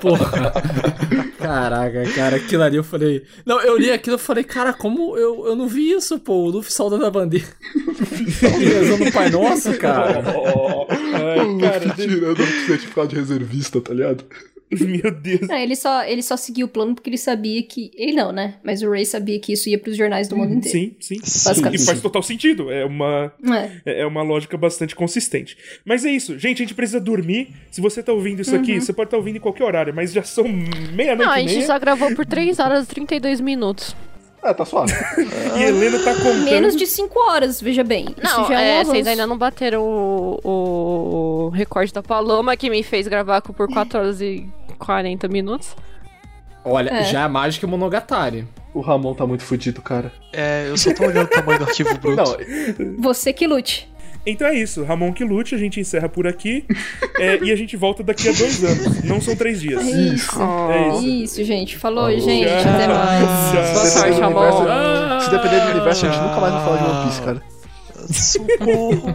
Porra. Caraca, cara, aquilo ali eu falei. Não, eu li aquilo e falei, cara, como eu, eu não vi isso, pô? O Luffy saudando a bandeira. rezando o Pai Nosso, cara. Ai, cara, Tirando o certificado de reservista, tá ligado? Meu Deus. Não, ele só, ele só seguiu o plano porque ele sabia que. Ele não, né? Mas o Ray sabia que isso ia pros jornais do mundo inteiro. Sim, sim. Basicamente. E faz total sentido. É uma, É. é uma lógica bastante consistente. Mas é isso, gente, a gente precisa dormir. Se você tá ouvindo isso aqui, Uhum. você pode estar ouvindo em qualquer horário, mas já são meia-noite Não, a gente meia. só gravou por 3 horas e 32 minutos. Ah, tá suave. E Helena tá contando. Menos de 5 horas, veja bem. Não, isso já é, um é, avanço. vocês ainda não bateram o, o recorde da Paloma, que me fez gravar com- por 4 horas e 40 minutos. Olha, É. já é mais que o Monogatari. O Ramon tá muito fudido, cara. É, eu só tô olhando o tamanho do arquivo bruto. Não, Você que lute. Então é isso, Ramon que lute, a gente encerra por aqui. é, e a gente volta daqui a dois anos. Não são três dias. É isso. É isso. Isso, gente. Falou, Falou. gente. Tchau. Até mais. Tchau. Boa se sorte, depender do universo, Ah. se depender do universo, a gente nunca mais vai falar de One Piece, cara. Socorro.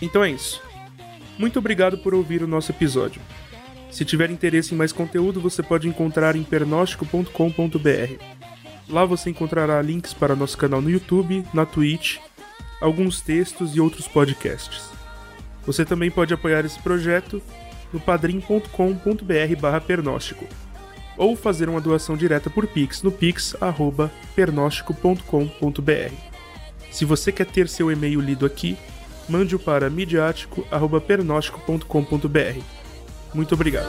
Então é isso. Muito obrigado por ouvir o nosso episódio. Se tiver interesse em mais conteúdo, você pode encontrar em pernóstico.com.br. Lá você encontrará links para nosso canal no YouTube, na Twitch, alguns textos e outros podcasts. Você também pode apoiar esse projeto no padrim.com.br barra pernóstico ou fazer uma doação direta por Pix no pix@pernóstico.com.br. Se você quer ter seu e-mail lido aqui, mande-o para midiático.pernóstico.com.br. Muito obrigado.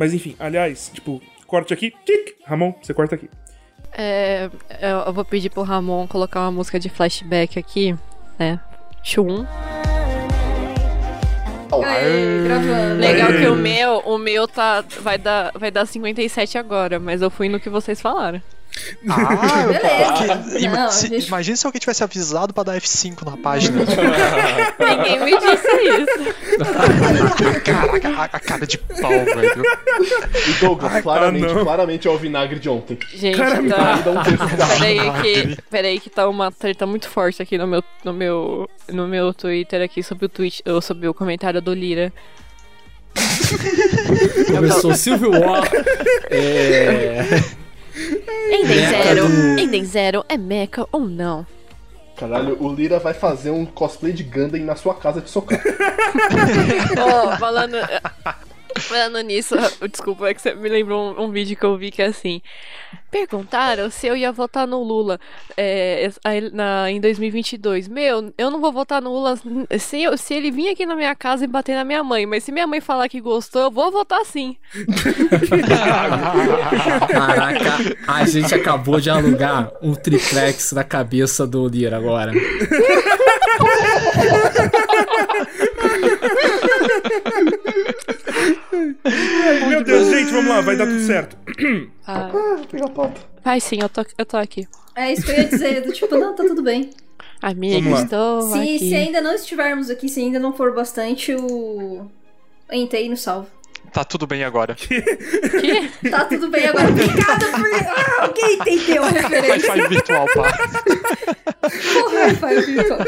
Mas enfim, aliás, tipo, corte aqui, tic, Ramon, você corta aqui. É, eu eu vou pedir pro Ramon colocar uma música de flashback aqui, né? Chum. Aê, gravando. Legal Aê. que o meu, o meu tá, vai, dar, vai dar 57 agora, mas eu fui no que vocês falaram. Ah, Beleza. porque imagina se alguém tivesse avisado pra dar F5 na página. Ninguém me disse isso. Caraca, a, a cara de pau, velho. E Douglas, claramente, não. claramente é o vinagre de ontem. Gente, Caramba. tá. Dá um Peraí que, peraí que tá uma treta muito forte aqui no meu, no meu, no meu Twitter aqui sobre o tweet, ou sobre o comentário do Lira. Começou Silvio War. É. Endem Zero, do- Endem Zero é mecha ou não? Caralho, o Lira vai fazer um cosplay de Gundam na sua casa de socar. Ô, falando. Falando nisso, desculpa, é que você me lembrou um, um vídeo que eu vi que é assim. Perguntaram se eu ia votar no Lula é, na, em 2022. Meu, eu não vou votar no Lula se, eu- se ele vir aqui na minha casa e bater na minha mãe. Mas se minha mãe falar que gostou, eu vou votar sim. Caraca, a gente acabou de alugar um triplex na cabeça do Lira agora. Meu Deus, gente, vamos lá, vai dar tudo certo. Ah, Pega a pauta. vai sim, eu tô, eu tô aqui. É isso que eu ia dizer. Do tipo, não, tá tudo bem. Amigo, estou Se, aqui. se ainda não estivermos aqui, se ainda não for bastante, o. Entei no salvo. Tá tudo bem agora. Tá tudo bem agora. Obrigada por. Ah, alguém entendeu a referência. Wi-Fi virtual, pá. Porra, Wi-Fi virtual.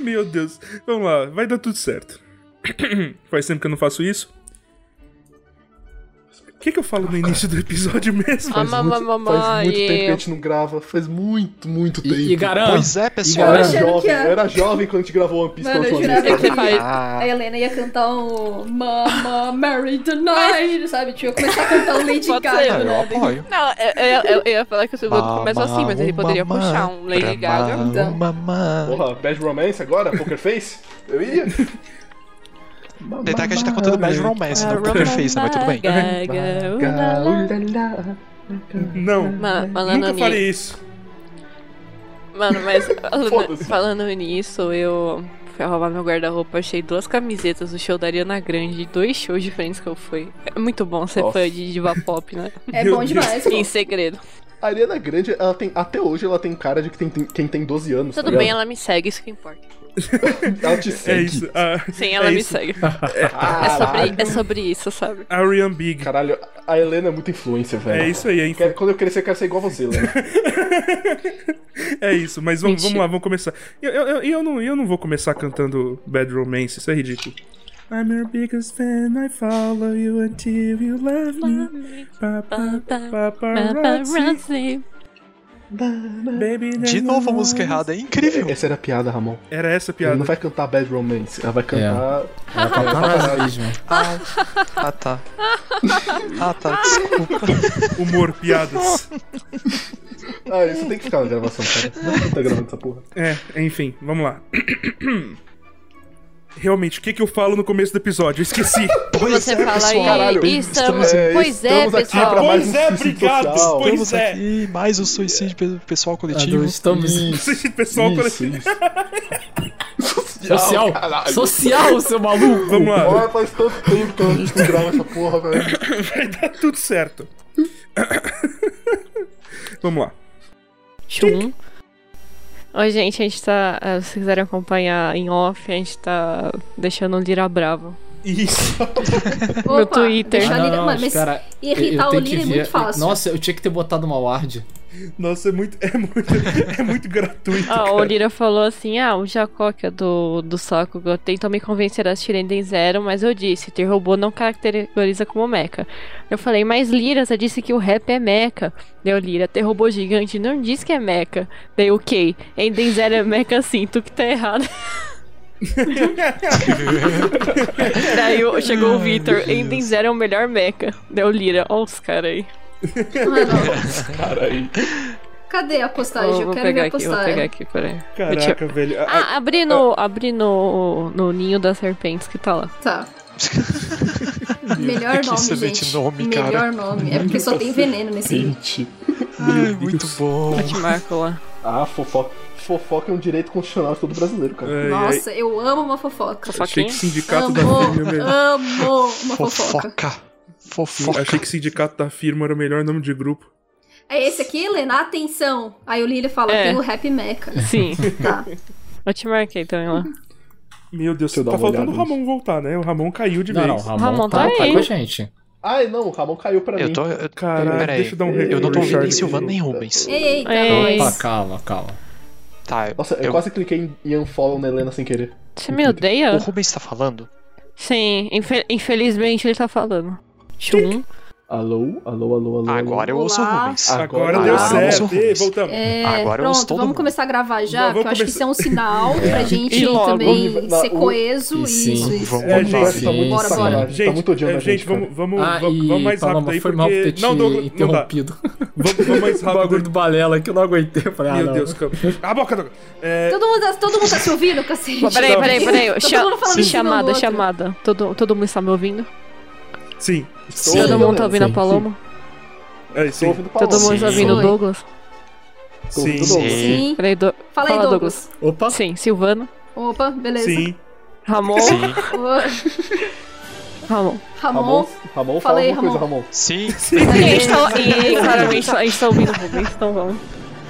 Meu Deus. Vamos lá, vai dar tudo certo. Faz tempo que eu não faço isso. O que, que eu falo no início do episódio mesmo? Ma- ma- Faz muito tempo que a gente não grava. Faz muito, muito tempo. E, e garanto. Pois é, Eu pessoal. era achando jovem, eu era jovem quando a gente gravou One Piece Mano, pela eu última vez. que faz? Ah, a Helena ia cantar um Mama Mary the Night, sabe? Tipo, começar a cantar um Lady Gaga. eu né? apoio. Não, eu, eu- eu ia falar que o segundo começa assim, mas ele poderia puxar um Lady Gaga. Então. Mamãe. Porra, Bad Romance agora? Poker Face? Eu ia. Tentar que a gente tá contando Bad Romance, não Poker Face, né? Mas tudo bem. Não, nunca ni- falei isso. Mano, mas falando, falando nisso, eu fui arrumar meu guarda-roupa, achei duas camisetas do show da Ariana Grande, dois shows diferentes que eu fui. É muito bom ser Nossa. fã de diva pop, né? É bom demais. em segredo. A Ariana Grande, ela tem, até hoje, ela tem cara de que tem, tem- quem tem 12 anos. Tudo tá bem, ela me segue, isso que importa. Ela te É segue. isso. ah, Sim, ela é me isso. segue. É sobre, é sobre isso, sabe? Arian Big. Caralho, a Helena é muita influência, velho. É isso aí, é, influ- Quero- Quando eu crescer, eu quero ser igual a você, Helena. é isso. Mas vamos, vamos lá, vamos começar. Eu, eu, eu, eu não, eu não vou começar cantando Bad Romance, isso é ridículo. I'm your biggest fan, I follow you until you love me. Pa, pa, paparazzi. Baby, De novo a música errada, é incrível. Essa era a piada, Ramon. Era essa a Ela piada. não vai cantar Bad Romance, ela vai cantar. Paparazzi, mano. Ah, ah, tá. Ah, tá, desculpa. Humor, piadas. Ah, isso tem que ficar na gravação, cara. Não tá gravando essa porra. É, enfim, vamos lá. Realmente, o que, que eu falo no começo do episódio? Eu esqueci. Você fala aí, Caralho, estamos, é, pois é, estamos aqui pessoal. pra mais Pois um é, suicídio obrigado, social. pois Estamos é. aqui, mais um suicídio pe- pessoal coletivo. Estamos. Esse pessoal Isso, coletivo. isso. Social! caralho. Social, seu maluco! Vamos lá. Olha, faz tanto tempo que a gente não grava essa porra, velho. Vai dar tudo certo. Vamos lá. Tchum. Oi, gente, a gente tá. eh, Se quiserem acompanhar em off, a gente tá deixando o Lira bravo. Isso. Meu Opa, Twitter. Ah, Lira- não, mano, mas cara, irritar eu o Lira é muito fácil. Nossa, eu tinha que ter botado uma ward. Nossa, é muito, é muito, é muito gratuito. Ah, o. Lira falou assim: ah, o Jacó, que é do, do saco, tentou me convencer a assistir Enden Zero, mas eu disse: ter robô não caracteriza como mecha. Eu falei, mas Lira, você disse que o rap é mecha. Deu Lira, ter robô gigante não diz que é mecha. Daí o que? Enden Zero é mecha sim, tu que tá errado. Daí chegou o Victor, Enden Zero é o melhor mecha. Deu Lira, ó os caras aí. Cara aí. cadê a postagem? Vou, eu vou quero pegar ver a aqui, vou postagem. pegar aqui, peraí. Caraca, velho. A- a- Ah, abri no, abri no, no ninho das serpentes que tá lá. Tá. Melhor Que nome, excelente gente. nome, Melhor cara. nome. É porque só tem veneno nesse. Gente. Ai, muito bom. Eu te marco lá. Ah, fofoca. Fofoca é um direito constitucional de todo brasileiro, cara. Ai, ai, Nossa, eu amo uma fofoca. achei que Fofoquinha? sindicato da Amo, firma. é melhor- amo uma fofoca. Fofoca. Fofoca. Achei que sindicato da firma era o melhor nome de grupo. É esse aqui, Helena? Atenção. Aí o Lily fala, É. tem o Rap Mecha. Sim. Tá. Eu te marquei também lá. Meu Deus, Deixa tá faltando o Ramon voltar, né? O Ramon caiu de Não, vez. não, Ramon, Ramon tá, tá tá aí. com a gente. Ai, não, o Ramon caiu pra Eu mim. tô. Eu, Caralho, deixa eu dar um eu não tô ouvindo nem. Silvano nem Rubens. Eita, Ei. nós. Opa, calma, calma. Tá, Nossa, eu, eu- quase cliquei em- unfollow na Helena sem querer. Você me o odeia? Rubens tá falando? Sim, infe- infelizmente ele tá falando. Tchum. Alô, alô, alô, alô. Agora eu ouço o Olá. Rubens. Agora Agora deu eu certo. Ei, voltamos. É, Agora eu ouço pronto, todo vamos mundo. começar a gravar já, Vamos porque eu acho que isso é um sinal pra gente logo. também Vamos- na- ser coeso. E sim, isso, isso. vamos- É, gente, Roberto tá muito bora, bora. Tá Gente, muito odiando é, gente, gente, vamos, vamos, Ah, vamos, vamos mais rápido aí, foi mal por porque... ter te Não, Douglas, não interrompido. Vamos, vamos mais O bagulho rápido. do balela que eu não aguentei. Falei, ah, Meu não. Deus, cara. A boca, Douglas. É, Todo mundo, tá- todo mundo tá se ouvindo, cacete? Peraí, peraí, peraí. Chamada, chamada. Todo, todo mundo está me ouvindo? Sim. Sim. Todo mundo tá ouvindo a sim, Paloma? É, Tô sim. ouvindo Todo mundo Paloma. está ouvindo o. Douglas? Sim. Douglas. Sim. Peraí, do... Fala aí, Douglas. Opa. Sim, Silvano, Opa, beleza. Sim. Ramon, Sim. Ramon. Ramon. Ramon, Ramon, Fala fala aí, alguma coisa, Ramon. Ramon. Sim. A gente tá, e, claramente a gente tá ouvindo o Rubens, então vamos.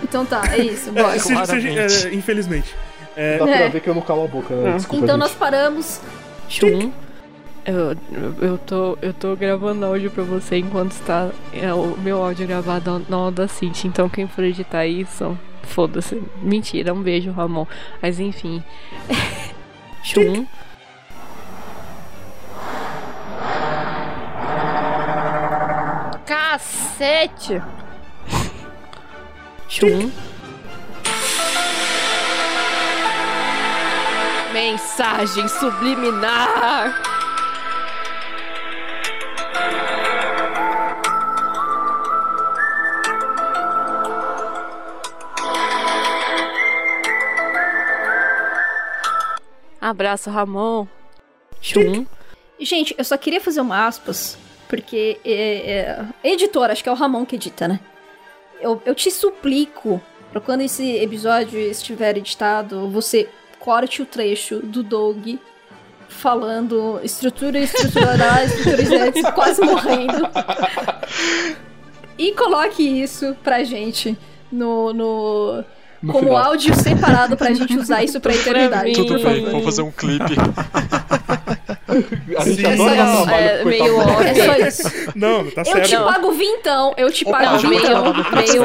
Então tá, é isso, bora. Se- se- Claramente. é, infelizmente. É, Dá pra É. ver que eu não calo a boca, né? Desculpa, Então gente. nós paramos. Tchum. Eu, eu, tô, eu tô gravando áudio pra você enquanto está é, o meu áudio gravado na Audacity. Então quem for editar isso, foda-se. Mentira, um beijo, Ramon. Mas enfim. Chum. Cacete! Chum. Mensagem subliminar. Abraço, Ramon. Chum. Gente, eu só queria fazer uma aspas, porque é, é, editor, acho que é o Ramon que edita, né? Eu, eu te suplico, pra quando esse episódio estiver editado, você corte o trecho do Doug falando estrutura estrutural, estruturizantes, quase morrendo. E coloque isso pra gente no, no, No como final. áudio separado pra gente usar isso pra eternidade. Tudo por bem, favor. vamos fazer um clipe. A gente Sim. adora É trabalho é meio. Doug. É só isso. Não, tá Eu certo. te pago vintão, eu te Opa, pago meio, meio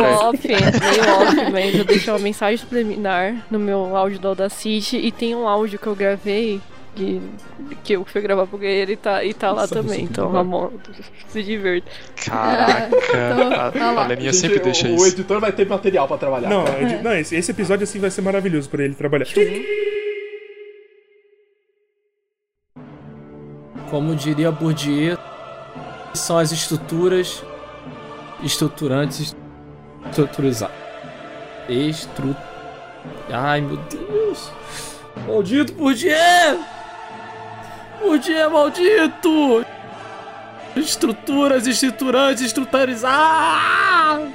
off, meio off, mas eu deixei uma mensagem subliminar no meu áudio do Audacity e tem um áudio que eu gravei que, que eu fui gravar porque ele tá, e tá lá Nossa, também. Então, Ramon, se divirta. Caraca. Então, A, a Leninha Gente, sempre o, deixa o isso. editor vai ter material pra trabalhar. Não, edi- não esse, esse episódio assim vai ser maravilhoso pra ele trabalhar. Como diria Bourdieu, são as estruturas estruturantes estruturizar. Estru... Ai, meu Deus. Maldito Bourdieu! Bourdieu, maldito! Estruturas estruturantes estruturizar!